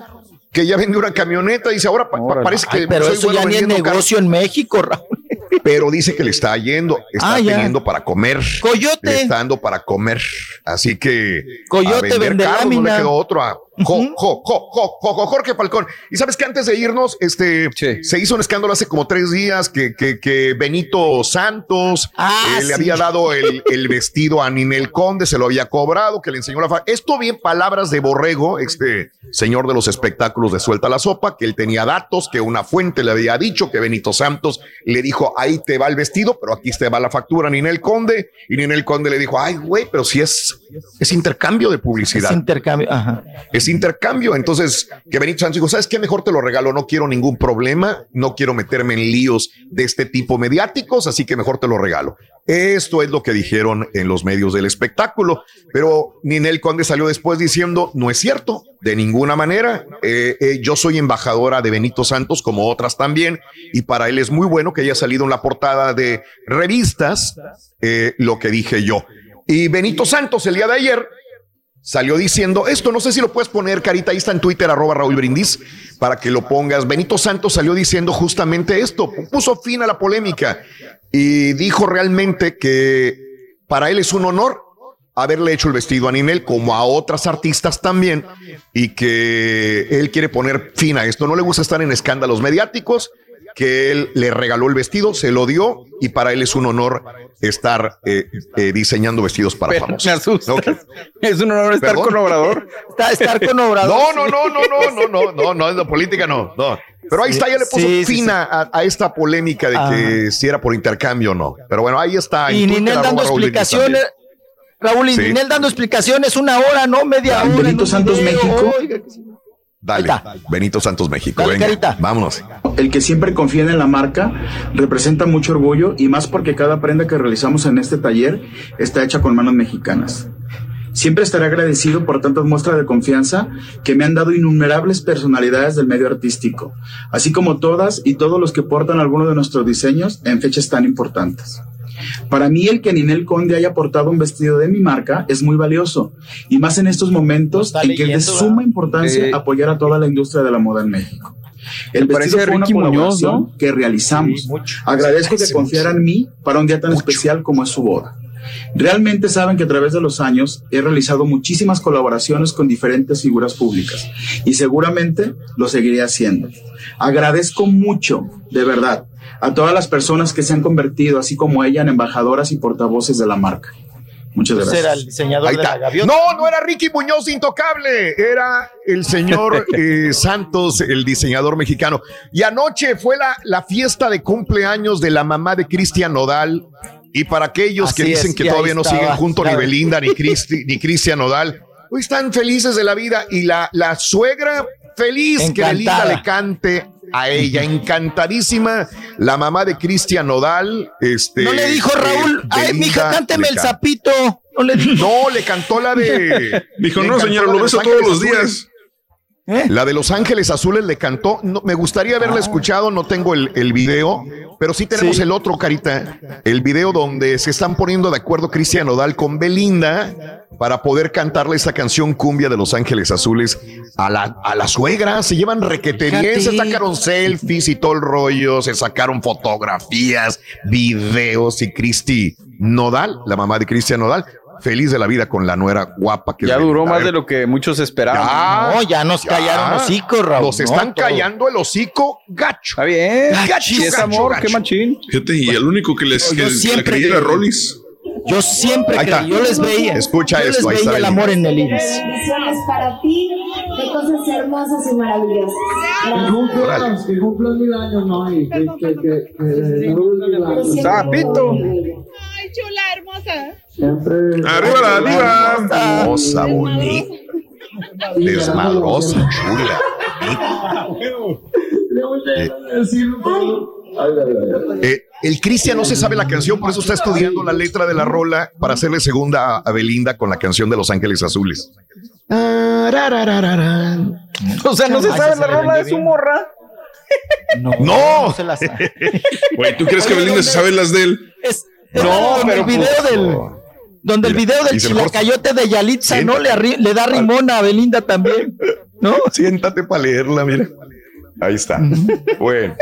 Que ya vendió una camioneta, dice ahora pa- pa-
Órale.
parece que
Ay, pero
soy
eso
bueno
ya ni es negocio en México, Raúl.
pero dice que le está yendo, está
Ah,
teniendo para comer.
Coyote.
Le está dando para comer. Así que.
Coyote
a vender carros, No le quedó otro a Jo-. Jo- Jo- Jo- Jo- Jo- Jorge Falcón. Y sabes que antes de irnos, este
Sí.
se hizo un escándalo hace como tres días que, que, que Benito Santos
Ah,
eh, le había dado el, el vestido a Ninel Conde, se lo había cobrado, que le enseñó la fa- Esto bien palabras de Borrego, este señor de los espectáculos de Suelta la Sopa, que él tenía datos, que una fuente le había dicho que Benito Santos le dijo, ahí te va el vestido, pero aquí te va la factura a Ninel Conde. Y Ninel Conde le dijo, ay, güey, pero si es, es intercambio de publicidad.
Es intercambio. Ajá.
Es intercambio. Entonces, que Benito Santos dijo, ¿sabes qué? Mejor te lo regalo, no quiero ningún problema, no quiero meterme en líos de este tipo mediáticos, así que mejor te lo regalo. Esto es lo que dijeron en los medios del espectáculo, pero Ninel Conde salió después diciendo, no es cierto, de ninguna manera, Eh, eh, yo soy embajadora de Benito Santos, como otras también, y para él es muy bueno que haya salido en la portada de revistas eh, lo que dije yo. Y Benito Santos el día de ayer salió diciendo esto, no sé si lo puedes poner, Carita, ahí está en Twitter, arroba Raúl Brindis, para que lo pongas. Benito Santos salió diciendo justamente esto, puso fin a la polémica y dijo realmente que para él es un honor haberle hecho el vestido a Ninel, como a otras artistas también, y que él quiere poner fin a esto. No le gusta estar en escándalos mediáticos, que él le regaló el vestido, se lo dio, y para él es un honor estar eh, eh, diseñando vestidos para
Pero
famosos.
me asusta.
Ok.
Es un honor estar
¿Perdón?
con Obrador.
Está, estar con Obrador.
No, no, no, no, no, no, no, no, no, política, no, no. Pero ahí está, ya le puso
Sí, sí,
fin
sí.
A, a esta polémica de que si era por intercambio o no. Pero bueno, ahí está.
Y Ninel dando
Raúl
explicaciones. Raúl y
Sí.
Ninel dando explicaciones una hora, no media hora. en
Benito Santos,
video.
México.
Oiga, que
Dale, Benito Santos México.
Dale,
venga,
Carita.
vámonos.
El que siempre confía en la marca representa mucho orgullo y más porque cada prenda que realizamos en este taller está hecha con manos mexicanas. Siempre estaré agradecido por tantas muestras de confianza que me han dado innumerables personalidades del medio artístico, así como todas y todos los que portan alguno de nuestros diseños en fechas tan importantes. Para mí el que Ninel Conde haya portado un vestido de mi marca es muy valioso, y más en estos momentos en que es de suma importancia apoyar a toda la industria de la moda en México. El
Me
vestido fue una
Ricky Muñoz,
colaboración
¿no?
que realizamos.
Sí, mucho.
Agradezco que confiaran en mí para un día tan especial como es su boda. Realmente saben que a través de los años he realizado muchísimas colaboraciones con diferentes figuras públicas y seguramente lo seguiré haciendo. Agradezco mucho, de verdad, a todas las personas que se han convertido, así como ella, en embajadoras y portavoces de la marca. Muchas gracias.
era el diseñador
Ahí
de la gaviota.
No, no era Ricky Muñoz Intocable, era el señor eh, Santos, el diseñador mexicano. Y anoche fue la, la fiesta de cumpleaños de la mamá de Cristian Nodal. Y para aquellos que dicen
es,
que todavía no siguen juntos ni. Belinda, ni, Cristi- ni Cristian Nodal, hoy están felices de la vida. Y la, la suegra feliz que Belinda le cante a ella, encantadísima. La mamá de Cristian Nodal. Este,
No le dijo
eh,
Raúl, ay, mija, cánteme el sapito. No le.
No, le cantó la de.
Dijo, no, señora, lo beso todos los días.
¿Eh?
La de Los Ángeles Azules le cantó. No, me gustaría haberla escuchado, no tengo el, el video, pero sí tenemos
Sí.
el otro, Carita. El video donde se están poniendo de acuerdo Cristian Nodal con Belinda para poder cantarle esa canción cumbia de Los Ángeles Azules a la, a la suegra. Se llevan requetería,
Fíjate.
se sacaron selfies y todo el rollo, se sacaron fotografías, videos y Cristi Nodal, la mamá de Cristian Nodal, feliz de la vida con la nuera guapa que es
Ya duró más
ver,
de lo que muchos esperaban.
ya,
No, ya nos callaron los hocicos, Raúl.
Nos
no,
están callando el hocico gacho.
Está bien.
Gacho, gacho,
amor,
gacho.
qué machín.
Fíjate, y el único que les que,
siempre
le creía
que-
era Rollis.
Yo siempre
Ahí
creí,
está.
yo les veía.
Escucha
yo
esto, ahí
les
está
veía el amor en el iris.
bendiciones para ti, de cosas hermosas y maravillosas.
Que cumplan mil años, ¿no? Que, que, que.
Ay, chula, hermosa.
Siempre.
Arriba la diva.
Hermosa, bonita, desmadrosa, chula. Eh, el Cristian no se sabe la canción, por eso está estudiando la letra de la rola para hacerle segunda a- Belinda con la canción de Los Ángeles Azules.
O sea, no se sabe la rola de su morra.
No,
¡No!
se la sabe.
Güey, ¿tú crees que Belinda se sabe las de él?
Es,
No, pero
el video del. Donde el video del chilacayote de Yalitza. ¿no? Le, le da rimón a Belinda también. ¿No?
Siéntate para leerla, mira. Ahí está. Bueno.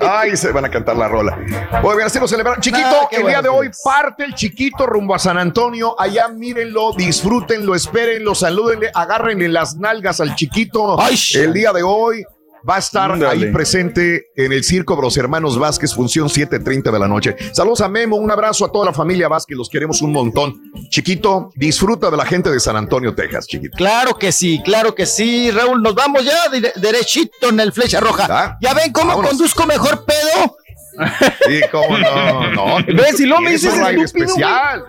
Ahí se van a cantar la rola. Muy bien, así lo celebraron. Chiquito,
Ah, qué
el día de hoy
pues.
parte el chiquito rumbo a San Antonio. Allá mírenlo, disfrútenlo, espérenlo, salúdenle, agárrenle las nalgas al chiquito.
Ay,
el día de hoy va a estar ahí presente en el Circo de los Hermanos Vázquez, función 7:30 de la noche. Saludos a Memo, un abrazo a toda la familia Vázquez, los queremos un montón. Chiquito, disfruta de la gente de San Antonio, Texas, chiquito.
Claro que sí, claro que sí, Raúl. Nos vamos ya dire- derechito en el flecha roja.
Ah,
¿Ya ven cómo
vámonos.
conduzco mejor pedo?
Sí, cómo no, no.
¿Ves? Si luego me dices
un especial.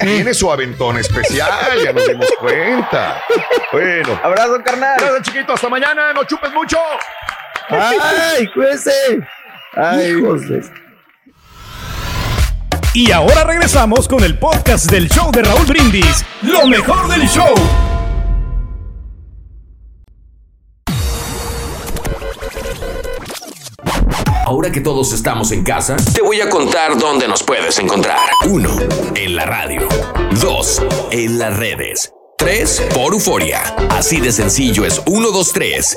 Tiene su aventón especial, ya nos dimos cuenta. Bueno.
Abrazo, carnal.
Gracias, chiquito. Hasta mañana. No chupes mucho.
¡Ay, cuídese! ¡Ay, de-
Y ahora regresamos con el podcast del show de Raúl Brindis. Lo mejor del show.
Ahora que todos estamos en casa, te voy a contar dónde nos puedes encontrar. 1. En la radio. 2. En las redes. 3. Por Euforia. Así de sencillo es 1, 2, 3.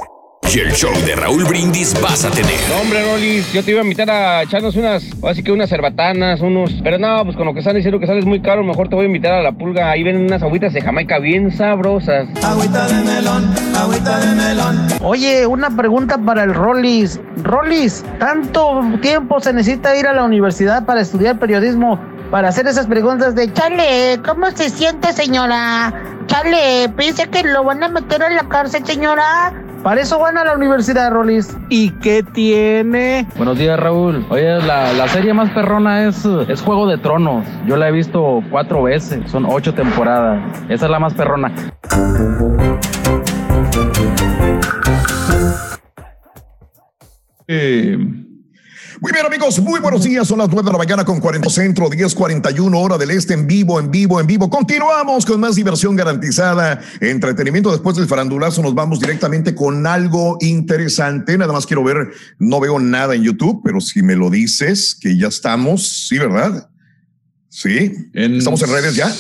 Y el show de Raúl Brindis vas a tener.
No, hombre, Rolis, yo te iba a invitar a echarnos unas, así que unas cerbatanas, unos. Pero no, pues con lo que están diciendo que sales muy caro, mejor te voy a invitar a la pulga. Ahí ven unas agüitas de Jamaica bien sabrosas.
Agüita de melón, agüita de melón. Oye, una pregunta para el Rollis. Rollis, ¿tanto tiempo se necesita ir a la universidad para estudiar periodismo? Para hacer esas preguntas de Chale, ¿cómo se siente, señora? Chale, piensa que lo van a meter a la cárcel, señora. Para eso van a la universidad, Rollis. ¿Y qué tiene?
Buenos días, Raúl. Oye, la, la serie más perrona es, es Juego de Tronos. Yo la he visto cuatro veces, son ocho temporadas. Esa es la más perrona.
Muy bien, amigos, muy buenos días. Son las 9 de la mañana con 40 centro, 10:41 hora del este, en vivo, en vivo, en vivo. Continuamos con más diversión garantizada, entretenimiento. Después del farandulazo, nos vamos directamente con algo interesante. Nada más quiero ver, no veo nada en YouTube, pero si me lo dices, que ya estamos, sí, ¿verdad? Sí, estamos en redes ya.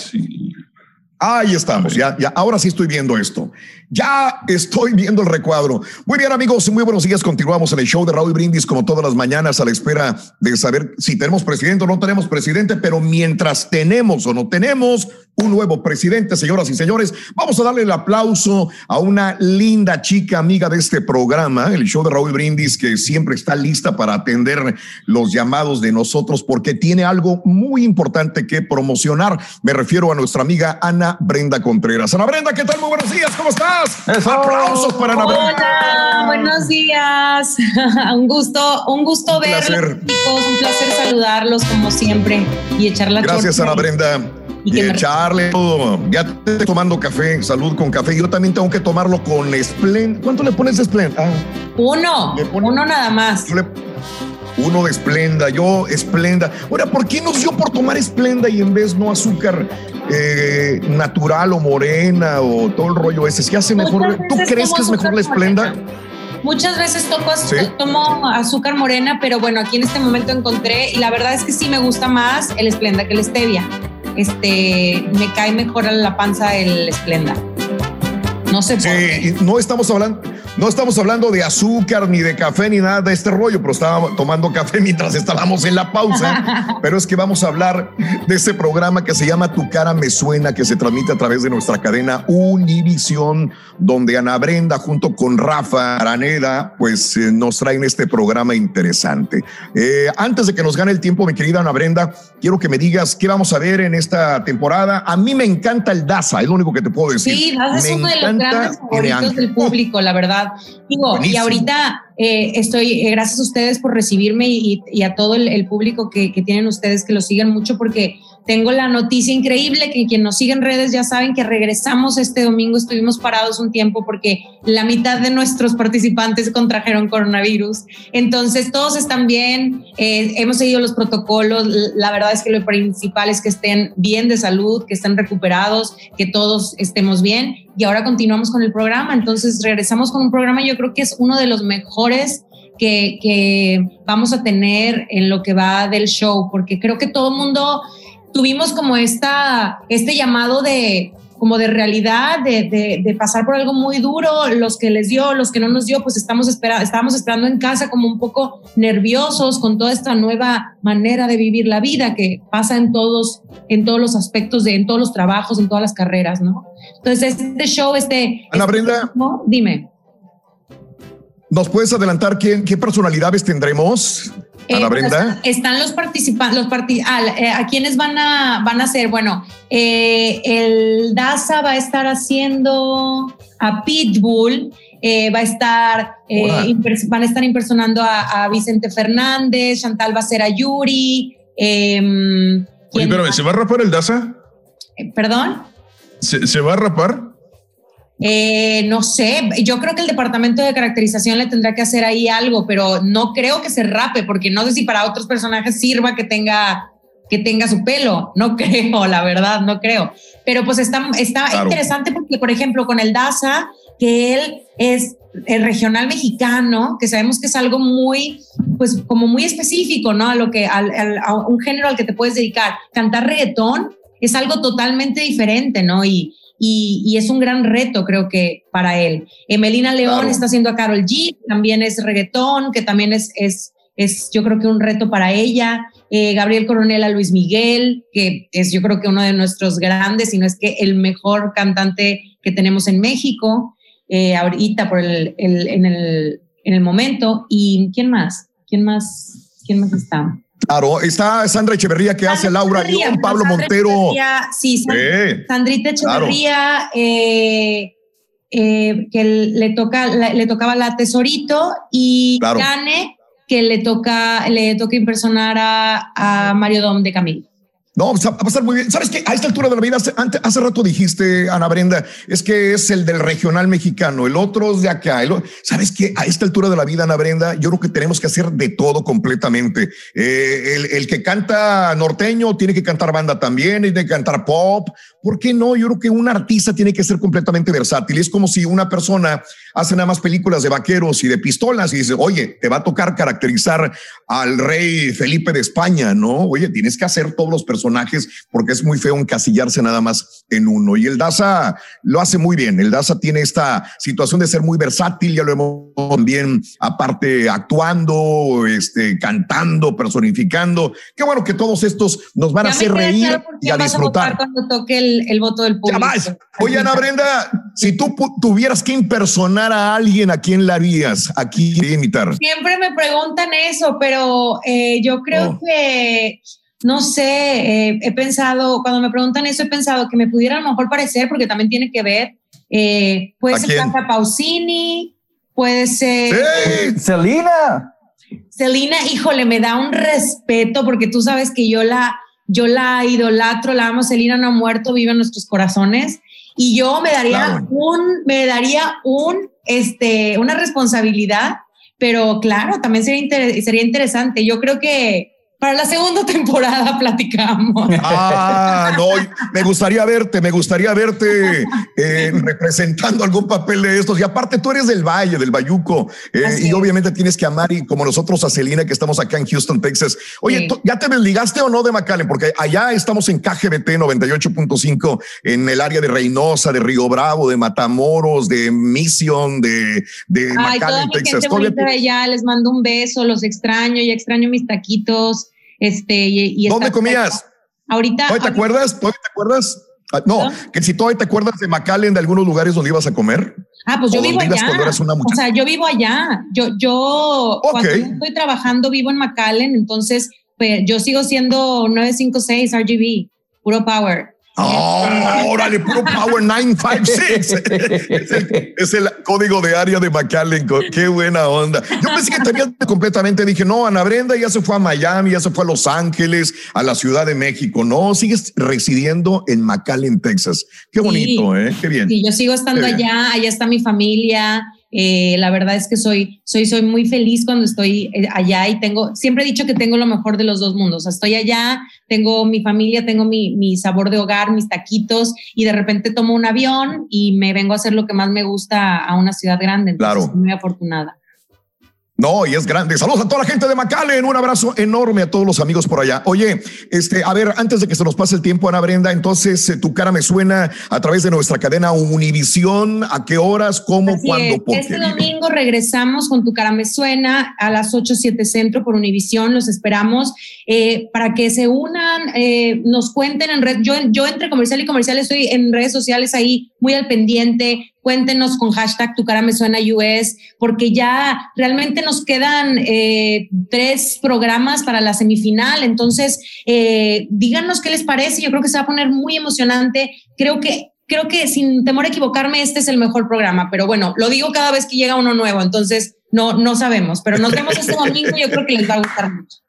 Ahí estamos, ya, ya, ahora sí estoy viendo esto. Ya estoy viendo el recuadro. Muy bien, amigos, muy buenos días. Continuamos en el show de Raúl Brindis, como todas las mañanas, a la espera de saber si tenemos presidente o no tenemos presidente, pero mientras tenemos o no tenemos un nuevo presidente, señoras y señores, vamos a darle el aplauso a una linda chica amiga de este programa, el show de Raúl Brindis, que siempre está lista para atender los llamados de nosotros porque tiene algo muy importante que promocionar. Me refiero a nuestra amiga Ana Brenda Contreras. Ana Brenda, ¿qué tal? Muy buenos días, ¿cómo estás? Aplausos para Ana Brenda.
Hola, buenos días. un gusto, un gusto verlos,
placer.
chicos. Un placer saludarlos como siempre y echar la
Gracias. Ana Brenda. Y, echarle todo. Ya te estoy tomando café, salud con café. Yo también tengo que tomarlo con Splend. ¿Cuánto le pones de Splend? Ah,
Uno, uno nada más.
le- uno de Esplenda, yo Esplenda. Ahora, ¿por qué nos dio por tomar Esplenda y en vez no azúcar eh, natural o morena o todo el rollo ese? ¿Se hace mejor? ¿Tú crees que es mejor la Esplenda?
Muchas veces toco,
¿Sí?
tomo azúcar morena, pero bueno, aquí en este momento encontré y la verdad es que sí me gusta más el Splenda que el Stevia. Este, me cae mejor a la panza el Splenda. No sé por
y no estamos hablando, no estamos hablando de azúcar ni de café ni nada de este rollo, pero estaba tomando café mientras estábamos en la pausa. pero es que vamos a hablar de este programa que se llama Tu cara me suena, que se transmite a través de nuestra cadena Univisión, donde Ana Brenda junto con Rafa Araneda, pues eh, nos traen este programa interesante. Eh, antes de que nos gane el tiempo, mi querida Ana Brenda, quiero que me digas qué vamos a ver en esta temporada. A mí me encanta el Daza, es lo único que te puedo decir.
Sí, es
Me
uno de los grandes favoritos del público, la verdad. Digo, y ahorita eh, estoy, eh, gracias a ustedes por recibirme y, y a todo el, el público que, que tienen ustedes, que lo sigan mucho, porque tengo la noticia increíble que quien nos sigue en redes ya saben que regresamos este domingo, estuvimos parados un tiempo porque la mitad de nuestros participantes contrajeron coronavirus. Entonces, todos están bien, eh, hemos seguido los protocolos. La verdad es que lo principal es que estén bien de salud, que estén recuperados, que todos estemos bien. Y ahora continuamos con el programa. Entonces, regresamos con un programa, yo creo que es uno de los mejores que, que vamos a tener en lo que va del show, porque creo que todo el mundo tuvimos como esta, este llamado de como de realidad, de, de, de, pasar por algo muy duro, los que les dio, los que no nos dio, pues estamos espera, estábamos esperando en casa como un poco nerviosos con toda esta nueva manera de vivir la vida que pasa en todos, en todos los aspectos, de, en todos los trabajos, en todas las carreras, ¿no? Entonces, este show, este...
Ana
este-
Brenda.
¿no? Dime.
¿Nos puedes adelantar quién, qué personalidades tendremos,
Eh,
Ana
bueno,
Brenda?
están los participantes, los parti ah, eh, a quienes van a, van a ser, bueno, eh, el DASA va a estar haciendo a Pitbull, eh, va a estar, eh, van a estar impersonando a, a Vicente Fernández, Chantal va a ser a Yuri. em,
Oye,
¿quién
espérame? ¿se va a rapar el Daza?
Eh, ¿Perdón?
¿Se, se va a rapar?
Eh, no sé, yo creo que el departamento de caracterización le tendrá que hacer ahí algo, pero no creo que se rape, porque no sé si para otros personajes sirva que tenga que tenga su pelo, no creo, la verdad, no creo. Pero pues está, está
Claro.
interesante porque, por ejemplo, con el Daza, que él es el regional mexicano, que sabemos que es algo muy, pues como muy específico, ¿no? A lo que, al, al- a un género al que te puedes dedicar. Cantar reggaetón es algo totalmente diferente, ¿no? Y, y, y es un gran reto, creo que para él. Emelina León
Claro.
está haciendo a Carol G, también es reggaetón, que también es, es, es yo creo que un reto para ella. Eh, Gabriel Coronel a Luis Miguel, que es yo creo que uno de nuestros grandes, si no es que el mejor cantante que tenemos en México, eh, ahorita por el, el- en, el, en el momento. ¿Y quién más? ¿Quién más? ¿Quién más está?
Claro, está Sandra Echeverría que hace Laura
Echeverría,
León, Pablo
Sandra
Montero.
Echeverría, sí, San-
Sí,
Sandrita
claro.
Echeverría, eh, eh, que le, toca, la- le tocaba la Tesorito, y
Claro.
Gane, que le toca, le toca impersonar a, a Mario Dom de Camilo.
No, va a pasar muy bien. ¿Sabes qué? A esta altura de la vida, hace, ante- hace rato dijiste, Ana Brenda, es que es el del regional mexicano, el otro es de acá. el ¿Sabes qué? A esta altura de la vida, Ana Brenda, yo creo que tenemos que hacer de todo completamente. Eh, el, el que canta norteño tiene que cantar banda también, tiene que cantar pop. ¿Por qué no? Yo creo que un artista tiene que ser completamente versátil. Es como si una persona hace nada más películas de vaqueros y de pistolas y dice, oye, te va a tocar caracterizar al rey Felipe de España, ¿no? Oye, tienes que hacer todos los personajes porque es muy feo encasillarse nada más en uno. Y el Daza lo hace muy bien. El Daza tiene esta situación de ser muy versátil, ya lo hemos también, aparte actuando, este, cantando, personificando. Qué bueno que todos estos nos van a
Ya
hacer reír y a
vas a
disfrutar.
cuando toque el, el voto del público.
Oye, Ana Brenda, si tú tuvieras que impersonar a alguien, ¿a quién la harías? ¿A quién imitar?
Siempre me preguntan eso, pero eh, yo creo
Oh.
que, no sé, eh, he pensado, cuando me preguntan eso, he pensado que me pudiera a lo mejor parecer, porque también tiene que ver, eh, puede
¿A
ser? Santa Pausini, puede ser...
Celina.
Celina, híjole, me da un respeto porque tú sabes que yo la, yo la idolatro, la amo. Celina no ha muerto, vive en nuestros corazones. Y yo me daría
Claro.
un, me daría un, este, una responsabilidad, pero claro, también sería, inter- sería interesante. Yo creo que para la segunda temporada platicamos.
Ah, no, me gustaría verte, me gustaría verte eh, representando algún papel de estos. Y aparte, tú eres del Valle, del Bayuco, eh, y obviamente tienes que amar, y como nosotros a Celina, que estamos acá en Houston, Texas. Oye,
Sí.
¿tú- ¿ya te desligaste o no de McAllen? Porque allá estamos en KGBT 98.5, en el área de Reynosa, de Río Bravo, de Matamoros, de Mission, de, de
Ay, toda
McAllen,
mi
Texas.
gente
¿Todavía
bonita de allá, les mando un beso, los extraño, ya extraño mis taquitos. Este, y, y
¿Dónde comías?
Ahorita.
¿Todavía te acuerdas? ¿Todavía te acuerdas? Ah, no, que si todavía te acuerdas de McAllen, de algunos lugares donde ibas a comer.
Ah, pues yo
¿O
vivo allá.
cuando
o sea, yo vivo allá. Yo, yo cuando
Ok.
no estoy trabajando vivo en McAllen, entonces pues, yo sigo siendo 956 RGB, puro power.
Ah, órale, puro Power 956. es, el, es el código de área de McAllen. Qué buena onda. Yo pensé que te habías completamente. Dije, no, Ana Brenda ya se fue a Miami, ya se fue a Los Ángeles, a la Ciudad de México. No, sigues residiendo en McAllen, Texas. Qué bonito, ¿eh? Qué bien.
Sí, yo sigo estando allá, allá está mi familia. Eh, la verdad es que soy, soy, soy muy feliz cuando estoy eh, allá y tengo, siempre he dicho que tengo lo mejor de los dos mundos. O sea, estoy allá, tengo mi familia, tengo mi, mi sabor de hogar, mis taquitos y de repente tomo un avión y me vengo a hacer lo que más me gusta a una ciudad grande. Entonces,
Claro.
muy afortunada.
No, y es grande. Saludos a toda la gente de McAllen. Un abrazo enorme a todos los amigos por allá. Oye, este, a ver, antes de que se nos pase el tiempo, Ana Brenda, entonces eh, tu cara me suena a través de nuestra cadena Univisión. ¿A qué horas? ¿Cómo?
Así
¿Cuándo?
es.
¿Por
Este
qué?
domingo regresamos con Tu Cara Me Suena a las 8, 7 Centro por Univisión. Los esperamos eh, para que se unan, eh, nos cuenten en red. Yo, yo entre comercial y comercial estoy en redes sociales ahí muy al pendiente. Cuéntenos con hashtag Tu Cara Me Suena US, porque ya realmente nos quedan eh, tres programas para la semifinal. Entonces, eh, díganos qué les parece. Yo creo que se va a poner muy emocionante. Creo que creo que sin temor a equivocarme, este es el mejor programa, pero bueno, lo digo cada vez que llega uno nuevo, entonces no, no sabemos, pero nos este domingo, yo creo que les va a gustar mucho.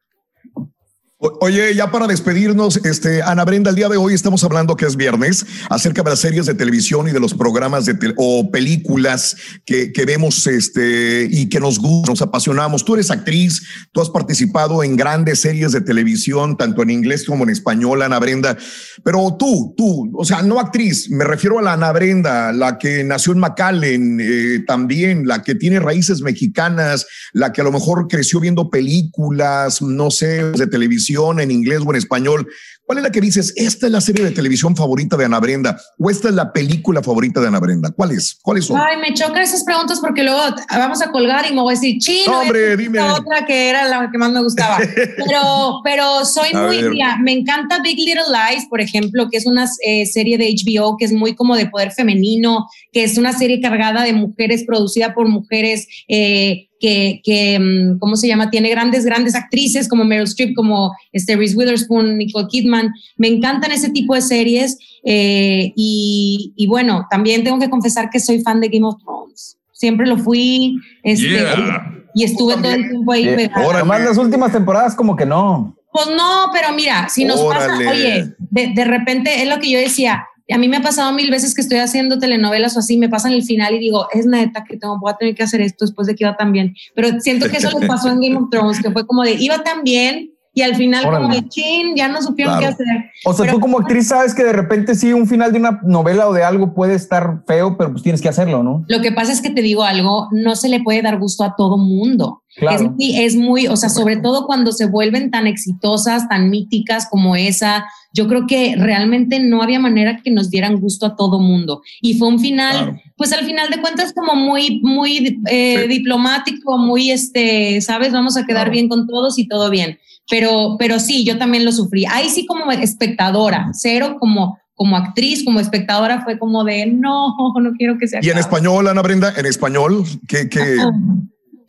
Oye, ya para despedirnos, este, Ana Brenda, el día de hoy estamos hablando que es viernes acerca de las series de televisión y de los programas de o películas que, que vemos este, y que nos gustan, nos apasionamos. Tú eres actriz, tú has participado en grandes series de televisión, tanto en inglés como en español, Ana Brenda. Pero tú, tú, o sea, no actriz, me refiero a la Ana Brenda, la que nació en McAllen, eh, también, la que tiene raíces mexicanas, la que a lo mejor creció viendo películas, no sé, de televisión en inglés o en español. ¿Cuál es la que dices, esta es la serie de televisión favorita de Ana Brenda o esta es la película favorita de Ana Brenda? ¿Cuál es? ¿Cuáles son?
Ay, me chocan esas preguntas porque luego vamos a colgar y me voy a decir, chino,
No, hombre,
esta
dime.
otra que era la que más me gustaba. Pero, pero soy
A
muy, mira, me encanta Big Little Lies, por ejemplo, que es una eh, serie de HBO que es muy como de poder femenino, que es una serie cargada de mujeres, producida por mujeres, eh, que, que, mm, ¿cómo se llama? Tiene grandes, grandes actrices como Meryl Streep, como este, Reese Witherspoon, Nicole Kidman. Me encantan ese tipo de series. eh, y, y bueno, también tengo que confesar que soy fan de Game of Thrones. Siempre lo fui. Este,
Yeah.
Y estuve todo el tiempo ahí. pegada.
Además, las últimas temporadas como que no.
Pues no, pero mira, si nos
Órale.
pasa, oye, de, de repente es lo que yo decía. A mí me ha pasado mil veces que estoy haciendo telenovelas o así, me pasan el final y digo, es neta que tengo, voy a tener que hacer esto después de que iba tan bien. Pero siento que eso le pasó en Game of Thrones, que fue como de, iba tan bien y al final como
Órale.
de, chin, ya no supieron
Claro.
qué hacer.
O sea,
Pero-
tú como actriz sabes que de repente sí, un final de una novela o de algo puede estar feo, pero pues tienes que hacerlo, ¿no?
Lo que pasa es que te digo algo, no se le puede dar gusto a todo mundo.
Claro.
Es, muy, es muy, o sea, sobre todo cuando se vuelven tan exitosas, tan míticas como esa, yo creo que realmente no había manera que nos dieran gusto a todo mundo. Y fue un final, pues al final de cuentas como muy, muy eh, diplomático, muy, este, sabes, vamos a quedar bien con todos y todo bien. Pero, pero sí, yo también lo sufrí. Ahí sí como espectadora, cero como como actriz, como espectadora, fue como de no, no quiero que se
Y en español, Ana Brenda, en español, ¿qué, qué,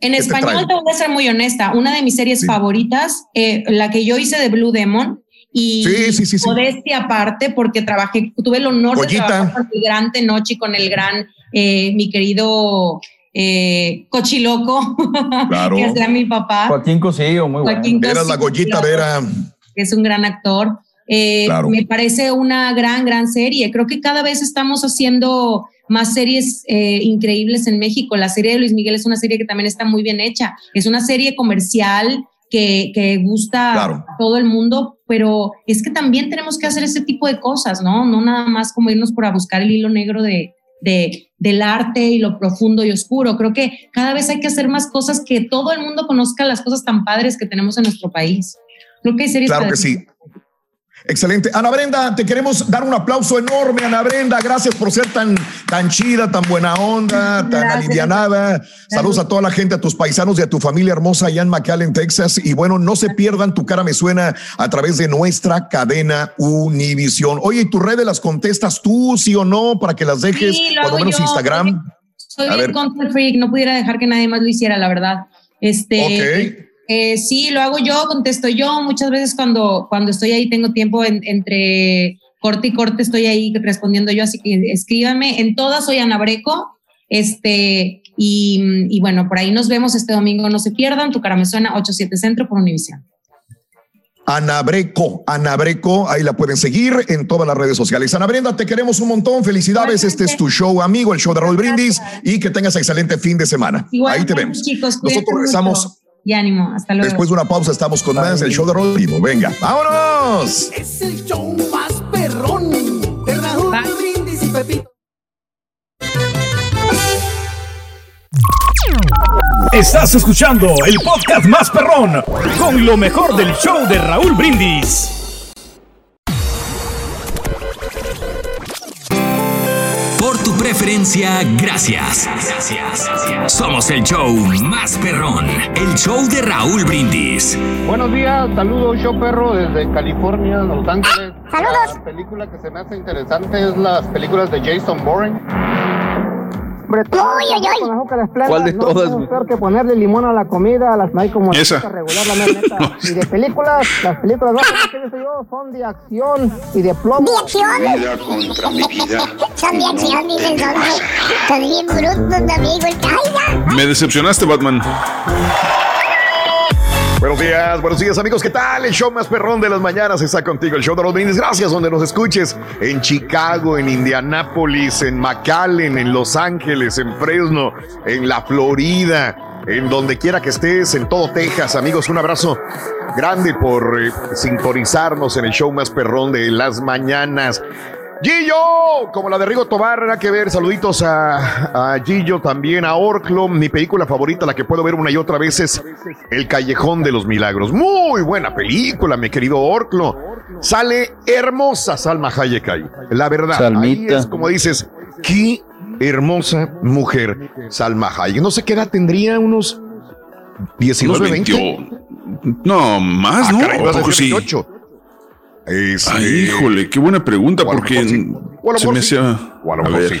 En
¿Qué te
español te voy a ser muy honesta. Una de mis series favoritas, eh, la que yo hice de Blue Demon, y
Sí, sí,
modestia aparte, porque trabajé, tuve el honor
Goyita.
de trabajar con el gran Tenoch y con el gran, eh, mi querido eh, Cochiloco,
Claro.
que es mi papá.
Joaquín Cosillo, muy bueno.
Joaquín
Eras la
Cosío,
Goyita Vera.
que es un gran actor. Eh,
Claro.
Me parece una gran, gran serie. Creo que cada vez estamos haciendo más series eh, increíbles en México. La serie de Luis Miguel es una serie que también está muy bien hecha. Es una serie comercial que, que gusta
Claro.
a todo el mundo, pero es que también tenemos que hacer ese tipo de cosas, ¿no? No nada más como irnos por a buscar el hilo negro de, de- del arte y lo profundo y oscuro. Creo que cada vez hay que hacer más cosas que todo el mundo conozca las cosas tan padres que tenemos en nuestro país. Creo que hay series
Claro que sí. Excelente. Ana Brenda, te queremos dar un aplauso enorme, Ana Brenda. Gracias por ser tan, tan chida, tan buena onda, tan alivianada. Saludos a toda la gente, a tus paisanos y a tu familia hermosa allá en McAllen, Texas. Y bueno, no se pierdan, tu cara me suena a través de nuestra cadena Univisión. Oye, ¿y tus redes las contestas tú, sí o no, para que las dejes?
Sí,
por lo menos
yo.
Instagram.
Soy
A
bien
ver.
freak, no pudiera dejar que nadie más lo hiciera, la verdad. Este, eh, sí, lo hago yo, contesto yo. Muchas veces cuando, cuando estoy ahí tengo tiempo en- entre corte y corte, estoy ahí respondiendo yo, así que escríbanme. En todas soy Ana Breco. Este, y, y bueno, por ahí nos vemos este domingo, no se pierdan. Tu cara me suena 87 Centro por Univisión.
Ana Breco, Ana Breco, ahí la pueden seguir en todas las redes sociales. Ana Brenda, te queremos un montón. Felicidades. Este es tu show, amigo, el show de Raúl Brindis. Y que tengas excelente fin de semana. ahí te vemos.
Chicos,
Nosotros regresamos.
mucho. Y ánimo, hasta luego.
Después de una pausa estamos con más el show de Raúl Vivo. Venga, vámonos.
Es el show más perrón de Raúl Brindis y Pepito.
Estás escuchando el podcast más perrón con lo mejor del show de Raúl Brindis.
Preferencia, gracias. Somos el show más perrón, el show de Raúl Brindis.
Buenos días, saludos, show perro desde California, Los Ángeles.
Saludos.
La película que se me hace interesante es las películas de Jason Bourne.
Uy, uy, uy.
¿Cuál de todas, güey?
peor que ponerle limón a la comida, las hay como
Esa.
regular, la. Y de películas, las películas bajas que he yo son de acción y de plomo.
¿De acción?
Vida contra mi vida.
Son de acción, dicen, son de... Son bien.
Me decepcionaste, Batman.
Buenos días, buenos días amigos, ¿qué tal? El show más perrón de las mañanas está contigo, el show de los brindis. Gracias donde nos escuches, en Chicago, en Indianápolis, en McAllen, en Los Ángeles, en Fresno, en la Florida, en donde quiera que estés, en todo Texas. Amigos, un abrazo grande por eh, sintonizarnos en el show más perrón de las mañanas. Gillo, como la de Rigo Tobar, nada que ver. Saluditos a, a Gillo, también a Orclo. Mi película favorita, la que puedo ver una y otra vez, es El Callejón de los Milagros. Muy buena película, mi querido Orclo. Sale hermosa Salma Hayek ahí. La verdad, ahí
Salmita.
es como dices, qué hermosa mujer Salma Hayek. No sé qué edad tendría, unos 19,
Unos
20.
20. No, más,
Ah,
¿no?
caray,
¿A
vas a
poco
decir
sí?
28. Este,
Ay, híjole, qué buena pregunta, porque
sí.
Se
mejor
me
sí.
hacía.
O a lo mejor
ver.
sí.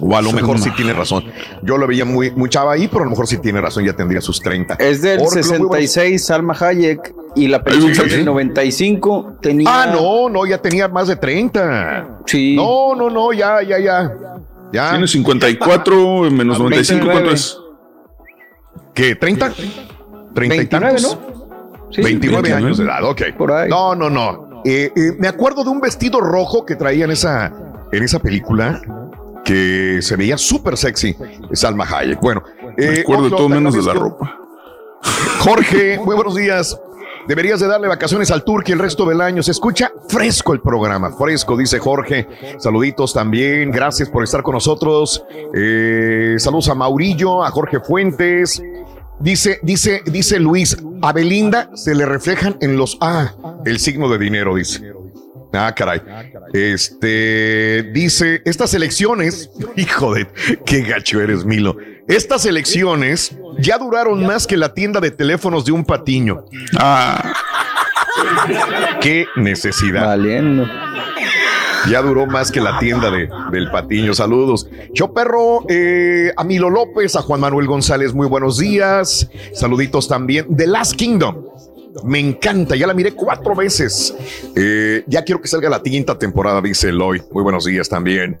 O a lo mejor sí tiene razón. Yo lo veía muy, muy chava ahí, pero a lo mejor sí tiene razón, ya tendría sus 30.
Es del
buenos-
66, Salma Hayek, y la película
Ay,
del
sí.
95 tenía...
Ah, no, no, ya tenía más de 30.
Sí.
No, no, no, ya, ya, ya. Ya.
Tiene 54 menos 95, ¿cuánto
29.
es?
¿Qué? ¿30? ¿30 y
29,
tantos?
¿no? Sí,
29
29.
años de edad, ok.
Por ahí.
No, no, no. Eh, eh, me acuerdo de un vestido rojo que traía en esa, en esa película que se veía súper sexy. Salma Hayek. Bueno,
Me
eh,
acuerdo de todo menos de la ropa.
Jorge, muy buenos días. Deberías de darle vacaciones al Turqui el resto del año. Se escucha fresco el programa, fresco, dice Jorge. Saluditos también. Gracias por estar con nosotros. Eh, saludos a Maurillo, a Jorge Fuentes. Dice, dice, dice Luis, a Belinda se le reflejan en los ah, el signo de dinero, dice. Ah, caray. Este dice: Estas elecciones, hijo de qué gacho eres, Milo. Estas elecciones ya duraron más que la tienda de teléfonos de un patiño.
Ah,
Qué necesidad.
Valiendo.
Ya duró más que la tienda de, del patiño. Saludos. Yo perro, eh, a Milo López, a Juan Manuel González, muy buenos días. Saluditos también. The Last Kingdom. Me encanta, ya la miré cuatro veces. Eh, ya quiero que salga la quinta temporada, dice Eloy. Muy buenos días también.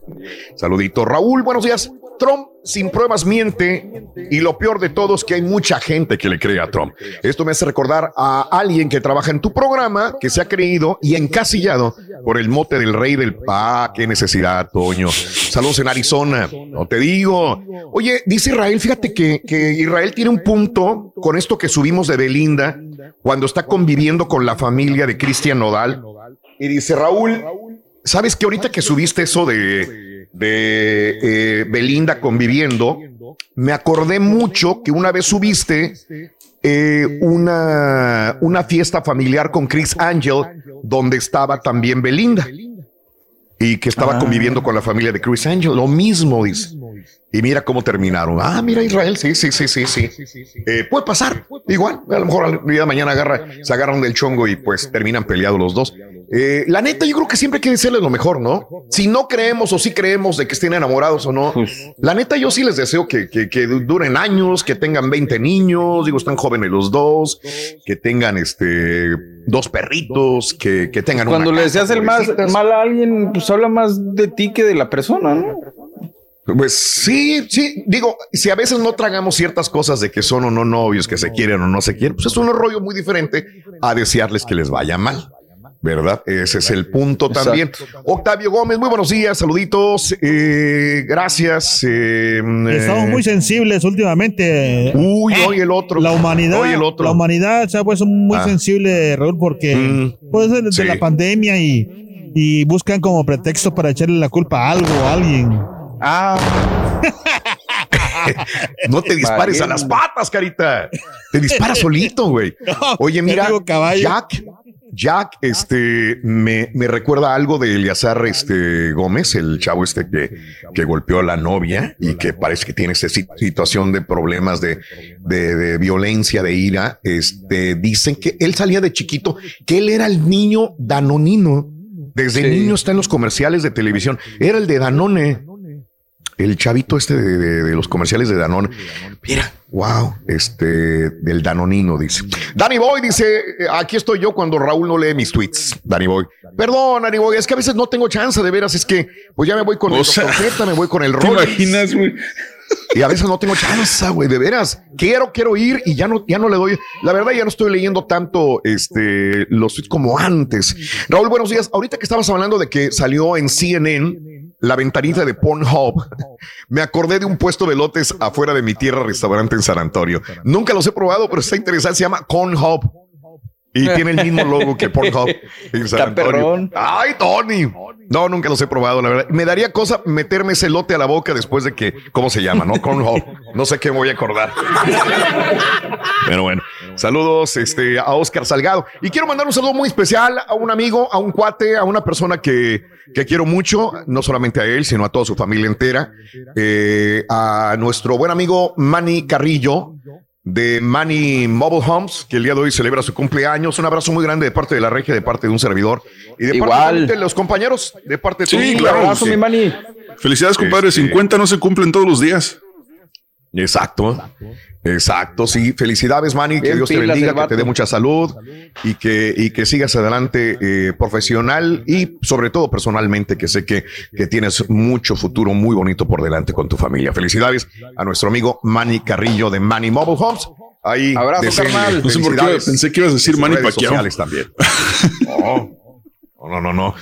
Saludito. Raúl, buenos días. Trump sin pruebas miente y lo peor de todo es que hay mucha gente que le cree a Trump. Esto me hace recordar a alguien que trabaja en tu programa que se ha creído y encasillado por el mote del rey del pa. Qué necesidad, Toño. Saludos en Arizona. No te digo. Oye, dice Israel, fíjate que, que Israel tiene un punto con esto que subimos de Belinda cuando está conviviendo con la familia de Cristian Nodal. Y dice Raúl, ¿sabes que ahorita que subiste eso de, de eh, Belinda conviviendo, me acordé mucho que una vez subiste eh, una, una fiesta familiar con Chris Angel, donde estaba también Belinda. Y que estaba
Ah.
conviviendo con la familia de Chris Angel. Lo mismo, dice. Y mira cómo terminaron. Ah, mira Israel, sí, sí, sí, sí, sí. Eh, puede pasar, igual. A lo mejor al día de mañana agarra, se agarran del chongo y pues terminan peleados los dos. Eh, la neta, yo creo que siempre hay que decirles lo mejor, ¿no? Si no creemos o si creemos de que estén enamorados o no, la neta, yo sí les deseo que, que, que duren años, que tengan 20 niños, digo, están jóvenes los dos, que tengan este dos perritos, que, que tengan
Cuando
una
le deseas el más, mal a alguien, pues habla más de ti que de la persona, ¿no?
Pues sí, sí, digo, si a veces no tragamos ciertas cosas de que son o no novios, que se quieren o no se quieren, pues es un rollo muy diferente a desearles que les vaya mal. ¿Verdad? Ese es el punto
Exacto.
también. Octavio Gómez, muy buenos días, saluditos, eh, gracias. eh,
Estamos
eh,
muy sensibles últimamente.
Uy, hoy el otro.
La humanidad,
Hoy el otro.
la humanidad se ha puesto muy
Ah.
sensible, Raúl, porque
Mm,
puede ser de
sí.
la pandemia y, y buscan como pretexto para echarle la culpa a algo o a alguien.
Ah,
no te dispares a las patas, carita. Te disparas solito, güey. Oye, mira. Jack, Jack, este, me, me recuerda algo de Eleazar este, Gómez, el chavo este que, que golpeó a la novia y que parece que tiene esa si- situación de problemas de, de, de violencia, de ira. Este, dicen que él salía de chiquito, que él era el niño danonino. Desde
Sí.
niño está en los comerciales de televisión. Era el de Danone. El chavito este de, de- de los comerciales de Danone. Mira, wow, este del Danonino dice. Danny Boy dice: eh, Aquí estoy yo cuando Raúl no lee mis tweets. Danny Boy, perdón, Danny Boy, es que a veces no tengo chance de veras. Es que, pues ya me voy con
O
el
sea,
me voy con el
¿Te
Rollins.
imaginas, güey?
Y a veces no tengo chance, güey, de veras. Quiero, quiero ir y ya no, ya no le doy. La verdad, ya no estoy leyendo tanto este, los tweets como antes. Raúl, buenos días. Ahorita que estabas hablando de que salió en CNN la ventanita de Pornhub, me acordé de un puesto de lotes afuera de mi tierra restaurante en San Antonio. Nunca los he probado, pero está interesante. Se llama Cornhub. Y tiene el mismo logo que Pornhub en San Antonio. Ay, Tony. No, nunca los he probado, la verdad. Me daría cosa meterme ese lote a la boca después de que, ¿cómo se llama? No, Cornhub. No sé qué me voy a acordar. Pero bueno, saludos este, a Oscar Salgado. Y quiero mandar un saludo muy especial a un amigo, a un cuate, a una persona que, que quiero mucho, no solamente a él, sino a toda su familia entera. Eh, a nuestro buen amigo Manny Carrillo de Manny Mobile Homes, que el día de hoy celebra su cumpleaños. Un abrazo muy grande de parte de la regia, de parte de un servidor y de
Igual.
parte de los compañeros, de parte de
Sí,
todos.
claro,
Abrazo,
sí.
mi mani.
Felicidades, compadre.
Este-
50 no se cumplen todos los días.
Exacto. Exacto, sí. Felicidades, Manny. Que Dios te bendiga, que te dé mucha salud y que, y que sigas adelante eh, profesional y sobre todo personalmente, que sé que, que tienes mucho futuro muy bonito por delante con tu familia. Felicidades a nuestro amigo Manny Carrillo de Manny Mobile Homes. Ahí,
Abrazo, carnal.
No sé por qué pensé que ibas a decir Manny Pacquiao.
también. No. No, no, no.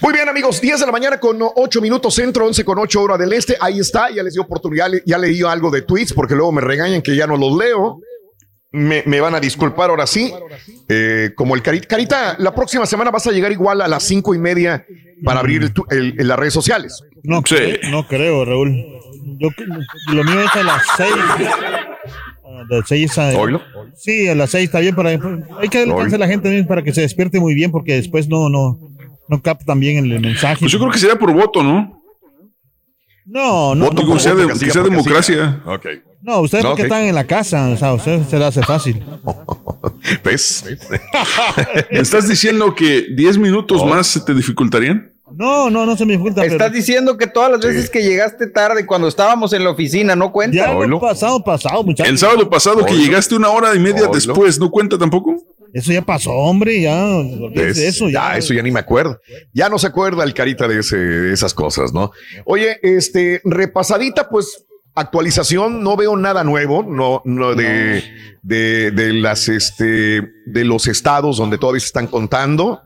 Muy bien, amigos, 10 de la mañana con 8 minutos centro, 11 con 8 hora del este. Ahí está, ya les di oportunidad, ya leí algo de tweets porque luego me regañan que ya no los leo. Me, me van a disculpar ahora sí. Eh, como el Carita. Carita, la próxima semana vas a llegar igual a las cinco y media para abrir el tu- el- el- las redes sociales.
No,
Sí.
no creo, Raúl. Yo, lo mío es a las seis. Ah, De seis a,
¿Oílo?
Sí, a las seis está bien para. Hay que darle a la gente también para que se despierte muy bien porque después no, no, no captan bien el mensaje.
Pues yo creo que sería por voto, ¿no?
No, no,
Voto
no,
por
sea
voto,
de-
casilla
sea
por
democracia.
No, ustedes
No,
porque están en la casa, o sea, a ustedes se les hace fácil.
¿Ves?
¿Me estás diciendo que 10 minutos más se te dificultarían?
No, no, no se me dificulta.
Estás diciendo que todas las veces que llegaste tarde, cuando estábamos en la oficina, no cuenta.
Ya lo pasado, pasado, muchachos.
El sábado pasado que llegaste una hora y media después, ¿no cuenta tampoco?
Eso ya pasó, hombre, ya. eso, ya.
ya, eso ya ni me acuerdo. Ya no se acuerda el carita de, ese- de esas cosas, ¿no? Oye, este, repasadita, pues, actualización, no veo nada nuevo, no, no de, de, de las, este, de los estados donde todavía se están contando.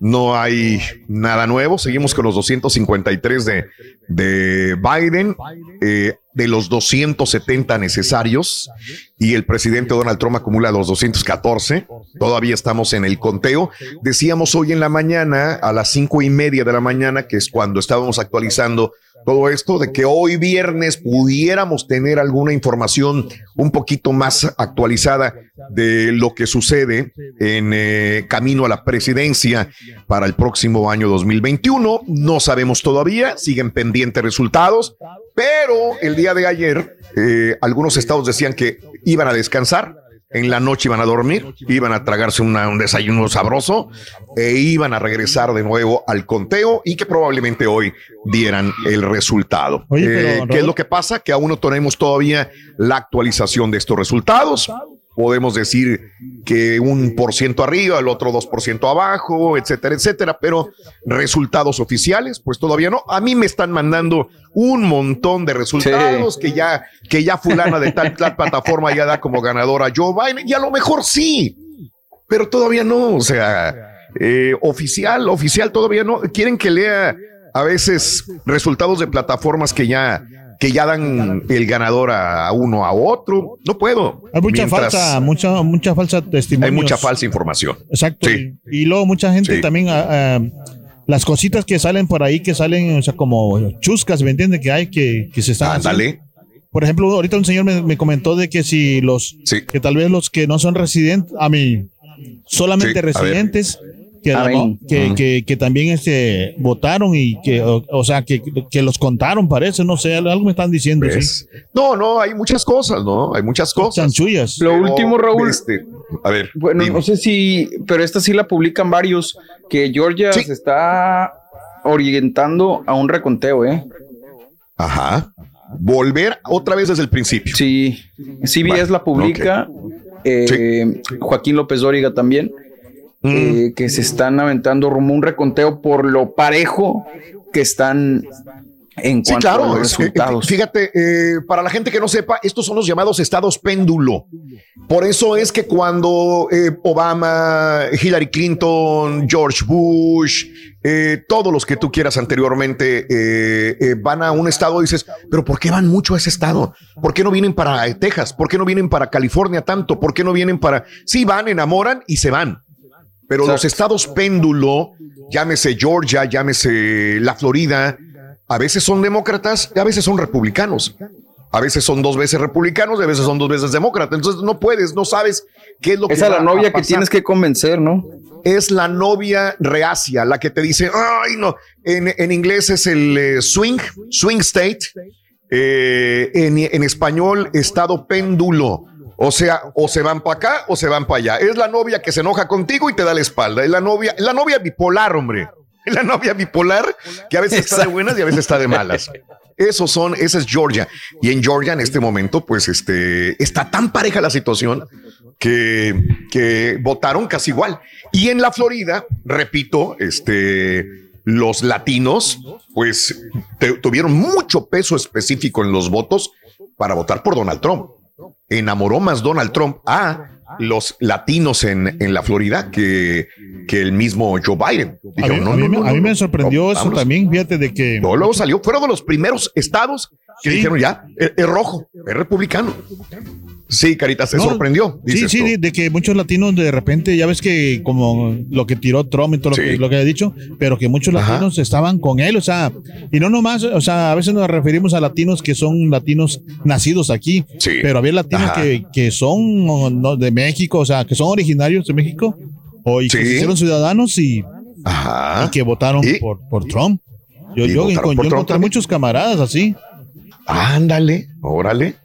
No hay nada nuevo. Seguimos con los 253 de, de Biden, eh, de los 270 necesarios. Y el presidente Donald Trump acumula los 214. Todavía estamos en el conteo. Decíamos hoy en la mañana, a las cinco y media de la mañana, que es cuando estábamos actualizando todo esto, de que hoy viernes pudiéramos tener alguna información un poquito más actualizada de lo que sucede en eh, camino a la presidencia para el próximo año 2021. No sabemos todavía, siguen pendientes resultados, pero el día de ayer eh, algunos estados decían que iban a descansar. En la noche iban a dormir, iban a tragarse una- un desayuno sabroso e iban a regresar de nuevo al conteo y que probablemente hoy dieran el resultado.
Oye, pero,
Eh, ¿Qué es lo que pasa? Que aún no tenemos todavía la actualización de estos resultados. Podemos decir que un por ciento arriba, el otro dos por ciento abajo, etcétera, etcétera, pero resultados oficiales, pues todavía no. A mí me están mandando un montón de resultados que ya, que ya fulana de tal, tal plataforma ya da como ganadora a Joe Biden, y a lo mejor sí, pero todavía no. O sea, eh, oficial, oficial todavía no. Quieren que lea a veces resultados de plataformas que ya, que ya dan el ganador a uno a otro. No puedo.
Hay mucha
Mientras
falsa, mucha, mucha falsa testimonio.
Hay mucha falsa información.
Exacto.
Sí.
Y, y luego mucha gente
Sí.
también, ah, ah, las cositas que salen por ahí, que salen, o sea, como chuscas, ¿me entiendes? Que hay, que, que se están
Ándale.
Por ejemplo, ahorita un señor me, me comentó de que si los,
Sí.
que tal vez los que no son residentes, a mí, solamente
Sí, a ver.
residentes, que,
A
la-
ver.
que,
Ujú.
que, que también este, votaron y que, o, o sea, que, que los contaron, parece, no sé, algo me están diciendo, sí.
¿Ves? No, no, hay muchas cosas, ¿no? Hay muchas cosas.
Chanchullas.
Lo
Pero,
último, Raúl.
este, a ver.
Bueno,
dime.
no sé si, pero esta sí la publican varios, que Georgia
Sí.
se está orientando a un reconteo, ¿eh?
Ajá. Volver otra vez desde el principio.
Sí, CBS
Bueno,
la publica, eh, Joaquín López Dóriga también,
Mm.
eh, que se están aventando rumbo a un reconteo por lo parejo que están En
Sí,
cuanto a
claro.
los
es-
resultados.
fíjate, eh, para la gente que no sepa, estos son los llamados estados péndulo. Por eso es que cuando eh, Obama, Hillary Clinton, George Bush, eh, todos los que tú quieras anteriormente eh, eh, van a un estado, dices, pero ¿por qué van mucho a ese estado? ¿Por qué no vienen para Texas? ¿Por qué no vienen para California tanto? ¿Por qué no vienen para... Sí, van, enamoran y se van. Pero los estados péndulo, llámese Georgia, llámese la Florida, a veces son demócratas y a veces son republicanos. A veces son dos veces republicanos y a veces son dos veces demócratas. Entonces no puedes, no sabes qué es lo que
Esa es la novia que tienes que convencer, ¿no?
Es la novia reacia, la que te dice, ay, no. En, en inglés es el eh, swing, swing state. Eh, en, en español, estado péndulo. O sea, o se van para acá o se van para allá. Es la novia que se enoja contigo y te da la espalda. Es la novia, es la novia bipolar, hombre. Es la novia bipolar que a veces está de buenas y a veces está de malas. Esos son, esa es Georgia. Y en Georgia en este momento, pues este, está tan pareja la situación que, que votaron casi igual. Y en la Florida, repito, este, los latinos, pues te- tuvieron mucho peso específico en los votos para votar por Donald Trump. Enamoró más Donald Trump. A los latinos en, en la Florida que, que el mismo Joe Biden.
A
Dijeron,
mí,
no,
a mí
no,
me-
no,
a mí
no,
me
no,
sorprendió eso
vámonos.
también, fíjate de que...
No, luego salió, fueron de los primeros estados que dijeron ya, es, es rojo, es republicano. Sí, Carita, se sorprendió.
Sí, sí, de, de que muchos latinos de repente, ya ves que como lo que tiró Trump y todo lo, que, lo que ha dicho, pero que muchos latinos estaban con él, o sea, y no nomás, o sea, a veces nos referimos a latinos que son latinos nacidos aquí, pero había latinos que, que son de México, o sea, que son originarios de México, o y que
Sí.
se hicieron ciudadanos y, y que votaron por, por Trump. Yo, yo,
votaron
yo
Trump
encontré
también.
muchos camaradas así.
Ándale, órale.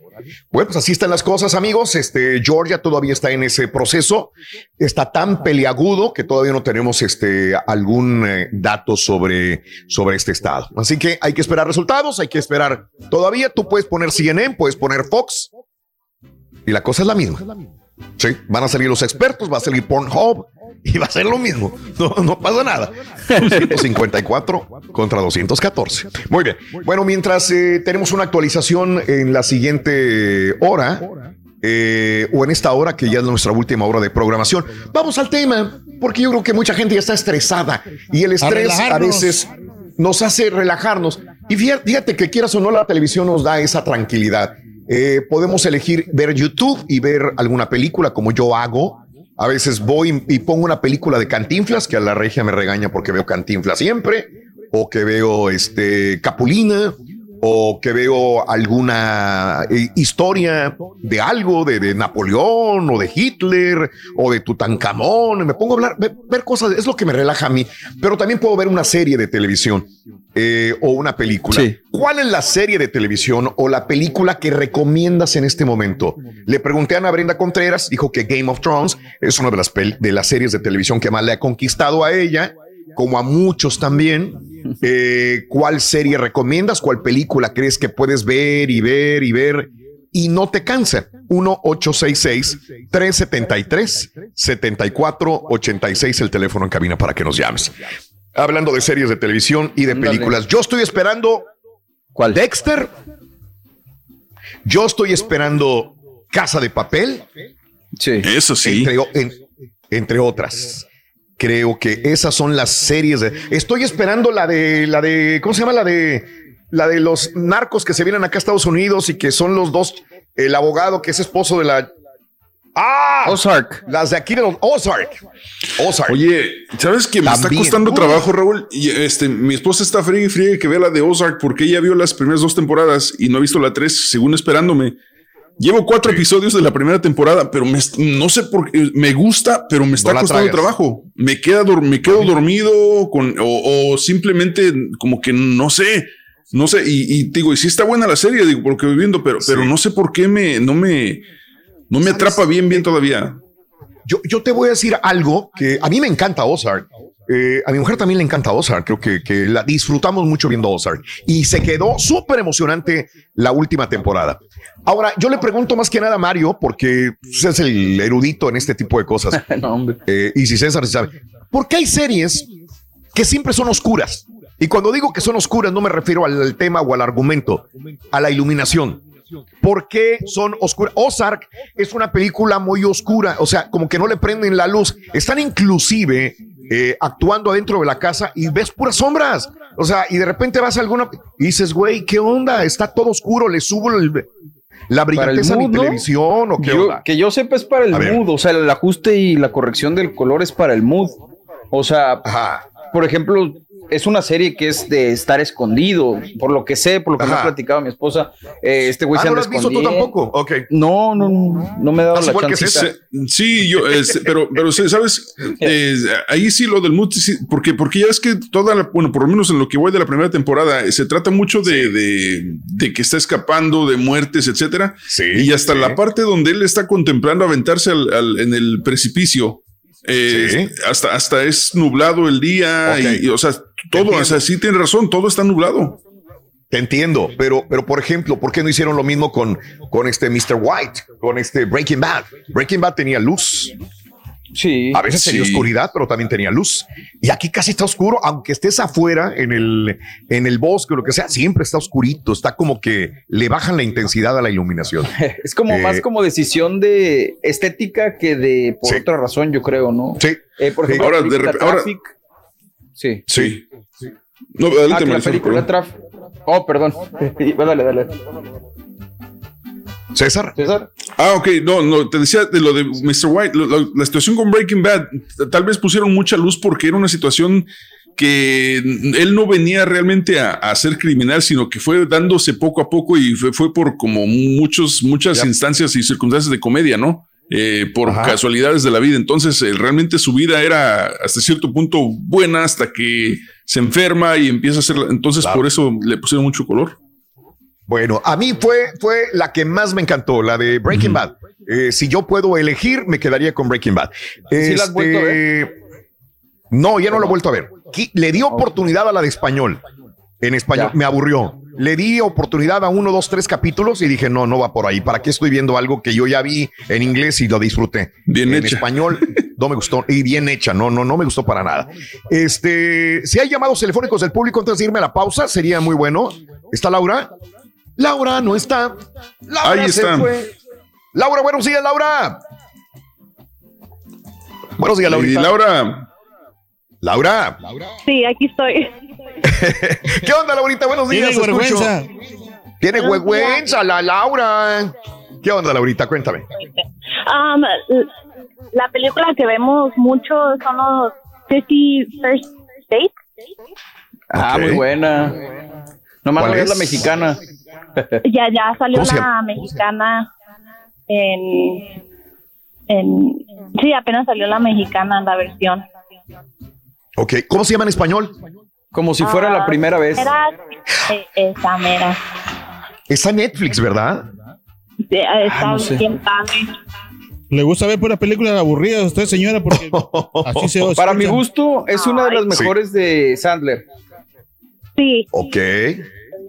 Bueno, pues así están las cosas, amigos. Este Georgia todavía está en ese proceso. Está tan peliagudo que todavía no tenemos este algún eh, dato sobre, sobre este estado. Así que hay que esperar resultados, hay que esperar. Todavía tú puedes poner CNN, puedes poner Fox y la cosa es la misma. Sí, van a salir los expertos, va a salir Pornhub y va a ser lo mismo. No, no pasa nada. 254 contra 214. Muy bien. Bueno, mientras eh, tenemos una actualización en la siguiente hora, eh, o en esta hora que ya es nuestra última hora de programación, vamos al tema, porque yo creo que mucha gente ya está estresada y el estrés a, veces nos hace relajarnos. Y fíjate, fíjate que quieras o no, la televisión nos da esa tranquilidad. Eh, podemos elegir ver YouTube y ver alguna película como yo hago. A veces voy y pongo una película de Cantinflas, que a la regia me regaña porque veo Cantinflas siempre, o que veo este Capulina, o que veo alguna eh, historia de algo, de, de Napoleón, o de Hitler, o de Tutankamón. Me pongo a hablar, ver, ver cosas, es lo que me relaja a mí. Pero también puedo ver una serie de televisión eh, o una película. ¿Cuál es la serie de televisión o la película que recomiendas en este momento? Le pregunté a Ana Brenda Contreras, dijo que Game of Thrones es una de las, de las series de televisión que más le ha conquistado a ella, como a muchos también. Eh, ¿Cuál serie recomiendas? ¿Cuál película crees que puedes ver y ver y ver? Y no te cansa. 1-866-373-7486, el teléfono en cabina para que nos llames. Hablando de series de televisión y de películas. Yo estoy esperando.
¿Cuál?
Dexter. Yo estoy esperando Casa de Papel.
Sí.
Eso sí.
Entre, o- en- entre otras. Creo que esas son las series de. Estoy esperando la de. La de. ¿Cómo se llama? La de. La de los narcos que se vienen acá a Estados Unidos y que son los dos. El abogado que es esposo de la. ¡Ah!
Ozark.
Las de aquí de los. Ozark. Ozark.
Oye, ¿sabes que me está costando trabajo, Raúl? Y este, mi esposa está frío y frío que vea la de Ozark porque ella vio las primeras dos temporadas y no ha visto la tres, según esperándome. Llevo cuatro episodios de la primera temporada, pero me, no sé por qué me gusta, pero me está
No
costando
tragas.
trabajo. Me queda me quedo dormido con, o, o simplemente como que no sé, no sé. Y, y digo, y sí está buena la serie, digo, porque voy viendo, pero, pero no sé por qué me, no me, no me atrapa bien, bien todavía.
Yo, yo te voy a decir algo que a mí me encanta Ozark. Eh, a mi mujer también le encanta Ozark. Creo que, que la disfrutamos mucho viendo Ozark. Y se quedó súper emocionante la última temporada. Ahora, yo le pregunto más que nada a Mario, porque pues, es el erudito en este tipo de cosas.
no, hombre.
Eh, y si César se sabe. ¿Por qué hay series que siempre son oscuras? Y cuando digo que son oscuras, no me refiero al tema o al argumento, a la iluminación. ¿Por qué son oscuras? Ozark es una película muy oscura, o sea, como que no le prenden la luz. Están inclusive eh, actuando adentro de la casa y ves puras sombras. O sea, y de repente vas a alguna y dices, güey, ¿qué onda? Está todo oscuro, le subo la brillanteza a mi televisión o qué onda?
Que yo sepa es para el mood, o sea, el ajuste y la corrección del color es para el mood. O sea, por ejemplo, es una serie que es de estar escondido, por lo que sé, por lo que me ha platicado mi esposa. Eh, este güey
ah,
se
¿no
anda
lo has visto tú tampoco? Ok.
No, no, no me he dado la chance.
Sí, yo, este, pero, pero sabes, eh, ahí sí lo del mood, porque, porque ya es que toda la, bueno, por lo menos en lo que voy de la primera temporada, eh, se trata mucho de, de, de que está escapando, de muertes, etcétera.
Sí.
Y hasta la parte donde él está contemplando aventarse al, al, en el precipicio. Eh, hasta, hasta es nublado el día y, o sea, todo, o sea, sí tiene razón, todo está nublado.
Te entiendo, pero, pero por ejemplo, ¿por qué no hicieron lo mismo con, con este Mr. White, con este Breaking Bad? Breaking Bad tenía luz.
Sí.
A veces tenía
sí.
oscuridad, pero también tenía luz. Y aquí casi está oscuro, aunque estés afuera en el, en el bosque o lo que sea, siempre está oscurito. Está como que le bajan la intensidad a la iluminación.
Es como
Eh,
más como decisión de estética que de por otra razón, yo creo, ¿no?
Sí.
Eh, por
Sí.
ejemplo,
Ahora,
la
de
película
rep- ahora-
Traffic. Sí.
Sí. No,
Ah,
adelante,
que la película. Traf. Oh, perdón. dale, dale.
César.
César.
Ah, ok, no, no, te decía de lo de Mr. White, lo- lo- la situación con Breaking Bad, tal vez pusieron mucha luz porque era una situación que él no venía realmente a, a ser criminal, sino que fue dándose poco a poco y fue, fue por como muchos, muchas instancias y circunstancias de comedia, ¿no? Eh, por
Ajá.
casualidades de la vida. Entonces, eh, realmente su vida era hasta cierto punto buena hasta que se enferma y empieza a hacer. Entonces, por eso le pusieron mucho color.
Bueno, a mí fue, fue la que más me encantó, la de Breaking Bad. Eh, si yo puedo elegir, me quedaría con Breaking Bad.
¿Sí la has vuelto a
Este, No, ya no lo he vuelto a ver. Le di oportunidad a la de español. En español
Ya.
me aburrió. Le di oportunidad a uno, dos, tres capítulos y dije, no, no va por ahí. ¿Para qué estoy viendo algo que yo ya vi en inglés y lo disfruté?
Bien
en
hecha.
español no me gustó y bien hecha. No, no, no me gustó para nada. Este, si hay llamados telefónicos del público antes de irme a la pausa, sería muy bueno. ¿Está Laura? Laura no está. Laura
Ahí
se
está.
fue. Laura, buenos días, Laura. Buenos días,
Y
Laurita.
Laura,
Laura.
Sí, aquí estoy.
¿Qué onda, Laurita? Buenos días.
Tiene
te escucho.
vergüenza.
Tiene vergüenza la Laura. ¿Qué onda, Laurita? Cuéntame.
Um, la película que vemos mucho son los 50 First Dates.
Ah, muy buena. Nomás
¿Cuál
no es la mexicana.
Ya, ya salió
¿Cómo se
la mexicana en, en... Sí, apenas salió la mexicana, la versión.
Ok. ¿Cómo se llama en español?
Como si fuera la
Ah,
primera vez.
Era eh, esa mera.
Está en Netflix, ¿verdad?
Sí, eh, Está
no sé.
bien padre.
Le gusta ver puras películas aburridas a usted, señora, porque así se
Para
escucha.
mi gusto, es una de las
Sí.
mejores de Sandler.
Sí,
Ok.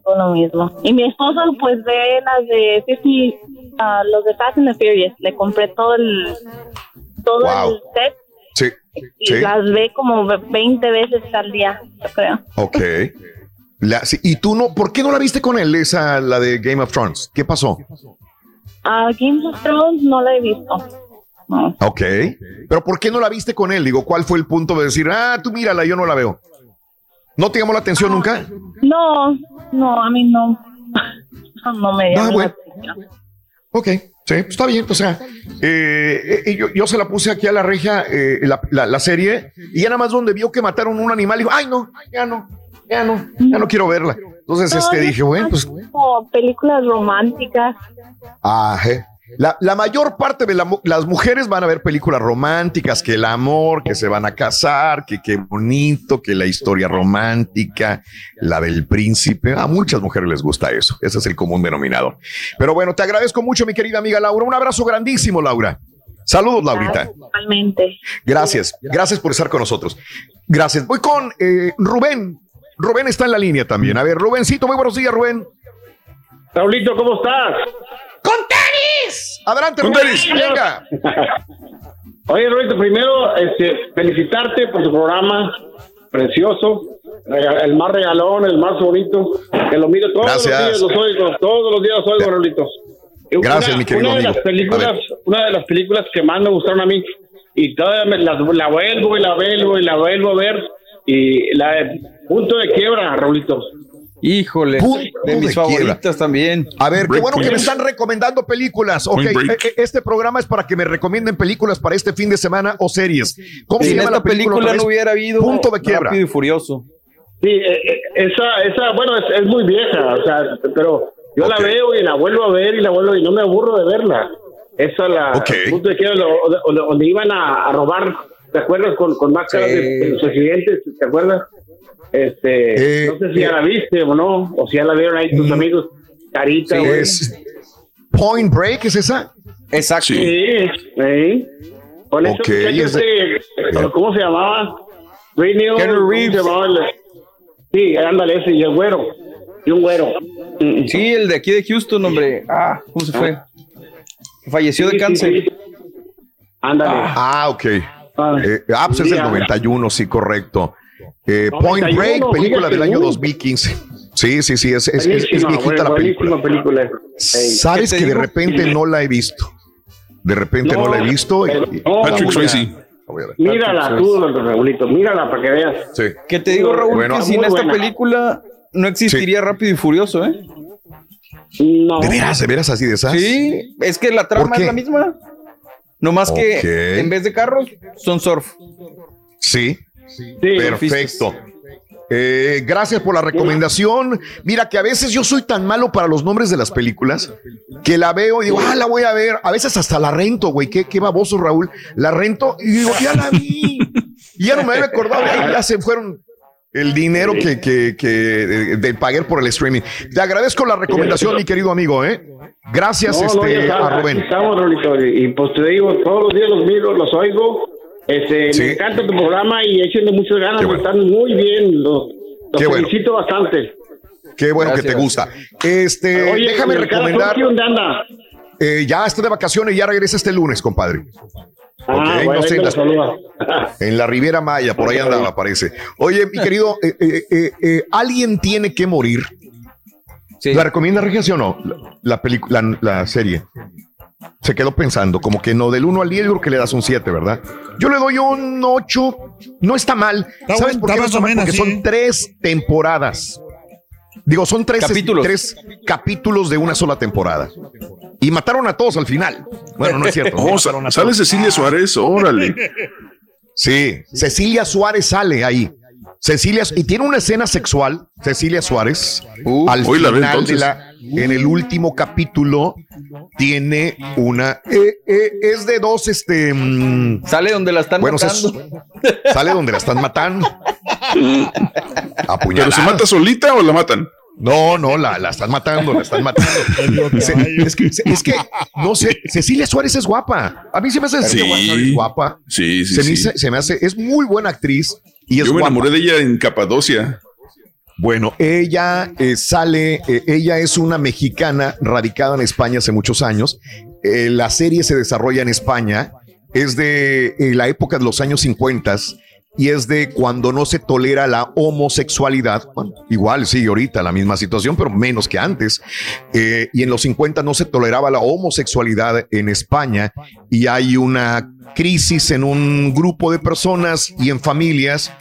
Lo mismo. Y mi esposo, pues, ve las de 50, ah, los de Fast and the Furious. Le compré todo el, todo
Wow.
el set
Sí.
y
Sí.
las ve como 20 veces al día, yo creo.
Ok. La- sí, ¿Y tú no? ¿Por qué no la viste con él, esa, la de Game of Thrones? ¿Qué pasó?
A Game of Thrones no la he visto. No.
Ok. Pero ¿por qué no la viste con él? Digo, ¿cuál fue el punto de decir, ah, tú mírala, yo no la veo? ¿No te llamó la atención nunca?
No, no, a mí no. No me llama
Ah,
la
bueno.
atención.
Ok, sí, pues está bien. O sea, eh, eh, yo, yo se la puse aquí a la regia, eh, la, la- la serie, y ya nada más donde vio que mataron un animal, dijo, ay, no, ya no, ya no, ya no quiero verla. Entonces,
No,
este, dije, bueno, pues,
Como películas románticas.
ajá. La, la mayor parte de la las mujeres van a ver películas románticas, que el amor, que se van a casar, que qué bonito, que la historia romántica, la del príncipe. A muchas mujeres les gusta eso. Ese es el común denominador. Pero bueno, te agradezco mucho, mi querida amiga Laura. Un abrazo grandísimo, Laura. Saludos, Laurita.
Totalmente.
Gracias, gracias por estar con nosotros. Gracias. Voy con eh, Rubén. Rubén está en la línea también. A ver, Rubéncito, muy buenos días, Rubén.
Raulito, ¿cómo estás?
¡Con tenis! Adelante,
Con tenis.
Venga.
Oye, Raulito, primero este, felicitarte por tu programa precioso. el más regalón, el más bonito. Que lo miro todos
Gracias.
los días, los oigo, todos los días los oigo, Raulito.
Gracias,
Una-
mi querido
una de las películas, una de las películas que más me gustaron a mí y todavía me las, la vuelvo y la vuelvo y la vuelvo a ver y la de Punto de Quiebra, Raulito.
Híjole, de mis favoritas también.
A ver, qué bueno que me están recomendando películas. Ok,
Break.
eh, eh, este programa es para que me recomienden películas para este fin de semana o series. ¿Cómo se llama
esta
la película?
no hubiera habido
Punto de quiebra.
Rápido y Furioso.
Sí, eh, esa, esa, bueno, es, es muy vieja, o sea, pero yo la veo y la vuelvo a ver y la vuelvo y no me aburro de verla. Esa la punto de quiebra, donde iban a, a robar, ¿te acuerdas? Con, con máscaras de, de los accidentes, ¿te acuerdas? Este,
Eh,
no sé si ya la viste o no, o si ya la vieron ahí tus amigos. Carita,
Sí,
güey.
es Point Break, ¿es esa?
Exacto.
Sí, sí. Con ese
Ok,
muchacho
es de-
este, ¿cómo se llamaba? Ray Neal,
Keanu
¿cómo se
Reeves.
llamaba el- Sí, ándale ese, y el güero. Y un güero.
Sí, el de aquí de Houston, hombre. Ah, ¿cómo se fue? Falleció
Sí,
de cáncer.
sí. Ándale.
Ah, ok. Eh, ah, pues es
ah.
91, sí, correcto. Eh, Point
91,
Break, película del año
uh.
2015. Sí, sí, sí, es, es, es- es viejita la película.
película.
Sabes
¿Qué te
que de repente no la he visto. De repente no,
No,
la he visto. y- Patrick. Swayze.
Mírala tú, Raulito, mírala para que veas.
Sí.
Que te digo, Raúl,
Bueno,
que sin esta
buena.
película no existiría Rápido y Furioso, ¿eh?
No.
¿De veras, de veras así de esas?
Sí, es que la
¿Por
trama es la misma. No más que en vez de carros, son surf.
Sí.
Sí,
Perfecto. Eh, gracias por la recomendación. Mira que a veces yo soy tan malo para los nombres de las películas que la veo y digo, ah, la voy a ver. A veces hasta la rento, güey. Qué, qué baboso, Raúl. La rento y digo, ya la vi. Y ya no me había acordado. Ya, ya se fueron el dinero que, que, que de, de pagar por el streaming. Te agradezco la recomendación, mi querido amigo, ¿eh? Gracias
No, no,
este,
ya
a Rubén.
Estamos, y, pues te digo, todos los días los miro, los oigo. Este,
Sí.
Me encanta tu programa y échenle muchas ganas,
bueno.
están muy bien. Los, los
Qué bueno.
felicito bastante.
Qué bueno que te gusta. Este,
Oye,
déjame
¿y el cara
recomendar.
Anda?
Eh, ya está de vacaciones y ya regresa este lunes, compadre.
Ah,
Ok,
bueno,
no sé, en
lo
las-
saluda.
En la Riviera Maya, por ahí andaba, parece. Oye, mi querido, eh, eh, eh, eh, alguien tiene que morir. ¿La recomienda Regia, sí o no? La, la, la serie. Se quedó pensando, como que no, del 1 al 10, yo creo que le das un 7, ¿verdad? Yo le doy un 8. No está mal.
Está
¿Sabes
buen-
por qué no
más
está
o
mal?
menos,
Porque
sí.
son tres temporadas. Digo, son tres
Capítulos.
tres capítulos de una sola temporada. Y mataron a todos al final. Bueno, no es cierto.
Oh, sale
todos.
Cecilia Suárez, órale.
Sí, Cecilia Suárez sale ahí. Cecilia, y tiene una escena sexual, Cecilia Suárez, al
hoy la ve,
final de
entonces.
la, en el último capítulo, tiene una, eh, eh, es de dos, este, mm,
Sale donde la están
bueno, se-
matando.
sale donde la están matando.
¿Pero se mata solita o la matan?
No, no, la, la están matando, la están matando. Se- es, que, es que, no sé, Cecilia Suárez es guapa. A mí se me hace
Sí.
Suárez guapa.
Sí, sí,
se, me
sí.
hice- se me hace, es muy buena actriz y es
Yo me
guapa.
enamoré de ella en Capadocia.
Bueno, ella eh, sale, eh, ella es una mexicana radicada en España hace muchos años. Eh, la serie se desarrolla en España, es de la época de los años 50 y es de cuando no se tolera la homosexualidad. Igual sí, ahorita la misma situación, pero menos que antes. Y en los 50 no se toleraba la homosexualidad en España y hay una crisis en un grupo de personas y en familias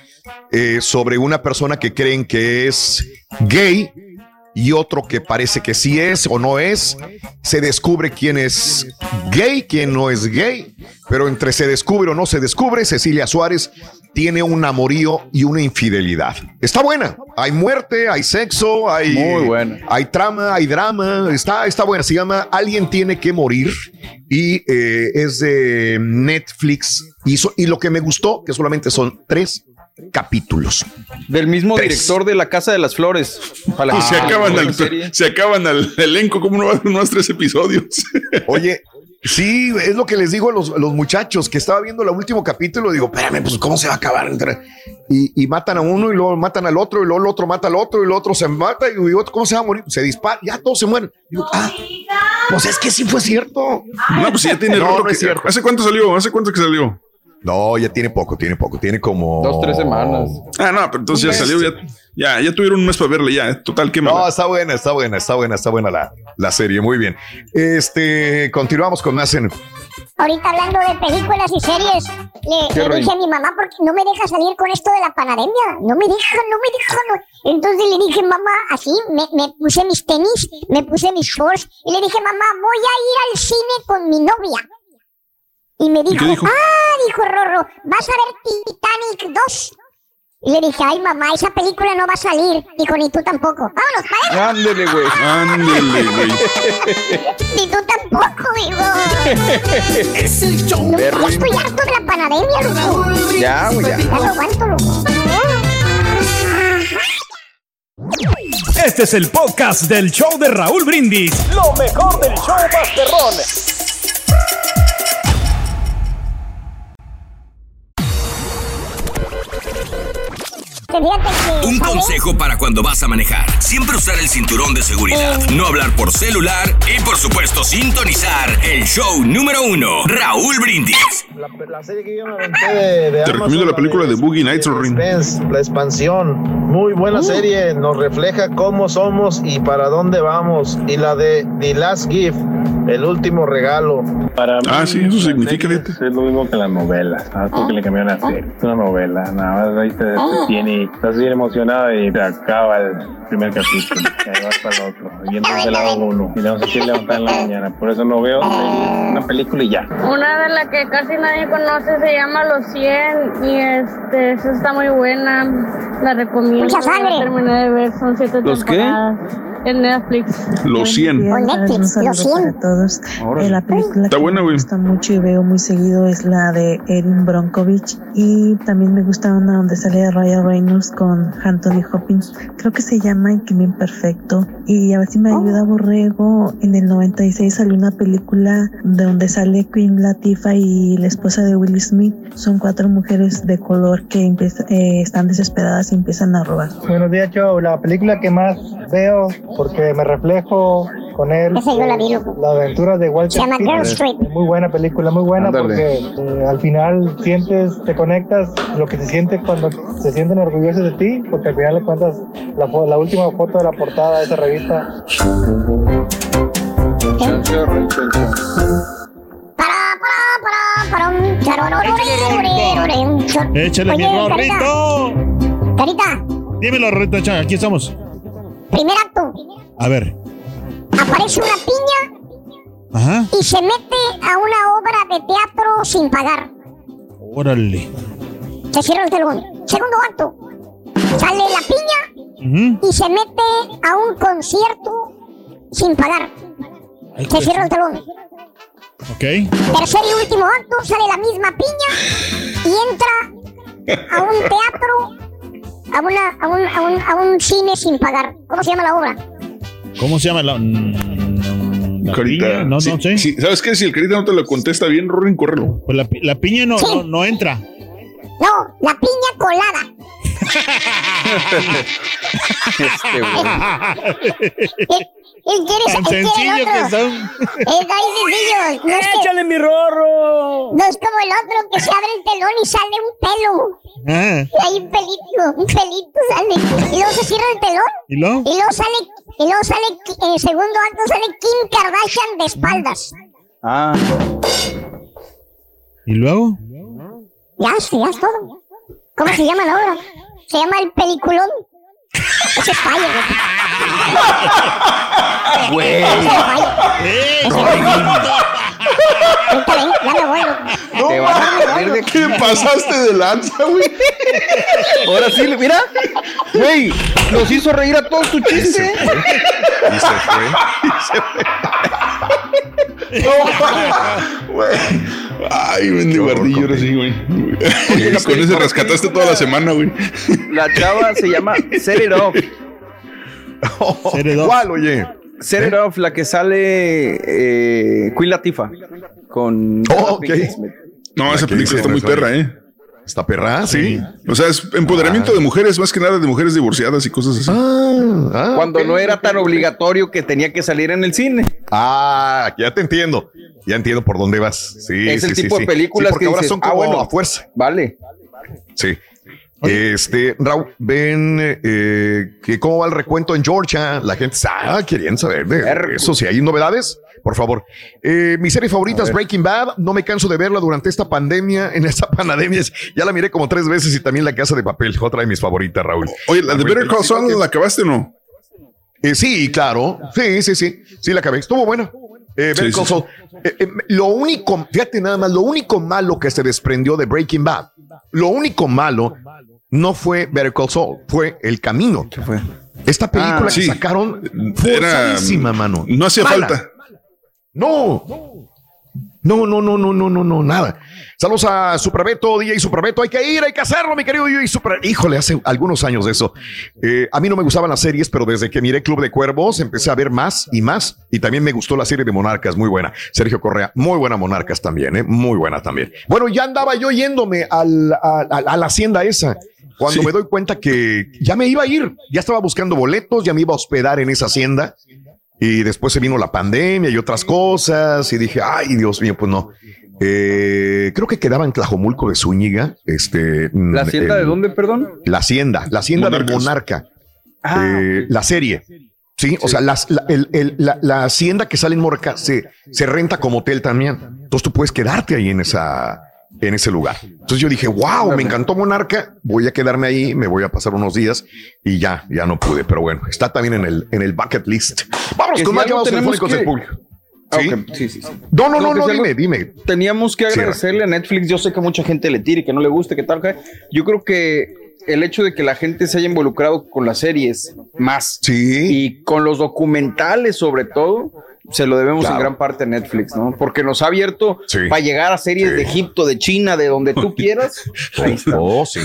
eh, sobre una persona que creen que es gay y otro que parece que sí es o no es. Se descubre quién es gay, quién no es gay, pero entre se descubre o no se descubre, Cecilia Suárez tiene un amorío y una infidelidad. Está buena. Hay muerte, hay sexo, hay,
Muy buena.
hay trama, hay drama. Está, está buena. Se llama Alguien tiene que morir y eh, es de Netflix. Y, so- y lo que me gustó, que solamente son tres capítulos.
Del mismo
Tres.
director de La Casa de las Flores. Ojalá
se acaban, al, se acaban al elenco, ¿cómo no va a haber unos tres episodios?
Oye, sí, es lo que les digo a los, a los muchachos que estaba viendo el último capítulo. Digo, espérame, pues cómo se va a acabar. Y, y matan a uno y luego matan al otro y luego el otro mata al otro y el otro se mata y y otro, ¿cómo se va a morir? Se dispara, ya todos se mueren. Digo, ah, pues es que sí fue cierto.
No, pues ya tiene
No,
rato
no
que-
es cierto.
¿Hace cuánto salió? ¿Hace cuánto que salió?
No, ya tiene poco, tiene poco, tiene como
dos, tres semanas.
Ah, no, pero entonces ya salió, ya, ya, tuvieron un mes para verla, ya, total, qué mala.
No, está buena, está buena, está buena, está buena la, la serie, muy bien. Este, continuamos con más en...
Ahorita hablando de películas y series, le, dije a mi mamá, porque no me deja salir con esto de la panadeña, no me deja, no me deja. No. Entonces le dije, mamá, así, me, me puse mis tenis, me puse mis shorts, y le dije, mamá, voy a ir al cine con mi novia. Y me dijo, dijo? ah, dijo Rorro, vas a ver Titanic 2. Y le dije, ay mamá, esa película no va a salir. Dijo, ni tú tampoco. Vámonos, padre.
Ándele, güey.
Ándele, güey.
ni tú tampoco, hijo.
es el show.
No, ya estoy harto de la panadería, loco.
Ya, güey, ya.
Ya lo aguanto, loco.
Este es el podcast del show de Raúl Brindis. Lo mejor del show Masterrón.
Un consejo para cuando vas a manejar. Siempre usar el cinturón de seguridad. No hablar por celular. Y por supuesto, sintonizar el show número uno. Raúl Brindis
la, la, serie que yo me aventé de, de
Te Amazon, recomiendo la película de, de Boogie Nights Ring.
La expansión, muy buena uh. serie, nos refleja cómo somos y para dónde vamos. Y la de The Last Gift, el último regalo.
Para ah, sí, eso significa.
Es lo mismo que las novelas, ah, porque le cambiaron a oh, oh. serie. Es una novela, nada más ahí te, oh. te tiene, estás bien emocionada y te acaba el primer capítulo. y ahí vas para el otro, y entonces el lado uno. Y no sé si levantar en la mañana, por eso no veo una película y ya.
Una de las que casi nadie nadie conoce, se llama Los 100 y este, está muy buena, la recomiendo.
La
terminé de ver, son siete
¿Los
temporadas. En Netflix.
Los 100.
Días, Netflix, los 100.
todos. Eh, la película
Está
que
buena,
me gusta mucho y veo muy seguido es la de Erin Bronkovich. Y también me gusta una donde sale Raya Reynolds con Anthony Hopkins. Creo que se llama El Crimen Perfecto. Y a ver si me ayuda Borrego. En el 96 salió una película donde sale Queen Latifah y la esposa de Will Smith. Son cuatro mujeres de color que eh, están desesperadas y empiezan a robar.
Buenos días, Joe. La película que más veo porque me reflejo con él.
Esa yo la
aventura de Walter.
Se llama Girl Street.
Muy buena película, muy buena porque eh, al final sientes, te conectas lo que se siente cuando se sienten orgullosos de ti, porque al final le cuentas la, la última foto de la portada de esa revista.
Échale mi Rorrito. Carita. Dímelo, Rorrito, aquí estamos. Primer acto.
A ver.
Aparece una piña
Ajá.
y se mete a una obra de teatro sin pagar.
Órale.
Se cierra el telón. Segundo acto. Sale la piña
Ujú.
y se mete a un concierto sin pagar.
Ay,
Se
pues,
cierra el telón.
Ok.
Tercer y último acto, sale la misma piña y entra a un teatro, a, una, a, un, a, un, a un cine sin pagar. ¿Cómo se llama la obra?
¿Cómo se llama la.? mm, la
Carita.
piña? No,
Sí,
no sé.
sí, ¿Sabes qué? Si el Carita no te lo contesta bien, Rorin, córrelo.
Pues la, la piña no, no, no entra.
No, la piña colada. Él, él quiere,
Tan
él quiere el
sencillo
otro.
que son.
Es tan sencillo. No es que-
¡Échale mi rorro!
No es como el otro que se abre el telón y sale un pelo.
Ah,
Y hay un pelito, un pelito sale. Y luego se cierra el telón.
¿Y luego?
Y luego sale, y luego sale, en el segundo acto sale Kim Kardashian de espaldas.
Ah,
¿Y luego?
Ya, sí, ya es todo. ¿Cómo se llama la obra? Se llama El Peliculón. Ese es falla.
güey.
Ese es falla. Ese es falla. Cuéntale, ya me voy.
No, Te van a de
¿Qué pasaste de lanza, güey?
Ahora sí, mira. Güey, nos hizo reír a todos tu chiste.
Y se fue. Y se fue.
No, güey. Ay, mendigo ardillo, ahora sí, güey. Con ese rescataste toda la semana, güey.
La chava se llama Set It Off.
Set it off.
¿Cuál, oye?
Set It Off, la que sale eh, Queen Latifah con
Oh, ok.
No, esa película está muy perra, ¿eh?
¿Está perra? Sí.
O sea, es empoderamiento de mujeres, más que nada de mujeres divorciadas y cosas así.
Ah, ah,
Cuando no era tan obligatorio que tenía que salir en el cine.
Ah, ya te entiendo. Ya entiendo por dónde vas. Sí,
es el
sí,
tipo
sí,
de películas
sí, porque
que
ahora
dices,
son
ah,
como
bueno,
a fuerza.
Vale.
Sí. Este, Raúl, ven eh, que cómo va el recuento en Georgia. La gente está queriendo saber de eso. Si hay novedades, por favor. Eh, mi serie favorita es Breaking Bad. No me canso de verla durante esta pandemia. En esta pandemia ya la miré como tres veces y también La Casa de Papel, otra de mis favoritas, Raúl.
Oye, la de Better Call Saul, ¿la acabaste o no?
Eh, sí, claro. Sí, sí, sí. Sí, la acabé. Estuvo buena. Eh,
Sí,
Call
sí,
Saul. Eh, eh, lo único, fíjate nada más, lo único malo que se desprendió de Breaking Bad, lo único malo no fue Better Call Saul, fue el camino. Esta película
Ah,
que
sí.
sacaron forzadísima, mano.
no hacía
Mala.
falta.
No. No, no, no, no, no, no, no, nada. Saludos a Superbeto, DJ Superbeto. Hay que ir, hay que hacerlo, mi querido DJ Super. Híjole, hace algunos años de eso. Eh, a mí no me gustaban las series, pero desde que miré Club de Cuervos empecé a ver más y más. Y también me gustó la serie de Monarcas, muy buena. Sergio Correa, muy buena Monarcas también, ¿eh? muy buena también. Bueno, ya andaba yo yéndome al- a, a- a la hacienda esa. Cuando me doy cuenta que ya me iba a ir, ya estaba buscando boletos, ya me iba a hospedar en esa hacienda. Y después se vino la pandemia y otras cosas. Y dije, ay, Dios mío, pues no. Eh, creo que quedaba en Tlajomulco de Zúñiga. Este, mm,
¿La hacienda de dónde, perdón?
La hacienda, la hacienda del
Monarcas.
monarca.
Ah,
Eh, La serie. Sí, o sea, las- la, el- el- la- la hacienda que sale en Monarca se, se renta como hotel también. Entonces tú puedes quedarte ahí en esa, en ese lugar. Entonces yo dije, wow, me encantó Monarca, voy a quedarme ahí, me voy a pasar unos días y ya, ya no pude. Pero bueno, está también en el, en el bucket list. Vamos
Que
con
si
más llamados telefónicos
que-
del público.
Ah,
¿Sí?
sí, sí.
No, no, no, no, dime, dime.
Teníamos que agradecerle a Netflix. Yo sé que mucha gente le tire, que no le guste, que tal. Yo creo que el hecho de que la gente se haya involucrado con las series más y con los documentales, sobre todo, se lo debemos
Claro.
en gran parte a Netflix, ¿no? Porque nos ha abierto
Sí.
para llegar a series de Egipto, de China, de donde tú quieras. Ahí está.
Oh, sí.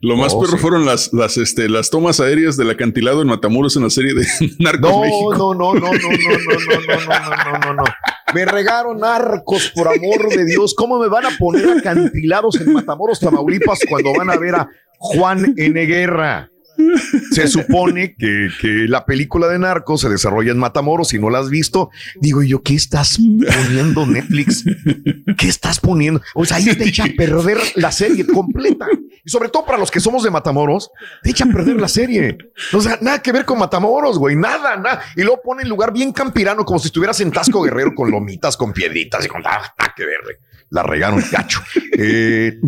Lo más
Oh,
perro
sí.
fueron las, las, este, las tomas aéreas del acantilado en Matamoros en la serie de Narcos
No,
México.
no, no, no, no, no, no, no, no, no, no, no, no. Me regaron narcos, por amor de Dios. ¿Cómo me van a poner acantilados en Matamoros, Tamaulipas, cuando van a ver a Juan N. Guerra? Se supone que, que la película de Narcos se desarrolla en Matamoros. Si no la has visto, digo yo, ¿qué estás poniendo Netflix? ¿Qué estás poniendo? O sea, ahí te echa a perder la serie completa. Y sobre todo para los que somos de Matamoros, te echa a perder la serie. O sea, nada que ver con Matamoros, güey. Nada, nada. Y luego pone el lugar bien campirano, como si estuvieras en Tasco Guerrero con lomitas, con piedritas y con nada, nada que. La regaron cacho. Eh,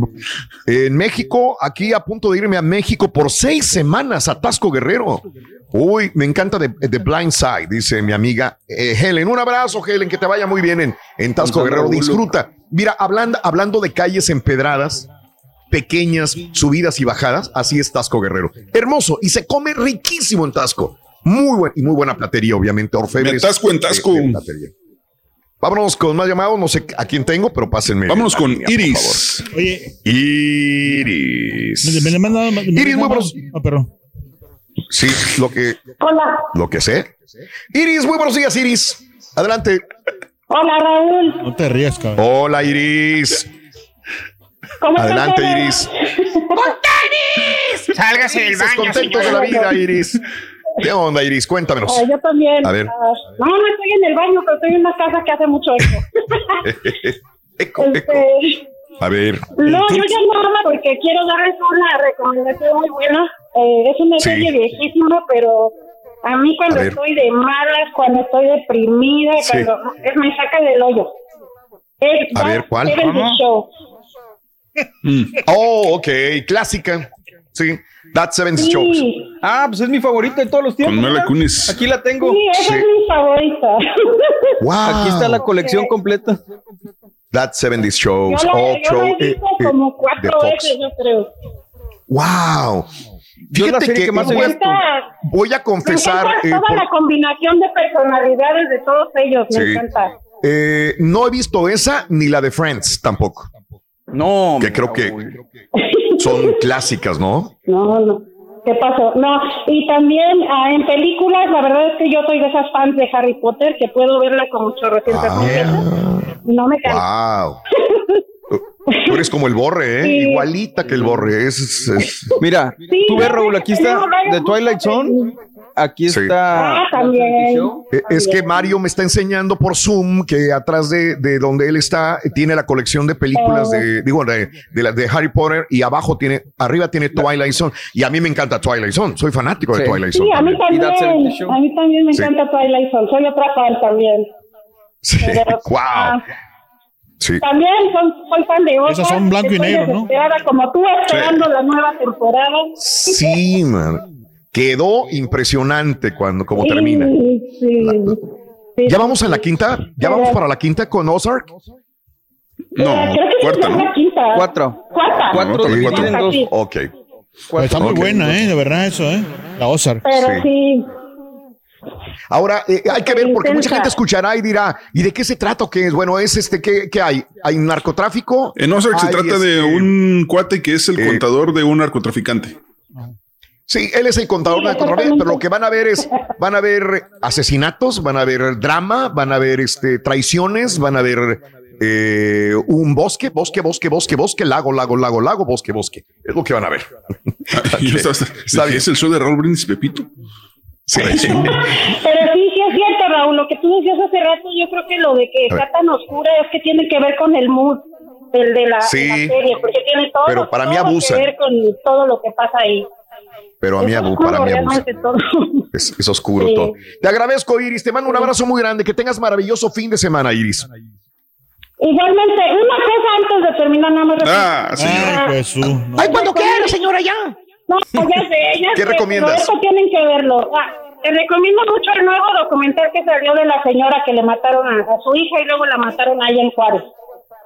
en México, aquí a punto de irme a México por seis semanas a Tasco Guerrero. Uy, me encanta de, de Blind Side, dice mi amiga eh, Helen. Un abrazo, Helen, que te vaya muy bien en, en Tasco Guerrero. Disfruta. Mira, hablando, hablando de calles empedradas, pequeñas subidas y bajadas, así es Tasco Guerrero. Hermoso y se come riquísimo en Tasco. Muy buen y muy buena platería, obviamente. Orfebres.
Me atasco en Tasco.
platería. Vámonos con más llamados. No sé a quién tengo, pero pásenme.
Vámonos con
línea,
Iris.
Oye,
Iris.
me, me le manda. me-
Iris, muy buenos.
Ah, perdón.
Sí, lo que,
Hola.
lo que sé. Iris, muy buenos días, Iris. Adelante.
Hola, Raúl.
No te rías, cabrón.
Hola, Iris.
¿Cómo estás,
Adelante,
Raúl?
Iris.
Sálgase del
Estás contentos de la vida, Iris. ¿Qué onda, Iris? Cuéntanos.
Ah, yo también.
A ver.
Ah, no, no estoy en el baño, pero estoy en una casa que hace mucho eco. Este,
A ver.
no, yo llamaba porque quiero darles una recomendación muy buena. Eh, es una
Sí.
serie viejísima, pero a mí cuando
A
estoy de malas, cuando estoy deprimida,
Sí.
cuando es, me saca del hoyo. Es
A ver, ¿cuál?
70
¿Cómo?
Show.
Oh, ok. Clásica. Sí. That 70
Sí.
Shows.
Ah, pues es mi favorita de todos los tiempos.
Con. Kunis.
Aquí la tengo.
Sí, esa es mi favorita.
Wow.
Aquí está la colección completa.
That 70
Yo
Shows.
la,
Oh,
yo
show,
la he
eh,
visto
eh,
como cuatro
Fox.
veces, yo creo.
Wow.
Yo
Fíjate que,
que más he
voy, a
Me
confesar.
encanta
eh,
toda
por-
la combinación de personalidades de todos ellos, me
Sí.
encanta.
eh, no he visto esa ni la de Friends tampoco.
No.
Que creo que son clásicas, ¿no?
No, no. ¿Qué pasó? No, y también ah, en películas, la verdad es que yo soy de esas fans de Harry Potter que puedo verla como chorrocientas
Ah.
veces. No me canso.
Wow. Tú eres como el borre, ¿eh?
Sí.
Igualita que el borre. Es, es-
Mira,
Sí,
tú ves, Raúl, aquí está The Twilight Zone. Aquí
Sí.
está.
Ah, también.
Eh, Es que Mario me está enseñando por Zoom que atrás de, de donde él está eh, tiene la colección de películas de, digo, de, de, la- de Harry Potter y abajo tiene, arriba tiene Twilight Zone. Y a mí me encanta Twilight Zone. Soy fanático de
Sí.
Twilight
Sí,
Zone.
a mí
también.
A mí también me
Sí.
encanta Twilight Zone. Soy otra fan también.
Sí.
Pero-
Wow.
ah,
Sí.
También son, soy fan de Ozark.
Esas son blanco y negro, ¿no?
como tú esperando la nueva temporada.
Sí, man. Quedó impresionante cuando como
Sí,
termina.
sí.
¿Ya vamos a la quinta? ¿Ya vamos para la quinta con Ozark?
No,
Eh, creo que
cuarta, ¿no?
la quinta.
Cuatro.
Cuarta.
Cuatro
Sí.
dividido en dos.
Ok.
Pues está muy buena, ¿eh? De verdad, eso, ¿eh? La Ozark.
Pero sí.
Ahora, eh, hay que ver, porque mucha gente escuchará y dirá, ¿y de qué se trata o qué es? Bueno, es este, ¿qué, qué hay? ¿Hay narcotráfico?
En Ozark se trata de
este,
un cuate que es el contador de un narcotraficante.
Sí, él es el contador
Sí,
de pero lo que van a ver es, van a ver asesinatos, van a ver drama, van a ver este, traiciones, van a ver eh, un bosque, bosque, bosque, bosque, bosque, lago, lago, lago, lago, bosque, bosque. Es lo que van a ver. Está bien.
Es el show de Raúl Brindis y Pepito.
Sí.
Pero sí, sí es cierto, Raúl. Lo que tú decías hace rato, yo creo que lo de que está tan oscura es que tiene que ver con el mood del de la,
Sí.
de la serie, porque tiene todo,
Pero para mí
que ver con todo lo que pasa ahí.
Pero a mí,
Es
abu-
oscuro,
para mí abusa. Es, es oscuro
Sí.
todo. Te agradezco, Iris. Te mando un abrazo muy grande. Que tengas maravilloso fin de semana, Iris.
Igualmente, una cosa antes de terminar, nada más.
Ah, señora. Ay, Jesús.
Ay, cuando quiera, señora, ya. No, ya sé, ya
¿Qué
sé,
recomiendas?
esto tienen que verlo. Ah, te recomiendo mucho el nuevo documental que salió de la señora que le mataron a, a su hija y luego la mataron allá en Juárez.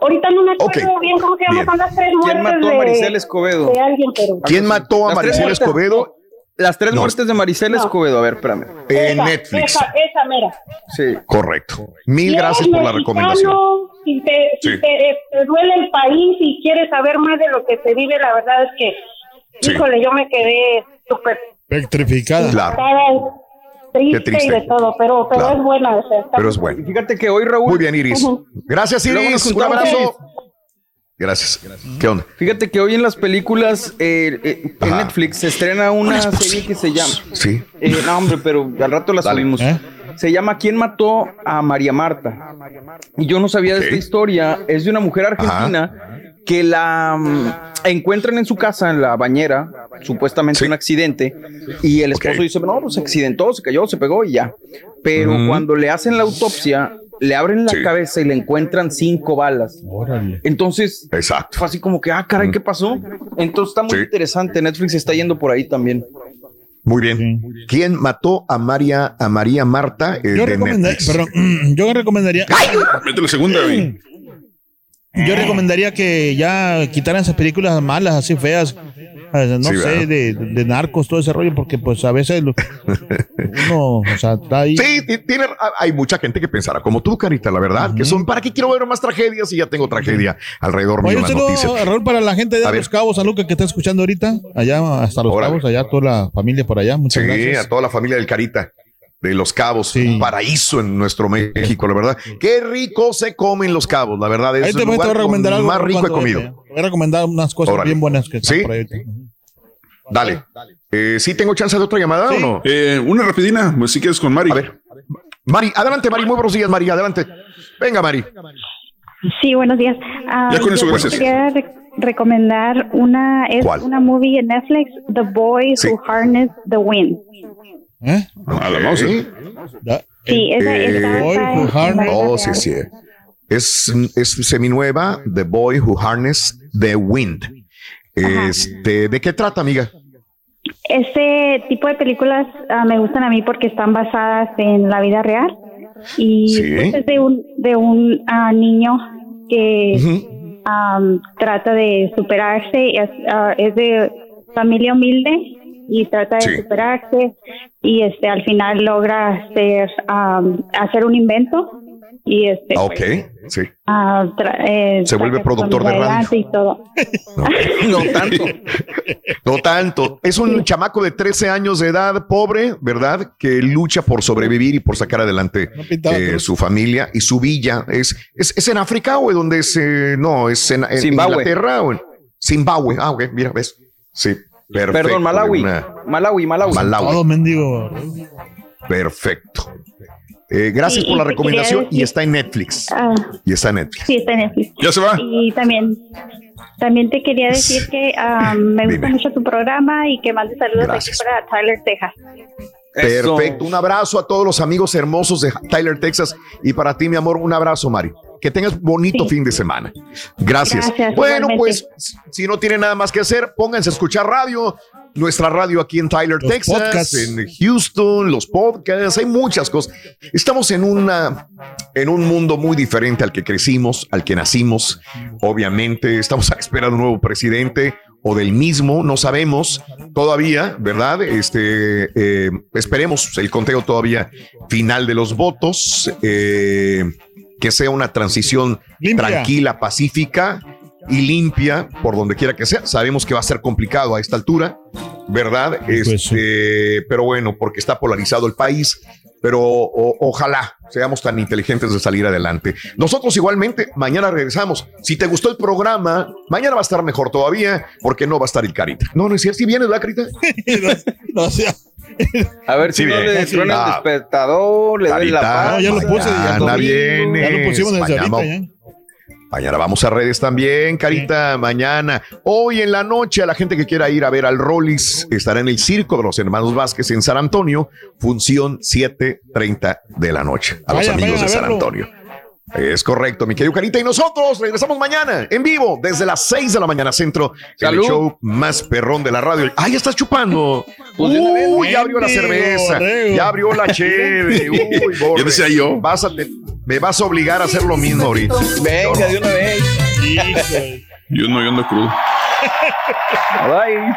Ahorita no me acuerdo bien cómo se llama, son las tres muertes
¿Quién mató a
de-
Maricel Escobedo?
de alguien, pero...
¿Quién mató a Maricel Escobedo?
Las tres
No.
muertes de Maricel Escobedo. A ver, espérame.
En
Esa,
Netflix.
Esa, esa mera.
Sí.
Correcto. Mil gracias por la recomendación.
Si, te, si te, eh, te duele el país y quieres saber más de lo que se vive, la verdad es que,
Sí.
híjole, yo me quedé súper
Petrificada.
impactada, triste,
triste.
y de todo, pero, pero
Claro.
es buena. O sea,
Pero es bueno.
Fíjate que hoy, Raúl.
Muy bien, Iris.
Ujú.
Gracias,
Luego nos
Iris. Un abrazo. Gracias. ¿Qué onda?
Fíjate que hoy en las películas eh, eh, en Netflix se estrena una serie que se llama.
Sí.
Eh, no, hombre, pero al rato la subimos. Se llama ¿Quién mató a María Marta? Y yo no sabía de esta historia. Es de una mujer argentina que la mm, encuentran en su casa, en la bañera, supuestamente un accidente. Y el esposo dice: No, pues se accidentó, se cayó, se pegó y ya. Pero
Mm.
cuando le hacen la autopsia, le abren la cabeza y le encuentran cinco balas. Entonces,
Exacto.
fue así como que, ah, caray, ¿qué pasó? Entonces está muy
Sí.
interesante. Netflix está yendo por ahí también.
Muy bien. ¿Quién mató a María, a María Marta eh,
Yo,
de
recomenda-
Netflix?
perdón, yo recomendaría.
Mete la segunda, güey.
Yo recomendaría que ya quitaran esas películas malas, así feas. No
Sí,
sé, de, de narcos, todo ese rollo, porque pues a veces lo- uno, o sea, está ahí.
Sí, ti- tiene, hay mucha gente que pensará como tú, Carita, la verdad, que son, ¿para qué quiero ver más tragedias si ya tengo tragedia alrededor mío
saludo,
noticias?
Raúl, para la gente de
A.
Los Cabos, San Lucas, que está escuchando ahorita, allá hasta Los. Cabos, allá toda la familia por allá. Muchas
Sí,
gracias.
a toda la familia del Carita, de Los Cabos, un paraíso en nuestro México, la verdad. Qué rico se come en Los Cabos, la verdad. Es
Ahí te
el
voy a
lugar
recomendar algo.
más rico he comido.
vaya. Te voy a recomendar unas cosas
Órale.
bien buenas que están
¿Sí?
por ahí. ahorita.
Dale. Eh, ¿Sí tengo chance de otra llamada o no?
Eh, una rapidina, pues si quieres con Mari.
A ver. Mari, adelante, Mari. Muy buenos días, Mari. Adelante. Venga, Mari.
Sí, buenos días. Ah,
Ya con eso,
yo
gracias.
Quería re- recomendar una, es
¿Cuál?
una movie en Netflix, The Boy
Sí.
Who Harnessed the Wind.
¿Eh?
A la mouse.
Sí, esa
Eh,
en- en la vida
Oh, sí,
real.
sí. Es, es seminueva, The Boy Who Harnessed the Wind. Este, ¿De qué trata, amiga?
Este tipo de películas ah, me gustan a mí porque están basadas en la vida real y
Sí.
pues, es de un de un ah, niño que am, trata de superarse es, ah, es de familia humilde y trata de
Sí.
superarse y este al final logra hacer am, hacer un invento y este
Ah, Ok, sí.
ah, tra- eh,
Se vuelve productor de radio.
y todo
No tanto.
No tanto. Es un chamaco de 13 años de edad, pobre, ¿verdad? Que lucha por sobrevivir y por sacar adelante eh, su familia y su villa. ¿Es, es, es en África o en donde es? eh, no, es en, en
Zimbabue.
Inglaterra o en Zimbabue. Ah, ok, mira, ves. Sí. Perfecto,
Perdón, Malawi. Malawi, Malawi.
Malawi.
Todo mendigo.
Perfecto. Eh, gracias
Y-
por la recomendación y está en Netflix.
Ah,
Y está en Netflix.
sí, está en Netflix.
Ya se va.
Y también, también te quería decir que ah, me gusta mucho tu programa y que mandes saludos
Gracias.
aquí para Tyler, Texas.
Perfecto. Un abrazo a todos los amigos hermosos de Tyler, Texas. Y para ti, mi amor, un abrazo, Mari. Que tengas bonito fin de semana. Gracias.
Gracias,
bueno,
igualmente.
pues si no tienen nada más que hacer, pónganse a escuchar radio. Nuestra radio aquí en Tyler,
Los
Texas,
podcasts.
en Houston, los podcasts, hay muchas cosas. Estamos en una en un mundo muy diferente al que crecimos, al que nacimos. Obviamente, estamos a la espera de un nuevo presidente o del mismo, no sabemos todavía, ¿verdad? Este, eh, esperemos el conteo todavía final de los votos, eh, que sea una transición
Limpia.
tranquila, pacífica y limpia por donde quiera que sea. Sabemos que va a ser complicado a esta altura, ¿verdad? Este, Pero bueno, porque está polarizado el país. Pero o- ojalá seamos tan inteligentes de salir adelante. Nosotros igualmente, mañana regresamos. Si te gustó el programa, mañana va a estar mejor todavía, porque no va a estar el Carita. No, no es cierto. Si vienes, ¿la Carita?
no, sea,
A ver si
Sí,
no
bien.
le
Sí.
el
Ah.
despertador, le doy la paz.
No, ya lo puse, ya
vienes.
ya lo pusimos ahorita, ya.
Mañana vamos a redes también, Carita. Mañana. Hoy en la noche, a la gente que quiera ir a ver al Rollis, estará en el Circo de los Hermanos Vázquez en San Antonio, función 7:30 de la noche. A los amigos de San. Antonio. Es correcto, mi querido Carita. Y nosotros regresamos mañana en vivo desde las 6 de la mañana centro. en El
Salud.
show más perrón de la radio. ¡Ah, ya estás chupando!
Pues
Uy, ya abrió la cerveza. Ya abrió la cheve. Uy, borre.
Ya decía yo.
Vas a te- me vas a obligar a hacer lo mismo ahorita.
Venga, de una vez.
Yo no, yo ando crudo.
Bye.